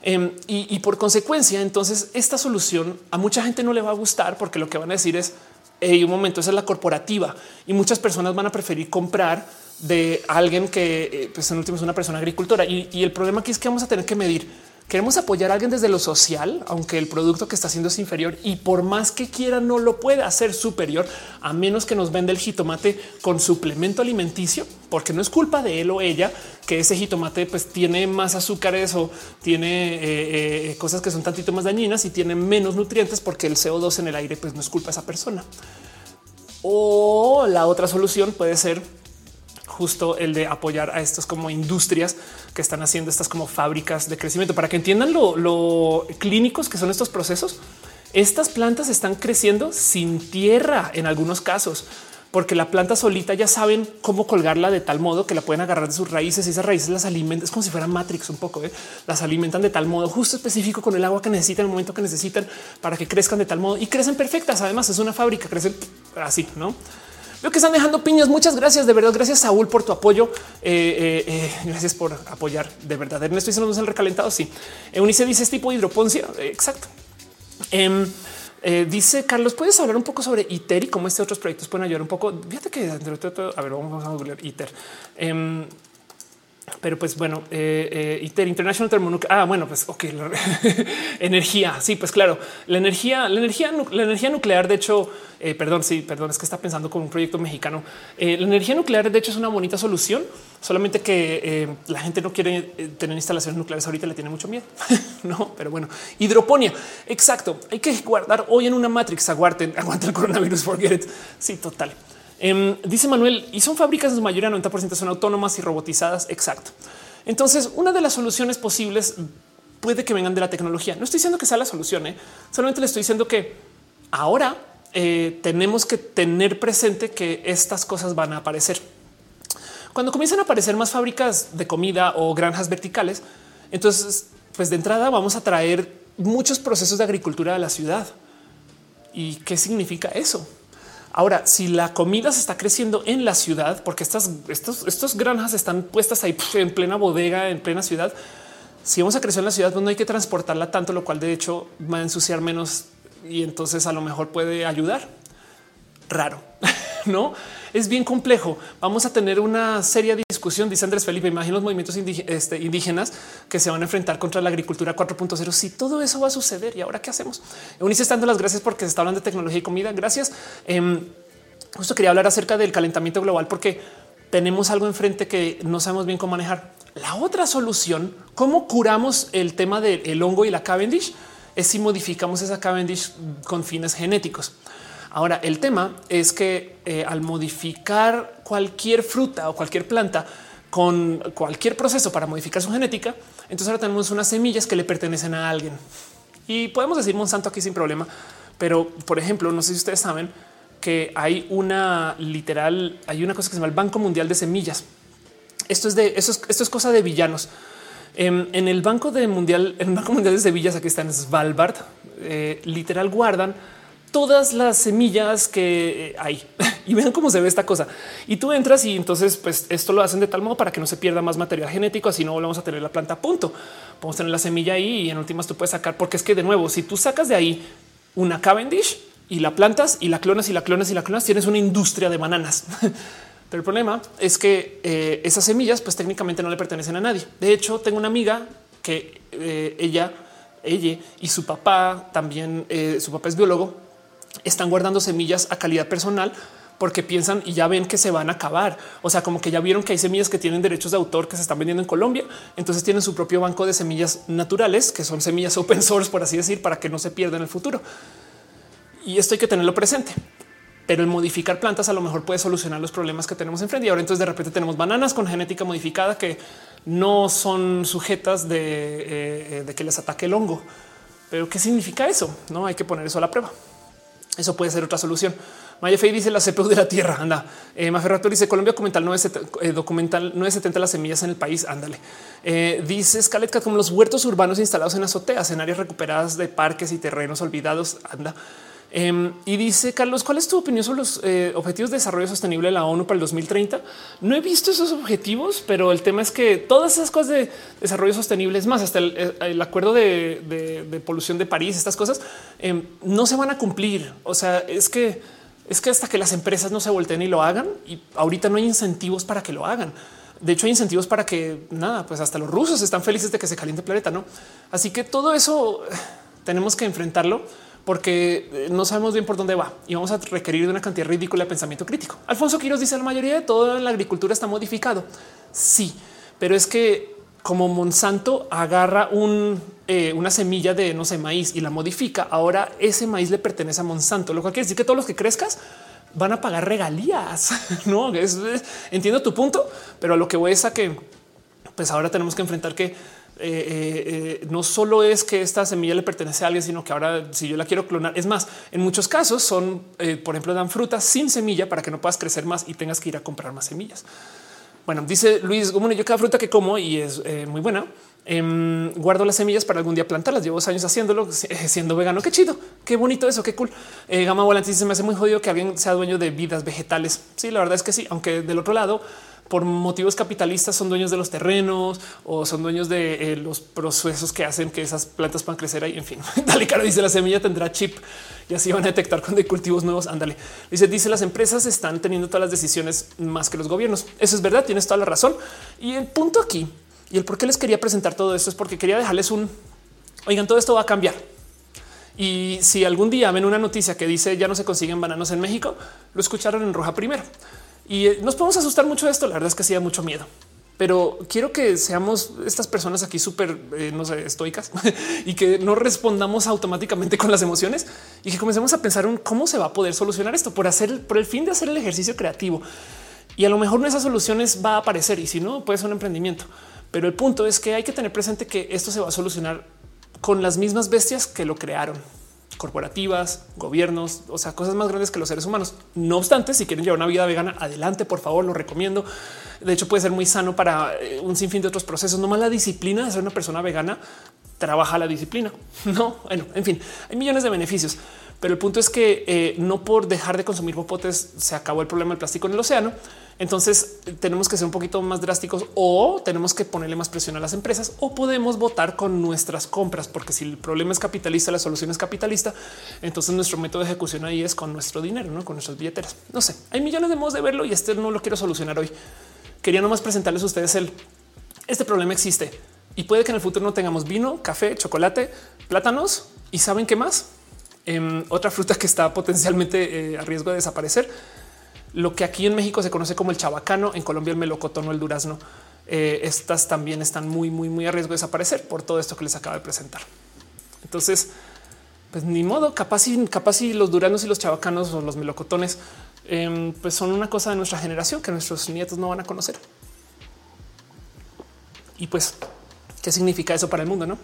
A: Em, y, por consecuencia, entonces esta solución a mucha gente no le va a gustar porque lo que van a decir es hey, un momento, esa es la corporativa y muchas personas van a preferir comprar de alguien que eh, pues en último es una persona agricultora. Y, el problema aquí es que vamos a tener que medir Queremos apoyar a alguien desde lo social, aunque el producto que está haciendo es inferior y por más que quiera no lo puede hacer superior, a menos que nos venda el jitomate con suplemento alimenticio, porque no es culpa de él o ella que ese jitomate pues tiene más azúcares o tiene eh, eh, cosas que son tantito más dañinas y tiene menos nutrientes porque el CO2 en el aire pues no es culpa de esa persona. O la otra solución puede ser justo el de apoyar a estos como industrias que están haciendo estas como fábricas de crecimiento para que entiendan lo, clínicos que son estos procesos. Estas plantas están creciendo sin tierra en algunos casos porque la planta solita ya saben cómo colgarla de tal modo que la pueden agarrar de sus raíces y esas raíces las alimentan. Es como si fuera Matrix un poco. ¿eh? Las alimentan de tal modo justo específico con el agua que necesitan, el momento que necesitan para que crezcan de tal modo y crecen perfectas. Además, es una fábrica, crecen así, no? Veo que están dejando piñas. Muchas gracias. De verdad, gracias Saúl por tu apoyo. Eh, eh, eh, gracias por apoyar. De verdad, Ernesto dice no el recalentado. Sí, Eunice dice es tipo hidroponcia. exacto. Em, dice Carlos, ¿puedes hablar un poco sobre ITER y cómo este otros proyectos pueden ayudar un poco? Fíjate que a ver, vamos a googlear ITER. Pero pues bueno, eh, eh, International Thermonuclear. Ah, bueno, pues ok, [laughs] energía. Sí, pues claro, la energía, la energía, la energía nuclear. De hecho, eh, perdón, sí, perdón, es que está pensando con un proyecto mexicano. la energía nuclear, de hecho, es una bonita solución, solamente que la gente no quiere tener instalaciones nucleares ahorita, le tiene mucho miedo. [laughs] no, pero bueno, hidroponía. Exacto. Hay que guardar hoy en una Matrix. Aguanten, [laughs] aguanta el coronavirus. Forget it. Sí, total. Em, dice Manuel, y son fábricas en su mayoría 90% son autónomas y robotizadas. Exacto. Entonces, una de las soluciones posibles puede que vengan de la tecnología. No estoy diciendo que sea la solución, ¿eh? solamente le estoy diciendo que ahora eh, tenemos que tener presente que estas cosas van a aparecer. Cuando comienzan a aparecer más fábricas de comida o granjas verticales, entonces, pues de entrada vamos a traer muchos procesos de agricultura a la ciudad. ¿Y qué significa eso? Ahora, si la comida se está creciendo en la ciudad, porque estas, estos, granjas están puestas ahí en plena bodega, en plena ciudad, si vamos a crecer en la ciudad, pues no hay que transportarla tanto, lo cual de hecho va a ensuciar menos y entonces a lo mejor puede ayudar. Raro, [laughs] no es bien complejo. Vamos a tener una seria discusión, dice Andrés Felipe. Imagino los movimientos este, indígenas que se van a enfrentar contra la agricultura 4.0. Si todo eso va a suceder y ahora qué hacemos? Eunice estando las gracias porque se está hablando de tecnología y comida. Gracias. Em, justo quería hablar acerca del calentamiento global porque tenemos algo enfrente que no sabemos bien cómo manejar. La otra solución, cómo curamos el tema del hongo y la Cavendish, es si modificamos esa Cavendish con fines genéticos. Ahora, el tema es que eh, al modificar cualquier fruta o cualquier planta con cualquier proceso para modificar su genética, entonces ahora tenemos unas semillas que le pertenecen a alguien. Y podemos decir Monsanto aquí sin problema, pero por ejemplo, no sé si ustedes saben que hay una literal, hay una cosa que se llama el Banco Mundial de Semillas. Esto es de eso, esto es cosa de villanos. En, el Banco de Mundial, en el Banco Mundial de Semillas, aquí está en Svalbard, eh, literal guardan todas las semillas que eh, hay [laughs] y vean cómo se ve esta cosa. Y tú entras y entonces pues esto lo hacen de tal modo para que no se pierda más material genético, así no volvemos a tener la planta a punto. Podemos tener la semilla ahí y en últimas tú puedes sacar, porque es que de nuevo, si tú sacas de ahí una Cavendish y la plantas y la clonas y la clonas y la clonas, tienes una industria de bananas. [laughs] Pero el problema es que eh, esas semillas pues técnicamente no le pertenecen a nadie. De hecho, tengo una amiga que eh, ella, ella y su papá también, su papá es biólogo están guardando semillas a calidad personal porque piensan y ya ven que se van a acabar. O sea, como que ya vieron que hay semillas que tienen derechos de autor que se están vendiendo en Colombia. Entonces tienen su propio banco de semillas naturales, que son semillas open source, por así decir, para que no se pierda en el futuro. Y esto hay que tenerlo presente. Pero el modificar plantas a lo mejor puede solucionar los problemas que tenemos enfrente. Y ahora entonces de repente tenemos bananas con genética modificada que no son sujetas de, eh, de que les ataque el hongo. Pero ¿qué significa eso? No hay que poner eso a la prueba. Eso puede ser otra solución. Maya Fey dice la CPU de la tierra. Anda. Eh, Maferrato dice Colombia documental 970, eh, documental 970 las semillas en el país. Ándale. Eh, dice Scaletka como los huertos urbanos instalados en azoteas, en áreas recuperadas de parques y terrenos olvidados. Anda. Em, y dice Carlos, ¿cuál es tu opinión sobre los eh, objetivos de desarrollo sostenible de la ONU para el 2030? No he visto esos objetivos, pero el tema es que todas esas cosas de desarrollo sostenible, es más, hasta el, eh, acuerdo de, polución de París, estas cosas em, no se van a cumplir. O sea, es que es que hasta que las empresas no se volteen y lo hagan, y ahorita no hay incentivos para que lo hagan. De hecho, hay incentivos para que nada, pues hasta los rusos están felices de que se caliente el planeta, no? Así que todo eso eh, tenemos que enfrentarlo porque eh, no sabemos bien por dónde va y vamos a requerir de una cantidad ridícula de pensamiento crítico. Alfonso Quiroz dice la mayoría de todo en la agricultura está modificado. Sí, pero es que como Monsanto agarra eh, una semilla de no sé maíz y la modifica, ahora ese maíz le pertenece a Monsanto, lo cual quiere decir que todos los que crezcas van a pagar regalías. [laughs] No entiendo tu punto, pero a lo que voy es a que pues ahora tenemos que enfrentar que eh, eh, eh, no solo es que esta semilla le pertenece a alguien, sino que ahora si yo la quiero clonar, es más, en muchos casos son, por ejemplo, dan frutas sin semilla para que no puedas crecer más y tengas que ir a comprar más semillas. Bueno, dice Luis, bueno, yo cada fruta que como y es muy buena, em, guardo las semillas para algún día plantarlas. Llevo dos años haciéndolo, siendo vegano. Qué chido, qué bonito eso, qué cool. Gama Volante dice: Me hace muy jodido que alguien sea dueño de vidas vegetales. Sí, la verdad es que sí, aunque del otro lado, por motivos capitalistas son dueños de los terrenos o son dueños de eh, los procesos que hacen que esas plantas puedan crecer ahí. En fin, [laughs] dale cara, dice la semilla tendrá chip y así van a detectar cuando hay cultivos nuevos. Ándale. Dice, dice las empresas están teniendo todas las decisiones más que los gobiernos. Eso es verdad. Tienes toda la razón. Y el punto aquí y el por qué les quería presentar todo esto es porque quería dejarles un oigan, todo esto va a cambiar. Y si algún día ven una noticia que dice ya no se consiguen bananos en México, lo escucharon en roja primero. Y eh, nos podemos asustar mucho de esto. La verdad es que sí mucho miedo, pero quiero que seamos estas personas aquí súper, eh, no sé, estoicas [laughs] y que no respondamos automáticamente con las emociones y que comencemos a pensar en cómo se va a poder solucionar esto por hacer, por el fin de hacer el ejercicio creativo. Y a lo mejor esas soluciones va a aparecer y si no, puede ser un emprendimiento. Pero el punto es que hay que tener presente que esto se va a solucionar con las mismas bestias que lo crearon corporativas, gobiernos, o sea, cosas más grandes que los seres humanos. No obstante, si quieren llevar una vida vegana, adelante, por favor, lo recomiendo. De hecho, puede ser muy sano para eh, un sinfín de otros procesos. No más la disciplina de ser una persona vegana trabaja la disciplina. [laughs] No, bueno, en fin, hay millones de beneficios, pero el punto es que eh, no por dejar de consumir popotes se acabó el problema del plástico en el océano. Entonces tenemos que ser un poquito más drásticos o tenemos que ponerle más presión a las empresas o podemos votar con nuestras compras, porque si el problema es capitalista, la solución es capitalista, entonces nuestro método de ejecución ahí es con nuestro dinero, ¿no? con nuestras billeteras. No sé, hay millones de modos de verlo y este no lo quiero solucionar hoy. Quería nomás presentarles a ustedes el este problema existe y puede que en el futuro no tengamos vino, café, chocolate, plátanos y saben qué más. Em, otra fruta que está potencialmente eh, a riesgo de desaparecer lo que aquí en México se conoce como el chabacano, en Colombia el melocotón o el durazno. Eh, estas también están muy, muy, muy a riesgo de desaparecer por todo esto que les acabo de presentar. Entonces, pues ni modo, capaz y capaz y los duraznos y los chabacanos o los melocotones, em, pues son una cosa de nuestra generación que nuestros nietos no van a conocer. Y pues, ¿qué significa eso para el mundo? No,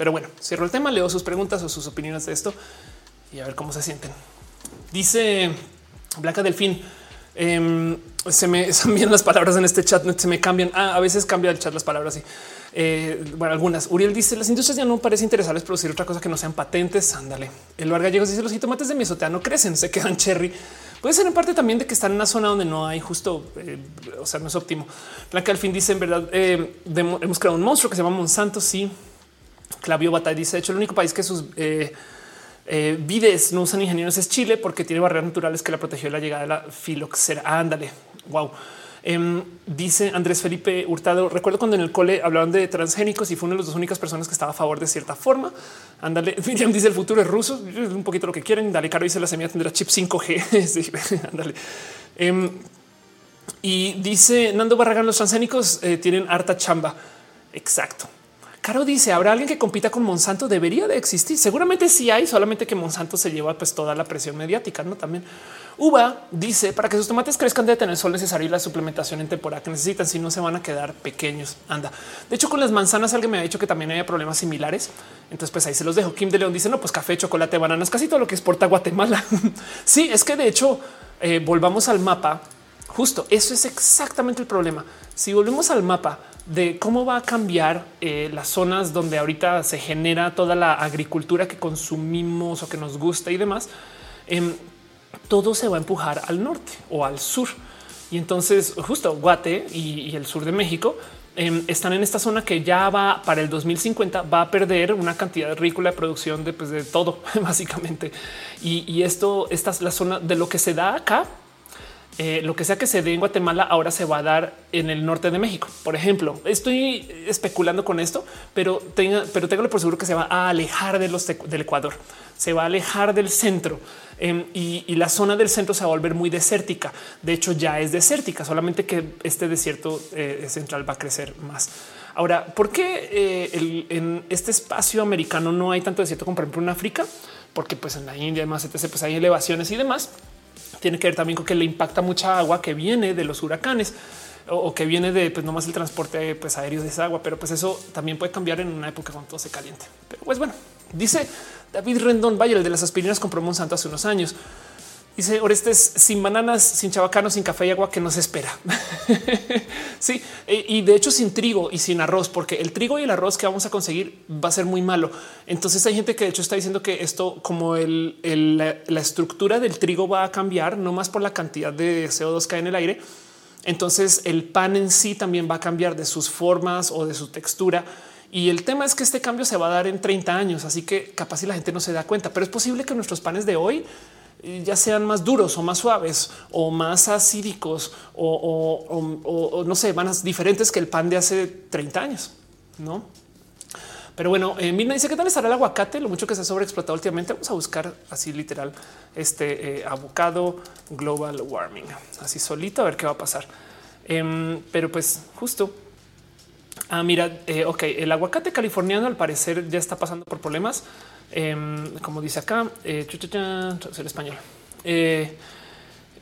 A: pero bueno, cierro el tema, leo sus preguntas o sus opiniones de esto y a ver cómo se sienten. Dice Blanca Delfín. Eh, se me [laughs] cambian las palabras en este chat, se me cambian. Ah, a veces cambia el chat las palabras y eh, bueno, algunas. Uriel dice las industrias ya no parece interesarles producir otra cosa que no sean patentes. Ándale. El lugar Gallegos dice los jitomates de mi no crecen, se quedan cherry. Puede ser en parte también de que están en una zona donde no hay justo, eh, o sea, no es óptimo. Blanca Delfín dice en verdad eh, hemos creado un monstruo que se llama Monsanto. Sí, Clavio Batay dice de hecho el único país que sus eh, vides no usan ingenieros es Chile porque tiene barreras naturales que la protegió de la llegada de la filoxera. Ándale, wow. Em, dice Andrés Felipe Hurtado. Recuerdo cuando en el cole hablaban de transgénicos y fue una de las dos únicas personas que estaba a favor de cierta forma. Ándale, [laughs] Miriam dice el futuro es ruso, un poquito lo que quieren. Dale, Caro dice la semilla tendrá chip 5G. [laughs] [laughs] ándale. Em, y dice Nando Barragán, los transgénicos eh, tienen harta chamba. Exacto. Caro dice, ¿habrá alguien que compita con Monsanto? Debería de existir. Seguramente sí hay, solamente que Monsanto se lleva pues toda la presión mediática, ¿no? También. Uva dice, para que sus tomates crezcan debe tener sol necesario y la suplementación en temporada que necesitan, si no se van a quedar pequeños. Anda. De hecho, con las manzanas alguien me ha dicho que también hay problemas similares. Entonces, pues ahí se los dejo. Kim de León dice, no, pues café, chocolate, bananas, casi todo lo que exporta Guatemala. [laughs] sí, es que de hecho, eh, volvamos al mapa. Justo, eso es exactamente el problema. Si volvemos al mapa, de cómo va a cambiar eh, las zonas donde ahorita se genera toda la agricultura que consumimos o que nos gusta y demás, em, todo se va a empujar al norte o al sur. Y entonces justo Guate y, el sur de México em, están en esta zona que ya va para el 2050 va a perder una cantidad ridícula de producción de, pues, de todo [laughs] básicamente. Y, y esto, esta es la zona de lo que se da acá eh, lo que sea que se dé en Guatemala ahora se va a dar en el norte de México. Por ejemplo, estoy especulando con esto, pero tenga, pero tengo por seguro que se va a alejar de los del Ecuador, se va a alejar del centro em, y, la zona del centro se va a volver muy desértica. De hecho, ya es desértica, solamente que este desierto eh, central va a crecer más. Ahora, ¿por qué eh, en este espacio americano no hay tanto desierto como por ejemplo en África? Porque pues en la India, además, pues hay elevaciones y demás tiene que ver también con que le impacta mucha agua que viene de los huracanes o, que viene de pues más el transporte pues, aéreo de esa agua, pero pues eso también puede cambiar en una época cuando todo se caliente. Pero pues bueno, dice David Rendón Valle, el de las aspirinas compró Monsanto hace unos años. Dice Orestes, sin bananas, sin chabacano, sin café y agua que nos espera. [laughs] sí, e, y de hecho sin trigo y sin arroz, porque el trigo y el arroz que vamos a conseguir va a ser muy malo. Entonces hay gente que de hecho está diciendo que esto, como el, la, estructura del trigo va a cambiar, no más por la cantidad de CO2 que hay en el aire. Entonces el pan en sí también va a cambiar de sus formas o de su textura. Y el tema es que este cambio se va a dar en 30 años, así que capaz si la gente no se da cuenta, pero es posible que nuestros panes de hoy ya sean más duros o más suaves o más acídicos o, no sé, van diferentes que el pan de hace 30 años, no? Pero bueno, eh, Mirna dice que tal estará el aguacate, lo mucho que se ha sobreexplotado últimamente. Vamos a buscar así literal este eh, avocado global warming, así solito a ver qué va a pasar. Em, pero pues justo. Ah, mira, eh, ok, el aguacate californiano al parecer ya está pasando por problemas Em, como dice acá, eh, el español. Eh,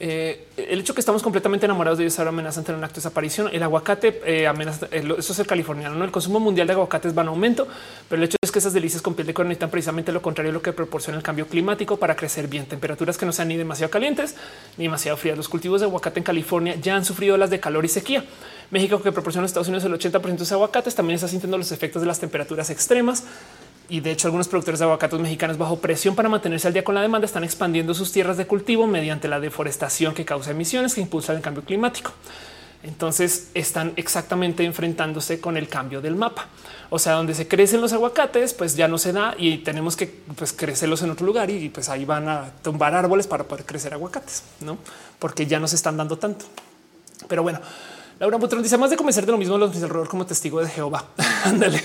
A: eh, el hecho que estamos completamente enamorados de ellos ahora amenaza tener un acto de desaparición. El aguacate eh, amenaza, eso es el californiano. ¿no? El consumo mundial de aguacates va en aumento, pero el hecho es que esas delicias con piel de cuerno necesitan precisamente lo contrario, lo que proporciona el cambio climático para crecer bien. Temperaturas que no sean ni demasiado calientes ni demasiado frías. Los cultivos de aguacate en California ya han sufrido las de calor y sequía. México, que proporciona a Estados Unidos el 80 de sus aguacates, también está sintiendo los efectos de las temperaturas extremas y de hecho algunos productores de aguacates mexicanos bajo presión para mantenerse al día con la demanda están expandiendo sus tierras de cultivo mediante la deforestación que causa emisiones que impulsa el cambio climático. Entonces están exactamente enfrentándose con el cambio del mapa. O sea, donde se crecen los aguacates, pues ya no se da y tenemos que pues, crecerlos en otro lugar y pues ahí van a tumbar árboles para poder crecer aguacates, no? Porque ya no se están dando tanto. Pero bueno, Laura Butrón dice más de convencer de lo mismo los alrededor como testigo de Jehová. [laughs] Ándale.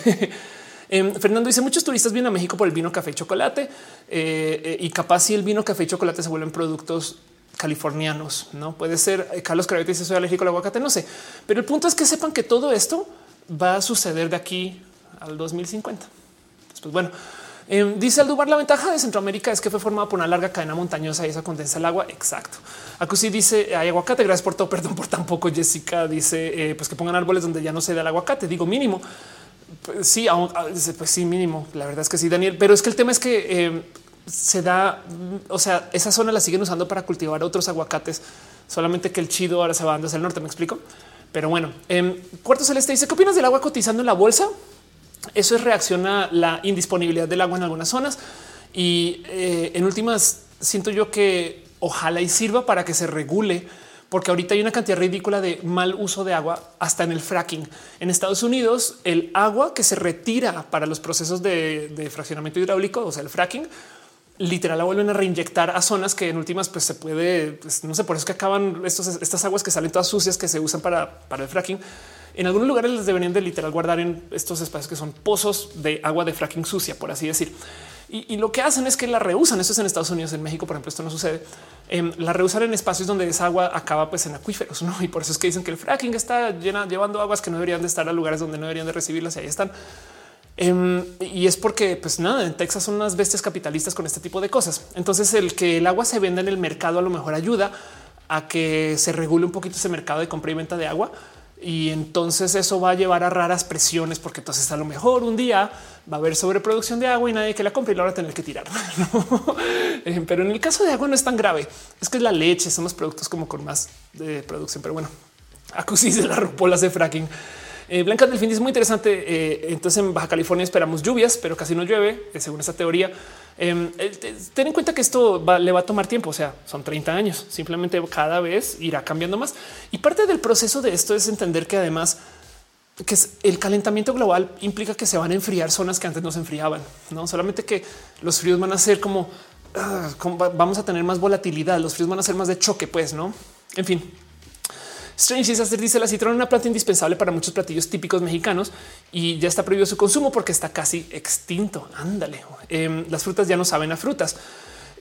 A: Em, Fernando dice muchos turistas vienen a México por el vino, café y chocolate eh, eh, y capaz si el vino, café y chocolate se vuelven productos californianos, no puede ser. Eh, Carlos Carabete dice soy alérgico al aguacate, no sé, pero el punto es que sepan que todo esto va a suceder de aquí al 2050. Pues bueno, em, dice Aldubar, la ventaja de Centroamérica es que fue formada por una larga cadena montañosa y esa condensa el agua. Exacto. Acusi dice hay aguacate. Gracias por todo. [laughs] Perdón por tan poco. Jessica dice pues que pongan árboles donde ya no se da el aguacate. Digo mínimo. Sí, aún, ah, pues sí, mínimo. La verdad es que sí, Daniel. Pero es que el tema es que eh, se da, o sea, esa zona la siguen usando para cultivar otros aguacates, solamente que el chido ahora se va dando hacia el norte. Me explico. Pero bueno, eh, Cuarto Celeste dice: ¿Qué opinas del agua cotizando en la bolsa? Eso es reacción a la indisponibilidad del agua en algunas zonas. Y eh, en últimas, siento yo que ojalá y sirva para que se regule porque ahorita hay una cantidad ridícula de mal uso de agua hasta en el fracking. En Estados Unidos, el agua que se retira para los procesos de, fraccionamiento hidráulico, o sea, el fracking, literal la vuelven a reinyectar a zonas que en últimas pues se puede, pues, no sé, por eso que acaban estas aguas que salen todas sucias que se usan para, para el fracking. En algunos lugares les deberían de literal guardar en estos espacios que son pozos de agua de fracking sucia, por así decir. Y, lo que hacen es que la reusan. Eso es en Estados Unidos, en México, por ejemplo, esto no sucede. Em, la reusan en espacios donde esa agua acaba pues en acuíferos, ¿no? Y por eso es que dicen que el fracking está llevando aguas que no deberían de estar a lugares donde no deberían de recibirlas y ahí están. Em, y es porque, pues nada, en Texas son unas bestias capitalistas con este tipo de cosas. Entonces, el que el agua se venda en el mercado a lo mejor ayuda a que se regule un poquito ese mercado de compra y venta de agua. Y entonces eso va a llevar a raras presiones, porque entonces a lo mejor un día va a haber sobreproducción de agua y nadie que la compre y la va a tener que tirar. [laughs] Eh, pero en el caso de agua no es tan grave. Es que es la leche, somos productos como con más de producción. Pero bueno, acusis de la ropolas de fracking. Eh, Blanca del fin es muy interesante. Eh, entonces en Baja California esperamos lluvias, pero casi no llueve, eh, según esta teoría. Em, ten en cuenta que esto le va a tomar tiempo, o sea, son 30 años. Simplemente cada vez irá cambiando más. Y parte del proceso de esto es entender que además que el calentamiento global implica que se van a enfriar zonas que antes no se enfriaban, no solamente que los fríos van a ser como, ah, como vamos a tener más volatilidad, los fríos van a ser más de choque, pues no. En fin, Strange Disaster dice la citrona una planta indispensable para muchos platillos típicos mexicanos y ya está prohibido su consumo porque está casi extinto. Ándale. Em, las frutas ya no saben a frutas.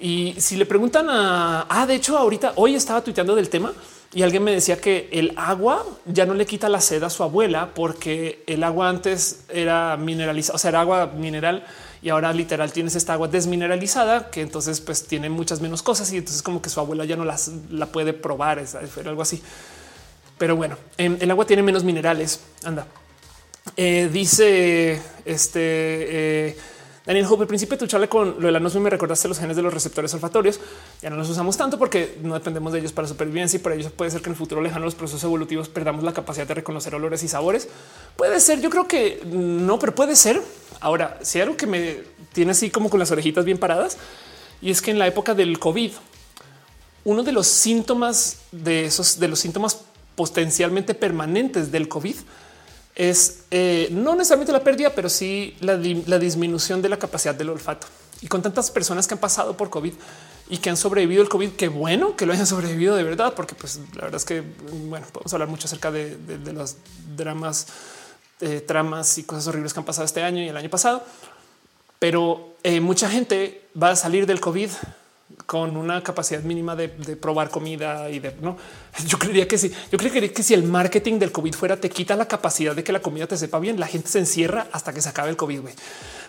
A: Y si le preguntan a, ah, de hecho, ahorita hoy estaba tuiteando del tema y alguien me decía que el agua ya no le quita la sed a su abuela porque el agua antes era mineralizada, o sea, era agua mineral y ahora literal tienes esta agua desmineralizada que entonces pues tiene muchas menos cosas y entonces como que su abuela ya no las la puede probar, es algo así. Pero bueno, el agua tiene menos minerales. Anda. Eh, dice este eh, Daniel Hope, al principio tu charla con lo de la me recordaste los genes de los receptores olfatorios. Ya no los usamos tanto porque no dependemos de ellos para supervivencia y para ellos puede ser que en el futuro lejano los procesos evolutivos perdamos la capacidad de reconocer olores y sabores. Puede ser, yo creo que no, pero puede ser. Ahora, si hay algo que me tiene así como con las orejitas bien paradas y es que en la época del COVID, uno de los síntomas de esos, de los síntomas potencialmente permanentes del COVID es eh, no necesariamente la pérdida, pero sí la, disminución de la capacidad del olfato. Y con tantas personas que han pasado por COVID y que han sobrevivido el COVID, qué bueno que lo hayan [laughs] sobrevivido de verdad, porque pues la verdad es que, bueno, podemos hablar mucho acerca de, los dramas, eh, tramas y cosas horribles que han pasado este año y el año pasado. Pero eh, mucha gente va a salir del COVID con una capacidad mínima de, probar comida y de no. Yo creería que sí. Yo creería que si el marketing del COVID fuera te quita la capacidad de que la comida te sepa bien, la gente se encierra hasta que se acabe el COVID.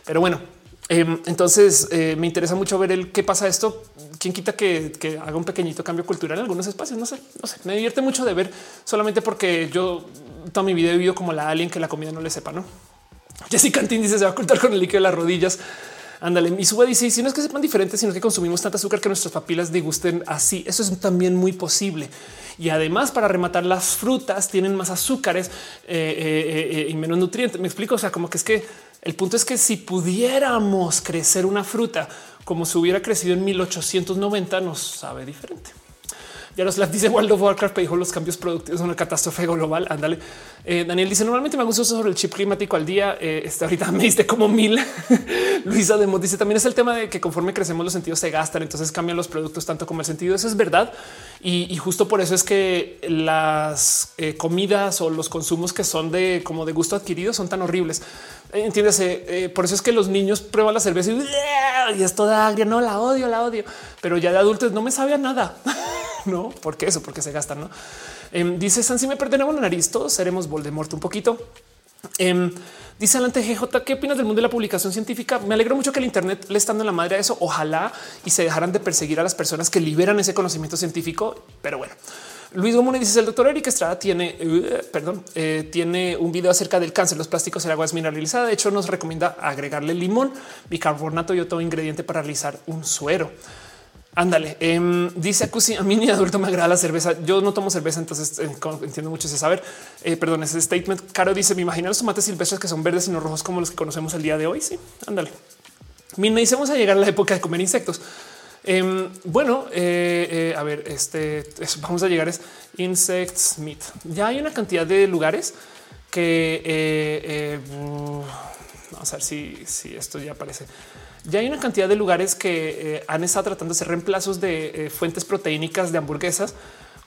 A: Pero bueno, em, entonces eh, me interesa mucho ver el qué pasa esto. Quién quita que, haga un pequeñito cambio cultural en algunos espacios. No sé, no sé. Me divierte mucho de ver solamente porque yo toda mi vida he vivido como la alien que la comida no le sepa. No, Jessica Cantín dice se va a ocultar con el líquido de las rodillas. Ándale, mi suba dice, si no es que sepan diferentes, sino que consumimos tanta azúcar que nuestras papilas disgusten así. Eso es también muy posible. Y además, para rematar, las frutas tienen más azúcares eh, eh, eh, y menos nutrientes. Me explico. O sea, como que es que el punto es que si pudiéramos crecer una fruta como se hubiera crecido en 1890, nos sabe diferente. Ya los dice World of Warcraft dijo los cambios productivos son una catástrofe global. Ándale. Eh, Daniel dice normalmente me gusta sobre el chip climático al día. Eh, este ahorita [laughs] me diste como mil. [laughs] Luisa Demos dice también es el tema de que conforme crecemos los sentidos se gastan, entonces cambian los productos tanto como el sentido. Eso es verdad. Y, justo por eso es que las eh, comidas o los consumos que son de como de gusto adquirido son tan horribles. Entiéndase, por eso es que los niños prueban la cerveza y, y es toda agria. No la odio, la odio, pero ya de adultos no me sabe a nada. [laughs] [laughs] no, porque eso, porque se gastan. No em, dice San, si me perdemos la nariz, todos seremos Voldemort un poquito. Em, dice adelante GJ, ¿qué opinas del mundo de la publicación científica? Me alegro mucho que el Internet le estando en la madre a eso. Ojalá y se dejaran de perseguir a las personas que liberan ese conocimiento científico. Pero bueno, Luis Gómez dice el doctor Eric Estrada tiene, uh, perdón, eh, tiene un video acerca del cáncer, los plásticos, el agua es mineralizada. De hecho, nos recomienda agregarle limón, bicarbonato y otro ingrediente para realizar un suero. Ándale, em, dice Acusi, a mí ni adulto me agrada la cerveza. Yo no tomo cerveza, entonces eh, entiendo mucho ese saber. Eh, perdón, ese statement. Caro dice, me imagino los tomates silvestres que son verdes y no rojos como los que conocemos el día de hoy. Sí, ándale. Y vamos a llegar a la época de comer insectos. Em, bueno, eh, a ver, este vamos a llegar es insects meat. Ya hay una cantidad de lugares que vamos a ver si, si esto ya aparece ya hay una cantidad de lugares que eh, han estado tratando de hacer reemplazos de eh, fuentes proteínicas de hamburguesas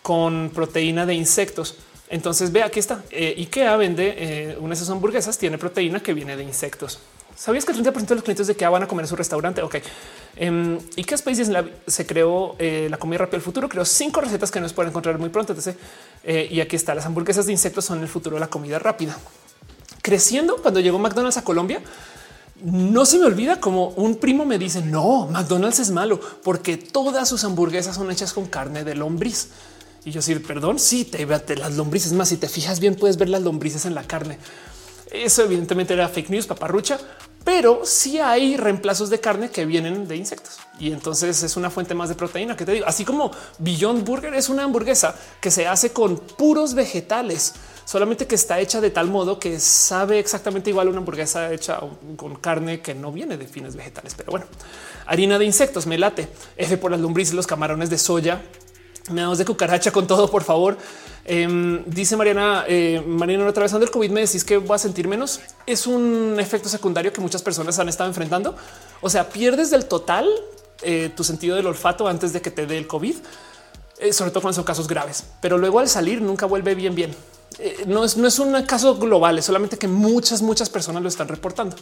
A: con proteína de insectos. Entonces ve aquí está eh, IKEA vende una de esas hamburguesas tiene proteína que viene de insectos. ¿Sabías que el 30% de los clientes de IKEA van a comer en su restaurante? Ok. Um, IKEA Spaces se creó la comida rápida del futuro. Creó cinco recetas que nos pueden encontrar muy pronto. y aquí está. Las hamburguesas de insectos son el futuro de la comida rápida. creciendo cuando llegó McDonald's a Colombia, no se me olvida como un primo me dice no, McDonald's es malo porque todas sus hamburguesas son hechas con carne de lombriz. Y yo decir, perdón, sí, te, te las lombrices más. Si te fijas bien, puedes ver las lombrices en la carne. Eso evidentemente era fake news, paparrucha, pero sí hay reemplazos de carne que vienen de insectos y entonces es una fuente más de proteína que te digo. Así como Beyond Burger es una hamburguesa que se hace con puros vegetales, solamente que está hecha de tal modo que sabe exactamente igual una hamburguesa hecha con carne que no viene de fines vegetales. Pero bueno, harina de insectos, me late. F por las lombrices, los camarones de soya, me damos de cucaracha con todo, por favor. Em, dice Mariana, eh, Mariana, atravesando el COVID, me decís que voy a sentir menos. Es un efecto secundario que muchas personas han estado enfrentando. O sea, pierdes del total eh, tu sentido del olfato antes de que te dé el COVID, eh, sobre todo cuando son casos graves. Pero luego al salir nunca vuelve bien, bien. No, es, no es un caso global, es solamente que muchas, muchas personas lo están reportando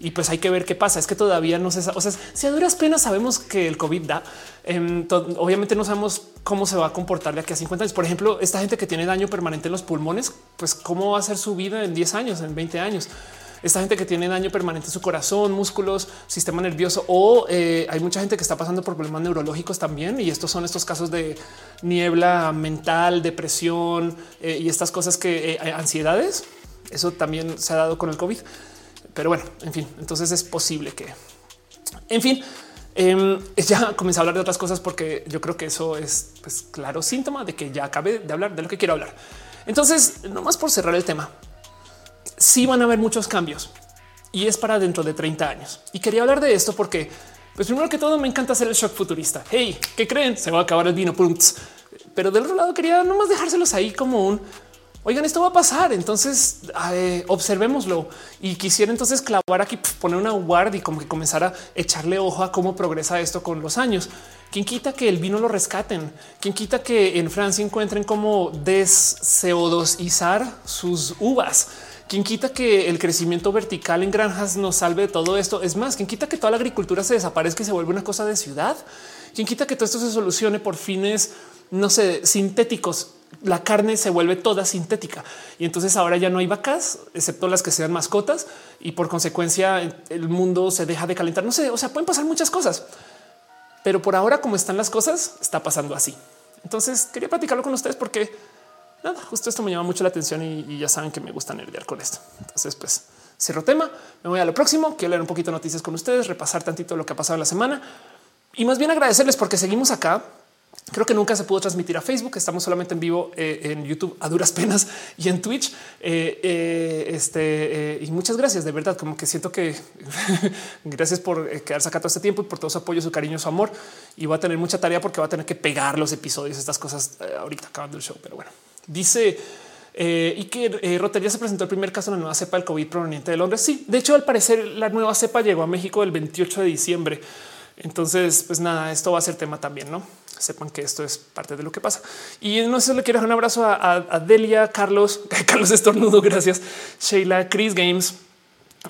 A: y pues hay que ver qué pasa. Es que todavía no se sabe. O sea, si a duras penas sabemos que el COVID da, em, obviamente no sabemos cómo se va a comportar de aquí a 50 años. Por ejemplo, esta gente que tiene daño permanente en los pulmones, pues cómo va a ser su vida en 10 años, en 20 años. Esta gente que tiene daño permanente en su corazón, músculos, sistema nervioso o eh, hay mucha gente que está pasando por problemas neurológicos también. Y estos son estos casos de niebla mental, depresión eh, y estas cosas que eh, ansiedades. Eso también se ha dado con el COVID. Pero bueno, en fin, entonces es posible que, en fin, em, [laughs] ya comencé a hablar de otras cosas porque yo creo que eso es pues, claro síntoma de que ya acabé de hablar de lo que quiero hablar. Entonces, no más por cerrar el tema, sí van a haber muchos cambios y es para dentro de 30 años. Y quería hablar de esto porque, pues primero que todo, me encanta hacer el shock futurista. Hey, ¿qué creen? Se va a acabar el vino. Pero del otro lado quería nomás dejárselos ahí como un oigan, esto va a pasar. Entonces observémoslo y quisiera entonces clavar aquí, poner una guardia y como que comenzar a echarle ojo a cómo progresa esto con los años. Quien quita que el vino lo rescaten, quien quita que en Francia encuentren cómo desceodosizar sus uvas. Quien quita que el crecimiento vertical en granjas nos salve de todo esto. Es más, quien quita que toda la agricultura se desaparezca y se vuelve una cosa de ciudad. Quien quita que todo esto se solucione por fines, no sé, sintéticos la carne se vuelve toda sintética y entonces ahora ya no hay vacas, excepto las que sean mascotas y por consecuencia el mundo se deja de calentar. No sé, o sea, pueden pasar muchas cosas, pero por ahora como están las cosas, está pasando así. Entonces quería platicarlo con ustedes porque nada, justo esto me llama mucho la atención y, ya saben que me gusta nerdear con esto. Entonces, pues cierro tema, me voy a lo próximo, quiero leer un poquito de noticias con ustedes, repasar tantito lo que ha pasado en la semana y más bien agradecerles porque seguimos acá Creo que nunca se pudo transmitir a Facebook. Estamos solamente en vivo eh, en YouTube a duras penas y en Twitch. Eh, eh, este y muchas gracias de verdad. Como que siento que [laughs] gracias por quedarse acá todo este tiempo y por todo su apoyo, su cariño, su amor. Y va a tener mucha tarea porque va a tener que pegar los episodios, estas cosas ahorita acabando el show. Pero bueno, dice y que Rotería se presentó el primer caso de la nueva cepa del COVID proveniente de Londres. Sí, de hecho, al parecer la nueva cepa llegó a México el 28 de diciembre. Entonces, pues nada, esto va a ser tema también, no? sepan que esto es parte de lo que pasa. Y no sé, le quiero dar un abrazo a, Delia, Carlos, [laughs] Carlos Estornudo, gracias, Sheila, Chris Games,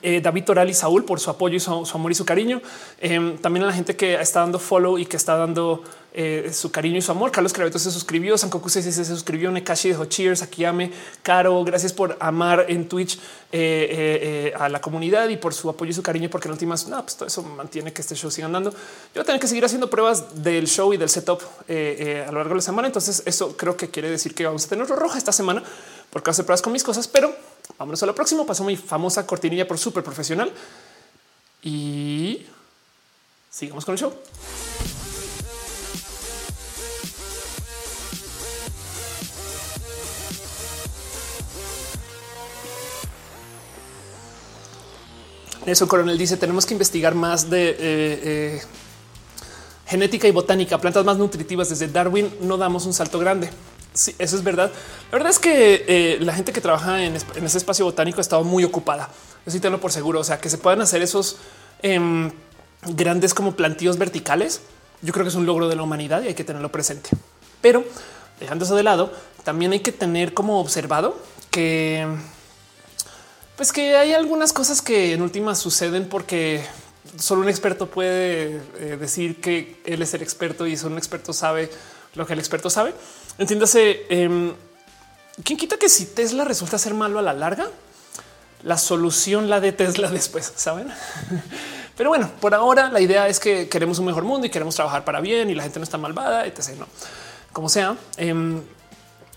A: eh, David Toral y Saúl por su apoyo y su, amor y su cariño. Em, también a la gente que está dando follow y que está dando eh, su cariño y su amor. Carlos Craveto se suscribió, Sankoku se, se suscribió, Nekashi dijo cheers, Akiyame, Caro, gracias por amar en Twitch eh, a la comunidad y por su apoyo y su cariño, porque en últimas, no, pues todo eso mantiene que este show siga andando. Yo voy a tener que seguir haciendo pruebas del show y del setup a lo largo de la semana. Entonces, eso creo que quiere decir que vamos a tener roja esta semana porque hacer pruebas con mis cosas, pero Vámonos a lo próximo. Pasó mi famosa cortinilla por súper profesional y sigamos con el show. Eso Coronel dice tenemos que investigar más de eh, eh, genética y botánica, plantas más nutritivas. Desde Darwin no damos un salto grande. Sí, eso es verdad. La verdad es que eh, la gente que trabaja en, ese espacio botánico ha estado muy ocupada. Yo sí tengo por seguro. O sea, que se puedan hacer esos em, grandes como plantíos verticales. Yo creo que es un logro de la humanidad y hay que tenerlo presente. Pero dejando eso de lado, también hay que tener como observado que pues que hay algunas cosas que en últimas suceden porque solo un experto puede eh, decir que él es el experto y solo un experto sabe lo que el experto sabe. Entiéndase, eh, ¿quién quita que si Tesla resulta ser malo a la larga? la solución la de Tesla [laughs] después, saben? [laughs] Pero bueno, por ahora la idea es que queremos un mejor mundo y queremos trabajar para bien y la gente no está malvada, etc. No, como sea. Em,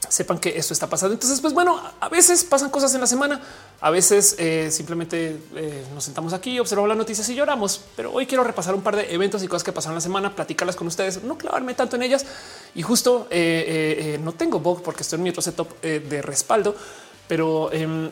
A: sepan que esto está pasando. Entonces, pues bueno, a veces pasan cosas en la semana, a veces eh, simplemente eh, nos sentamos aquí, observamos las noticias y lloramos. Pero hoy quiero repasar un par de eventos y cosas que pasaron la semana, platicarlas con ustedes, no clavarme tanto en ellas. Y justo eh, no tengo bug porque estoy en mi otro setup de respaldo, pero em,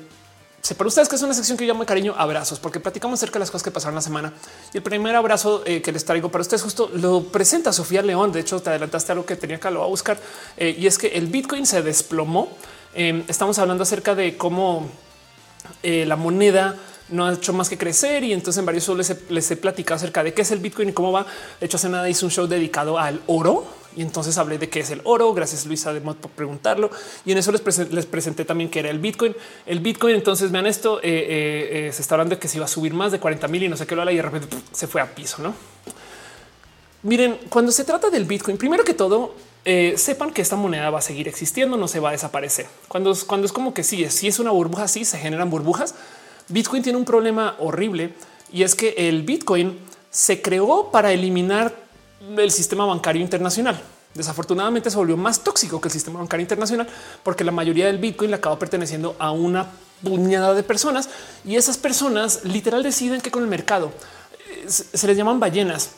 A: sé para ustedes que es una sección que yo llamo cariño abrazos, porque platicamos acerca de las cosas que pasaron la semana. Y el primer abrazo que les traigo para ustedes justo lo presenta Sofía León. De hecho, te adelantaste a lo que tenía que lo a buscar y es que el Bitcoin se desplomó. Em, estamos hablando acerca de cómo eh, la moneda no ha hecho más que crecer y entonces en varios shows les he, les platicado acerca de qué es el Bitcoin y cómo va. De hecho, hace nada hice un show dedicado al oro y entonces hablé de qué es el oro. Gracias Luisa de por preguntarlo. Y en eso les, presenté, también que era el Bitcoin. El Bitcoin. Entonces vean esto. Eh, eh, se está hablando de que se iba a subir más de 40 mil y no sé qué lo y de repente se fue a piso. No miren, cuando se trata del Bitcoin, primero que todo, sepan que esta moneda va a seguir existiendo, no se va a desaparecer. Cuando, cuando es como que sí, si es una burbuja, sí se generan burbujas. Bitcoin tiene un problema horrible y es que el Bitcoin se creó para eliminar el sistema bancario internacional. Desafortunadamente se volvió más tóxico que el sistema bancario internacional porque la mayoría del Bitcoin le acaba perteneciendo a una puñada de personas y esas personas literal deciden que con el mercado eh, se les llaman ballenas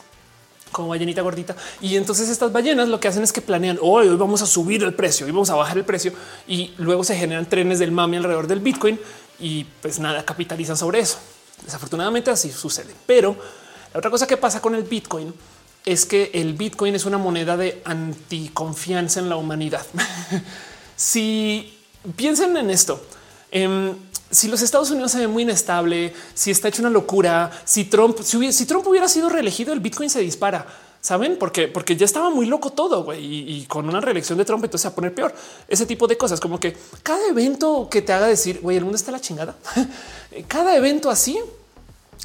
A: como ballenita gordita. Y entonces estas ballenas lo que hacen es que planean hoy, vamos a subir el precio y vamos a bajar el precio y luego se generan trenes del mami alrededor del Bitcoin y pues nada capitalizan sobre eso. Desafortunadamente así sucede. Pero la otra cosa que pasa con el Bitcoin es que el Bitcoin es una moneda de anticonfianza en la humanidad. [laughs] si piensen en esto, em, si los Estados Unidos se ve muy inestable, si está hecho una locura, si Trump, si, Trump hubiera sido reelegido, el Bitcoin se dispara. Saben por qué? Porque ya estaba muy loco todo y, y, con una reelección de Trump, entonces a poner peor. Ese tipo de cosas, como que cada evento que te haga decir, güey, el mundo está la chingada. [laughs] cada evento así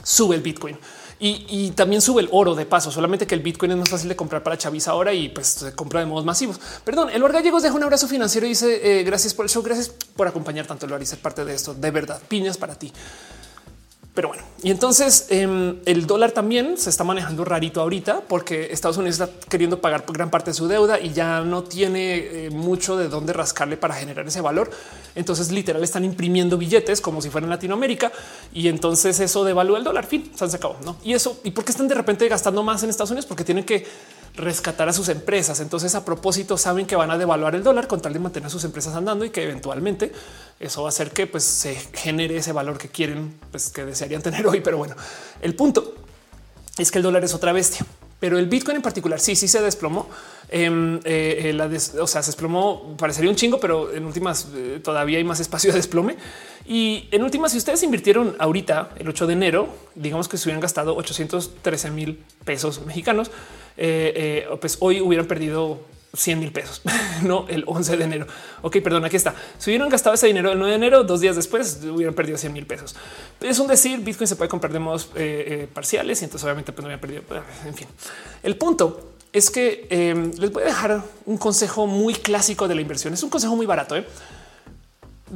A: sube el Bitcoin. Y, también sube el oro de paso, solamente que el Bitcoin es más fácil de comprar para Chavis ahora y pues se compra de modos masivos. Perdón, el Gallegos deja un abrazo financiero y dice eh, gracias por el show, gracias por acompañar tanto lo y ser parte de esto. De verdad, piñas para ti. Pero bueno, y entonces em, el dólar también se está manejando rarito ahorita porque Estados Unidos está queriendo pagar gran parte de su deuda y ya no tiene eh, mucho de dónde rascarle para generar ese valor. Entonces literal están imprimiendo billetes como si fuera en Latinoamérica y entonces eso devalúa el dólar. Fin, se sacado. ¿no? Y eso, ¿y por qué están de repente gastando más en Estados Unidos? Porque tienen que rescatar a sus empresas. Entonces, a propósito, saben que van a devaluar el dólar con tal de mantener sus empresas andando y que eventualmente eso va a hacer que pues, se genere ese valor que quieren, pues, que desearían tener hoy. Pero bueno, el punto es que el dólar es otra bestia, pero el Bitcoin en particular sí, sí se desplomó. Em, eh, eh, o sea, se desplomó, parecería un chingo, pero en últimas eh, todavía hay más espacio de desplome. Y en últimas, si ustedes invirtieron ahorita el 8 de enero, digamos que se hubieran gastado 813 mil pesos mexicanos, pues hoy hubieran perdido 100 mil pesos, [laughs] no el 11 de enero. Ok, perdón, aquí está. Si hubieran gastado ese dinero el 9 de enero, dos días después hubieran perdido 100 mil pesos. Es un decir, Bitcoin se puede comprar de modos eh, eh, parciales y entonces obviamente pues no había perdido. En fin, el punto es que em, les voy a dejar un consejo muy clásico de la inversión. Es un consejo muy barato, ¿eh?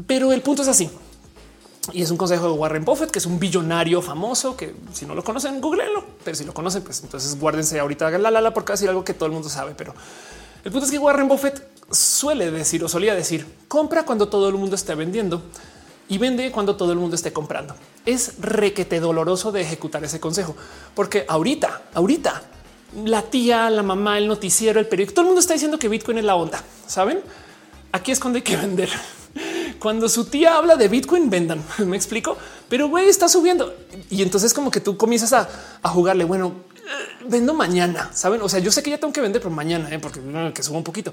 A: pero el punto es así. Y es un consejo de Warren Buffett, que es un billonario famoso que si no lo conocen, googleenlo, pero si lo conocen, pues entonces guárdense ahorita la la la porque decir algo que todo el mundo sabe, pero el punto es que Warren Buffett suele decir o solía decir compra cuando todo el mundo esté vendiendo y vende cuando todo el mundo esté comprando. Es requete doloroso de ejecutar ese consejo, porque ahorita, ahorita la tía, la mamá, el noticiero, el periódico, todo el mundo está diciendo que Bitcoin es la onda. Saben? Aquí es cuando hay que [laughs] vender. Cuando su tía habla de Bitcoin, vendan. [laughs] Me explico, pero güey, está subiendo y entonces como que tú comienzas a, jugarle. Bueno, vendo mañana, saben? O sea, yo sé que ya tengo que vender, pero mañana, ¿eh? porque que suba un poquito.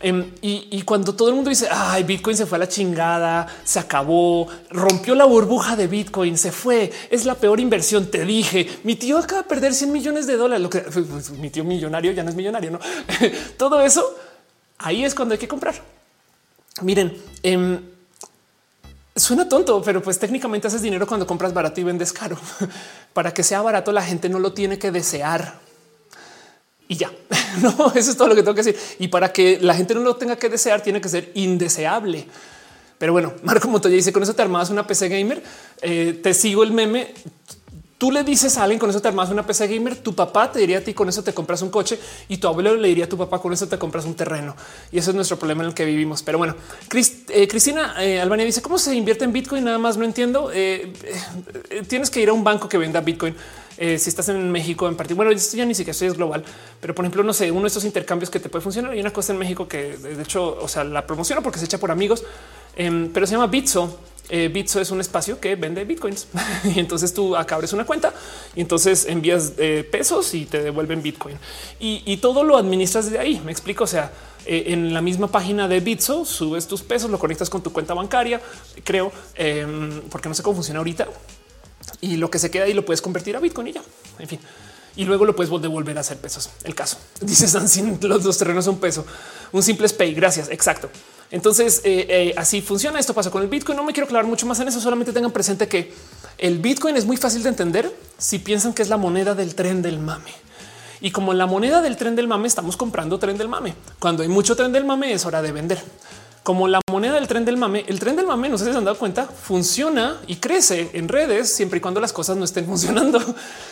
A: Em, y, cuando todo el mundo dice ay, Bitcoin se fue a la chingada, se acabó, rompió la burbuja de Bitcoin, se fue, es la peor inversión. Te dije, mi tío acaba de perder 100 millones de dólares. Lo que [laughs] pues, mi tío millonario ya no es millonario, no? [laughs] todo eso ahí es cuando hay que comprar. Miren, em, Suena tonto, pero pues técnicamente haces dinero cuando compras barato y vendes caro. [laughs] Para que sea barato, la gente no lo tiene que desear. Y ya, [laughs] no, eso es todo lo que tengo que decir. Y para que la gente no lo tenga que desear, tiene que ser indeseable. Pero bueno, Marco Montoya dice con eso te armabas una PC gamer. Eh, te sigo el meme. Tú le dices a alguien con eso te armas una PC gamer, tu papá te diría a ti con eso te compras un coche y tu abuelo le diría a tu papá con eso te compras un terreno. Y eso es nuestro problema en el que vivimos. Pero bueno, eh, Cristina eh, Albania dice cómo se invierte en Bitcoin. Nada más no entiendo. Eh, tienes que ir a un banco que venda Bitcoin. si estás en México en particular, bueno, esto ya ni siquiera es global, pero por ejemplo, no sé, uno de estos intercambios que te puede funcionar. Hay una cosa en México que de hecho, o sea, la promociono porque se echa por amigos, em, pero se llama Bitso eh, Bitso es un espacio que vende bitcoins [laughs] y entonces tú acá abres una cuenta y entonces envías eh, pesos y te devuelven bitcoin y, todo lo administras de ahí. Me explico. O sea, eh, en la misma página de Bitso subes tus pesos, lo conectas con tu cuenta bancaria, creo, em, porque no sé cómo funciona ahorita y lo que se queda ahí lo puedes convertir a bitcoin y ya. En fin, y luego lo puedes devolver a hacer pesos. El caso [laughs] dice sin los dos terrenos son peso, un simple pay. Gracias. Exacto. Entonces eh, eh, así funciona. Esto pasa con el Bitcoin. No me quiero aclarar mucho más en eso. Solamente tengan presente que el Bitcoin es muy fácil de entender si piensan que es la moneda del tren del mame. Y como la moneda del tren del mame, estamos comprando tren del mame. Cuando hay mucho tren del mame, es hora de vender como la moneda del tren del mame. El tren del mame, no se han dado cuenta, funciona y crece en redes siempre y cuando las cosas no estén [laughs] funcionando.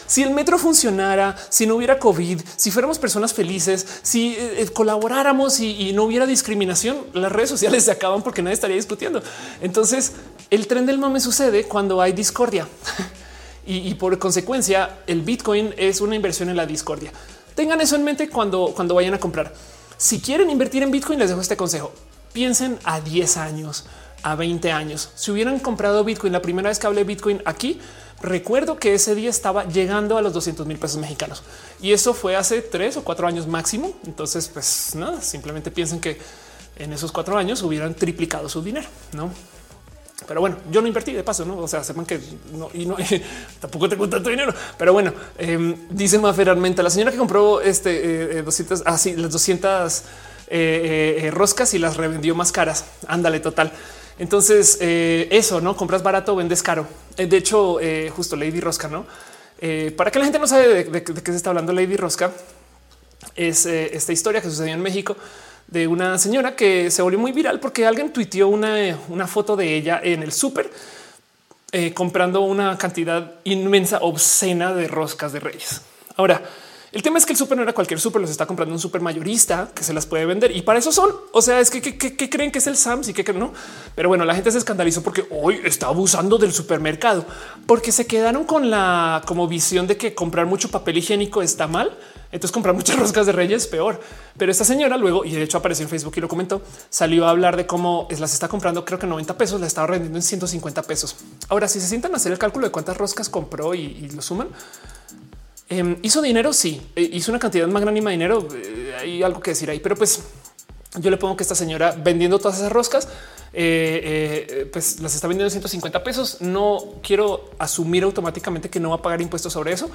A: Si el metro funcionara, si no hubiera COVID, si fuéramos personas felices, si eh, eh, colaboráramos y, no hubiera discriminación, las redes sociales [laughs] se acaban porque nadie estaría discutiendo. Entonces, el tren del mame sucede cuando hay discordia [laughs] y, y por consecuencia, el Bitcoin es una inversión en la discordia. Tengan eso en mente cuando, cuando vayan a comprar. Si quieren invertir en Bitcoin, les dejo este consejo Piensen a 10 años, a 20 años. Si hubieran comprado Bitcoin la primera vez que hablé Bitcoin aquí, recuerdo que ese día estaba llegando a los 200 mil pesos mexicanos y eso fue hace tres o cuatro años máximo. Entonces, pues nada, simplemente piensen que en esos cuatro años hubieran triplicado su dinero, no? Pero bueno, yo no invertí de paso, no? O sea, sepan que no y no [laughs] tampoco tengo tanto dinero. Pero bueno, eh, dice Mafer la señora que compró este 200, así las 200 eh, eh, roscas y las revendió más caras. Ándale, total. Entonces, eh, eso no compras barato, vendes caro. de hecho, justo Lady Rosca, no? para que la gente no sabe de, qué se está hablando, Lady Rosca es esta historia que sucedió en México de una señora que se volvió muy viral porque alguien tuiteó una, una foto de ella en el súper comprando una cantidad inmensa, obscena de roscas de reyes. Ahora, el tema es que el súper no era cualquier súper, los está comprando un súper mayorista que se las puede vender y para eso son. O sea, es que, creen que es el Sams y que no. Pero bueno, la gente se escandalizó porque hoy está abusando del supermercado porque se quedaron con la como visión de que comprar mucho papel higiénico está mal. Entonces comprar muchas [laughs] roscas de reyes peor. Pero esta señora luego, y de hecho apareció en Facebook y lo comentó, salió a hablar de cómo las está comprando, creo que 90 pesos, la estaba vendiendo en 150 pesos. Ahora, si se sientan a hacer el cálculo de cuántas roscas compró y lo suman, Em, hizo dinero, sí, eh, hizo una cantidad magnánima de dinero. Eh, hay algo que decir ahí, pero pues yo le pongo que esta señora vendiendo todas esas roscas, eh, pues las está vendiendo en 150 pesos. No quiero asumir automáticamente que no va a pagar impuestos sobre eso,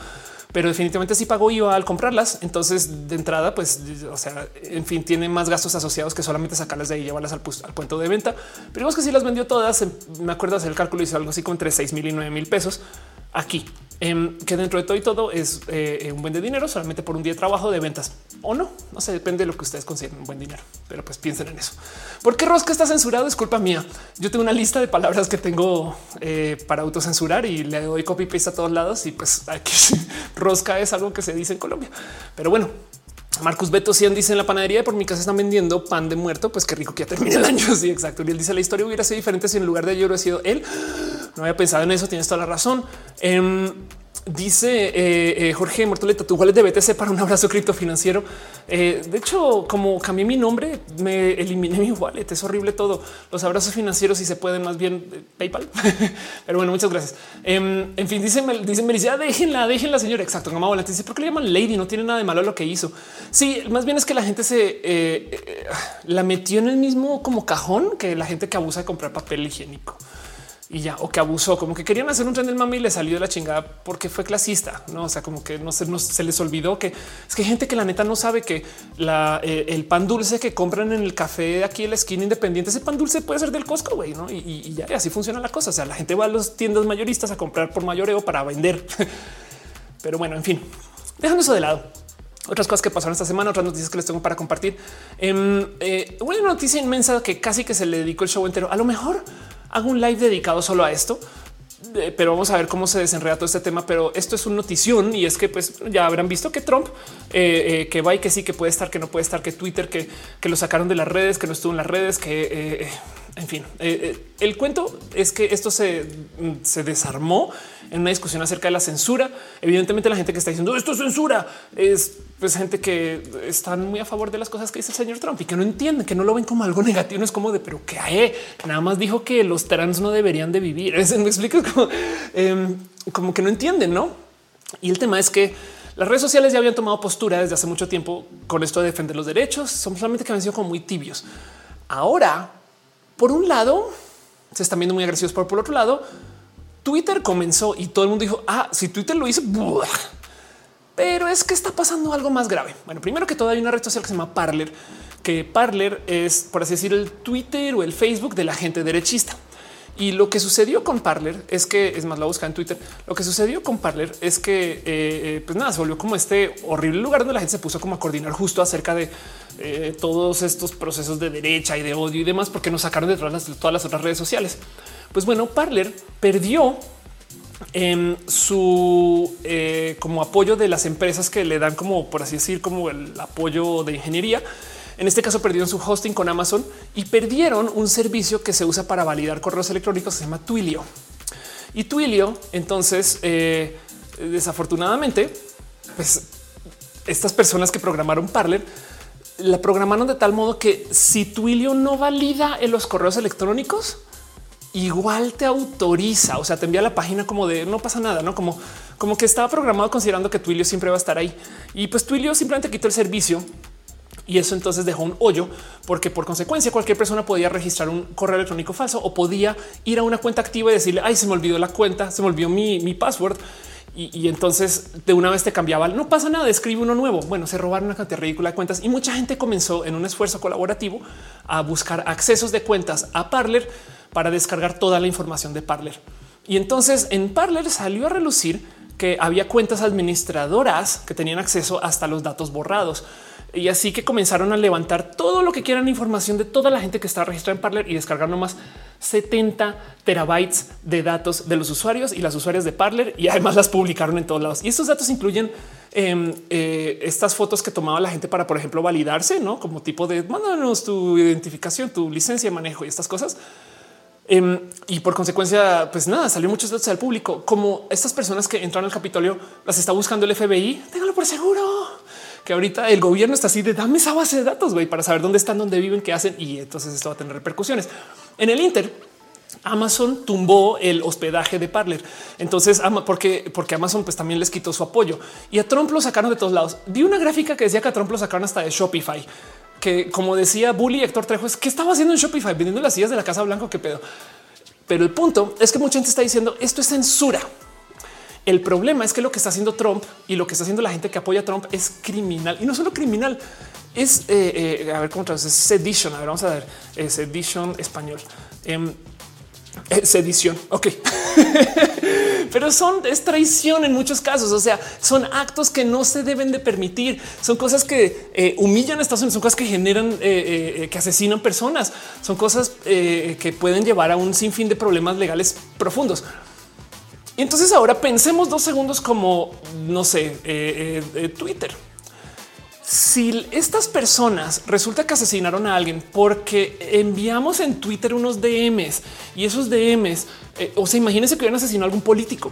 A: pero definitivamente sí pagó IVA al comprarlas. Entonces, de entrada, pues, o sea, en fin, tiene más gastos asociados que solamente sacarlas de ahí y llevarlas al, al punto de venta. Pero vemos que si las vendió todas, em, me acuerdo hacer el cálculo, hizo algo así como entre 6 mil y 9 mil pesos aquí, em, que dentro de todo y todo es eh, un buen de dinero solamente por un día de trabajo de ventas o no. No sé, depende de lo que ustedes consideren un buen dinero, pero pues piensen en eso. ¿Por qué Rosca está censurado? Es culpa mía. Yo tengo una lista de palabras que tengo eh, para autocensurar y le doy copy paste a todos lados y pues aquí [laughs] Rosca es algo que se dice en Colombia. Pero bueno, Marcus Beto 100 dice en la panadería por mi casa están vendiendo pan de muerto. Pues qué rico que ya termine el año. [laughs] Sí, exacto. Y él dice la historia hubiera sido diferente si en lugar de ayer hubiera sido él. [gasps] No había pensado en eso. Tienes toda la razón. Em, Dice eh, eh, Jorge Mortoleta, tu wallet de BTC para un abrazo criptofinanciero. Eh, de hecho, como cambié mi nombre, me eliminé mi wallet. Es horrible todo. Los abrazos financieros, si se pueden, más bien PayPal. [laughs] Pero bueno, muchas gracias. Em, en fin, dice, dice déjenla, déjenla, señora. Exacto. Mamá dice, ¿por qué le llaman Lady? No tiene nada de malo lo que hizo. Sí, más bien es que la gente se la metió en el mismo como cajón que la gente que abusa de comprar papel higiénico y ya, o que abusó, como que querían hacer un tren del mami y le salió de la chingada porque fue clasista, no? O sea, como que no se, no, se les olvidó que es que hay gente que la neta no sabe que eh, el pan dulce que compran en el café de aquí en la esquina independiente, ese pan dulce puede ser del Costco, güey, no? Y, ya así funciona la cosa. O sea, la gente va a las tiendas mayoristas a comprar por mayoreo para vender. [laughs] Pero bueno, en fin, dejando eso de lado. otras cosas que pasaron esta semana, otras noticias que les tengo para compartir. Em, eh, una noticia inmensa que casi que se le dedicó el show entero. A lo mejor hago un live dedicado solo a esto, eh, pero vamos a ver cómo se desenreda todo este tema. Pero esto es una notición y es que pues ya habrán visto que Trump eh, que va y que sí, que puede estar, que no puede estar, que Twitter, que, que lo sacaron de las redes, que no estuvo en las redes, que en fin, el cuento es que esto se, se desarmó en una discusión acerca de la censura. Evidentemente, la gente que está diciendo esto es censura es pues, gente que están muy a favor de las cosas que dice el señor Trump y que no entienden, que no lo ven como algo [laughs] negativo. No es como de, pero que nada más dijo que los trans no deberían de vivir. [laughs] Me explico como, em, como que no entienden, no? Y el tema es que las redes sociales ya habían tomado postura desde hace mucho tiempo con esto de defender los derechos. Son solamente que han sido como muy tibios. Ahora, por un lado, se están viendo muy agresivos, pero por otro lado, Twitter comenzó y todo el mundo dijo, ah, si Twitter lo hizo, pero es que está pasando algo más grave. Bueno, primero que todo hay una red social que se llama Parler, que Parler es, por así decir, el Twitter o el Facebook de la gente derechista. Y lo que sucedió con Parler es que es más la busca en Twitter. Lo que sucedió con Parler es que eh, eh, pues nada, se volvió como este horrible lugar donde la gente se puso como a coordinar justo acerca de eh, todos estos procesos de derecha y de odio y demás, porque nos sacaron de todas las, todas las otras redes sociales. Pues bueno, Parler perdió en su eh, como apoyo de las empresas que le dan como por así decir como el apoyo de ingeniería. En este caso perdieron su hosting con Amazon y perdieron un servicio que se usa para validar correos electrónicos, se llama Twilio. Y Twilio, entonces, eh, desafortunadamente, pues estas personas que programaron Parler la programaron de tal modo que si Twilio no valida en los correos electrónicos, igual te autoriza, o sea, te envía la página como de no pasa nada, no como, como que estaba programado considerando que Twilio siempre va a estar ahí. Y pues Twilio simplemente quitó el servicio y eso entonces dejó un hoyo porque por consecuencia cualquier persona podía registrar un correo electrónico falso o podía ir a una cuenta activa y decirle ay se me olvidó la cuenta, se me olvidó mi, mi password y, entonces de una vez te cambiaba. No pasa nada, escribe uno nuevo. Bueno, se robaron una cantidad ridícula de cuentas y mucha gente comenzó en un esfuerzo colaborativo a buscar accesos de cuentas a Parler para descargar toda la información de Parler. Y entonces en Parler salió a relucir que había cuentas administradoras que tenían acceso hasta los datos borrados. Y así que comenzaron a levantar todo lo que quieran información de toda la gente que está registrada en Parler y descargar nomás 70 terabytes de datos de los usuarios y las usuarias de Parler y además las publicaron en todos lados. Y estos datos incluyen em, eh, estas fotos que tomaba la gente para, por ejemplo, validarse, no como tipo de mándanos tu identificación, tu licencia de manejo y estas cosas. Em, y por consecuencia, pues nada, salió muchos datos al público, como estas personas que entraron al Capitolio las está buscando el FBI. Téngalo por seguro que ahorita el gobierno está así de dame esa base de datos güey, para saber dónde están, dónde viven, qué hacen. Y entonces esto va a tener repercusiones en el Inter. Amazon tumbó el hospedaje de Parler. Entonces, porque, porque Amazon pues también les quitó su apoyo y a Trump lo sacaron de todos lados. Vi una gráfica que decía que a Trump lo sacaron hasta de Shopify que como decía Bully Héctor Trejo, es que estaba haciendo en Shopify vendiendo las sillas de la Casa Blanca. Qué pedo. Pero el punto es que mucha gente está diciendo esto es censura. El problema es que lo que está haciendo Trump y lo que está haciendo la gente que apoya a Trump es criminal y no solo criminal, es eh, eh, a ver cómo traduce sedition. A ver, vamos a ver es sedition español. Em, sedición. Ok, [laughs] pero son es traición en muchos casos. O sea, son actos que no se deben de permitir. Son cosas que eh, humillan a Estados Unidos, son cosas que generan, eh, eh, que asesinan personas, son cosas que pueden llevar a un sinfín de problemas legales profundos. Y entonces ahora pensemos dos segundos como no sé, Twitter si estas personas resulta que asesinaron a alguien porque enviamos en Twitter unos DMs y esos DMs, eh, o sea, imagínense que hubieran asesinado a algún político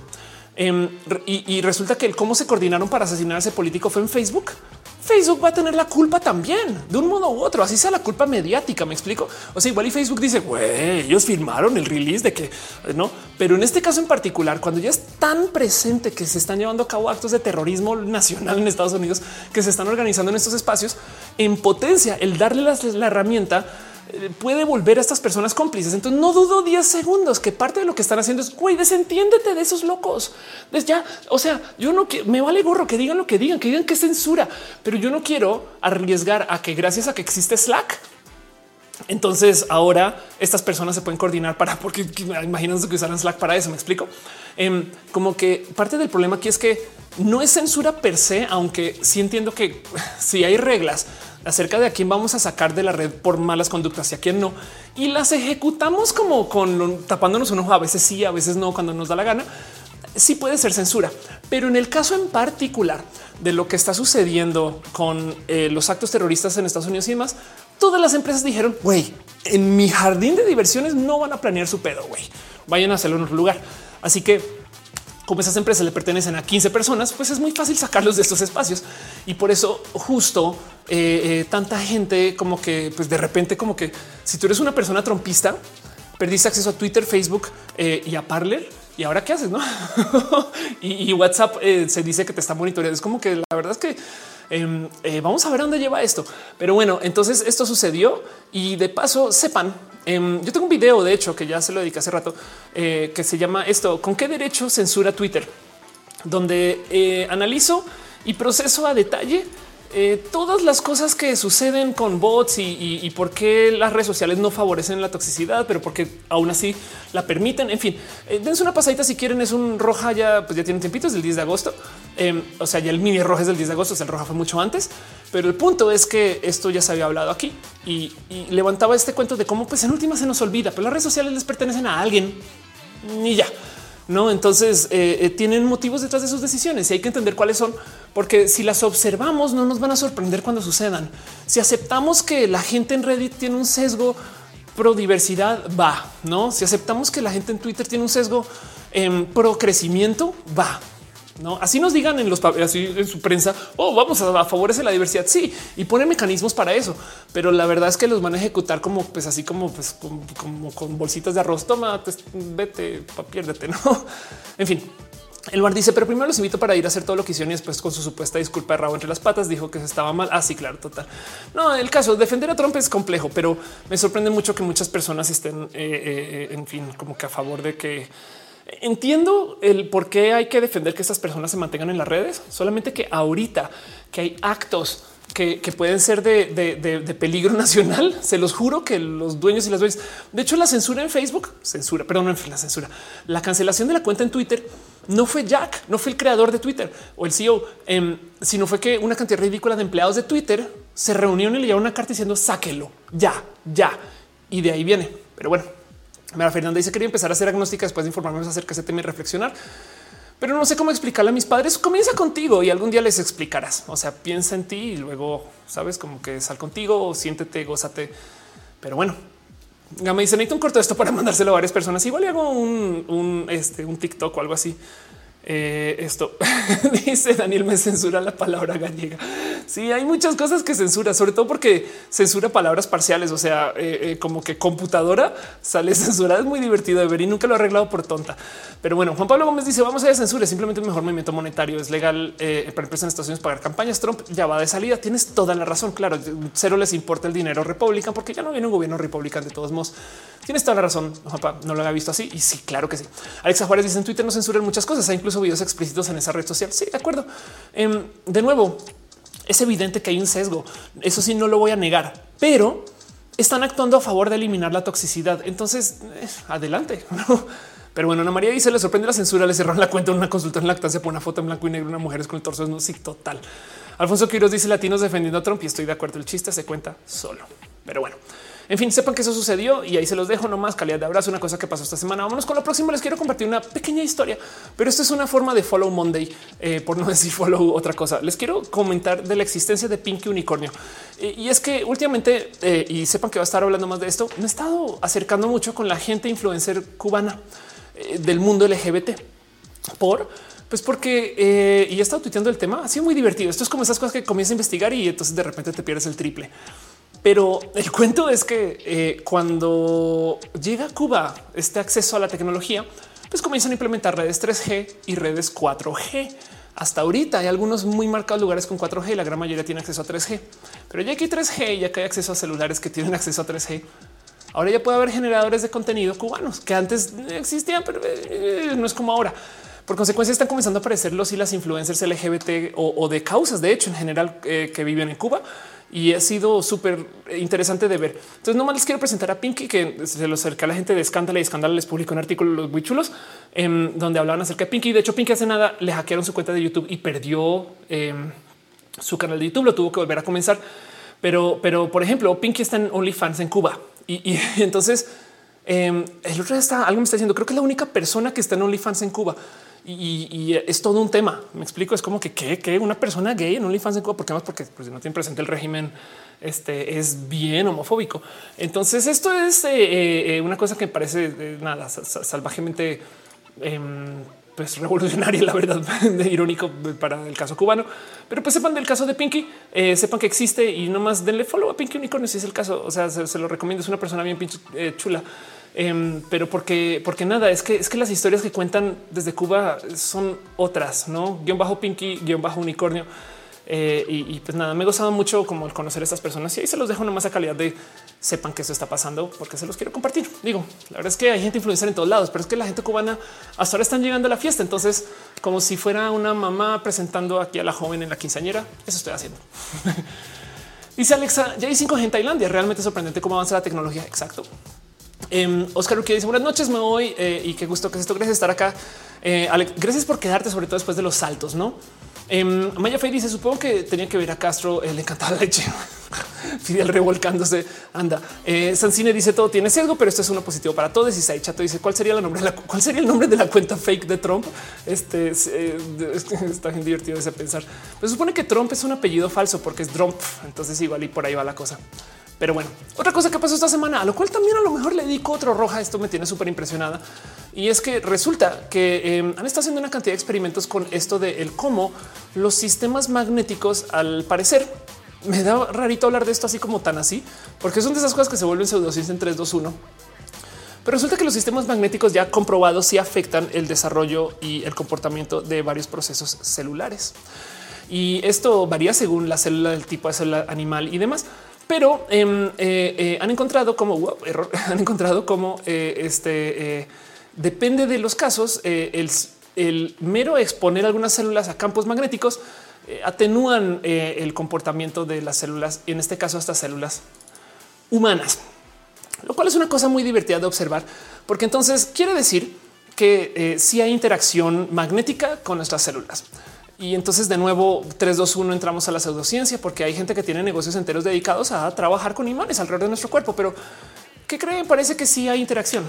A: em, y, y, resulta que el cómo se coordinaron para asesinar a ese político fue en Facebook. Facebook va a tener la culpa también de un modo u otro, así sea la culpa mediática. Me explico. O sea, igual y Facebook dice, güey, ellos firmaron el release de que no, pero en este caso en particular, cuando ya es tan presente que se están llevando a cabo actos de terrorismo nacional en Estados Unidos que se están organizando en estos espacios en potencia, el darle la herramienta eh, puede volver a estas personas cómplices. Entonces no dudo 10 segundos que parte de lo que están haciendo es güey, desentiéndete de esos locos. Desde ya, o sea, yo no me vale gorro que digan lo que digan, que digan que censura, pero yo no quiero arriesgar a que gracias a que existe Slack Entonces ahora estas personas se pueden coordinar para porque imagínense que usaran Slack para eso. Me explico em, como que parte del problema aquí es que no es censura per se, aunque sí entiendo que [laughs] si hay reglas acerca de a quién vamos a sacar de la red por malas conductas y a quién no, y las ejecutamos como con tapándonos un ojo. A veces sí, a veces no, cuando nos da la gana. Sí puede ser censura, pero en el caso en particular de lo que está sucediendo con eh, los actos terroristas en Estados Unidos y demás, todas las empresas dijeron, güey, en mi jardín de diversiones no van a planear su pedo, güey, vayan a hacerlo en otro lugar. Así que como esas empresas le pertenecen a 15 personas, pues es muy fácil sacarlos de estos espacios. Y por eso justo eh, eh, tanta gente como que pues de repente como que si tú eres una persona trompista, perdiste acceso a Twitter, Facebook eh, y a Parler. Y ahora qué haces? No? [laughs] y, WhatsApp se dice que te está monitoreando. Es como que la verdad es que em, vamos a ver dónde lleva esto. Pero bueno, entonces esto sucedió y de paso sepan Em, yo tengo un video, de hecho, que ya se lo dediqué hace rato, eh, que se llama esto, ¿con qué derecho censura Twitter? Donde eh, analizo y proceso a detalle eh, todas las cosas que suceden con bots y, por qué las redes sociales no favorecen la toxicidad, pero porque aún así la permiten. En fin, dense una pasadita si quieren. Es un roja ya, pues ya tiene tiempitos del 10 de agosto. Em, o sea, ya el mini roja es del 10 de agosto. O sea, el roja fue mucho antes. Pero el punto es que esto ya se había hablado aquí y, levantaba este cuento de cómo pues en última se nos olvida, pero las redes sociales les pertenecen a alguien y ya. No, entonces eh, eh, tienen motivos detrás de sus decisiones y hay que entender cuáles son, porque si las observamos no nos van a sorprender cuando sucedan. Si aceptamos que la gente en Reddit tiene un sesgo pro diversidad, va, no? Si aceptamos que la gente en Twitter tiene un sesgo en pro crecimiento, va. No, así nos digan en los así en su prensa. Oh, vamos a, favorecer la diversidad. Sí, y pone mecanismos para eso, pero la verdad es que los van a ejecutar como, pues así como, pues como, con bolsitas de arroz. Toma, vete, piérdete. [laughs] No, en fin. El bar dice, pero primero los invito para ir a hacer todo lo que hicieron y después con su supuesta disculpa de rabo entre las patas dijo que se estaba mal. Así, ah, claro, total. No, el caso defender a Trump es complejo, pero me sorprende mucho que muchas personas estén, eh, eh, en fin, como que a favor de que Entiendo el por qué hay que defender que estas personas se mantengan en las redes, solamente que ahorita que hay actos que, pueden ser de, peligro [laughs] nacional. Se los juro que los dueños y las dueñas. De hecho, la censura en Facebook, censura, perdón, no la censura, la cancelación de la cuenta en Twitter no fue Jack, no fue el creador de Twitter o el CEO, em, sino fue que una cantidad ridícula de empleados de Twitter se reunieron y le llevaron una carta diciendo sáquelo ya, ya. Y de ahí viene. Pero bueno, Mara Fernanda dice quería empezar a hacer agnóstica después de informarme acerca de ese tema y reflexionar, pero no sé cómo explicarle a mis padres. Comienza contigo y algún día les explicarás. O sea, piensa en ti y luego sabes como que sal contigo, o siéntete, gózate. Pero bueno, me dice necesito un corto esto para [laughs] mandárselo a varias personas. Igual hago un, un, este, un TikTok o algo así. Eh, esto [laughs] dice Daniel me censura la palabra gallega. Sí, hay muchas cosas que censura, sobre todo porque censura palabras parciales. O sea, eh, eh, como que computadora sale [laughs] censurada. Es muy divertido de ver y nunca lo he arreglado por tonta. Pero bueno, Juan Pablo Gómez dice vamos a ir a censura. Simplemente un mejor movimiento monetario. Es legal para empresas en Estados Unidos pagar campañas. Trump ya va de salida. Tienes toda la razón. Claro, cero les importa el dinero republicano porque ya no viene un gobierno republicano de todos modos. Tienes toda la razón. No lo había visto así. Y sí, claro que sí. Alexa Juárez dice en Twitter no censuran muchas cosas. Hay incluso videos explícitos en esa red social. Sí, de acuerdo. Em, de nuevo, es evidente que hay un sesgo. Eso sí, no lo voy a negar, pero están actuando a favor de eliminar la toxicidad. Entonces, eh, adelante. [laughs] Pero bueno, Ana María dice le sorprende la censura, le cerraron la cuenta en una consulta en lactancia por una foto en blanco y negro, una mujer con el torso no sí, total. Alfonso Quiroz dice latinos defendiendo a Trump y estoy de acuerdo. El chiste se cuenta solo. Pero bueno, en fin, sepan que eso sucedió y ahí se los dejo nomás calidad de abrazo. Una cosa que pasó esta semana. Vámonos con lo próximo. Les quiero compartir una pequeña historia, pero esto es una forma de follow Monday, eh, por no [laughs] decir follow otra cosa. Les quiero comentar de la existencia de Pinky Unicornio. Eh, y es que últimamente, eh, y sepan que va a estar hablando más de esto, me he estado acercando mucho con la gente influencer cubana del mundo LGBT. Por pues porque y he estado tuiteando el tema. Ha sido muy divertido. Esto es como esas cosas que comienzas a investigar y entonces de repente te pierdes el triple. Pero el cuento es que eh, cuando llega a Cuba este acceso a la tecnología, pues comienzan a implementar redes 3G y redes 4G. Hasta ahorita hay algunos muy marcados lugares con 4G, la gran mayoría tiene acceso a 3G, pero ya que hay 3G, ya que hay acceso a celulares que tienen acceso a 3G, ahora ya puede haber generadores de contenido cubanos que antes existían, pero eh, no es como ahora. Por consecuencia, están comenzando a aparecer los y las influencers LGBT o, de causas, de hecho, en general, eh, que viven en Cuba y ha sido súper interesante de ver. Entonces, nomás les quiero presentar a Pinky, que se lo acerca a la gente de Escándalo y Escándalo les publicó un artículo los muy chulos em, donde hablaban acerca de Pinky. De hecho, Pinky hace nada le hackearon su cuenta de YouTube y perdió em, su canal de YouTube, lo tuvo que volver a comenzar. Pero, pero por ejemplo, Pinky está en OnlyFans en Cuba y, [laughs] entonces em, el otro día está algo me está diciendo. Creo que es la única persona que está en OnlyFans en Cuba y, es todo un tema. Me explico. Es como que, que, una persona gay en OnlyFans en Cuba, porque más porque pues, no tiene presente el régimen, este es bien homofóbico. Entonces, esto es eh, eh, una cosa que me parece eh, nada salvajemente em, pues revolucionaria, la verdad, [laughs] irónico para el caso cubano. Pero pues sepan del caso de Pinky, sepan que existe y nomás denle follow a Pinky Unicornio si es el caso. O sea, se, lo recomiendo. Es una persona bien chula. Em, pero porque, porque nada, es que es que las historias que cuentan desde Cuba son otras, no guion bajo Pinky, guion bajo unicornio. Eh, y, pues nada, me he gozado mucho como el conocer a estas personas y ahí se los dejo nomás a calidad de sepan que eso está pasando porque se los quiero compartir. Digo, la verdad es que hay gente influencer en todos lados, pero es que la gente cubana hasta ahora están llegando a la fiesta. Entonces, como si fuera una mamá presentando aquí a la joven en la quinceañera, eso estoy haciendo. [laughs] Dice Alexa, ya hay 5G en Tailandia. Realmente sorprendente cómo avanza la tecnología. Exacto. Eh, Oscar que dice buenas noches, me voy eh, y qué gusto que es esto. Gracias por estar acá. Eh, gracias por quedarte, sobre todo después de los saltos, no? Eh, Maya Fey dice: Supongo que tenía que ver a Castro, le encantaba la [laughs] leche. Fidel revolcándose. Anda. Eh, Sancine dice: Todo tiene sesgo, pero esto es uno positivo para todos. Y Sai Chato dice: ¿Cuál sería, de la, ¿Cuál sería el nombre de la cuenta fake de Trump? Este eh, está bien divertido ese pensar. Pero supone que Trump es un apellido falso porque es Trump. Entonces, igual y por ahí va la cosa. Pero bueno, otra cosa que pasó esta semana, a lo cual también a lo mejor le dedico otro roja. Esto me tiene súper impresionada y es que resulta que em, han estado haciendo una cantidad de experimentos con esto de el cómo los sistemas magnéticos, al parecer, me da rarito hablar de esto así como tan así, porque son de esas cosas que se vuelven pseudociencia en 3, 2, 1. Pero resulta que los sistemas magnéticos ya comprobados sí afectan el desarrollo y el comportamiento de varios procesos celulares. Y esto varía según la célula, el tipo de célula animal y demás pero em, eh, eh, han encontrado como error, [laughs] han encontrado como eh, este depende de los casos. El, mero exponer algunas células a campos magnéticos atenúan el comportamiento de las células, en este caso, estas células humanas, lo cual es una cosa muy divertida de observar, porque entonces quiere decir que si hay interacción magnética con nuestras células. Y entonces de nuevo 3, 2, 1 entramos a la pseudociencia porque hay gente que tiene negocios enteros dedicados a trabajar con imanes alrededor de nuestro cuerpo, pero ¿qué creen? Parece que sí hay interacción.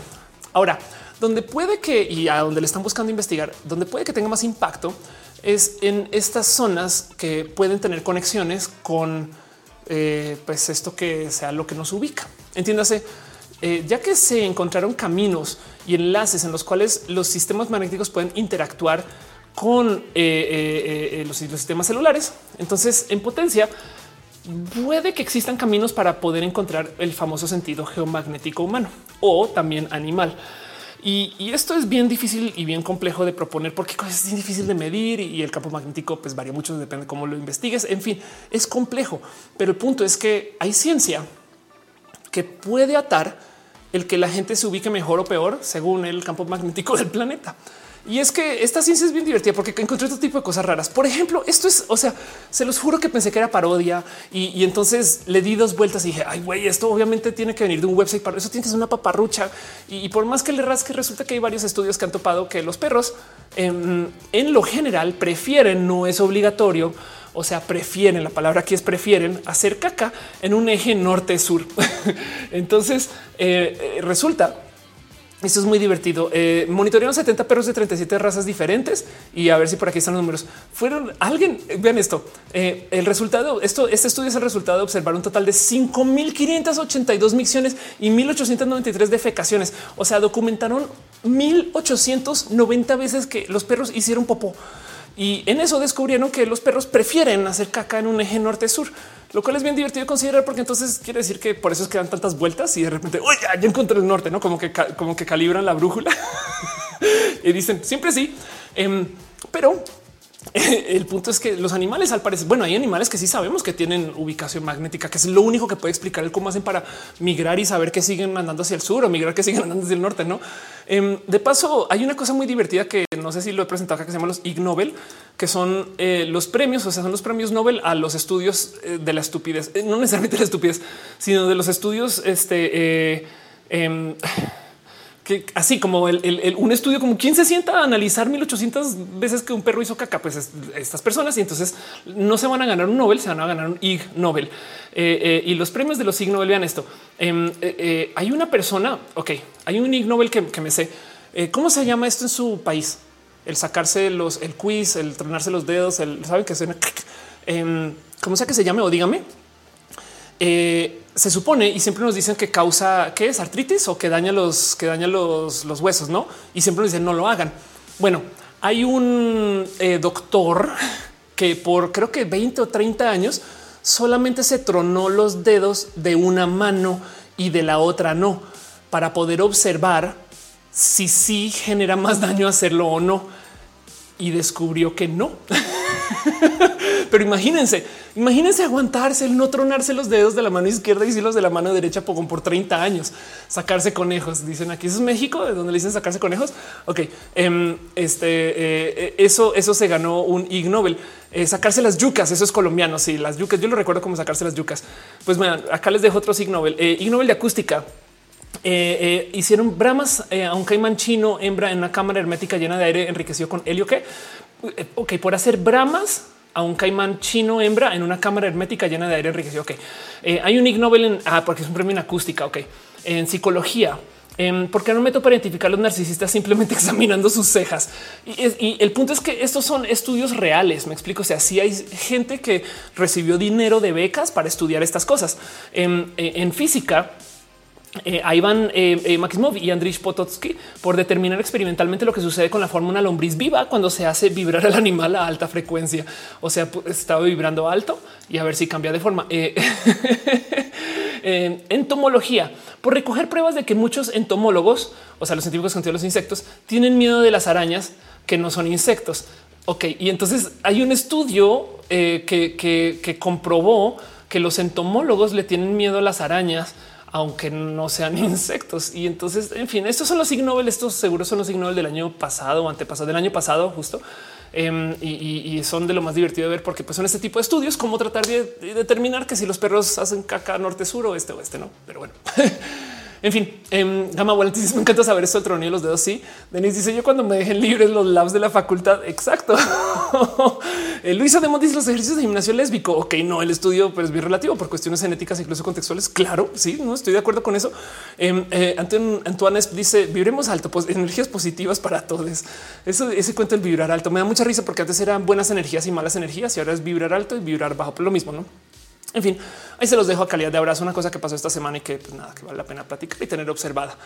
A: Ahora, donde puede que y a donde le están buscando investigar, donde puede que tenga más impacto es en estas zonas que pueden tener conexiones con eh, pues esto que sea lo que nos ubica. Entiéndase, eh, ya que se encontraron caminos y enlaces en los cuales los sistemas magnéticos pueden interactuar con eh, eh, eh, los, sistemas celulares. Entonces, en potencia, puede que existan caminos para poder encontrar el famoso sentido geomagnético humano o también animal. Y, esto es bien difícil y bien complejo de proponer porque es difícil de medir y el campo magnético pues varía mucho, depende de cómo lo investigues. En fin, es complejo, pero el punto es que hay ciencia que puede atar el que la gente se ubique mejor o peor según el campo magnético del planeta. Y es que esta ciencia es bien divertida porque encontré otro tipo de cosas raras. Por ejemplo, esto es, o sea, se los juro que pensé que era parodia y, entonces le di dos vueltas y dije, ay, güey, esto obviamente tiene que venir de un website para eso tienes una paparrucha. Y, por más que le rasque, resulta que hay varios estudios que han topado que los perros en, en lo general prefieren, no es obligatorio. O sea, prefieren la palabra aquí es prefieren hacer caca en un eje norte sur. [laughs] entonces eh, eh, resulta esto es muy divertido. Eh, monitorearon 70 perros de 37 razas diferentes y a ver si por aquí están los números. Fueron alguien. Vean esto. Eh, el resultado, esto, este estudio es el resultado de observar un total de 5582 misiones y 1893 defecaciones. O sea, documentaron 1890 veces que los perros hicieron popó. Y en eso descubrieron que los perros prefieren hacer caca en un eje norte-sur, lo cual es bien divertido considerar porque entonces quiere decir que por eso es que dan tantas vueltas y de repente, ya encontré el norte, no como que como que calibran la brújula [laughs] y dicen siempre sí. Em, pero [laughs] el punto es que los animales, al parecer, bueno, hay animales que sí sabemos que tienen ubicación magnética, que es lo único que puede explicar el cómo hacen para migrar y saber que siguen andando hacia el sur o migrar que siguen andando hacia el norte. No em, de paso, hay una cosa muy divertida que no sé si lo he presentado que se llama los Ig Nobel, que son eh, los premios, o sea, son los premios Nobel a los estudios eh, de la estupidez, eh, no necesariamente la estupidez, sino de los estudios. Este em, que así como el, un estudio, como quien se sienta a analizar 1800 veces que un perro hizo caca, pues estas personas y entonces no se van a ganar un Nobel, se van a ganar un Ig Nobel eh, eh, y los premios de los Ig Nobel. Vean esto. Em, eh, hay una persona, ok, hay un Ig Nobel que, me sé. ¿Cómo se llama esto en su país? El sacarse los, el quiz, el tronarse los dedos, el saben que suena. Eh, ¿Cómo sea que se llame o dígame? Se supone y siempre nos dicen que causa que es artritis o que daña los que daña los, huesos, no? Y siempre nos dicen no lo hagan. Bueno, hay un eh, doctor que por creo que 20 o 30 años solamente se tronó los dedos de una mano y de la otra no para poder observar si sí genera más daño hacerlo o no. Y descubrió que no. [laughs] [laughs] Pero imagínense, imagínense aguantarse el no tronarse los dedos de la mano izquierda y si los de la mano derecha por, por 30 años, sacarse conejos. Dicen aquí, ¿eso es México? ¿De donde le dicen sacarse conejos? Ok, em, este, eh, eso, eso se ganó un Ig Nobel. Eh, sacarse las yucas, eso es colombiano. Sí, las yucas, yo lo recuerdo como sacarse las yucas. Pues acá les dejo otro Ig Nobel. Eh, Ig Nobel de acústica. hicieron bramas a un caimán chino hembra en una cámara hermética llena de aire enriquecido con helio que ok, por hacer bramas a un caimán chino hembra en una cámara hermética llena de aire enriquecido. Ok, eh, hay un Ig Nobel en ah, porque es un premio en acústica. Ok, en psicología. Eh, porque no meto para identificar a los narcisistas simplemente [laughs] examinando sus cejas. Y, el punto es que estos son estudios reales. Me explico. O sea, si hay gente que recibió dinero de becas para estudiar estas cosas em, eh, en física eh, van eh, eh, Maximov y Andriy Pototsky por determinar experimentalmente lo que sucede con la forma una lombriz viva cuando se hace vibrar al animal a alta frecuencia. O sea, estaba vibrando alto y a ver si cambia de forma. [laughs] entomología, por recoger pruebas de que muchos entomólogos, o sea, los científicos que estudian los insectos, tienen miedo de las arañas que no son insectos. Ok, y entonces hay un estudio que, que comprobó que los entomólogos le tienen miedo a las arañas aunque no sean [laughs] insectos. Y entonces, en fin, estos son los Ig Nobel. Estos seguros son los Ig del año pasado o antepasado del año pasado, justo. Em, y, son de lo más divertido de ver porque pues, son este tipo de estudios, como tratar de, determinar que si los perros hacen caca norte, sur o este o este, no? Pero bueno. [laughs] En fin, eh, Gama me encanta saber esto del tronillo los dedos. Sí, Denise dice yo cuando me dejen libres los labs de la facultad. Exacto. [laughs] Eh, Luisa de dice los ejercicios de gimnasio lésbico. Ok, no, el estudio pues, es bien relativo por cuestiones genéticas, incluso contextuales. Claro, sí, no estoy de acuerdo con eso. Eh, eh, Antoine dice vibremos alto, pues energías positivas para todos. Eso, ese cuento el vibrar alto me da mucha risa porque antes eran buenas energías y malas energías y ahora es vibrar alto y vibrar bajo, por lo mismo, no? En fin, ahí se los dejo a calidad de abrazo. Una cosa que pasó esta semana y que pues nada, que vale la pena platicar y tener observada.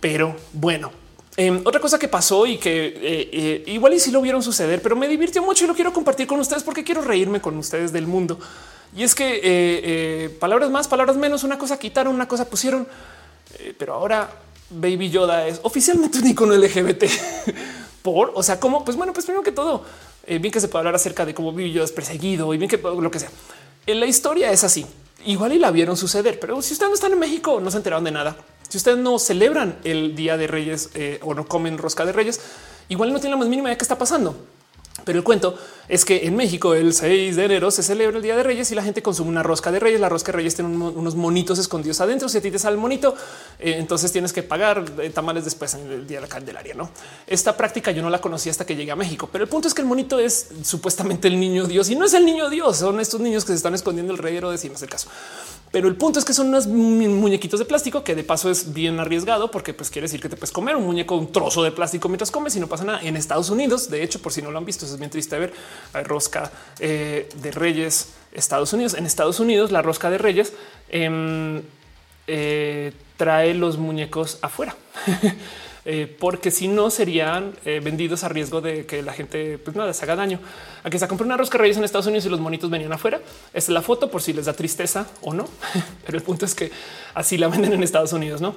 A: Pero bueno, em, otra cosa que pasó y que eh, eh, igual y si lo vieron suceder, pero me divirtió mucho y lo quiero compartir con ustedes porque quiero reírme con ustedes del mundo. Y es que eh, palabras más, palabras menos, una cosa quitaron, una cosa pusieron, pero ahora Baby Yoda es oficialmente un icono LGBT. [laughs] Por, o sea, como, pues bueno, pues primero que todo, bien que se puede hablar acerca de cómo Baby Yoda es perseguido y bien que lo que sea. En la historia es así. Igual y la vieron suceder, pero si ustedes no están en México, no se enteraron de nada. Si ustedes no celebran el Día de Reyes eh, o no comen rosca de Reyes, igual no tienen la más mínima idea de qué está pasando. Pero el cuento es que en México el 6 de enero se celebra el Día de Reyes y la gente consume una rosca de Reyes. La rosca de Reyes tiene unos monitos escondidos adentro. Si a ti te sale el monito, eh, entonces tienes que pagar eh, tamales después en el Día de la Candelaria. No, esta práctica yo no la conocí hasta que llegué a México, pero el punto es que el monito es supuestamente el niño Dios y no es el niño Dios. Son estos niños que se están escondiendo el rey Herodes el caso. Pero el punto es que son unos muñequitos de plástico que de paso es bien arriesgado porque pues quiere decir que te puedes comer un muñeco, un trozo de plástico mientras comes y no pasa nada. En Estados Unidos, de hecho, por si no lo han visto, es bien triste ver hay rosca eh, de Reyes Estados Unidos. En Estados Unidos, la rosca de Reyes em, eh, trae los muñecos afuera. [laughs] Eh, porque si no serían eh, vendidos a riesgo de que la gente pues nada se haga daño. Aquí se compró una rosca reyes en Estados Unidos y los monitos venían afuera. Esta es la foto por si les da tristeza o no, [laughs] pero el punto es que así la venden en Estados Unidos, no?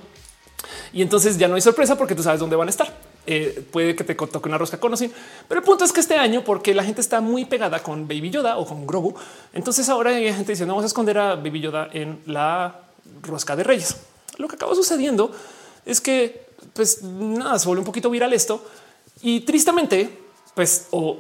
A: Y entonces ya no hay sorpresa porque tú sabes dónde van a estar. eh, puede que te toque una rosca conocen. Pero el punto es que este año, porque la gente está muy pegada con Baby Yoda o con Grogu, entonces ahora hay gente diciendo vamos a esconder a Baby Yoda en la rosca de Reyes. Lo que acaba sucediendo es que pues nada, se vuelve un poquito viral esto y tristemente, pues o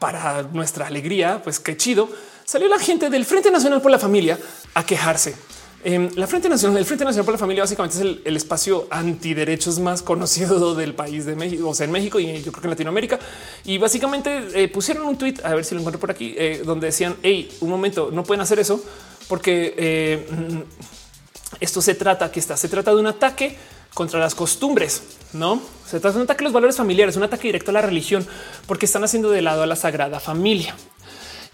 A: para nuestra alegría, pues qué chido, salió la gente del Frente Nacional por la Familia a quejarse. Em, la Frente Nacional, el Frente Nacional por la Familia básicamente es el, espacio antiderechos más conocido [laughs] del país de México, o sea, en México y yo creo que en Latinoamérica. Y básicamente eh, pusieron un tweet, a ver si lo encuentro por aquí, eh, donde decían, hey, un momento, no pueden hacer eso porque eh, mm, esto se trata, que está, se trata de un ataque contra las costumbres, no se trata de un ataque a los valores familiares, un ataque directo a la religión, porque están haciendo de lado a la sagrada familia.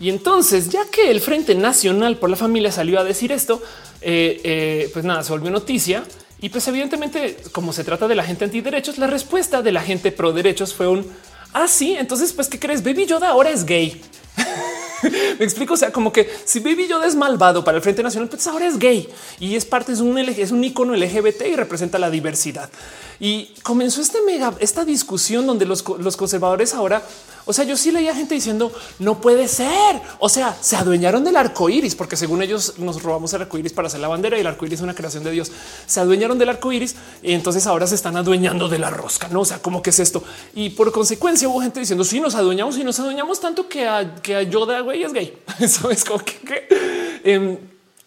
A: Y entonces, ya que el Frente Nacional por la Familia salió a decir esto, eh, eh, pues nada, se volvió noticia. Y pues evidentemente, como se trata de la gente antiderechos, la respuesta de la gente pro derechos fue un así. Ah, entonces, pues, ¿qué crees? Baby Yoda ahora es gay. [laughs] [laughs] Me explico. O sea, como que si Baby Yoda es malvado para el Frente Nacional, pues ahora es gay y es parte, es un, es un icono LGBT y representa la diversidad. Y comenzó este mega, esta discusión donde los, los conservadores ahora o sea, yo sí leía gente diciendo no puede ser. O sea, se adueñaron del arco iris porque según ellos nos robamos el arco iris para hacer la bandera y el arco iris es una creación de Dios. Se adueñaron del arco iris y entonces ahora se están adueñando de la rosca. No, o sea, cómo que es esto? Y por consecuencia hubo gente diciendo sí, nos adueñamos y nos adueñamos tanto que a, que a Yoda güey es gay. [laughs] Eso es como que, que em,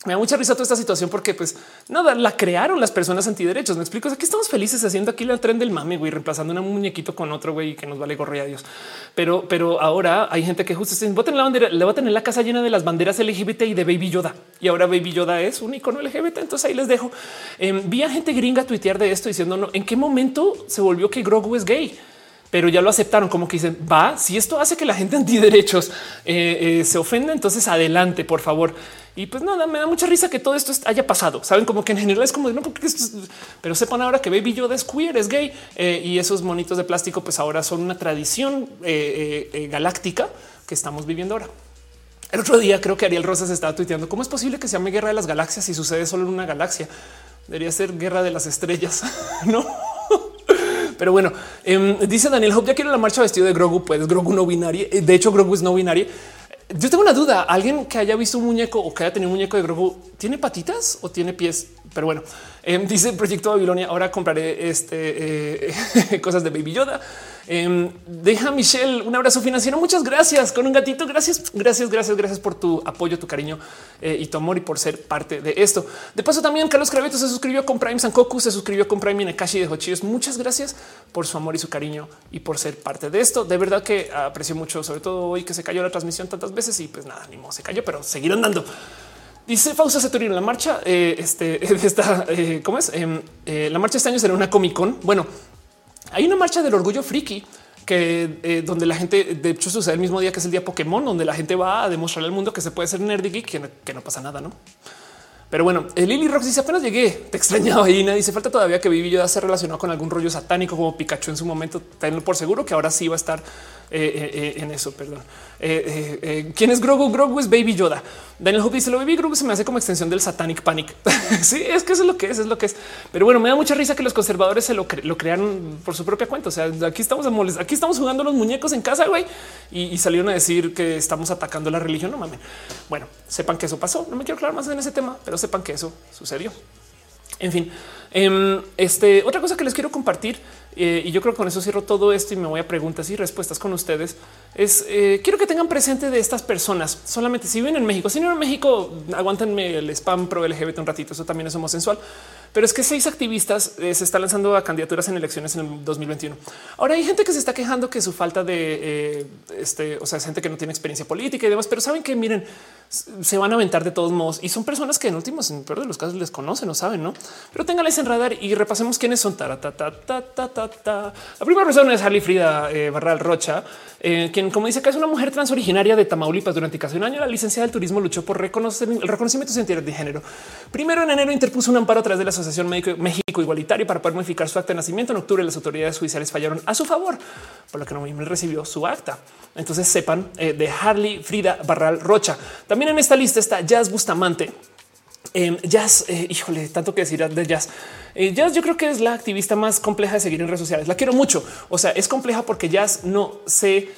A: me da mucha risa toda esta situación porque pues nada, la crearon las personas antiderechos. Me explico. Aquí estamos felices haciendo aquí el tren del mame, güey, reemplazando un muñequito con otro güey que nos vale gorre a Dios. Pero, pero ahora hay gente que justo se voten la bandera, le va a tener la casa llena de las banderas LGBT y de Baby Yoda. Y ahora Baby Yoda es un icono LGBT. Entonces ahí les dejo. Eh, vi a gente gringa tuitear de esto diciendo no, en qué momento se volvió que Grogu es gay pero ya lo aceptaron como que dicen va. Si esto hace que la gente [laughs] antiderechos eh, eh, se ofenda, entonces adelante, por favor. Y pues nada, me da mucha risa que todo esto haya pasado. Saben como que en general es como no, porque esto es... pero sepan ahora que Baby Yoda es queer, es gay eh, y esos monitos de plástico, pues ahora son una tradición galáctica que estamos viviendo ahora. El otro día creo que Ariel Rosas estaba tuiteando cómo es posible que se llame guerra de las galaxias si sucede solo en una galaxia. Debería ser guerra de las estrellas, [laughs] no? Pero bueno, em, dice Daniel Hope, ya quiero la marcha vestido de Grogu, pues Grogu no binario. De hecho, Grogu es no binario. Yo tengo una duda. Alguien que haya visto un muñeco o que haya tenido un muñeco de Grogu, ¿tiene patitas o tiene pies? Pero bueno, em, dice proyecto Babilonia. Ahora compraré este eh, [laughs] cosas de Baby Yoda. Em, deja Michelle un abrazo financiero. Muchas gracias con un gatito. Gracias, gracias, gracias, gracias por tu apoyo, tu cariño eh, y tu amor y por ser parte de esto. De paso, también Carlos Craveto se suscribió con Prime Sankoku, se suscribió con Prime Nekashi de Hochillos. Muchas gracias por su amor y su cariño y por ser parte de esto. De verdad que aprecio mucho, sobre todo hoy que se cayó la transmisión tantas veces y pues nada, ni modo, se cayó, pero seguirán dando. Dice Fausto Ceturino, la marcha, eh, este, [laughs] esta, eh, ¿cómo es? Em, la marcha este año será una Comic Con. Bueno, hay una marcha del orgullo friki que eh, donde la gente, de hecho, sucede el mismo día que es el día Pokémon, donde la gente va a demostrarle al mundo que se puede ser nerd y geek, que, que no pasa nada, no? Pero bueno, el Lily Rox dice apenas llegué, te extrañaba y nadie dice falta todavía que Vivi Yoda se relacionado con algún rollo satánico como Pikachu en su momento. Tenlo por seguro que ahora sí va a estar eh, eh, eh, en eso. Perdón. ¿Quién es Grogu? Grogu es Baby Yoda. Daniel Hope dice lo Baby Grogu se me hace como extensión del Satanic Panic. [laughs] sí, es que eso es lo que es, es lo que es. Pero bueno, me da mucha risa que los conservadores se lo, crearon por su propia cuenta. O sea, aquí estamos aquí estamos jugando los muñecos en casa, güey, y, salieron a decir que estamos atacando la religión. No mames. Bueno, sepan que eso pasó. No me quiero aclarar más en ese tema, pero sepan que eso sucedió. En fin, em, este otra cosa que les quiero compartir eh, y yo creo que con eso cierro todo esto y me voy a preguntas y respuestas con ustedes. Es eh, quiero que tengan presente de estas personas. Solamente si viven en México, si no en México, aguántenme el spam pro LGBT un ratito. Eso también es homosexual, pero es que seis activistas eh, se están lanzando a candidaturas en elecciones en el 2021. Ahora hay gente que se está quejando que su falta de este, o sea, gente que no tiene experiencia política y demás, pero saben que miren, se van a aventar de todos modos y son personas que en últimos, en peor de los casos, les conocen o saben, no? Pero ténganles en radar y repasemos quiénes son. Ta, ta, ta, la primera persona es Harley Frida eh, Barral Rocha, eh, quien, como dice que es una mujer trans originaria de Tamaulipas. Durante casi un año, la licenciada del turismo luchó por reconocer el reconocimiento de género. Primero, en enero, interpuso un amparo a través de la Asociación México, Igualitario para poder modificar su acta de nacimiento. En octubre, las autoridades judiciales fallaron a su favor, por lo que no recibió su acta. Entonces sepan eh, de Harley Frida Barral Rocha. También en esta lista está Jazz Bustamante Eh, jazz, híjole, tanto que decir de Jazz. Eh, jazz yo creo que es la activista más compleja de seguir en redes sociales. La quiero mucho. O sea, es compleja porque Jazz no se,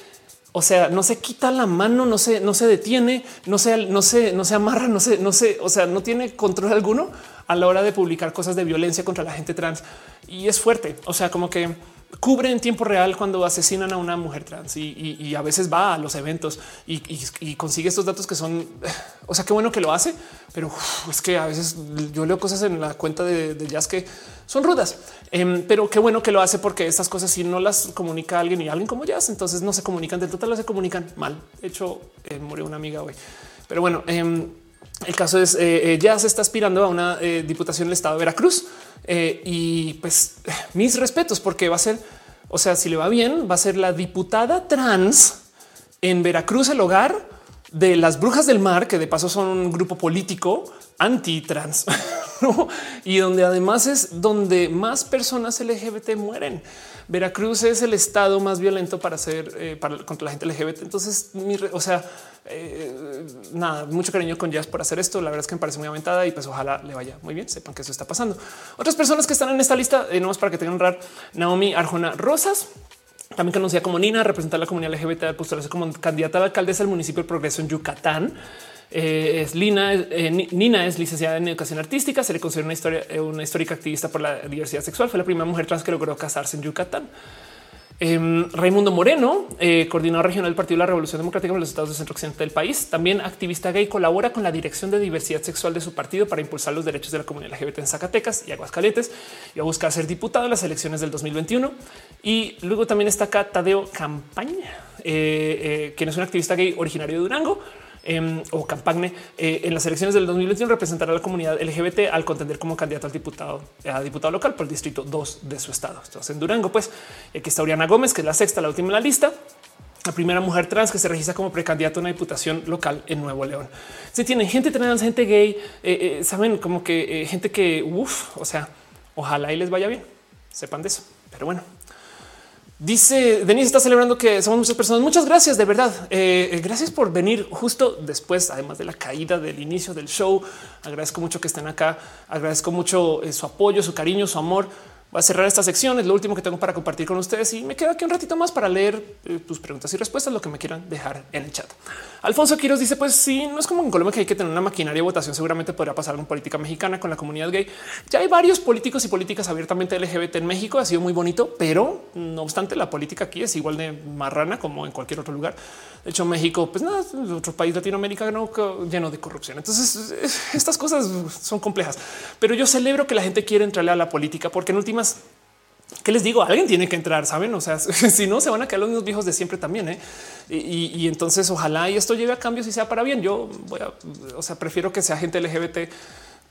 A: o sea, no se quita la mano, no se, no se detiene, no se, no se, no se amarra, no se, no se, o sea, no tiene control alguno a la hora de publicar cosas de violencia contra la gente trans y es fuerte. O sea, como que cubre en tiempo real cuando asesinan a una mujer trans y, a veces va a los eventos y, consigue estos datos que son, [sighs] o sea, qué bueno que lo hace, pero es que a veces yo leo cosas en la cuenta de, jazz que son rudas, em, pero qué bueno que lo hace porque estas cosas si no las comunica alguien y alguien como jazz, entonces no se comunican del total, se comunican mal. De hecho, eh, murió una amiga hoy, pero bueno. Em, el caso es eh, eh, se está aspirando a una diputación del estado de Veracruz y pues mis respetos porque va a ser, o sea, si le va bien, va a ser la diputada trans en Veracruz, el hogar de las brujas del mar, que de paso son un grupo político anti trans [laughs] y donde además es donde más personas LGBT mueren. Veracruz es el estado más violento para hacer para, contra la gente LGBT. Entonces, mi, o sea, eh, nada, mucho cariño con Jazz por hacer esto. La verdad es que me parece muy aventada y pues ojalá le vaya muy bien. Sepan que eso está pasando. Otras personas que están en esta lista, eh, no es para que tengan rar Naomi Arjona Rosas, también conocida como Nina, representar la comunidad LGBT postularse como candidata a alcaldesa del municipio de Progreso en Yucatán. Eh, es Lina, Nina es licenciada en educación artística, se le considera una, historia, una histórica activista por la diversidad sexual. Fue la primera mujer trans que logró casarse en Yucatán. Em, Raimundo Moreno, eh, coordinador regional del Partido de la Revolución Democrática en los estados del centro occidente del país, también activista gay, colabora con la dirección de diversidad sexual de su partido para impulsar los derechos de la comunidad LGBT en Zacatecas y Aguascalientes y a buscar ser diputado en las elecciones del 2021. Y luego también está acá Tadeo Campaña, eh, eh, quien es un activista gay originario de Durango Em, o Campagne eh, en las elecciones del 2021 representará a la comunidad LGBT al contender como candidato al diputado a diputado local por el distrito 2 de su estado. Entonces en Durango, pues aquí está Oriana Gómez, que es la sexta, la última en la lista la primera mujer trans que se registra como precandidato a una diputación local en Nuevo León. Si tienen gente trans, gente gay, eh, eh, saben como que gente que, o sea, ojalá y les vaya bien, sepan de eso. Pero bueno, Dice Denise está celebrando que somos muchas personas. Muchas gracias, de verdad. Eh, eh, gracias por venir justo después, además de la caída del inicio del show. Agradezco mucho que estén acá. Agradezco mucho eh, su apoyo, su cariño, su amor. Voy a cerrar esta sección. Es lo último que tengo para compartir con ustedes y me queda aquí un ratito más para leer tus preguntas y respuestas, lo que me quieran dejar en el chat. Alfonso Quiroz dice: Pues sí, no es como en Colombia que hay que tener una maquinaria de votación. Seguramente podrá pasar en política mexicana con la comunidad gay. Ya hay varios políticos y políticas abiertamente LGBT en México. Ha sido muy bonito, pero no obstante, la política aquí es igual de marrana como en cualquier otro lugar. De hecho, México, pues nada, otro país latinoamericano lleno de corrupción. Entonces, estas cosas son complejas, pero yo celebro que la gente quiere entrarle a la política porque en últimas ¿Qué les digo? Alguien tiene que entrar, saben? O sea, [laughs] si no se van a quedar los mismos viejos de siempre también. ¿eh? Y, entonces ojalá y esto llegue a cambios y sea para bien. Yo voy a, o sea, prefiero que sea gente LGBT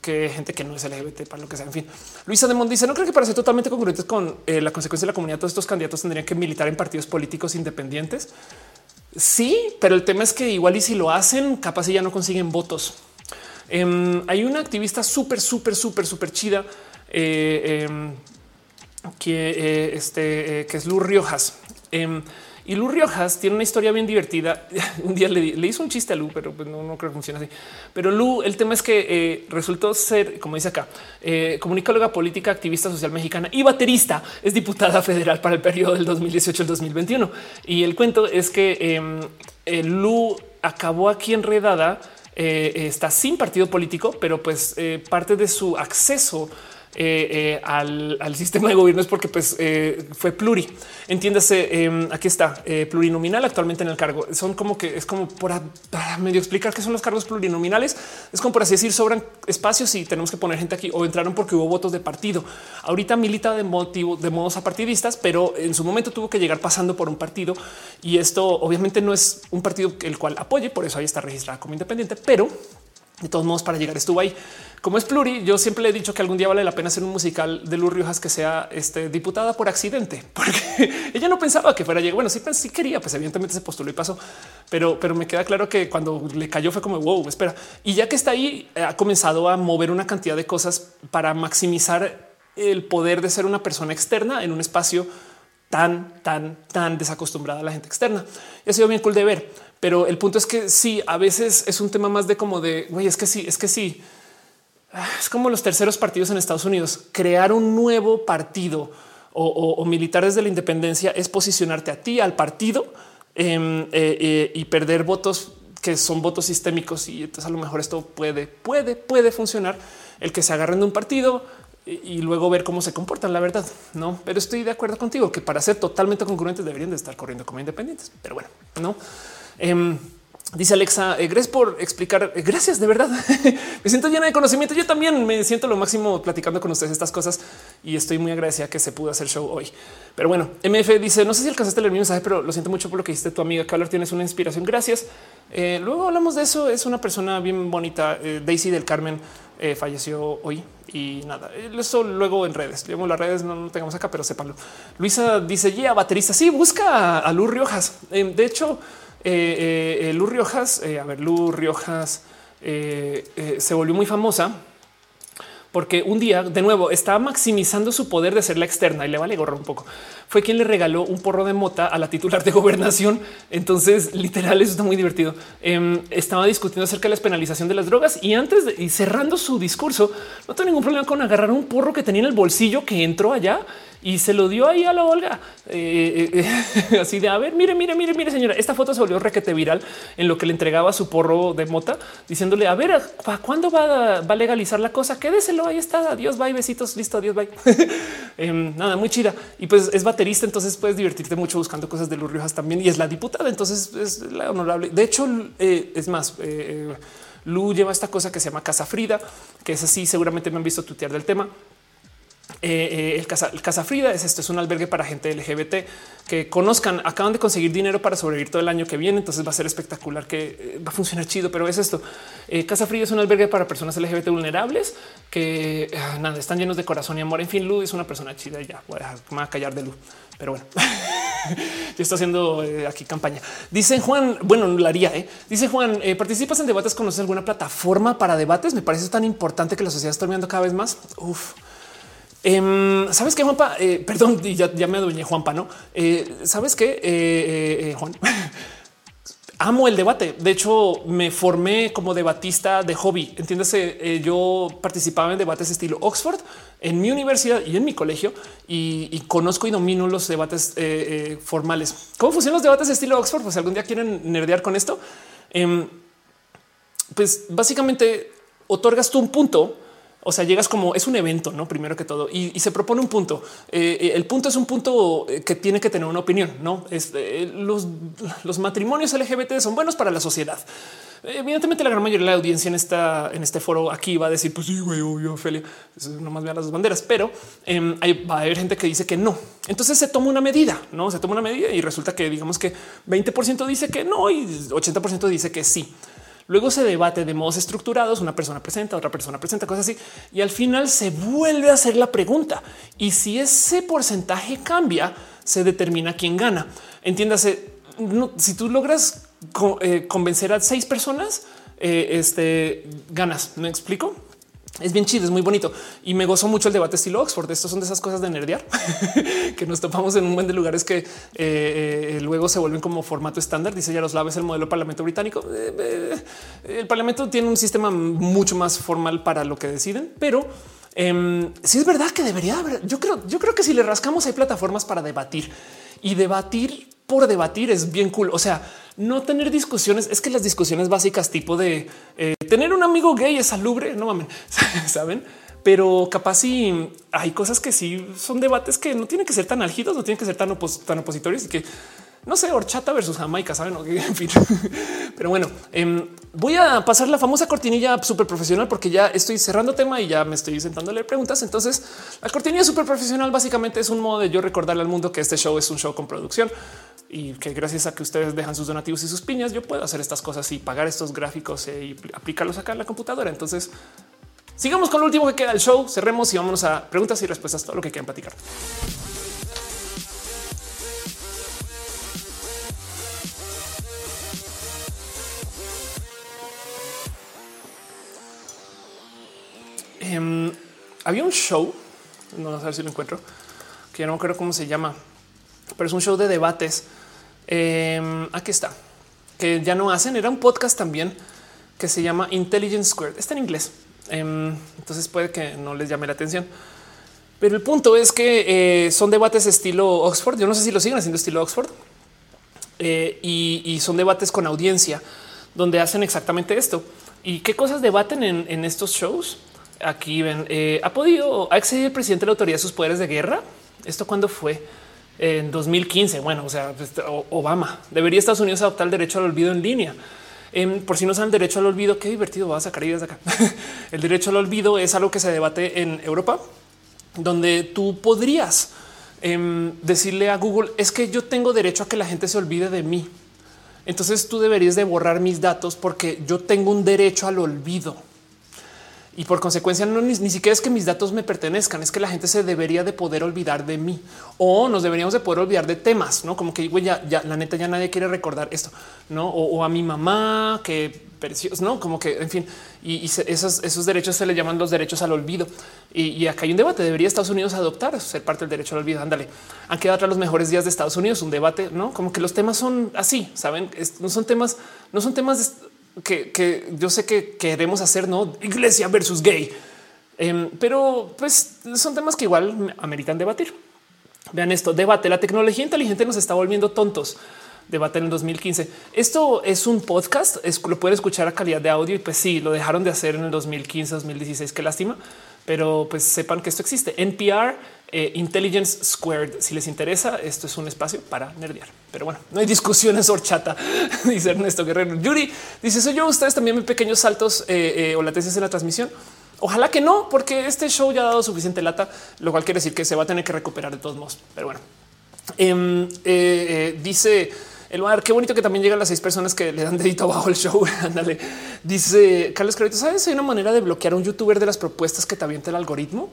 A: que gente que no es LGBT para lo que sea. En fin, Luisa de Mont dice: No creo que para ser totalmente congruentes con eh, la consecuencia de la comunidad, todos estos candidatos tendrían que militar en partidos políticos independientes. Sí, pero el tema es que igual y si lo hacen, capaz ya no consiguen votos. Em, hay una activista súper, súper, súper, súper chida. Eh, em, que, eh, este, eh, que es Lu Riojas. Y Lu Riojas tiene una historia bien divertida. [laughs] un día le, hizo un chiste a Lu, pero pues no, creo que funcione así. Pero Lu, el tema es que eh, resultó ser, como dice acá, comunicóloga política, activista social mexicana y baterista. Es diputada federal para el periodo del 2018 al 2021. Y el cuento es que em, Lu acabó aquí enredada. está sin partido político, pero pues parte de su acceso eh, eh, al, sistema de gobierno es porque pues, eh, fue pluri. Entiéndase, em, aquí está plurinominal actualmente en el cargo. Son como que es como por medio explicar qué son los cargos plurinominales. Es como por así decir, sobran espacios y tenemos que poner gente aquí o entraron porque hubo votos de partido. Ahorita milita de motivo de modos apartidistas, pero en su momento tuvo que llegar pasando por un partido y esto obviamente no es un partido el cual apoye. Por eso ahí está registrada como independiente, pero de todos modos, para llegar estuvo ahí. Como es pluri, yo siempre le he dicho que algún día vale la pena hacer un musical de Luz Riojas que sea este, diputada por accidente, [laughs] porque ella no pensaba que fuera llegar. Bueno, sí, sí quería, pues evidentemente se postuló y pasó, pero, pero me queda claro que cuando le cayó fue como wow, espera. Y ya que está ahí, ha comenzado a mover una cantidad de cosas para maximizar el poder de ser una persona externa en un espacio tan, tan, tan desacostumbrada a la gente externa. Y ha sido bien cool de ver pero el punto es que sí, a veces es un tema más de como de güey, es que sí, es que sí. Ah, es como los terceros partidos en Estados Unidos. Crear un nuevo partido o, militares de la independencia es posicionarte a ti, al partido em, eh, eh, y perder votos que son votos sistémicos. Y entonces a lo mejor esto puede, puede, puede funcionar el que se agarren de un partido y luego ver cómo se comportan, la verdad, no, pero estoy de acuerdo contigo que para ser totalmente congruentes deberían de estar corriendo como independientes, pero bueno, no. Em, Dice Alexa, eh, gracias por explicar. Eh, gracias, de verdad. [laughs] me siento llena de conocimiento. Yo también me siento lo máximo platicando con ustedes estas cosas y estoy muy agradecida que se pudo hacer show hoy. Pero bueno, MF dice, no sé si alcanzaste a leer mi mensaje, pero lo siento mucho por lo que dijiste tu amiga Caller. Tienes una inspiración. Gracias. Eh, luego hablamos de eso. Es una persona bien bonita. Daisy del Carmen falleció hoy y nada, eso luego en redes. Digamos, las redes no lo tengamos acá, pero sépanlo. Luisa dice, ya baterista. Sí, busca a Luz Riojas. de hecho, eh, eh, eh, Lu Riojas, a ver, Lu Riojas se volvió muy famosa porque un día de nuevo estaba maximizando su poder de ser la externa y le vale gorro un poco. Fue quien le regaló un porro de mota a la titular de [laughs] gobernación. Entonces, literal, eso está muy divertido. Em, estaba discutiendo acerca de la penalización de las drogas y antes de, y cerrando su discurso, no tengo ningún problema con agarrar un porro que tenía en el bolsillo que entró allá y se lo dio ahí a la Olga. Eh, eh, eh, [laughs] así de a ver, mire, mire, mire, mire, señora. Esta foto se volvió requete viral en lo que le entregaba su porro de mota, diciéndole a ver, ¿para cuándo va, a legalizar la cosa? Quédeselo. Ahí está. Adiós, bye, besitos. Listo. Adiós, bye. [laughs] Em, nada, muy chida. Y pues es baterista, entonces puedes divertirte mucho buscando cosas de Luz Riojas también. Y es la diputada, entonces es la honorable. De hecho, es más, Lu lleva esta cosa que se llama Casa Frida, que es así. Seguramente me han visto tutear del tema eh, eh, el, casa, el Frida es esto, es un albergue para gente LGBT que conozcan. Acaban de conseguir dinero para sobrevivir todo el año que viene. Entonces va a ser espectacular que eh, va a funcionar chido, pero es esto. Casa Frida es un albergue para personas LGBT vulnerables que ah, nada, están llenos de corazón y amor. En fin, Lu es una persona chida. Ya voy a dejar, me a callar de Lu, pero bueno, [laughs] yo estoy haciendo aquí campaña. Dice Juan, bueno, la haría. Dice Juan, participas en debates, conoces alguna plataforma para debates? Me parece tan importante que la sociedad está mirando cada vez más. Uf. Em, Sabes que Juanpa, eh, perdón, ya, ya, me adueñé Juanpa, no eh, sabes que eh, Juan [laughs] amo el debate. De hecho, me formé como debatista de hobby. Entiéndase, yo participaba en debates estilo Oxford en mi universidad y en mi colegio y, conozco y domino los debates formales. ¿Cómo funcionan los debates de estilo Oxford? Pues algún día quieren nerdear con esto, em, pues básicamente otorgas tú un punto o sea, llegas como es un evento, no primero que todo y, se propone un punto. Eh, eh, el punto es un punto eh, que tiene que tener una opinión. No es los, los matrimonios LGBT son buenos para la sociedad. Evidentemente, la gran mayoría de la audiencia en esta en este foro aquí va a decir: Pues sí, güey, obvio, Ophelia, no más vean las dos banderas, pero em, hay, va a haber gente que dice que no. Entonces se toma una medida, no se toma una medida y resulta que digamos que 20% dice que no y 80% dice que sí. Luego se debate de modos estructurados. Una persona presenta, otra persona presenta cosas así y al final se vuelve a hacer la pregunta. Y si ese porcentaje cambia, se determina quién gana. Entiéndase, si tú logras eh, convencer a seis personas, eh, este ganas. ¿Me explico? Es bien chido, es muy bonito y me gozó mucho el debate estilo Oxford. Estos son de esas cosas de nerdear [laughs] que nos topamos en un buen de lugares que eh, eh, luego se vuelven como formato estándar. Dice Yaroslav es el modelo parlamento británico. Eh, el parlamento tiene un sistema mucho más formal para lo que deciden, pero em, si es verdad que debería haber. Yo creo, yo creo que si le rascamos hay plataformas para debatir y debatir por debatir es bien cool. O sea, no tener discusiones es que las discusiones básicas, tipo de eh, tener un amigo gay es salubre, no mames, [laughs] saben? Pero capaz si hay cosas que sí son debates que no tienen que ser tan álgidos, no tienen que ser tan, tan opositorios y que no sé, horchata versus Jamaica, saben? [laughs] En fin, pero bueno, em, voy a pasar la famosa cortinilla súper profesional porque ya estoy cerrando tema y ya me estoy sentando a preguntas. Entonces, la cortinilla súper profesional básicamente es un modo de yo recordarle al mundo que este show es un show con producción y que gracias a que ustedes dejan sus donativos y sus piñas, yo puedo hacer estas cosas y pagar estos gráficos y aplicarlos acá en la computadora. Entonces, sigamos con lo último que queda del show, cerremos y vámonos a preguntas y respuestas, todo lo que quieran platicar. Em, había un show, no sé si lo encuentro, que no me acuerdo cómo se llama, pero es un show de debates. Em, aquí está, que ya no hacen. Era un podcast también que se llama Intelligence Squared. Está en inglés. Em, entonces puede que no les llame la atención. Pero el punto es que eh, son debates estilo Oxford. Yo no sé si lo siguen haciendo estilo Oxford. Eh, y, son debates con audiencia donde hacen exactamente esto. ¿Y qué cosas debaten en, estos shows? Aquí ven, eh, ¿ha podido, excedido el presidente de la autoridad sus poderes de guerra? ¿Esto cuándo fue? En 2015. Bueno, o sea, pues, Obama. ¿Debería Estados Unidos adoptar el derecho al olvido en línea? Em, por si no saben, derecho al olvido, qué divertido va a sacar ideas de acá. [laughs] el derecho al olvido es algo que se debate en Europa, donde tú podrías em, decirle a Google es que yo tengo derecho a que la gente se olvide de mí. Entonces tú deberías de borrar mis datos porque yo tengo un derecho al olvido y por consecuencia no ni, siquiera es que mis datos me pertenezcan, es que la gente se debería de poder olvidar de mí o nos deberíamos de poder olvidar de temas, no como que ya, ya la neta ya nadie quiere recordar esto, no o, a mi mamá que precioso, no como que en fin, y, esos, esos derechos se le llaman los derechos al olvido. Y, acá hay un debate. Debería Estados Unidos adoptar ser parte del derecho al olvido. Ándale, han quedado atrás los mejores días de Estados Unidos. Un debate, no como que los temas son así, saben, no son temas, no son temas que, yo sé que queremos hacer, no iglesia versus gay, em, pero pues son temas que igual ameritan debatir. Vean esto, debate. La tecnología inteligente nos está volviendo tontos. Debate en el 2015. Esto es un podcast, lo pueden escuchar a calidad de audio y pues sí, lo dejaron de hacer en el 2015, 2016, qué lástima, pero pues sepan que esto existe. NPR eh, Intelligence Squared. Si les interesa, esto es un espacio para nerdear. Pero bueno, no hay discusiones horchata, [laughs] dice Ernesto Guerrero. Yuri dice: Soy yo. Ustedes también ven pequeños saltos eh, eh, o latencias en la transmisión. Ojalá que no, porque este show ya ha dado suficiente lata, lo cual quiere decir que se va a tener que recuperar de todos modos. Pero bueno, em, dice el mar. Qué bonito que también llegan las seis personas que le dan dedito abajo el show. [laughs] Ándale. Dice Carlos Carito. Sabes, hay una manera de bloquear a un youtuber de las propuestas que te avienta el algoritmo.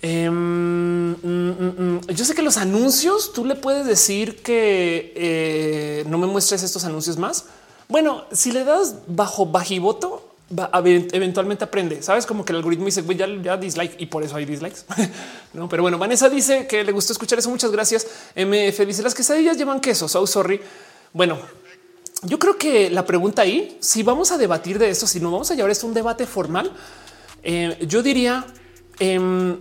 A: Em, mm, mm, mm. yo sé que los anuncios tú le puedes decir que eh, no me muestres estos anuncios más. Bueno, si le das bajo bajivoto, va eventualmente aprende. Sabes como que el algoritmo dice ya, ya dislike y por eso hay dislikes. [laughs] no, pero bueno, Vanessa dice que le gustó escuchar eso. Muchas gracias. MF dice las quesadillas llevan queso. So sorry. Bueno, yo creo que la pregunta ahí, si vamos a debatir de esto, si no vamos a llevar esto a un debate formal, eh, yo diría em,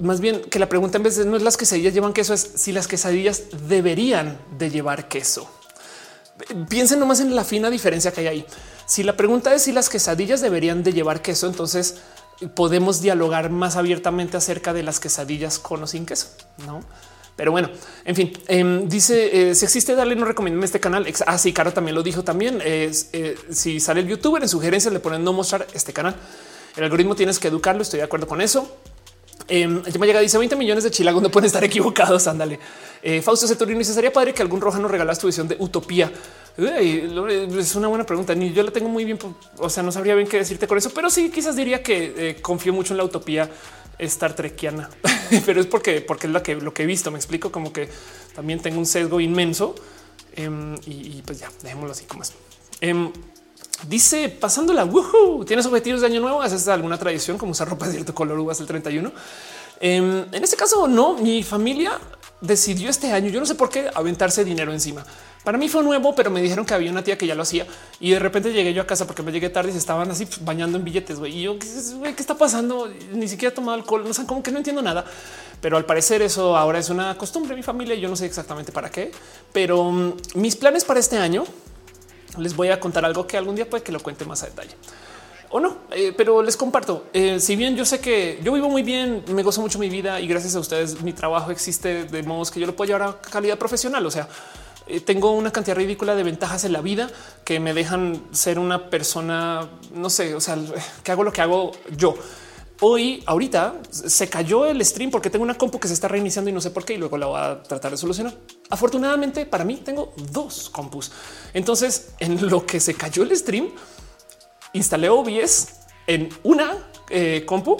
A: más bien que la pregunta en vez de no es las quesadillas llevan queso, es si las quesadillas deberían de llevar queso. Piensen nomás en la fina diferencia que hay ahí. Si la pregunta es si las quesadillas deberían de llevar queso, entonces podemos dialogar más abiertamente acerca de las quesadillas con o sin queso, no? Pero bueno, en fin, em, dice eh, si existe, dale, no recomiendo este canal. Así, ah, Caro también lo dijo también. Eh, si sale el youtuber en sugerencias, le ponen no mostrar este canal. El algoritmo tienes que educarlo. Estoy de acuerdo con eso. Eh, me llega, dice 20 millones de chilagos no pueden estar equivocados. Ándale. Eh, Fausto Ceturino dice sería padre que algún roja nos regalas tu visión de utopía. es una buena pregunta. Ni yo la tengo muy bien. O sea, no sabría bien qué decirte con eso, pero sí, quizás diría que eh, confío mucho en la utopía Star Trekiana, [laughs] pero es porque, porque es lo que, lo que he visto. Me explico como que también tengo un sesgo inmenso em, y, pues ya dejémoslo así como es. Em, Dice pasándola. Tienes objetivos de año nuevo. ¿Haces alguna tradición como usar ropa de cierto color uvas el 31? Em, en este caso, no. Mi familia decidió este año. Yo no sé por qué aventarse dinero encima. Para mí fue nuevo, pero me dijeron que había una tía que ya lo hacía y de repente llegué yo a casa porque me llegué tarde y se estaban así bañando en billetes. Y yo, ¿qué, está pasando? Ni siquiera he tomado alcohol. No sé, como que no entiendo nada, pero al parecer eso ahora es una costumbre mi familia. Yo no sé exactamente para qué, pero mm, mis planes para este año les voy a contar algo que algún día puede que lo cuente más a detalle o no, eh, pero les comparto. Eh, si bien yo sé que yo vivo muy bien, me gozo mucho mi vida y gracias a ustedes mi trabajo existe de modos que yo lo puedo llevar a calidad profesional. O sea, eh, tengo una cantidad ridícula de ventajas en la vida que me dejan ser una persona, no sé, o sea, que hago lo que hago yo. Hoy, ahorita se cayó el stream porque tengo una compu que se está reiniciando y no sé por qué y luego la voy a tratar de solucionar. Afortunadamente para mí tengo dos compus. Entonces en lo que se cayó el stream, instalé OBS en una eh, compu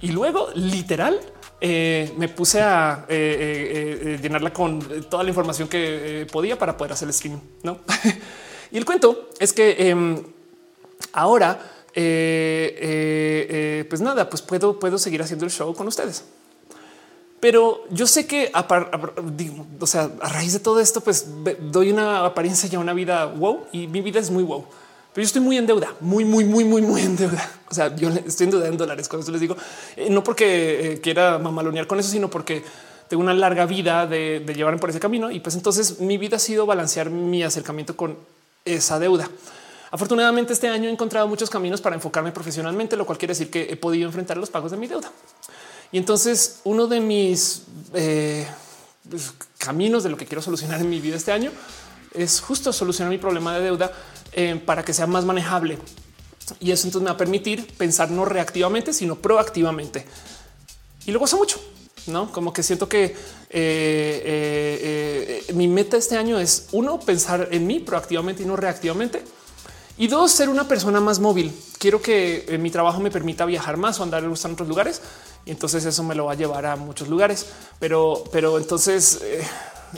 A: y luego literal eh, me puse a eh, llenarla con toda la información que podía para poder hacer el stream. No, [laughs] y el cuento es que em, ahora, pues nada, pues puedo, puedo seguir haciendo el show con ustedes. Pero yo sé que o sea, a raíz de todo esto, pues doy una apariencia ya una vida wow y mi vida es muy wow. pero yo estoy muy en deuda, muy, muy, muy, muy, muy en deuda. O sea, yo estoy en deuda en dólares. Eso les digo, eh, no porque eh, quiera mamalonear con eso, sino porque tengo una larga vida de, de llevarme por ese camino. Y pues entonces mi vida ha sido balancear mi acercamiento con esa deuda. Afortunadamente este año he encontrado muchos caminos para enfocarme profesionalmente, lo cual quiere decir que he podido enfrentar los pagos de mi deuda. Y entonces uno de mis eh, pues, caminos de lo que quiero solucionar en mi vida este año es justo solucionar mi problema de deuda eh, para que sea más manejable. Y eso entonces me va a permitir pensar no reactivamente, sino proactivamente. Y lo gozo mucho, no como que siento que eh, mi meta este año es uno, pensar en mí proactivamente y no reactivamente y dos, ser una persona más móvil. Quiero que eh, mi trabajo me permita viajar más o andar en otros lugares. Y entonces eso me lo va a llevar a muchos lugares. Pero, pero entonces eh,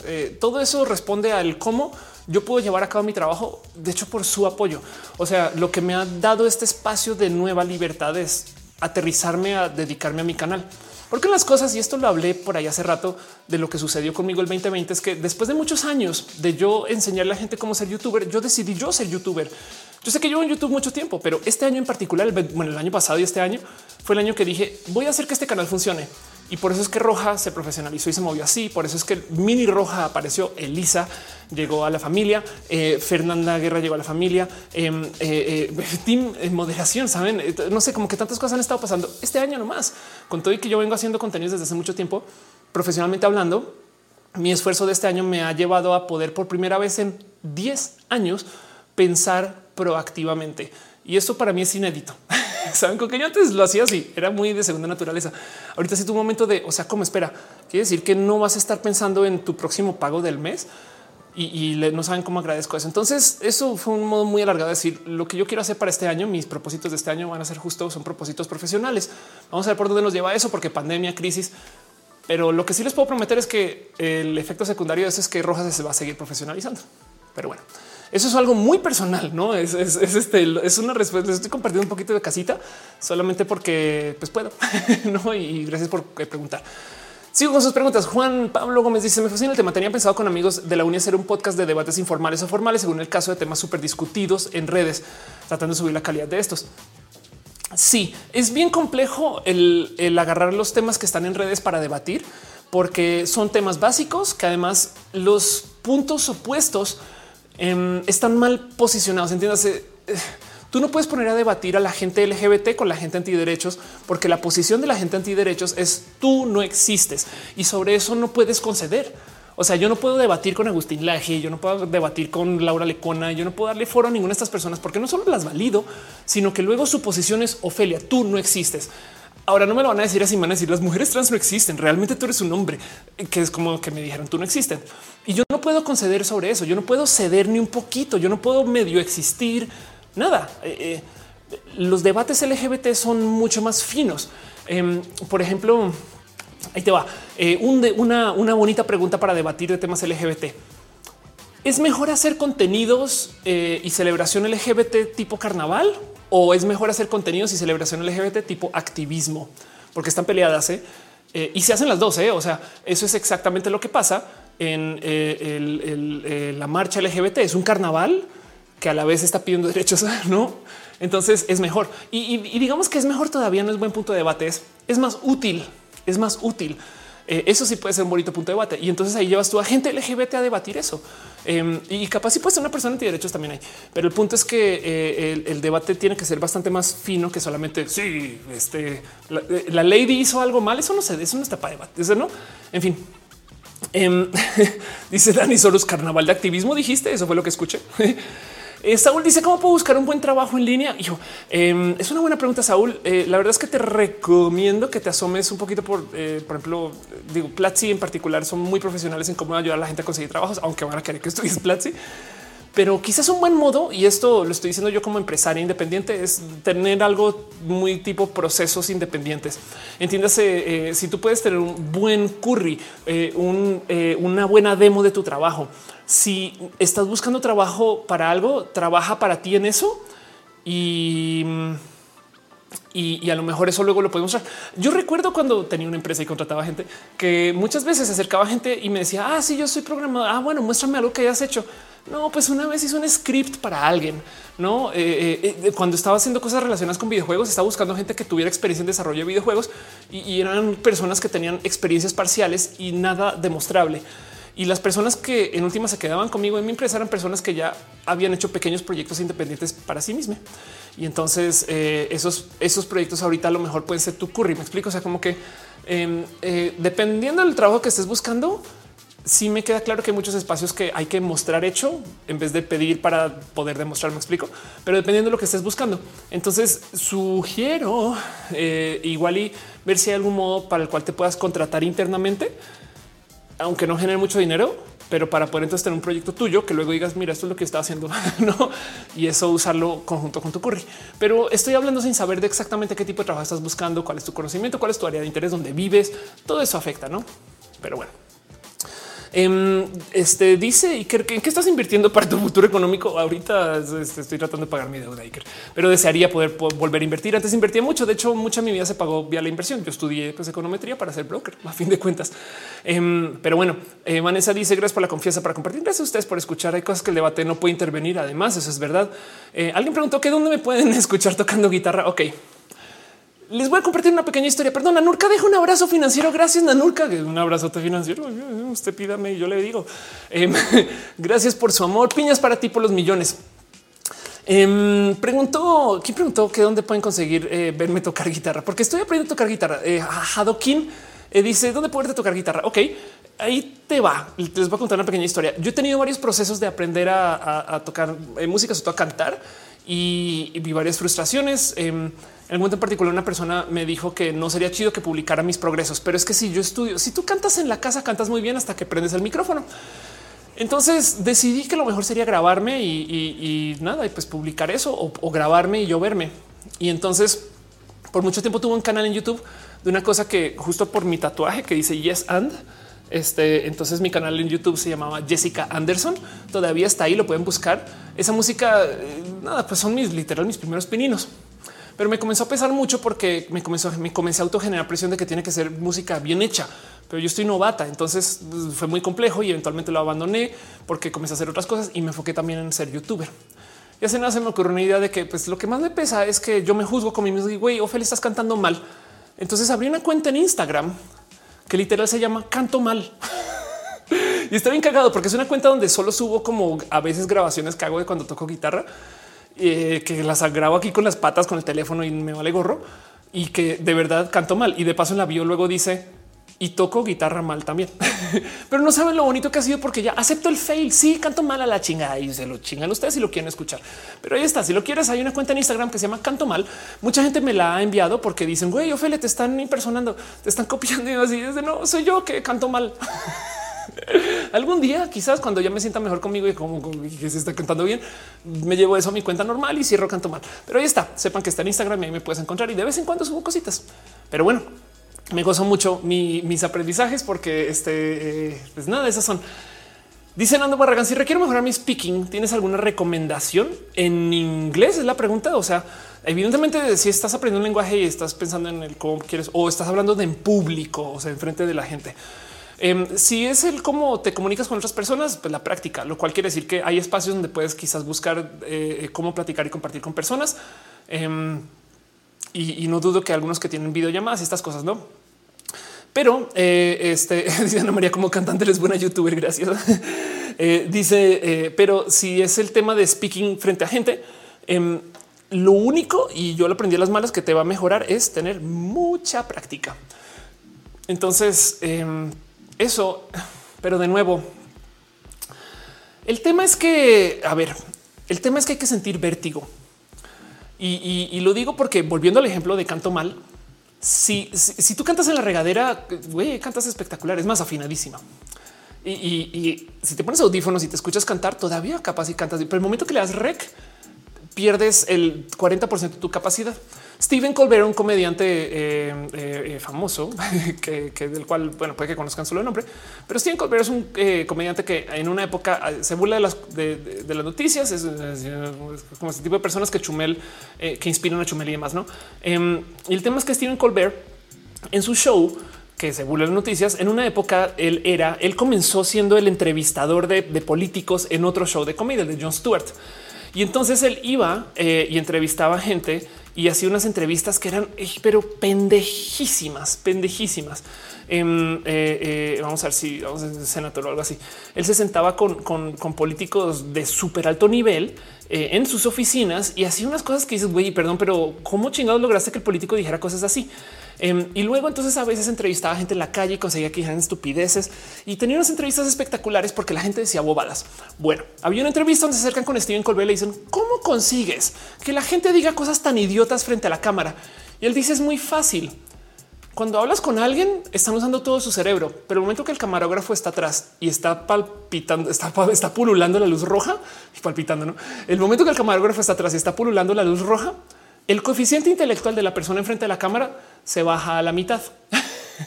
A: eh, todo eso responde al cómo yo puedo llevar a cabo mi trabajo. De hecho, por su apoyo. O sea, lo que me ha dado este espacio de nueva libertad es aterrizarme a dedicarme a mi canal. Porque las cosas, y esto lo hablé por ahí hace rato de lo que sucedió conmigo el 2020, es que después de muchos años de yo enseñarle a la gente cómo ser youtuber, yo decidí yo ser youtuber. Yo sé que llevo en YouTube mucho tiempo, pero este año en particular, bueno, el año pasado y este año fue el año que dije voy a hacer que este canal funcione. Y por eso es que Roja se profesionalizó y se movió así. Por eso es que Mini Roja apareció. Elisa llegó a la familia. Eh, Fernanda Guerra llegó a la familia. Em, eh, eh, team en moderación, saben? No sé, como que tantas cosas han estado pasando este año nomás. Con todo y que yo vengo haciendo contenidos desde hace mucho tiempo, profesionalmente hablando, mi esfuerzo de este año me ha llevado a poder por primera vez en 10 años pensar proactivamente. Y esto para mí es inédito. [laughs] Saben con que yo antes lo hacía así, era muy de segunda naturaleza. Ahorita si tu momento de, o sea, como espera, quiere decir que no vas a estar pensando en tu próximo pago del mes y, no saben cómo agradezco eso. Entonces, eso fue un modo muy alargado de decir lo que yo quiero hacer para este año. Mis propósitos de este año van a ser justo, son propósitos profesionales. Vamos a ver por dónde nos lleva eso, porque pandemia, crisis. Pero lo que sí les puedo prometer es que el efecto secundario de eso es que Rojas se va a seguir profesionalizando. Pero bueno, eso es algo muy personal, no es, este, es una respuesta. Les estoy compartiendo un poquito de casita solamente porque pues puedo. [laughs] no, y gracias por eh, preguntar. Sigo con sus preguntas. Juan Pablo Gómez dice: Me fascina el tema. Tenía pensado con amigos de la UNI hacer un podcast de debates informales o formales según el caso de temas súper discutidos en redes, tratando de subir la calidad de estos. Sí, es bien complejo el agarrar los temas que están en redes para debatir, porque son temas básicos que además los puntos opuestos Em, están mal posicionados. Entiéndase, tú no puedes poner a debatir a la gente LGBT con la gente antiderechos, porque la posición de la gente antiderechos es tú no existes y sobre eso no puedes conceder. O sea, yo no puedo debatir con Agustín Laje, yo no puedo debatir con Laura Lecona, yo no puedo darle foro a ninguna de estas personas porque no solo las valido, sino que luego su posición es Ofelia, tú no existes. Ahora no me lo van a decir así, van a decir las mujeres trans no existen. Realmente tú eres un hombre que es como que me dijeron tú no existen. Y yo puedo conceder sobre eso. Yo no puedo ceder ni un poquito. Yo no puedo medio existir nada. Eh, eh, los debates LGBT son mucho más finos. Em, por ejemplo, ahí te va eh, una, bonita pregunta para debatir de temas LGBT. ¿Es mejor hacer contenidos y celebración LGBT tipo carnaval o es mejor hacer contenidos y celebración LGBT tipo activismo, porque están peleadas y se hacen las dos. ¿eh? O sea, eso es exactamente lo que pasa en la marcha LGBT. Es un carnaval que a la vez está pidiendo [laughs] derechos, no? Entonces es mejor y, digamos que es mejor todavía. No es buen punto de debate. Es, es más útil, es más útil eh, eso sí puede ser un bonito punto de debate. Y entonces ahí llevas tú a gente LGBT a debatir eso. Y capaz si puede ser una persona antiderechos también hay. Pero el punto es que eh, el, debate tiene que ser bastante más fino que solamente sí, este, la, eh, la lady hizo algo mal. Eso no se, eso no está para debate. Eso no. En fin, em, [laughs] dice Dani Soros, carnaval de activismo. Dijiste eso fue lo que escuché. [laughs] Eh, Saúl dice cómo puedo buscar un buen trabajo en línea. Yo, em, es una buena pregunta, Saúl. Eh, la verdad es que te recomiendo que te asomes un poquito por, eh, por ejemplo, digo, Platzi en particular son muy profesionales en cómo ayudar a la gente a conseguir trabajos, aunque van a querer que estudies Platzi. Pero quizás un buen modo, y esto lo estoy diciendo yo como empresaria independiente, es tener algo muy tipo procesos independientes. Entiéndase, si tú puedes tener un buen curry, una buena demo de tu trabajo, si estás buscando trabajo para algo, trabaja para ti en eso y, Y, a lo mejor eso luego lo podemos mostrar. Yo recuerdo cuando tenía una empresa y contrataba gente que muchas veces se acercaba gente y me decía, ah, sí, yo soy programador. Ah, bueno, muéstrame algo que hayas hecho. No, pues una vez hice un script para alguien, no? Eh, eh, eh, cuando estaba haciendo cosas relacionadas con videojuegos, estaba buscando gente que tuviera experiencia en desarrollo de videojuegos y, eran personas que tenían experiencias parciales y nada demostrable. Y las personas que en última se quedaban conmigo en mi empresa eran personas que ya habían hecho pequeños proyectos independientes para sí mismos. Y entonces esos, esos proyectos ahorita a lo mejor pueden ser tu curry. Me explico. O sea, como que em, dependiendo del trabajo que estés buscando, sí me queda claro que hay muchos espacios que hay que mostrar hecho en vez de pedir para poder demostrar. Me explico, pero dependiendo de lo que estés buscando. Entonces sugiero eh, igual y ver si hay algún modo para el cual te puedas contratar internamente, aunque no genere mucho dinero, pero para poder entonces tener un proyecto tuyo que luego digas, mira, esto es lo que está haciendo, [laughs] no? Y eso usarlo conjunto con tu curry. Pero estoy hablando sin saber de exactamente qué tipo de trabajo estás buscando, cuál es tu conocimiento, cuál es tu área de interés, dónde vives. Todo eso afecta, no? Pero bueno. Em, este dice Iker, ¿en qué estás invirtiendo para tu futuro económico? Ahorita estoy tratando de pagar mi deuda, Iker, pero desearía poder, volver a invertir. Antes invertía mucho. De hecho, mucha mi vida se pagó vía la inversión. Yo estudié pues, econometría para ser broker, a fin de cuentas. Em, pero bueno, eh, Vanessa dice gracias por la confianza para compartir. Gracias a ustedes por escuchar. Hay cosas que el debate no puede intervenir. Además, eso es verdad. Eh, alguien preguntó que dónde me pueden [laughs] escuchar tocando guitarra. Ok, les voy a compartir una pequeña historia. Perdón, Nanurka deja un abrazo financiero. Gracias, Nanurka. Un abrazote financiero. Usted pídame y yo le digo. Em, [laughs] gracias por su amor. Piñas para ti por los millones. Eh, preguntó, ¿quién preguntó que dónde pueden conseguir eh, verme tocar guitarra? Porque estoy aprendiendo a tocar guitarra. Eh, Hadokin eh, dice, ¿dónde puedes tocar guitarra? Ok, ahí te va. Les voy a contar una pequeña historia. Yo he tenido varios procesos de aprender a, tocar música, sobre todo a cantar y, vi varias frustraciones. En el momento en particular, una persona me dijo que no sería chido que publicara mis progresos, pero es que si yo estudio, si tú cantas en la casa, cantas muy bien hasta que prendes el micrófono. Entonces decidí que lo mejor sería grabarme y, nada, y pues publicar eso o, grabarme y yo verme. Y entonces por mucho tiempo tuve un canal en YouTube de una cosa que justo por mi tatuaje que dice Yes and este, entonces mi canal en YouTube se llamaba Jessica Anderson. Todavía está ahí, lo pueden buscar. Esa música, eh, nada, pues son mis literal mis primeros pininos pero me comenzó a pesar mucho porque me comenzó, me comencé a autogenerar presión de que tiene que ser música bien hecha, pero yo estoy novata. Entonces pues, fue muy complejo y eventualmente lo abandoné porque comencé a hacer otras cosas y me enfoqué también en ser youtuber. Y hace nada se me ocurrió una idea de que pues lo que más me pesa es que yo me juzgo con mi mismo güey, Ophelia estás cantando mal. Entonces abrí una cuenta en Instagram que literal se llama Canto Mal. [laughs] y está bien cagado porque es una cuenta donde solo subo como a veces grabaciones que hago de cuando toco guitarra eh, que las grabo aquí con las patas con el teléfono y me vale gorro y que de verdad canto mal. Y de paso en la bio luego dice y toco guitarra mal también, [laughs] pero no saben lo bonito que ha sido porque ya acepto el fail. Sí, canto mal a la chingada y se lo chingan ustedes si lo quieren escuchar. Pero ahí está. Si lo quieres, hay una cuenta en Instagram que se llama Canto Mal. Mucha gente me la ha enviado porque dicen, güey, Ophelia, te están impersonando, te están copiando y así. Desde no soy yo que canto mal. [laughs] [laughs] Algún día, quizás cuando ya me sienta mejor conmigo y como, que se está cantando bien, me llevo eso a mi cuenta normal y cierro canto mal. Pero ahí está. Sepan que está en Instagram y ahí me puedes encontrar y de vez en cuando subo cositas. Pero bueno, me gozo mucho mis aprendizajes porque este, eh, pues nada, esas son. Dice Nando Barragán, si requiero mejorar mi speaking, ¿tienes alguna recomendación en inglés? Es la pregunta. O sea, evidentemente, si estás aprendiendo un lenguaje y estás pensando en el cómo quieres o estás hablando de en público, o sea, en frente de la gente, Em, si es el cómo te comunicas con otras personas, pues la práctica, lo cual quiere decir que hay espacios donde puedes quizás buscar eh, cómo platicar y compartir con personas. Em, y, no dudo que algunos que tienen videollamadas y estas cosas, no? Pero eh, este [laughs] dice Ana María como cantante eres buena youtuber, gracias. [laughs] Eh, dice, pero si es el tema de speaking frente a gente, em, lo único y yo lo aprendí a las malas que te va a mejorar es tener mucha práctica. Entonces, eso, pero de nuevo, el tema es que, a ver, el tema es que hay que sentir vértigo. Y, lo digo porque volviendo al ejemplo de canto mal, si, si, tú cantas en la regadera, güey, cantas espectacular, es más afinadísima. Y, si te pones audífonos y te escuchas cantar, todavía capaz y cantas. Pero el momento que le das rec, pierdes el 40% de tu capacidad. Steven Colbert, un comediante eh, eh, famoso, [laughs] que, del cual, bueno, puede que conozcan solo el nombre, pero Steven Colbert es un comediante que en una época se burla de las, de, las noticias, es, como ese tipo de personas que Chumel, que inspiran a Chumel y demás, ¿no? Em, y el tema es que Steven Colbert en su show que se burla las noticias. En una época él era, él comenzó siendo el entrevistador de, políticos en otro show de comedia, de Jon Stewart. Y entonces él iba y entrevistaba gente y hacía unas entrevistas que eran, eh, pero pendejísimas, pendejísimas. Em, eh, eh, vamos a ver si vamos a senador o algo así. Él se sentaba con, políticos de súper alto nivel en sus oficinas y hacía unas cosas que dices, güey, perdón, pero ¿cómo chingados lograste que el político dijera cosas así? Em, y luego entonces a veces entrevistaba gente en la calle y conseguía que dijeran estupideces y tenía unas entrevistas espectaculares porque la gente decía bobadas. Bueno, había una entrevista donde se acercan con Steven Colbert y le dicen cómo consigues que la gente diga cosas tan idiotas frente a la cámara. Y él dice es muy fácil. Cuando hablas con alguien, están usando todo su cerebro, pero el momento que el camarógrafo está atrás y está palpitando, está, está pululando la luz roja y [laughs] palpitando, ¿no? El momento que el camarógrafo está atrás y está pululando la luz roja, el coeficiente intelectual de la persona enfrente de la cámara se baja a la mitad.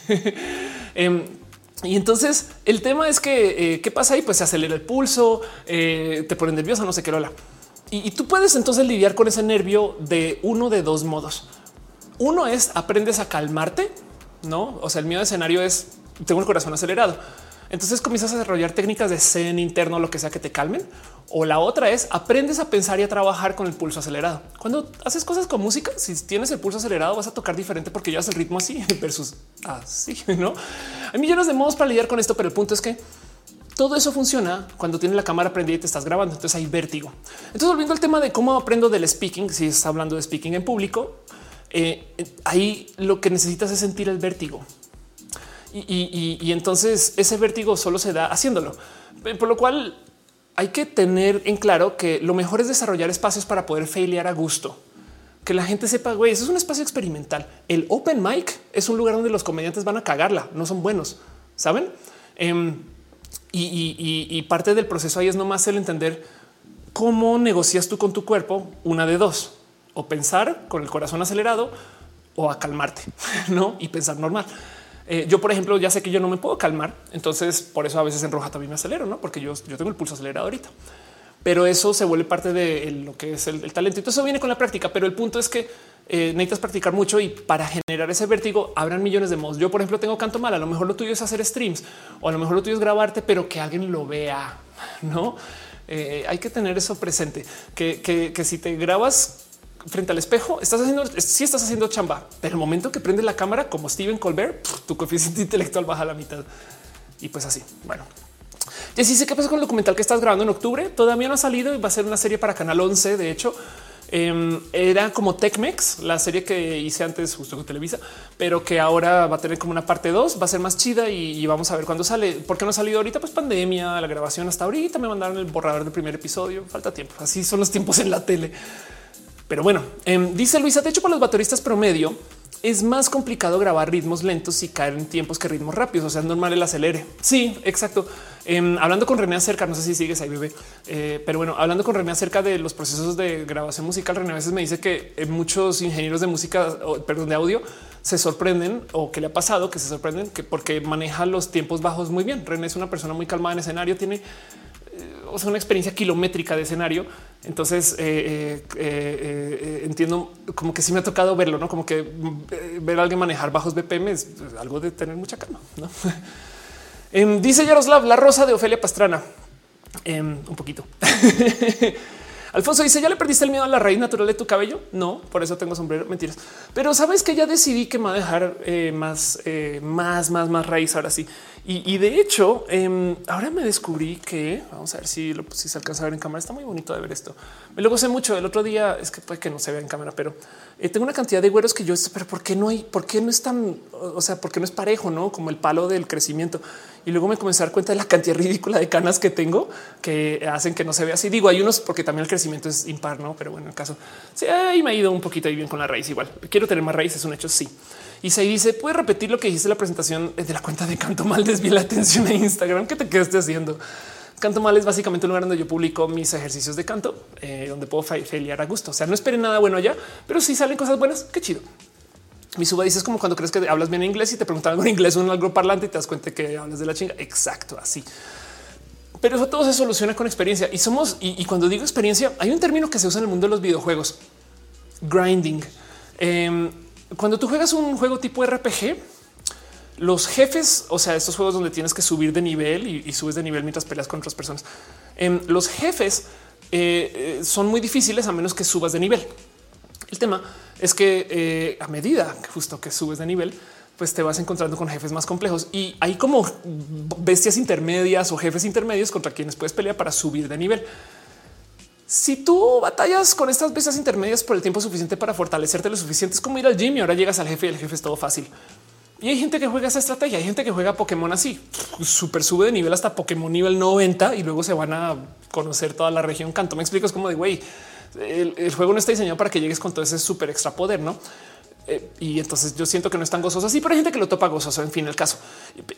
A: [laughs] Em, y entonces el tema es que eh, qué pasa ahí, pues se acelera el pulso, eh, te pone nerviosa, no sé qué rola. Y, y, tú puedes entonces lidiar con ese nervio de uno de dos modos. Uno es aprendes a calmarte, no? O sea, el miedo de escenario es tengo el corazón acelerado. Entonces comienzas a desarrollar técnicas de zen interno, lo que sea que te calmen. O la otra es aprendes a pensar y a trabajar con el pulso acelerado. Cuando haces cosas con música, si tienes el pulso acelerado, vas a tocar diferente porque llevas el ritmo así [laughs] versus así. No hay millones de modos para lidiar con esto, pero el punto es que todo eso funciona cuando tienes la cámara prendida y te estás grabando. Entonces hay vértigo. Entonces, volviendo al tema de cómo aprendo del speaking, si estás hablando de speaking en público, eh, ahí lo que necesitas es sentir el vértigo. Y, entonces ese vértigo solo se da haciéndolo. Por lo cual hay que tener en claro que lo mejor es desarrollar espacios para poder failear a gusto. Que la gente sepa, güey, eso es un espacio experimental. El open mic es un lugar donde los comediantes van a cagarla, no son buenos, ¿saben? Em, y, parte del proceso ahí es nomás el entender cómo negocias tú con tu cuerpo una de dos, o pensar con el corazón acelerado o a calmarte, [laughs] ¿no? Y pensar normal. Eh, yo, por ejemplo, ya sé que yo no me puedo calmar. Entonces, por eso a veces en roja también me acelero, no? Porque yo, yo tengo el pulso acelerado ahorita. Pero eso se vuelve parte de lo que es el, talento. Y todo eso viene con la práctica. Pero el punto es que eh, necesitas practicar mucho y para generar ese vértigo habrán millones de modos. Yo, por ejemplo, tengo canto mal. A lo mejor lo tuyo es hacer streams o a lo mejor lo tuyo es grabarte, pero que alguien lo vea. [laughs] No eh, hay que tener eso presente que, que si te grabas frente al espejo, estás haciendo, si estás haciendo chamba, pero el momento que prende la cámara, como Steven Colbert, tu coeficiente [laughs] intelectual baja a la mitad y pues así. Bueno, ya sí sé qué pasa con el documental que estás grabando en octubre. Todavía no ha salido y va a ser una serie para Canal 11. De hecho, em, era como Tecmex, la serie que hice antes justo con Televisa, pero que ahora va a tener como una parte 2, va a ser más chida y, vamos a ver cuándo sale. ¿Por qué no ha salido ahorita? Pues pandemia, la grabación hasta ahorita me mandaron el borrador del primer episodio. Falta tiempo. Así son los tiempos en la tele. Pero bueno, em, dice Luisa, de hecho, para los bateristas promedio es más complicado grabar ritmos lentos y caer en tiempos que ritmos rápidos. O sea, es normal el acelere. Sí, exacto. Em, hablando con René acerca, no sé si sigues ahí, bebé, eh, pero bueno, hablando con René acerca de los procesos de grabación musical, René a veces me dice que eh, muchos ingenieros de música, perdón, de audio se sorprenden o que le ha pasado que se sorprenden que porque maneja los tiempos bajos muy bien. René es una persona muy calmada en escenario, tiene o sea, una experiencia kilométrica de escenario. Entonces eh, eh, eh, entiendo como que sí me ha tocado verlo, no como que ver a alguien manejar bajos BPM es algo de tener mucha calma. ¿no? [laughs] Em, dice Yaroslav, la rosa de Ofelia Pastrana. Em, un poquito. [laughs] Alfonso dice: ¿Ya le perdiste el miedo a la raíz natural de tu cabello? No, por eso tengo sombrero. Mentiras. Pero sabes que ya decidí que me va a dejar eh, más, eh, más, más, más raíz ahora sí. Y, de hecho, em, ahora me descubrí que vamos a ver si, lo, si se alcanza a ver en cámara. Está muy bonito de ver esto. Me lo gocé mucho. El otro día es que puede que no se vea en cámara, pero eh, tengo una cantidad de güeros que yo, pero por qué no hay, por qué no es tan, o sea, por qué no es parejo, no como el palo del crecimiento. Y luego me comencé a dar cuenta de la cantidad ridícula de canas que tengo que hacen que no se vea así. Digo, hay unos porque también el crecimiento es impar, no? Pero bueno, en el caso sí, ahí me ha ido un poquito ahí bien con la raíz. Igual quiero tener más raíces, un hecho. Sí. Y se dice, puedes repetir lo que dijiste en la presentación de la cuenta de canto mal, desvía la atención a Instagram. ¿Qué te quedaste haciendo? Canto Mal es básicamente un lugar donde yo publico mis ejercicios de canto, eh, donde puedo feliar a gusto. O sea, no esperen nada bueno allá, pero si salen cosas buenas, qué chido. Mi suba dice es como cuando crees que hablas bien inglés y te preguntan algo en inglés o en algo parlante y te das cuenta que hablas de la chinga. Exacto, así. Pero eso todo se soluciona con experiencia y somos. Y, cuando digo experiencia, hay un término que se usa en el mundo de los videojuegos: grinding. Em, cuando tú juegas un juego tipo RPG, los jefes, o sea, estos juegos donde tienes que subir de nivel y, subes de nivel mientras peleas con otras personas, em, los jefes eh, eh, son muy difíciles a menos que subas de nivel. El tema es que eh, a medida justo que subes de nivel, pues te vas encontrando con jefes más complejos y hay como bestias intermedias o jefes intermedios contra quienes puedes pelear para subir de nivel. Si tú batallas con estas bestias intermedias por el tiempo suficiente para fortalecerte lo suficiente, es como ir al gym y ahora llegas al jefe y el jefe es todo fácil. Y hay gente que juega esa estrategia. Hay gente que juega Pokémon así, súper sube de nivel hasta Pokémon nivel 90 y luego se van a conocer toda la región canto. Me explico, es como de güey, el, juego no está diseñado para que llegues con todo ese súper extra poder, no? Eh, y entonces yo siento que no es tan gozoso así, pero hay gente que lo topa gozoso. En fin, el caso,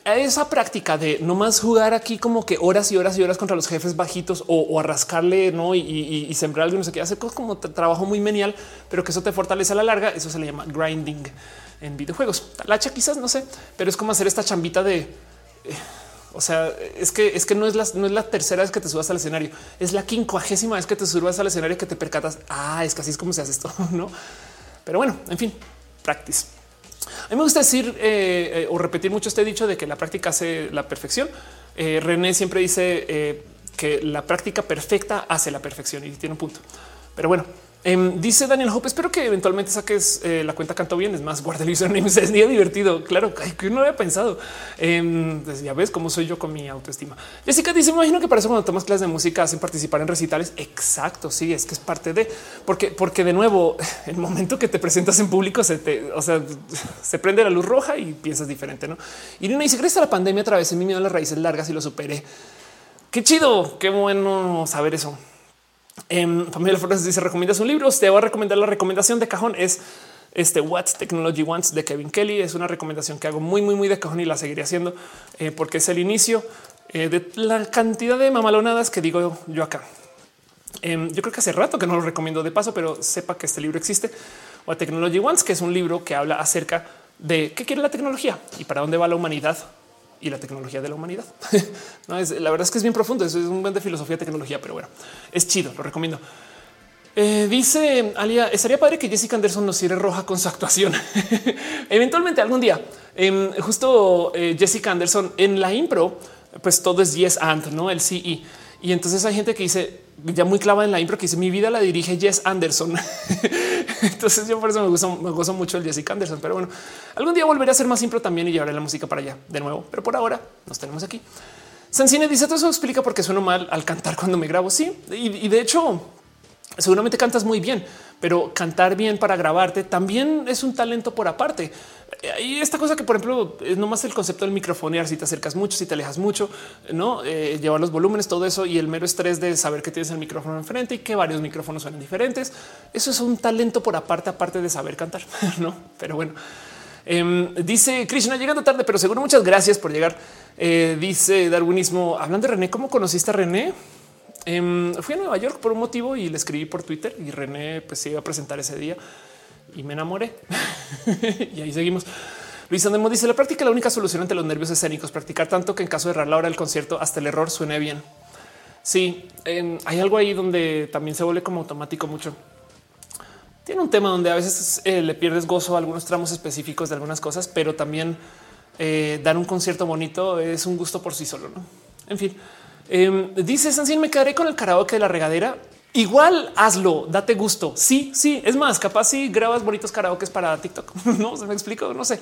A: esa práctica de no más jugar aquí como que horas y horas y horas contra los jefes bajitos o, a rascarle ¿no? y, sembrar algo, no sé qué, hacer como trabajo muy menial, pero que eso te fortalece a la larga. Eso se le llama grinding en videojuegos. La quizás no sé, pero es como hacer esta chambita de eh, o sea, es que es que no es la, no es la tercera vez que te subas al escenario, es la quincuagésima vez que te subas al escenario que te percatas. Ah, es que así es como se hace esto, [laughs] no? Pero bueno, en fin, practice. A mí me gusta decir eh, eh, o repetir mucho este dicho de que la práctica hace la perfección. Eh, René siempre dice que la práctica perfecta hace la perfección y tiene un punto. Pero bueno, Em, dice Daniel Hope, espero que eventualmente saques eh, la cuenta Canto Bien. Es más, guarda el username. Es día divertido. Claro que no había pensado. Eh, ya ves cómo soy yo con mi autoestima. Jessica dice: Me imagino que para eso cuando tomas clases de música hacen participar en recitales. Exacto. Sí, es que es parte de porque, porque de nuevo, [laughs] el momento que te presentas en público se te, o sea, [laughs] se prende la luz roja y piensas diferente. No? Irina dice: Gracias a la pandemia, atravesé mi miedo a las raíces largas y lo superé. Qué chido. Qué bueno saber eso. Familia Flores dice recomiendas un libro. Te voy a recomendar la recomendación de cajón es este What Technology Wants de Kevin Kelly. Es una recomendación que hago muy, muy, muy de cajón y la seguiré haciendo eh, porque es el inicio eh, de la cantidad de mamalonadas que digo yo acá. Em, yo creo que hace rato que no lo recomiendo de paso, pero sepa que este libro existe. What Technology Wants, que es un libro que habla acerca de qué quiere la tecnología y para dónde va la humanidad y la tecnología de la humanidad. [laughs] la verdad es que es bien profundo. Eso es un buen de filosofía tecnología, pero bueno, es chido. Lo recomiendo. Eh, dice Alia, estaría padre que Jessica Anderson nos cierre roja con su actuación. [laughs] Eventualmente algún día, em, justo eh, Jessica Anderson en la impro, pues todo es yes and no el y. Y entonces hay gente que dice ya muy clava en la impro que dice mi vida la dirige Jess Anderson. [laughs] entonces yo por eso me gusta, me gozo mucho el Jessica Anderson, pero bueno, algún día volveré a hacer más impro también y llevaré la música para allá de nuevo. Pero por ahora nos tenemos aquí. Sancine dice todo eso explica por qué sueno mal al cantar cuando me grabo. Sí, y, y de hecho seguramente cantas muy bien, pero cantar bien para grabarte también es un talento por aparte. Y esta cosa que, por ejemplo, es nomás el concepto del microfonear, si te acercas mucho, si te alejas mucho, no eh, llevar los volúmenes, todo eso y el mero estrés de saber que tienes el micrófono enfrente y que varios micrófonos suenan diferentes. Eso es un talento por aparte, aparte de saber cantar, [laughs] no? Pero bueno, em, dice Krishna llegando tarde, pero seguro muchas gracias por llegar. Eh, dice Darwinismo hablando de René, ¿cómo conociste a René? Em, fui a Nueva York por un motivo y le escribí por Twitter y René pues, se iba a presentar ese día y me enamoré. [laughs] y ahí seguimos. Luis Andemo dice la práctica, la única solución ante los nervios escénicos, practicar tanto que en caso de errar la hora del concierto hasta el error suene bien. Sí, em, hay algo ahí donde también se vuelve como automático mucho. Tiene un tema donde a veces eh, le pierdes gozo a algunos tramos específicos de algunas cosas, pero también eh, dar un concierto bonito es un gusto por sí solo. ¿no? En fin, Em, dice Sancin, me quedaré con el karaoke de la regadera. Igual hazlo, date gusto. Sí, sí, es más, capaz si grabas bonitos karaokes para TikTok. [laughs] no se me explico, no sé.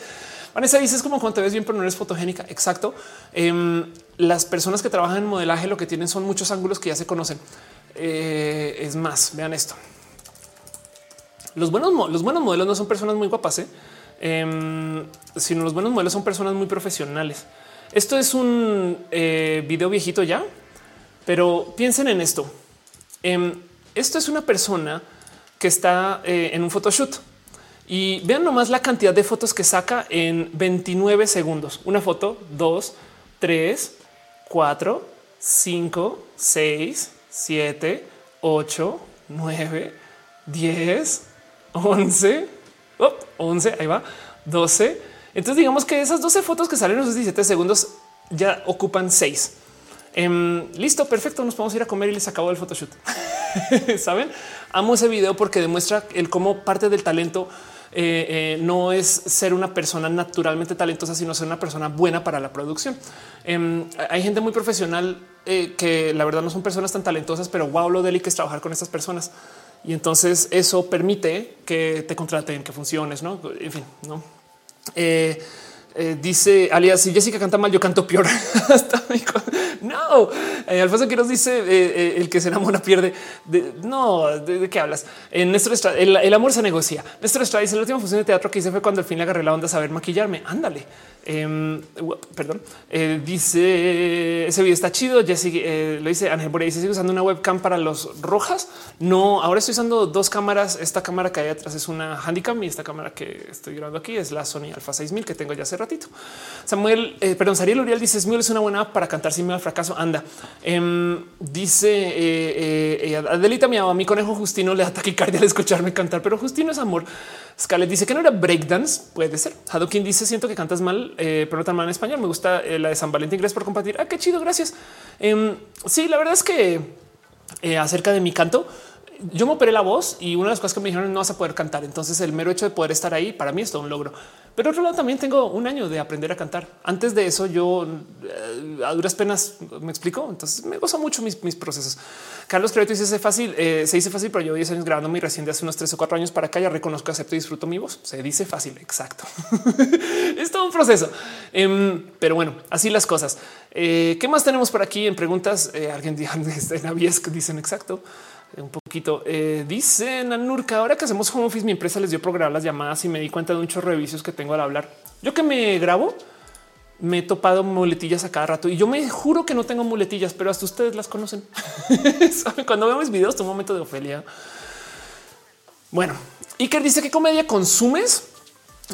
A: Vanessa dice es como cuando te ves bien, pero no eres fotogénica. Exacto. Em, las personas que trabajan en modelaje lo que tienen son muchos ángulos que ya se conocen. Eh, es más, vean esto. Los buenos, los buenos modelos no son personas muy guapas, ¿eh? Em, sino los buenos modelos son personas muy profesionales. Esto es un eh, video viejito ya, pero piensen en esto. Em, esto es una persona que está eh, en un photoshoot y vean nomás la cantidad de fotos que saca en 29 segundos. Una foto, dos, tres, cuatro, 5, 6, 7, 8, 9, 10, 11, 11, ahí va, 12. Entonces digamos que esas 12 fotos que salen en esos 17 segundos ya ocupan 6. Em, listo, perfecto. Nos podemos ir a comer y les acabo el photoshoot. [laughs] Saben, amo ese video porque demuestra el cómo parte del talento eh, eh, no es ser una persona naturalmente talentosa, sino ser una persona buena para la producción. Em, hay gente muy profesional eh, que la verdad no son personas tan talentosas, pero wow, lo délico es trabajar con estas personas. Y entonces eso permite que te contraten, que funciones, no? En fin, no. Eh, dice alias si Jessica canta mal, yo canto peor. [laughs] no, eh, Alfonso Quiroz dice eh, eh, el que se enamora pierde. no, ¿de, qué hablas? En nuestro el, el, amor se negocia. Nuestro dice la última función de teatro que hice fue cuando al fin le agarré la onda a saber maquillarme. Ándale. Em, perdón. dice ese video está chido. Jessica lo dice Ángel por ahí. Sigue usando una webcam para los rojas. No, ahora estoy usando dos cámaras. Esta cámara que hay atrás es una handicam y esta cámara que estoy grabando aquí es la Sony Alpha 6000 que tengo ya cerrado ratito. Samuel, eh, perdón, Sariel Uriel dice es una buena para cantar sin miedo al fracaso. Anda, em, dice eh, eh, Adelita, mi, a mi conejo Justino le da taquicardia al escucharme cantar, pero Justino es amor. Scarlett dice que no era breakdance. Puede ser. Hadokin dice siento que cantas mal, pero no tan mal en español. Me gusta la de San Valentín. Gracias por compartir. Ah, qué chido. Gracias. Em, sí, la verdad es que acerca de mi canto, yo me operé la voz y una de las cosas que me dijeron no vas a poder cantar. Entonces el mero hecho de poder estar ahí para mí es todo un logro. Pero otro lado también tengo un año de aprender a cantar. Antes de eso yo eh, a duras penas me explico. Entonces me gozo mucho mis, procesos. Carlos Creto dice fácil, eh, se dice fácil, pero yo 10 años grabando mi recién de hace unos 3 o 4 años para acá ya reconozco, acepto y disfruto mi voz. Se dice fácil. Exacto. [laughs] es todo un proceso. Em, pero bueno, así las cosas. Eh, ¿Qué más tenemos por aquí en preguntas? alguien que [laughs] dicen exacto un poquito. Eh, dice Nanurka, ahora que hacemos home office, mi empresa les dio programar las llamadas y me di cuenta de un chorro que tengo al hablar. Yo que me grabo, me he topado muletillas a cada rato y yo me juro que no tengo muletillas, pero hasta ustedes las conocen. [laughs] Cuando veo mis videos, tu momento de Ofelia. Bueno, Iker dice que comedia consumes.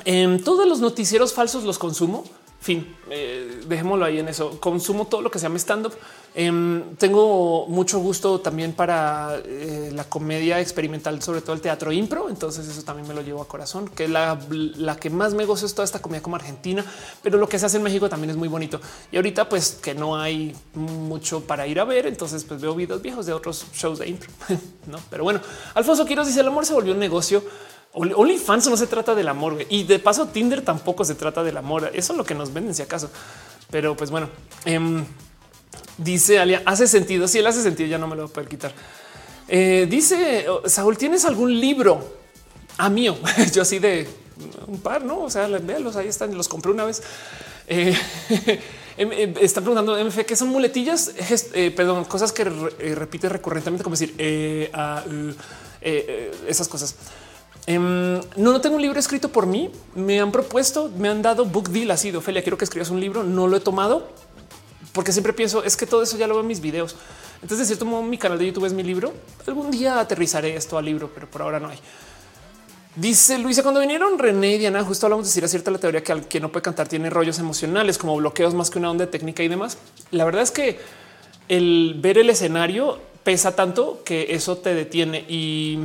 A: En todos los noticieros falsos los consumo fin, eh, dejémoslo ahí en eso. Consumo todo lo que se llama stand up. Em, tengo mucho gusto también para eh, la comedia experimental, sobre todo el teatro impro. Entonces eso también me lo llevo a corazón, que la, la que más me gozo es toda esta comedia como argentina, pero lo que se hace en México también es muy bonito. Y ahorita pues que no hay mucho para ir a ver, entonces pues veo videos viejos de otros shows de impro. [laughs] no, pero bueno, Alfonso Quiroz dice el amor se volvió un negocio OnlyFans no se trata del amor y de paso Tinder tampoco se trata del amor. Eso es lo que nos venden si acaso. Pero pues bueno, em, dice Alia, hace sentido. Si él hace sentido, ya no me lo voy quitar. Eh, dice Saúl, ¿tienes algún libro? A ah, mío. [laughs] Yo así de un par, no? O sea, los ahí están. Los compré una vez. Eh, [laughs] em, em, están preguntando MF qué son muletillas, eh, perdón, cosas que repite recurrentemente, como decir esas cosas. Em, no, no tengo un libro escrito por mí. Me han propuesto, me han dado book deal así de Ophelia. Quiero que escribas un libro. No lo he tomado porque siempre pienso es que todo eso ya lo veo en mis videos. Entonces, de cierto modo, mi canal de YouTube es mi libro. Algún día aterrizaré esto al libro, pero por ahora no hay. Dice Luisa, cuando vinieron René y Diana, justo hablamos de decir a cierta la teoría que al que no puede cantar tiene rollos emocionales como bloqueos más que una onda técnica y demás. La verdad es que el ver el escenario pesa tanto que eso te detiene y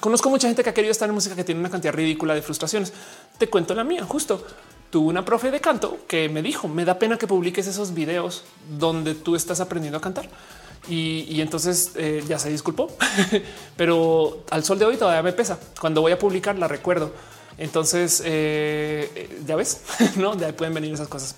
A: Conozco mucha gente que ha querido estar en música que tiene una cantidad ridícula de frustraciones. Te cuento la mía. Justo tuve una profe de canto que me dijo me da pena que publiques esos videos donde tú estás aprendiendo a cantar. Y, entonces eh, ya se disculpó, [laughs] pero al sol de hoy todavía me pesa. Cuando voy a publicar la recuerdo. Entonces eh, ya ves, [laughs] no de ahí pueden venir esas cosas.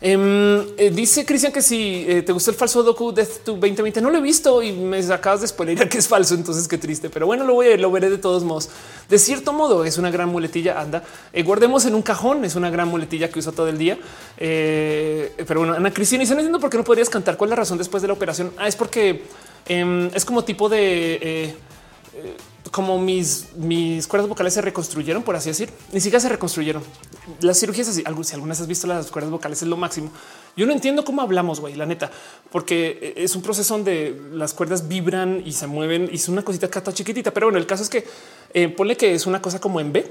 A: Em, eh, dice Cristian que si eh, te gustó el falso docu de tu 2020, no lo he visto y me acabas de spoiler que es falso. Entonces qué triste, pero bueno, lo voy a lo veré de todos modos. De cierto modo, es una gran muletilla. Anda, eh, guardemos en un cajón. Es una gran muletilla que uso todo el día. pero bueno, Ana Cristina, y no entiendo por qué no podrías cantar. ¿Cuál es la razón después de la operación? Ah, es porque em, es como tipo de como mis, mis cuerdas vocales se reconstruyeron, por así decir, ni siquiera se reconstruyeron. Las cirugías así, si algunas has visto las cuerdas vocales es lo máximo. Yo no entiendo cómo hablamos, güey, la neta, porque es un proceso donde las cuerdas vibran y se mueven y es una cosita cata chiquitita. Pero bueno, el caso es que eh, ponle que es una cosa como en B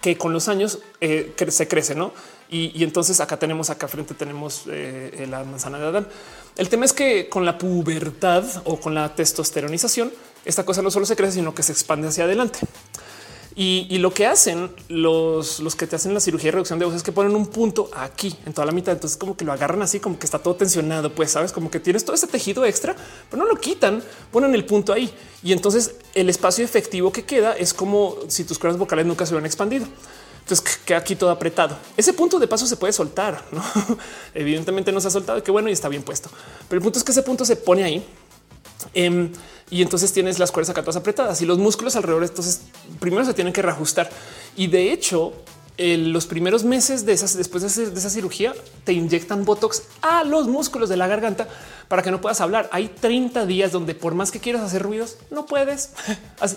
A: que con los años eh, se crece, ¿no? Y, entonces acá tenemos, acá frente tenemos eh, la manzana de Adán. El tema es que con la pubertad o con la testosteronización, esta cosa no solo se crece, sino que se expande hacia adelante. Y, lo que hacen los, los que te hacen la cirugía de reducción de voz es que ponen un punto aquí en toda la mitad. Entonces, como que lo agarran así, como que está todo tensionado. Pues sabes, como que tienes todo ese tejido extra, pero no lo quitan, ponen el punto ahí. Y entonces el espacio efectivo que queda es como si tus cuerdas vocales nunca se hubieran expandido. Entonces queda aquí todo apretado. Ese punto de paso se puede soltar. ¿no? [laughs] Evidentemente no se ha soltado. Qué bueno y está bien puesto. Pero el punto es que ese punto se pone ahí. Em, y entonces tienes las cuerdas acá todas apretadas y los músculos alrededor. Entonces primero se tienen que reajustar y de hecho los primeros meses de esas, después de, esa cirugía, te inyectan botox a los músculos de la garganta para que no puedas hablar. Hay 30 días donde por más que quieras hacer ruidos, no puedes.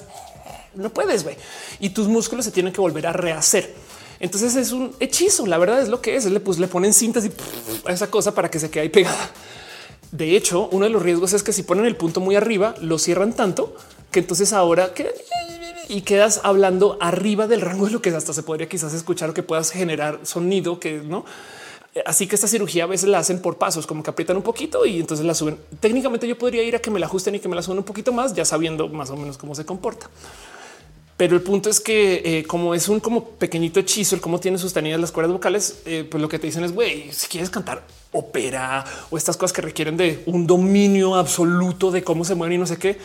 A: [laughs] no puedes, güey. Y tus músculos se tienen que volver a rehacer. Entonces es un hechizo. La verdad es lo que es. Le, pues, le ponen cintas y [laughs] a esa cosa para que se quede ahí pegada. De hecho, uno de los riesgos es que si ponen el punto muy arriba, lo cierran tanto que entonces ahora que y quedas hablando arriba del rango de lo que hasta se podría quizás escuchar o que puedas generar sonido que no. Así que esta cirugía a veces la hacen por pasos, como que aprietan un poquito y entonces la suben. Técnicamente yo podría ir a que me la ajusten y que me la suban un poquito más, ya sabiendo más o menos cómo se comporta. Pero el punto es que eh, como es un como pequeñito hechizo, el cómo tiene sostenidas las cuerdas vocales, eh, pues lo que te dicen es, güey, si quieres cantar ópera o estas cosas que requieren de un dominio absoluto de cómo se mueven y no sé qué,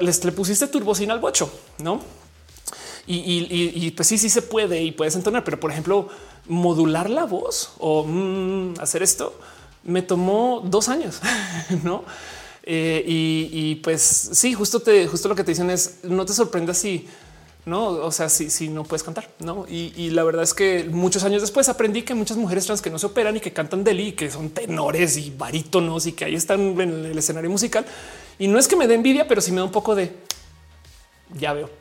A: les le pusiste turbocina al bocho, ¿no? Y, pues sí, sí se puede y puedes entonar, pero por ejemplo, modular la voz o mm, hacer esto me tomó dos años, [laughs] ¿no? Eh, y, pues sí, justo te, justo lo que te dicen es no te sorprendas si no, o sea, si, si no puedes cantar, no? Y, la verdad es que muchos años después aprendí que muchas mujeres trans que no se operan y que cantan deli, que son tenores y barítonos y que ahí están en el escenario musical. Y no es que me dé envidia, pero sí me da un poco de ya veo. [laughs]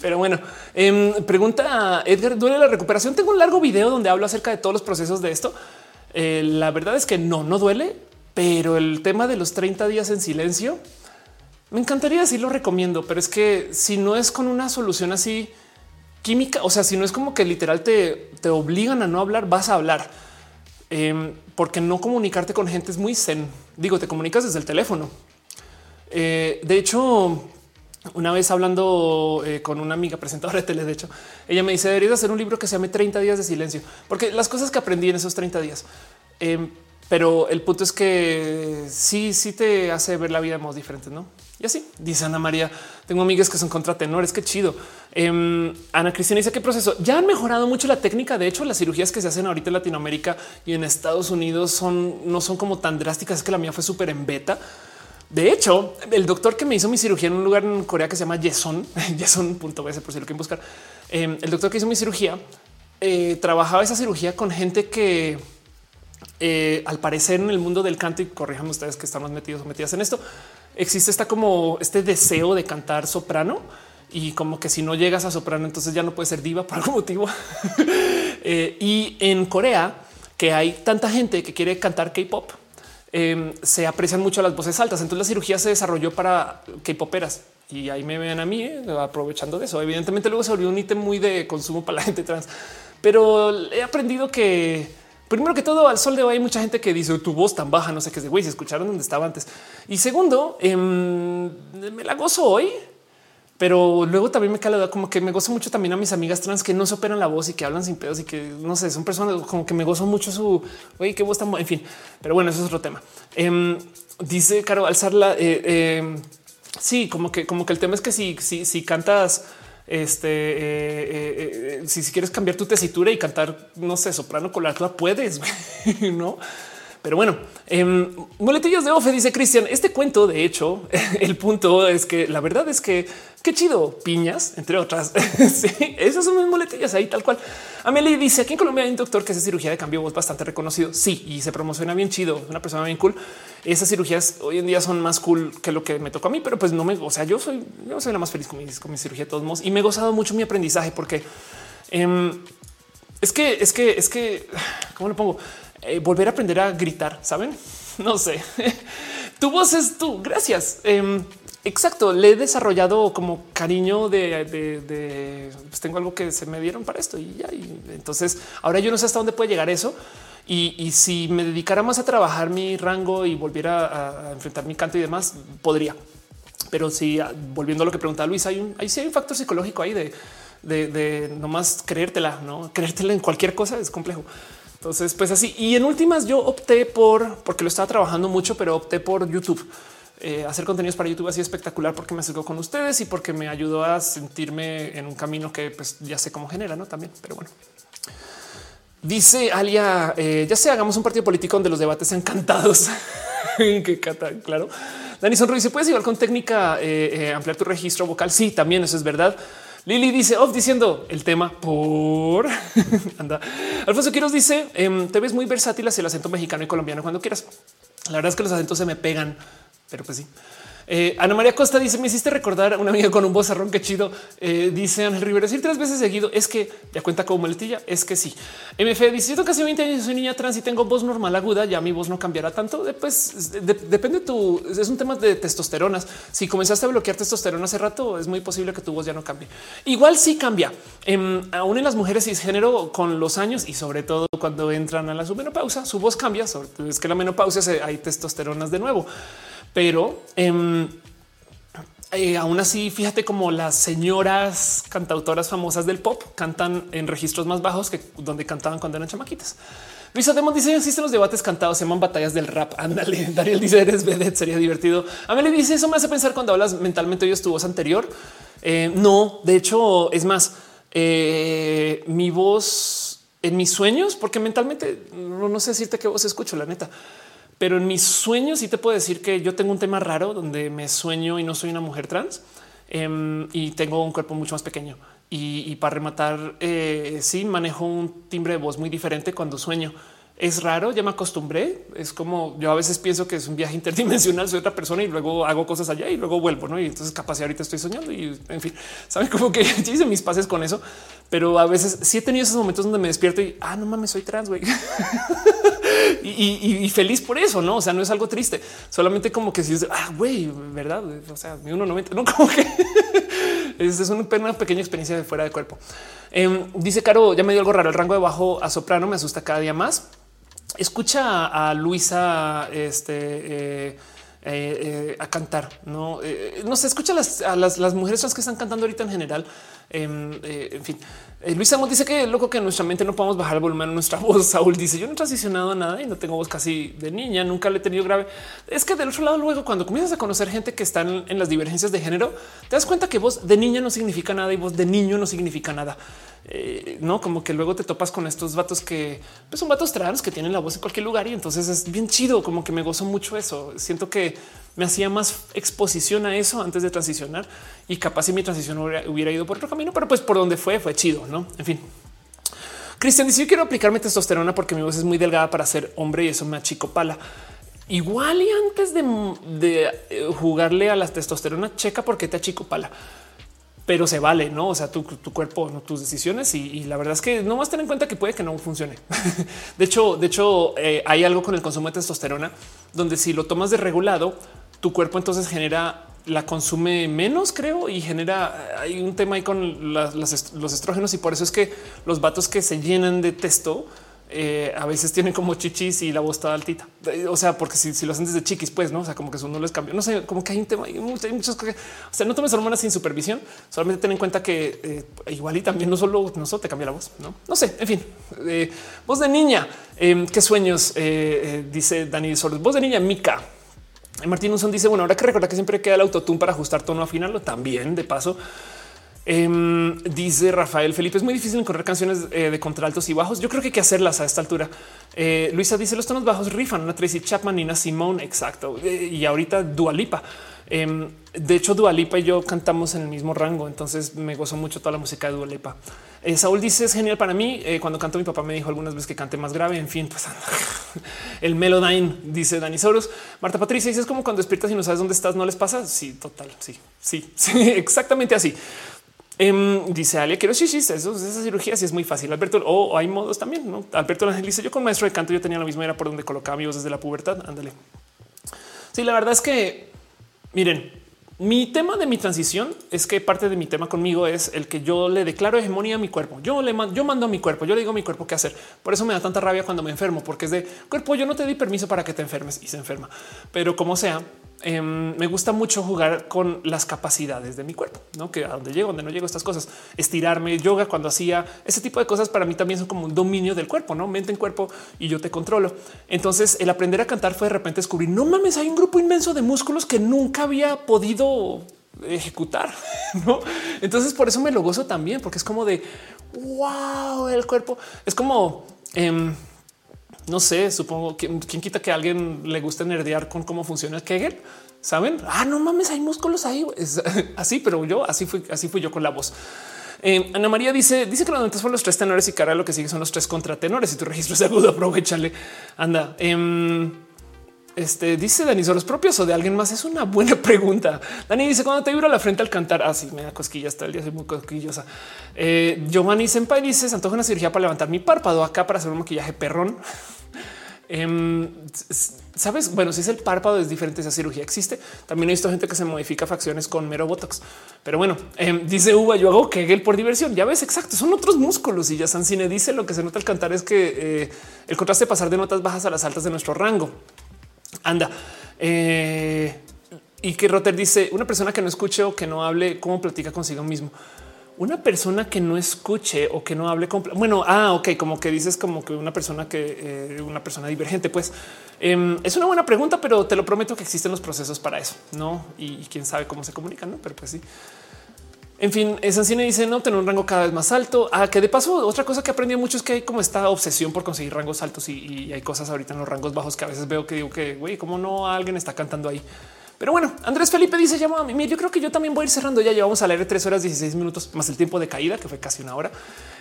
A: Pero bueno, em, pregunta Edgar, ¿duele la recuperación? Tengo un largo video donde hablo acerca de todos los procesos de esto. Eh, la verdad es que no, no duele, pero el tema de los 30 días en silencio, me encantaría decir lo recomiendo, pero es que si no es con una solución así química, o sea, si no es como que literal te, te obligan a no hablar, vas a hablar. Em, porque no comunicarte con gente es muy zen. Digo, te comunicas desde el teléfono. Eh, de hecho, una vez hablando eh, con una amiga presentadora de tele, de hecho, ella me dice deberías hacer un libro que se llame 30 días de silencio, porque las cosas que aprendí en esos 30 días em, pero el punto es que sí, sí te hace ver la vida de modos diferentes, ¿no? Y así, dice Ana María, tengo amigas que son contratenores, qué chido. Em, Ana Cristina dice qué proceso. Ya han mejorado mucho la técnica. De hecho, las cirugías que se hacen ahorita en Latinoamérica y en Estados Unidos son no son como tan drásticas. Es que la mía fue súper en beta. De hecho, el doctor que me hizo mi cirugía en un lugar en Corea que se llama Yeson, [laughs] Yeson.bs por si lo quieren buscar. Em, el doctor que hizo mi cirugía eh, trabajaba esa cirugía con gente que eh, al parecer en el mundo del canto y corrijan ustedes que estamos metidos o metidas en esto, existe esta como este deseo de cantar soprano y como que si no llegas a soprano, entonces ya no puedes ser diva por algún motivo. [laughs] Eh, y en Corea, que hay tanta gente que quiere cantar K-pop, em, se aprecian mucho las voces altas. Entonces la cirugía se desarrolló para K-poperas y ahí me ven a mí eh, aprovechando de eso. Evidentemente luego se volvió un ítem muy de consumo para la gente trans, pero he aprendido que Primero que todo, al sol de hoy hay mucha gente que dice tu voz tan baja, no sé qué es de güey, se escucharon donde estaba antes. Y segundo, em, me la gozo hoy, pero luego también me cae como que me gozo mucho también a mis amigas trans que no se operan la voz y que hablan sin pedos y que no sé, son personas como que me gozo mucho su oye, qué voz tan en fin. Pero bueno, eso es otro tema. Em, dice Caro, alzarla. Eh, em, sí, como que, como que el tema es que si, si, si cantas este, eh, eh, eh, si, quieres cambiar tu tesitura y cantar, no sé, soprano con la puedes, [laughs] no? Pero bueno, eh, boletillos de Ofe, dice Cristian. Este cuento, de hecho, [laughs] el punto es que la verdad es que qué chido, piñas, entre otras. [laughs] sí, esas son mis boletillas ahí, tal cual. Amelie dice aquí en Colombia hay un doctor que hace cirugía de cambio voz bastante reconocido. Sí, y se promociona bien chido. Una persona bien cool. Esas cirugías hoy en día son más cool que lo que me tocó a mí, pero pues no me, o sea, yo soy, yo soy la más feliz con mi, con mi cirugía de todos modos y me he gozado mucho mi aprendizaje porque em, es que, es que, es que, [sighs] ¿cómo lo pongo? Eh, volver a aprender a gritar, saben? [laughs] No sé. tu voz es tú. Gracias. Em, Exacto, le he desarrollado como cariño de, pues tengo algo que se me dieron para esto y ya. Entonces ahora yo no sé hasta dónde puede llegar eso. Y, si me dedicara más a trabajar mi rango y volviera a, enfrentar mi canto y demás, podría. Pero si volviendo a lo que preguntaba Luis, hay un, hay, sí un factor psicológico ahí de, de, de nomás creértela, no creértela en cualquier cosa es complejo. Entonces, pues así. Y en últimas, yo opté por porque lo estaba trabajando mucho, pero opté por YouTube. Eh, hacer contenidos para YouTube así espectacular porque me acercó con ustedes y porque me ayudó a sentirme en un camino que pues ya sé cómo genera, no también, pero bueno. Dice Alia, eh, ya sé, hagamos un partido político donde los debates sean cantados. [laughs] que cata, claro. Dani Sonro ¿se ¿puedes igual con técnica eh, ampliar tu registro vocal? Sí, también eso es verdad. Lili dice off diciendo el tema por [laughs] anda. Alfonso Quiroz dice em, te ves muy versátil hacia el acento mexicano y colombiano cuando quieras. La verdad es que los acentos se me pegan, pero pues sí. Eh, Ana María Costa dice: Me hiciste recordar a una amiga con un vozarrón que chido. Eh, dice Ángel Rivera: decir tres veces seguido es que ya cuenta como muletilla. Es que sí. MF dice: Yo casi 20 años, soy niña trans y tengo voz normal aguda. Ya mi voz no cambiará tanto. Depende de tu. Es un tema de testosteronas. Si comenzaste a bloquear testosterona hace rato, es muy posible que tu voz ya no cambie. Igual sí cambia. Em, aún en las mujeres cisgénero con los años y sobre todo cuando entran a la submenopausa, su voz cambia. Es que la menopausia hay testosteronas de nuevo pero em, eh, aún así, fíjate como las señoras cantautoras famosas del pop cantan en registros más bajos que donde cantaban cuando eran chamaquitas. Luis Ademón dice existen los debates cantados, se llaman batallas del rap. Ándale. [laughs] Dariel dice eres vedette, sería divertido. A mí le dice eso me hace pensar cuando hablas mentalmente oyes tu voz anterior. Eh, no, de hecho es más eh, mi voz en mis sueños, porque mentalmente no sé decirte qué voz escucho, la neta pero en mis sueños sí te puedo decir que yo tengo un tema raro donde me sueño y no soy una mujer trans em, y tengo un cuerpo mucho más pequeño. Y, para rematar, eh, sí manejo un timbre de voz muy diferente cuando sueño. Es raro, ya me acostumbré. Es como yo a veces pienso que es un viaje [laughs] interdimensional, soy otra persona y luego hago cosas allá y luego vuelvo. ¿no? Y entonces, capaz, ahorita estoy soñando y en fin, [laughs] saben como que [laughs] hice mis pases con eso, pero a veces sí he tenido esos momentos donde me despierto y ah, no mames, soy trans, güey. Y, feliz por eso, no? O sea, no es algo triste, solamente como que si es ah, güey, verdad? O sea, mi 1.90, no [laughs] como que es, una, pequeña experiencia de fuera de cuerpo. Em, dice Caro, ya me dio algo raro. El rango de bajo a soprano me asusta cada día más. Escucha a Luisa, este, eh, eh, eh, a cantar. No, no se escucha a las, las mujeres que están cantando ahorita en general. Em, en fin, eh, Luis Amos dice que loco que nuestra mente no podemos bajar el volumen a nuestra [laughs] voz. Saúl dice yo no he transicionado nada y no tengo voz casi de niña, nunca le he tenido grave. Es que del otro lado, luego cuando comienzas a conocer gente que están en las divergencias de género, te das cuenta que voz de niña no significa nada y voz de niño no significa nada. Eh, no como que luego te topas con estos vatos que pues, son vatos trans que tienen la voz en cualquier lugar y entonces es bien chido. Como que me gozo mucho eso. Siento que me hacía más exposición a eso antes de transicionar y capaz si mi transición hubiera, ido por otro camino, pero pues por donde fue, fue chido, no? En fin. Cristian dice: Yo quiero aplicarme testosterona porque mi voz es muy delgada para ser hombre y eso me achicopala. Igual y antes de, eh, jugarle a la testosterona, checa por qué te achicopala pero se vale, no? O sea, tu, cuerpo, tus decisiones y, la verdad es que no vas a tener en cuenta que puede que no funcione. [laughs] de hecho, de hecho, eh, hay algo con el consumo de testosterona donde si lo tomas de regulado, tu cuerpo entonces genera la consume menos, creo, y genera hay un tema ahí con los estrógenos y por eso es que los vatos que se llenan de testo eh, a veces tienen como chichis y la voz está altita. O sea, porque si, lo hacen desde chiquis, pues no, o sea, como que eso no les cambia. No sé, como que hay un tema, hay muchas cosas. O sea, no tomes hormonas sin supervisión. Solamente ten en cuenta que eh, igual y también no solo, no solo te cambia la voz. No, no sé. En fin, eh, voz de niña. Em, qué sueños dice Dani Sordes. Voz de niña, Mica. Martín Unson dice: Bueno, ahora que recuerda que siempre queda el autotune para ajustar tono afinarlo también de paso. Em, dice Rafael Felipe, es muy difícil encontrar canciones eh, de contraltos y bajos. Yo creo que hay que hacerlas a esta altura. Eh, Luisa dice los tonos bajos rifan una Tracy Chapman, Nina Simone. Exacto. Eh, y ahorita Dualipa. Em, de hecho, Dualipa y yo cantamos en el mismo rango, entonces me gozo mucho toda la música de Dualipa. Saúl dice es genial para mí. cuando canto, mi papá me dijo algunas veces que cante más grave. En fin, pues [laughs] el Melodyne dice Dani Soros. Marta Patricia dice es como cuando despiertas y no sabes dónde estás, no les pasa. Sí, total. Sí, sí, [laughs] sí, exactamente así. Em, dice Ale, quiero sí, eso, esa cirugía sí es muy fácil. Alberto, o hay modos también. ¿no? Alberto Ángel dice: Yo con maestro de canto, yo tenía lo mismo, era por donde colocaba mi voz desde la pubertad. Ándale. Sí, la verdad es que miren, mi tema de mi transición es que parte de mi tema conmigo es el que yo le declaro hegemonía a mi cuerpo. Yo le mando, yo mando a mi cuerpo, yo le digo a mi cuerpo qué hacer. Por eso me da tanta rabia cuando me enfermo, porque es de cuerpo. Yo no te di permiso para que te enfermes y se enferma, pero como sea, Em, me gusta mucho jugar con las capacidades de mi cuerpo, no que a donde llego, donde no llego, estas cosas, estirarme, yoga cuando hacía ese tipo de cosas para mí también son como un dominio del cuerpo, no mente en cuerpo y yo te controlo. Entonces, el aprender a cantar fue de repente descubrir no mames, hay un grupo inmenso de músculos que nunca había podido ejecutar. [laughs] ¿no? Entonces, por eso me lo gozo también, porque es como de wow, el cuerpo es como em, no sé, supongo que quien quita que alguien le guste nerdear con cómo funciona el Kegel. Saben? Ah, no mames, hay músculos ahí. [laughs] Así, pero yo así fui, así fui yo con la voz. Eh, Ana María dice, dice que los momentos fueron los tres tenores y cara lo que sigue son los tres contratenores. y tu registro es agudo, aprovechale. Anda. Em, este dice Dani, ¿son los propios o de alguien más? Es una buena [laughs] pregunta. Dani dice cuando te vibra la frente al cantar. Así ah, me da cosquillas todo el día. Soy muy cosquillosa. Eh, Giovanni Senpai dice: Se antoja una cirugía para levantar mi párpado acá para hacer un maquillaje perrón. [laughs] Em, Sabes, bueno, si es el párpado, es diferente. Esa cirugía existe. También he visto gente que se modifica facciones con mero botox. Pero bueno, em, dice Uva, yo hago Kegel por diversión. Ya ves, exacto, son otros músculos. Y ya Sancine dice lo que se nota al cantar es que eh, el contraste de pasar de notas bajas a las altas de nuestro rango. Anda. Eh, y que Rotter dice una persona que no escuche o que no hable, cómo platica consigo mismo una persona que no escuche o que no hable con bueno, ah, ok, como que dices como que una persona que eh, una persona divergente, pues em, es una buena pregunta, pero te lo prometo que existen los procesos para eso, no? Y, quién sabe cómo se comunican? Pero pues sí. En fin, cine dice no tener un rango cada vez más alto. Ah, que de paso, otra cosa que aprendí mucho es que hay como esta obsesión por conseguir rangos altos y, y hay cosas ahorita en los rangos bajos que a veces veo que digo que güey, cómo no alguien está cantando ahí. Pero bueno, Andrés Felipe dice llama a mí. Yo creo que yo también voy a ir cerrando. Ya llevamos a leer tres horas 16 minutos más el tiempo de caída, que fue casi una hora.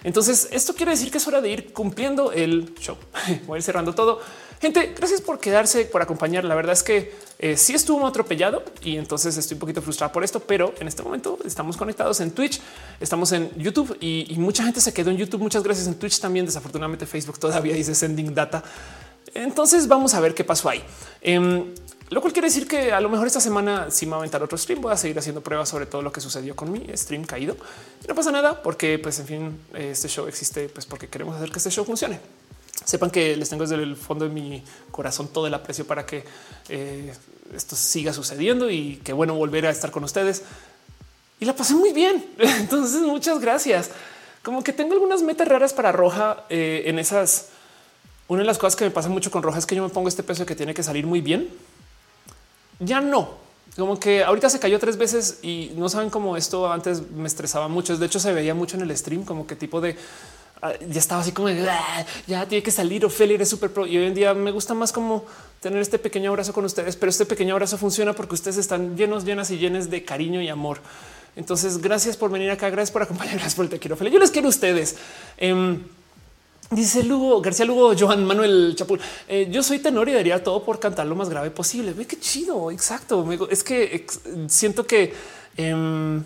A: Entonces, esto quiere decir que es hora de ir cumpliendo el show. [laughs] voy a ir cerrando todo. Gente, gracias por quedarse, por acompañar. La verdad es que eh, sí estuvo atropellado y entonces estoy un poquito frustrado por esto, pero en este momento estamos conectados en Twitch, estamos en YouTube y, mucha gente se quedó en YouTube. Muchas gracias en Twitch también. Desafortunadamente Facebook todavía dice sending data. Entonces vamos a ver qué pasó ahí. Em, lo cual quiere decir que a lo mejor esta semana si me aventar otro stream, voy a seguir haciendo pruebas sobre todo lo que sucedió con mi stream caído. no pasa nada porque pues en fin, este show existe pues porque queremos hacer que este show funcione. Sepan que les tengo desde el fondo de mi corazón todo el aprecio para que eh, esto siga sucediendo y que bueno volver a estar con ustedes. Y la pasé muy bien. [laughs] Entonces muchas gracias. Como que tengo algunas metas raras para Roja eh, en esas. Una de las cosas que me pasa mucho con Roja es que yo me pongo este peso que tiene que salir muy bien ya no. Como que ahorita se cayó tres veces y no saben cómo esto antes me estresaba mucho. De hecho, se veía mucho en el stream, como que tipo de ah, ya estaba así como ah, ya tiene que salir. Ophelia eres súper pro. Y hoy en día me gusta más como tener este pequeño abrazo con ustedes, pero este pequeño abrazo funciona porque ustedes están llenos, llenas y llenas de cariño y amor. Entonces, gracias por venir acá. Gracias por acompañarnos [laughs] por el te quiero. Ophelia. Yo les quiero a ustedes. Em, Dice Lugo García Lugo, Joan Manuel Chapul. Eh, yo soy tenor y daría todo por cantar lo más grave posible. Ve qué chido. Exacto. Es que siento que em,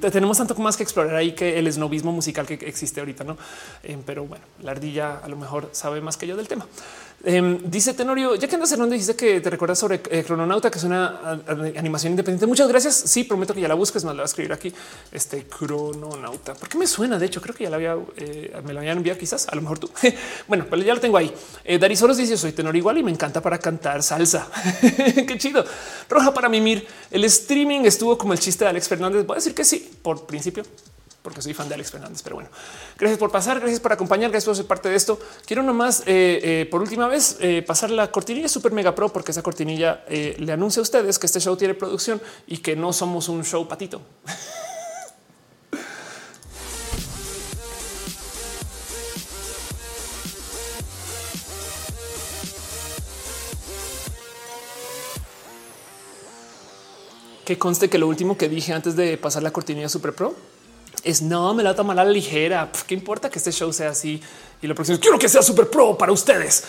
A: tenemos tanto más que explorar ahí que el esnovismo musical que existe ahorita, no? Em, pero bueno, la ardilla a lo mejor sabe más que yo del tema. Em, dice Tenorio, ya que andas donde dice que te recuerdas sobre eh, Crononauta, que es una animación independiente. Muchas gracias. Sí, prometo que ya la busques, más la voy a escribir aquí. Este Crononauta. ¿Por qué me suena? De hecho, creo que ya la había, eh, me la habían enviado quizás, a lo mejor tú. [laughs] bueno, pues ya lo tengo ahí. Eh, Darisoros dice, soy tenor igual y me encanta para cantar salsa. [laughs] qué chido. Roja para mimir. El streaming estuvo como el chiste de Alex Fernández. Voy a decir que sí, por principio porque soy fan de Alex Fernández. Pero bueno, gracias por pasar, gracias por acompañar, gracias por ser parte de esto. Quiero nomás eh, eh, por última vez eh, pasar la cortinilla super mega pro, porque esa cortinilla le anuncia a ustedes que este show tiene producción y que no somos un show patito. [laughs] que conste que lo último que dije antes de pasar la cortinilla super pro es no me la toma la ligera. ¿Qué importa que este show sea así? Y lo próximo quiero que sea súper pro para ustedes.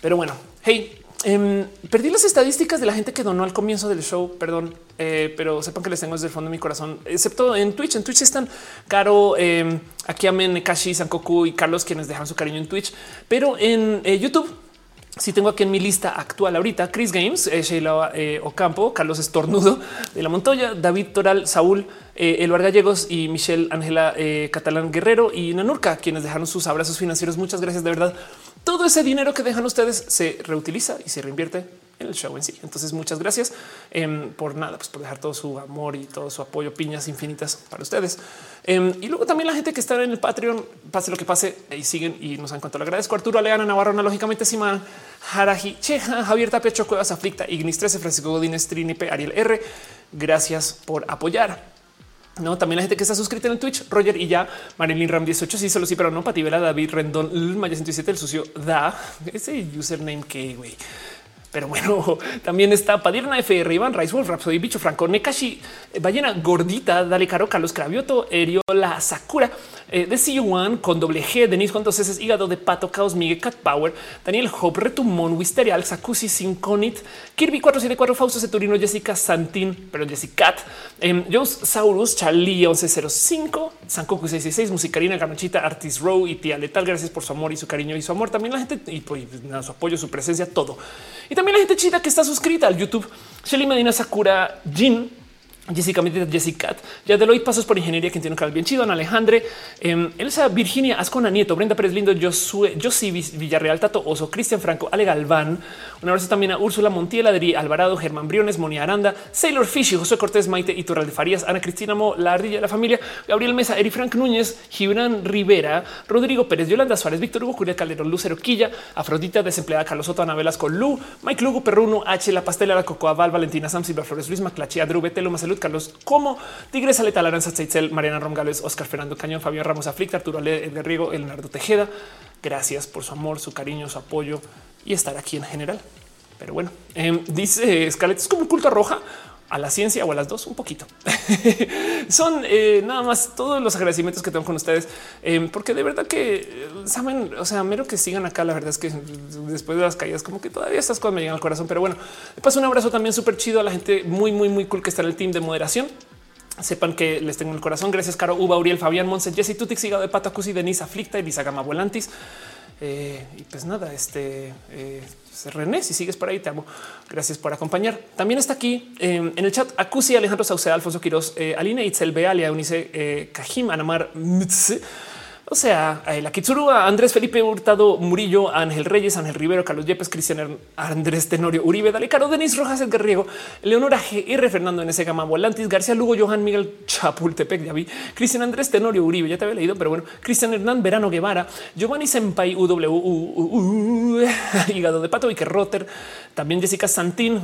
A: Pero bueno, hey, em, perdí las estadísticas de la gente que donó al comienzo del show. Perdón, eh, pero sepan que les tengo desde el fondo de mi corazón, excepto en Twitch. En Twitch están Caro, eh, aquí Amen, Kashi, Sankoku y Carlos, quienes dejan su cariño en Twitch, pero en eh, YouTube Si tengo aquí en mi lista actual ahorita Chris Games, eh, Sheila eh, Ocampo, Carlos Estornudo de la Montoya, David Toral, Saúl, eh, Gallegos y Michelle Ángela eh, Catalán Guerrero y Nanurka, quienes dejaron sus abrazos financieros. Muchas gracias de verdad. Todo ese dinero que dejan ustedes se reutiliza y se reinvierte el show en sí. Entonces, muchas gracias em, por nada, pues por dejar todo su amor y todo su apoyo, piñas infinitas para ustedes. Em, y luego también la gente que está en el Patreon, pase lo que pase, y siguen y nos han cuanto le agradezco. Arturo Aleana Navarro, analógicamente, Simán, Jaraji, Cheja, Javier Tapia, Cuevas, Aflicta, Ignis 13, Francisco Godínez, Trinipe, Ariel R. Gracias por apoyar. No, también la gente que está suscrita en el Twitch, Roger y ya, Marilyn Ram 18, sí, solo sí, pero no, Patibela, David Rendón, Maya 107, el sucio da ese username que güey. Pero bueno, [laughs] también está Padirna FR, Iván Rice Wolf, Rhapsody, Bicho Franco, Nekashi, Ballena Gordita, Dale Caro, Carlos Cravioto, Eriola Sakura, eh, de CU1 con doble G, Denis con dos S, Hígado de Pato, Caos, Miguel Cat Power, Daniel Hope, Retumón, Wisterial, Sakusi, Sinconit, Kirby 474, Fausto Ceturino, Jessica Santín, pero Jessica, eh, Jones Saurus, Charlie 1105, Sankoku 666, Musicarina, Ganochita, Artis Row y Tía Letal. Gracias por su amor y su cariño y su amor. También la gente y pues, su apoyo, su presencia, todo. Y también la gente chida que está suscrita al YouTube. Shelly Medina Sakura Jin, Jessica Jessica, ya de pasos por ingeniería, quien tiene un canal bien chido, Ana Alejandre, eh, Elsa Virginia Ascona Nieto, Brenda Pérez Lindo, Josué, Josi Villarreal, Tato Oso, Cristian Franco, Ale Galván, un abrazo también a Úrsula Montiel, Adri Alvarado, Germán Briones, Moni Aranda, Sailor Fish, José Cortés, Maite y de Farías, Ana Cristina Mo, La la Familia, Gabriel Mesa, Eri Frank Núñez, Gibran Rivera, Rodrigo Pérez, Yolanda Suárez, Víctor Hugo, Julia Calderón, Lucero Quilla, Afrodita, desempleada, Carlos Soto, Ana Velasco, Lu, Mike Lugo, Perruno, H, La Pastela, La Cocoa, Val, Valentina Sam, Silva Flores, Luis Maclachi, Adru, Betelo, Masalud, Carlos Como, Tigres, Aleta, Laranza, Tzeitzel, Mariana Romgales, Oscar Fernando Cañón, Fabián Ramos Aflicta, Arturo Ale Riego, Leonardo Tejeda. Gracias por su amor, su cariño, su apoyo y estar aquí en general. Pero bueno, eh, dice Scarlett, es como un culto roja a la ciencia o a las dos, un poquito. [laughs] Son eh, nada más todos los agradecimientos que tengo con ustedes, eh, porque de verdad que eh, saben, o sea, mero que sigan acá. La verdad es que después de las caídas, como que todavía estas cosas me llegan al corazón. Pero bueno, paso un abrazo también súper chido a la gente muy, muy, muy cool que está en el team de moderación. Sepan que les tengo en el corazón. Gracias, Caro, Uba, Uriel, Fabián, Monse, Jessy, Tutix, Hígado de Pato, Cusi, Denise, Aflicta, Elisa Gama Volantis. Eh, y pues nada, este eh, René, si sigues por ahí, te amo. Gracias por acompañar. También está aquí eh, en el chat Acusi, Alejandro Sauceda, Alfonso Quiroz, eh, Aline Itzel, Bealia, Unice, Kajim, Anamar, Mtse, o sea, eh, la Kitsurúa, Andrés Felipe Hurtado, Murillo, Ángel Reyes, Ángel Rivero, Carlos Yepes, Cristian Andrés Tenorio, Uribe, Dale Caro, Denis Rojas, Edgar Riego, Leonora GR, Fernando NS Gama, Volantis, García Lugo, Johan Miguel Chapultepec, ya vi, Cristian Andrés Tenorio, Uribe, ya te había leído, pero bueno, Cristian Hernán Verano Guevara, Giovanni Senpai, UW, [laughs] Hígado de Pato, Iker Rotter, también Jessica Santín,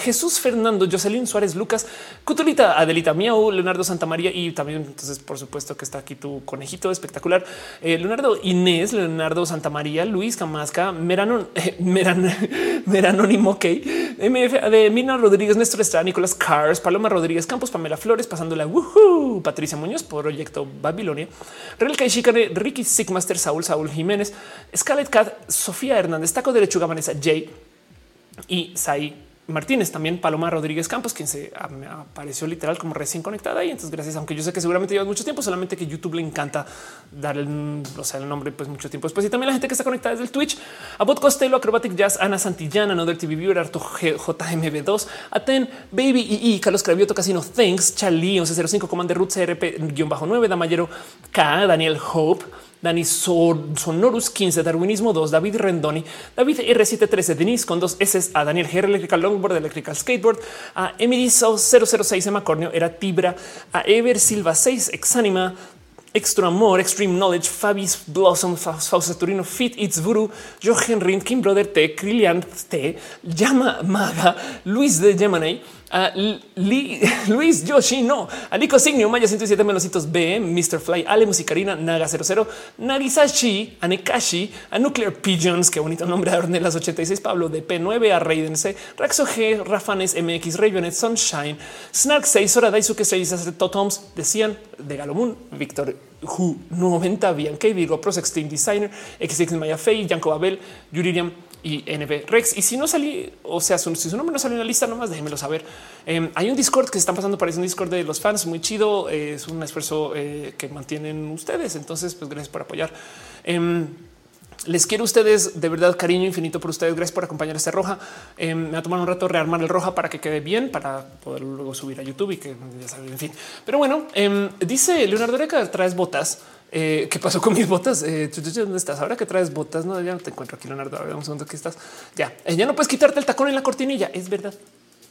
A: Jesús Fernando, Jocelyn Suárez, Lucas, Cutulita, Adelita Miau, Leonardo Santamaría y también, entonces, por supuesto que está aquí tu conejito espectacular. Eh, Leonardo Inés, Leonardo Santamaría, Luis Camasca, Merano, eh, Meran, [laughs] Meranónimo, ok, MF de Mina Rodríguez, Néstor Estrada, Nicolás Cars, Paloma Rodríguez Campos, Pamela Flores, pasándola, woohoo, Patricia Muñoz, Proyecto Babilonia, Real Shikane, Ricky Sigmaster, Saúl, Saúl Jiménez, Scarlett Cat, Sofía Hernández, Taco de Lechuga, Vanessa J y Sai Martínez, también Paloma Rodríguez Campos, quien se apareció literal como recién conectada y entonces gracias, aunque yo sé que seguramente lleva mucho tiempo, solamente que YouTube le encanta dar el, o sea, el nombre pues mucho tiempo después. Y también la gente que está conectada desde el Twitch, a Bot Costello, Acrobatic Jazz, Ana Santillana, Another TV Viewer, Arto JMB2, Aten, Baby y Carlos Cravioto, Casino, Thanks, Charlie 1105, Commander Root CRP-9, Damayero K, Daniel Hope, Dani Sonorus 15, Darwinismo 2, David Rendoni, David R713, Denise con dos S, a Daniel G, Electrical Longboard, Electrical Skateboard, a Emily 006, Emma Corneo, era Tibra, a Ever Silva 6, Exanima, Extra Amor, Extreme Knowledge, Fabis Blossom, Fausto Turino, Fit It's Vuru, Jochen Rind, Kim Brother T, Krillian T, Llama Maga, Luis de Gemini, a [laughs] Luis Yoshino, Alico Signio, Maya 107 Melocitos B, Mr. Fly, Ale Musicarina, Naga 00, Nagisashi, Anekashi, a Nuclear Pigeons, qué bonito nombre de Ornelas 86, Pablo de P9, a Raiden C, Raxo G, Rafanes MX, Rayonet, Sunshine, Snark 6, Sora Daisuke 6, Totoms, decían de Galomun, Víctor Hu 90, Bianca, Virgo, Pros Extreme Designer, XX Maya Fey, Yanko Babel, Yuririam, y NB Rex. Y si no salí, o sea, si su nombre no salió en la lista, nomás déjenmelo saber. Eh, hay un Discord que se están pasando, parece un Discord de los fans muy chido. Eh, es un esfuerzo eh, que mantienen ustedes. Entonces, pues gracias por apoyar. Les quiero a ustedes de verdad cariño infinito por ustedes. Gracias por acompañar este roja. Eh, me va a tomar un rato rearmar el roja para que quede bien, para poder luego subir a YouTube y que ya saben, en fin. Pero bueno, dice Leonardo Reca, traes botas. Eh, ¿Qué pasó con mis botas? Eh, ¿Dónde estás? Ahora que traes botas, no, ya no te encuentro aquí, Leonardo. A ver, un segundo, aquí estás. Ya, eh, ya no puedes quitarte el tacón en la cortinilla. Es verdad.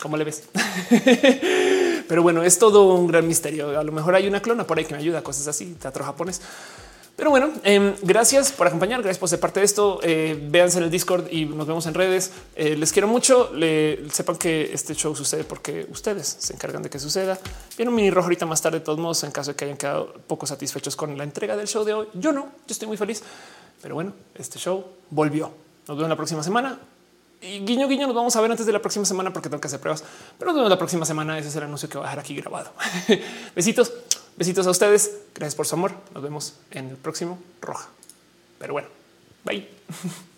A: ¿Cómo le ves? [laughs] Pero bueno, es todo un gran misterio. A lo mejor hay una clona por ahí que me ayuda, cosas así, teatro japonés. Pero bueno, eh, gracias por acompañar. Gracias por ser parte de esto. Eh, véanse en el Discord y nos vemos en redes. Eh, les quiero mucho. Sepan que este show sucede porque ustedes se encargan de que suceda. Viene un mini rojo ahorita más tarde, de todos modos, en caso de que hayan quedado poco satisfechos con la entrega del show de hoy. Yo no, yo estoy muy feliz. Pero bueno, este show volvió. Nos vemos la próxima semana. Y guiño, guiño, nos vamos a ver antes de la próxima semana porque tengo que hacer pruebas. Pero nos vemos la próxima semana. Ese es el anuncio que voy a dejar aquí grabado. [laughs] Besitos. Besitos a ustedes. Gracias por su amor. Nos vemos en el próximo Roja. Pero bueno, bye. [laughs]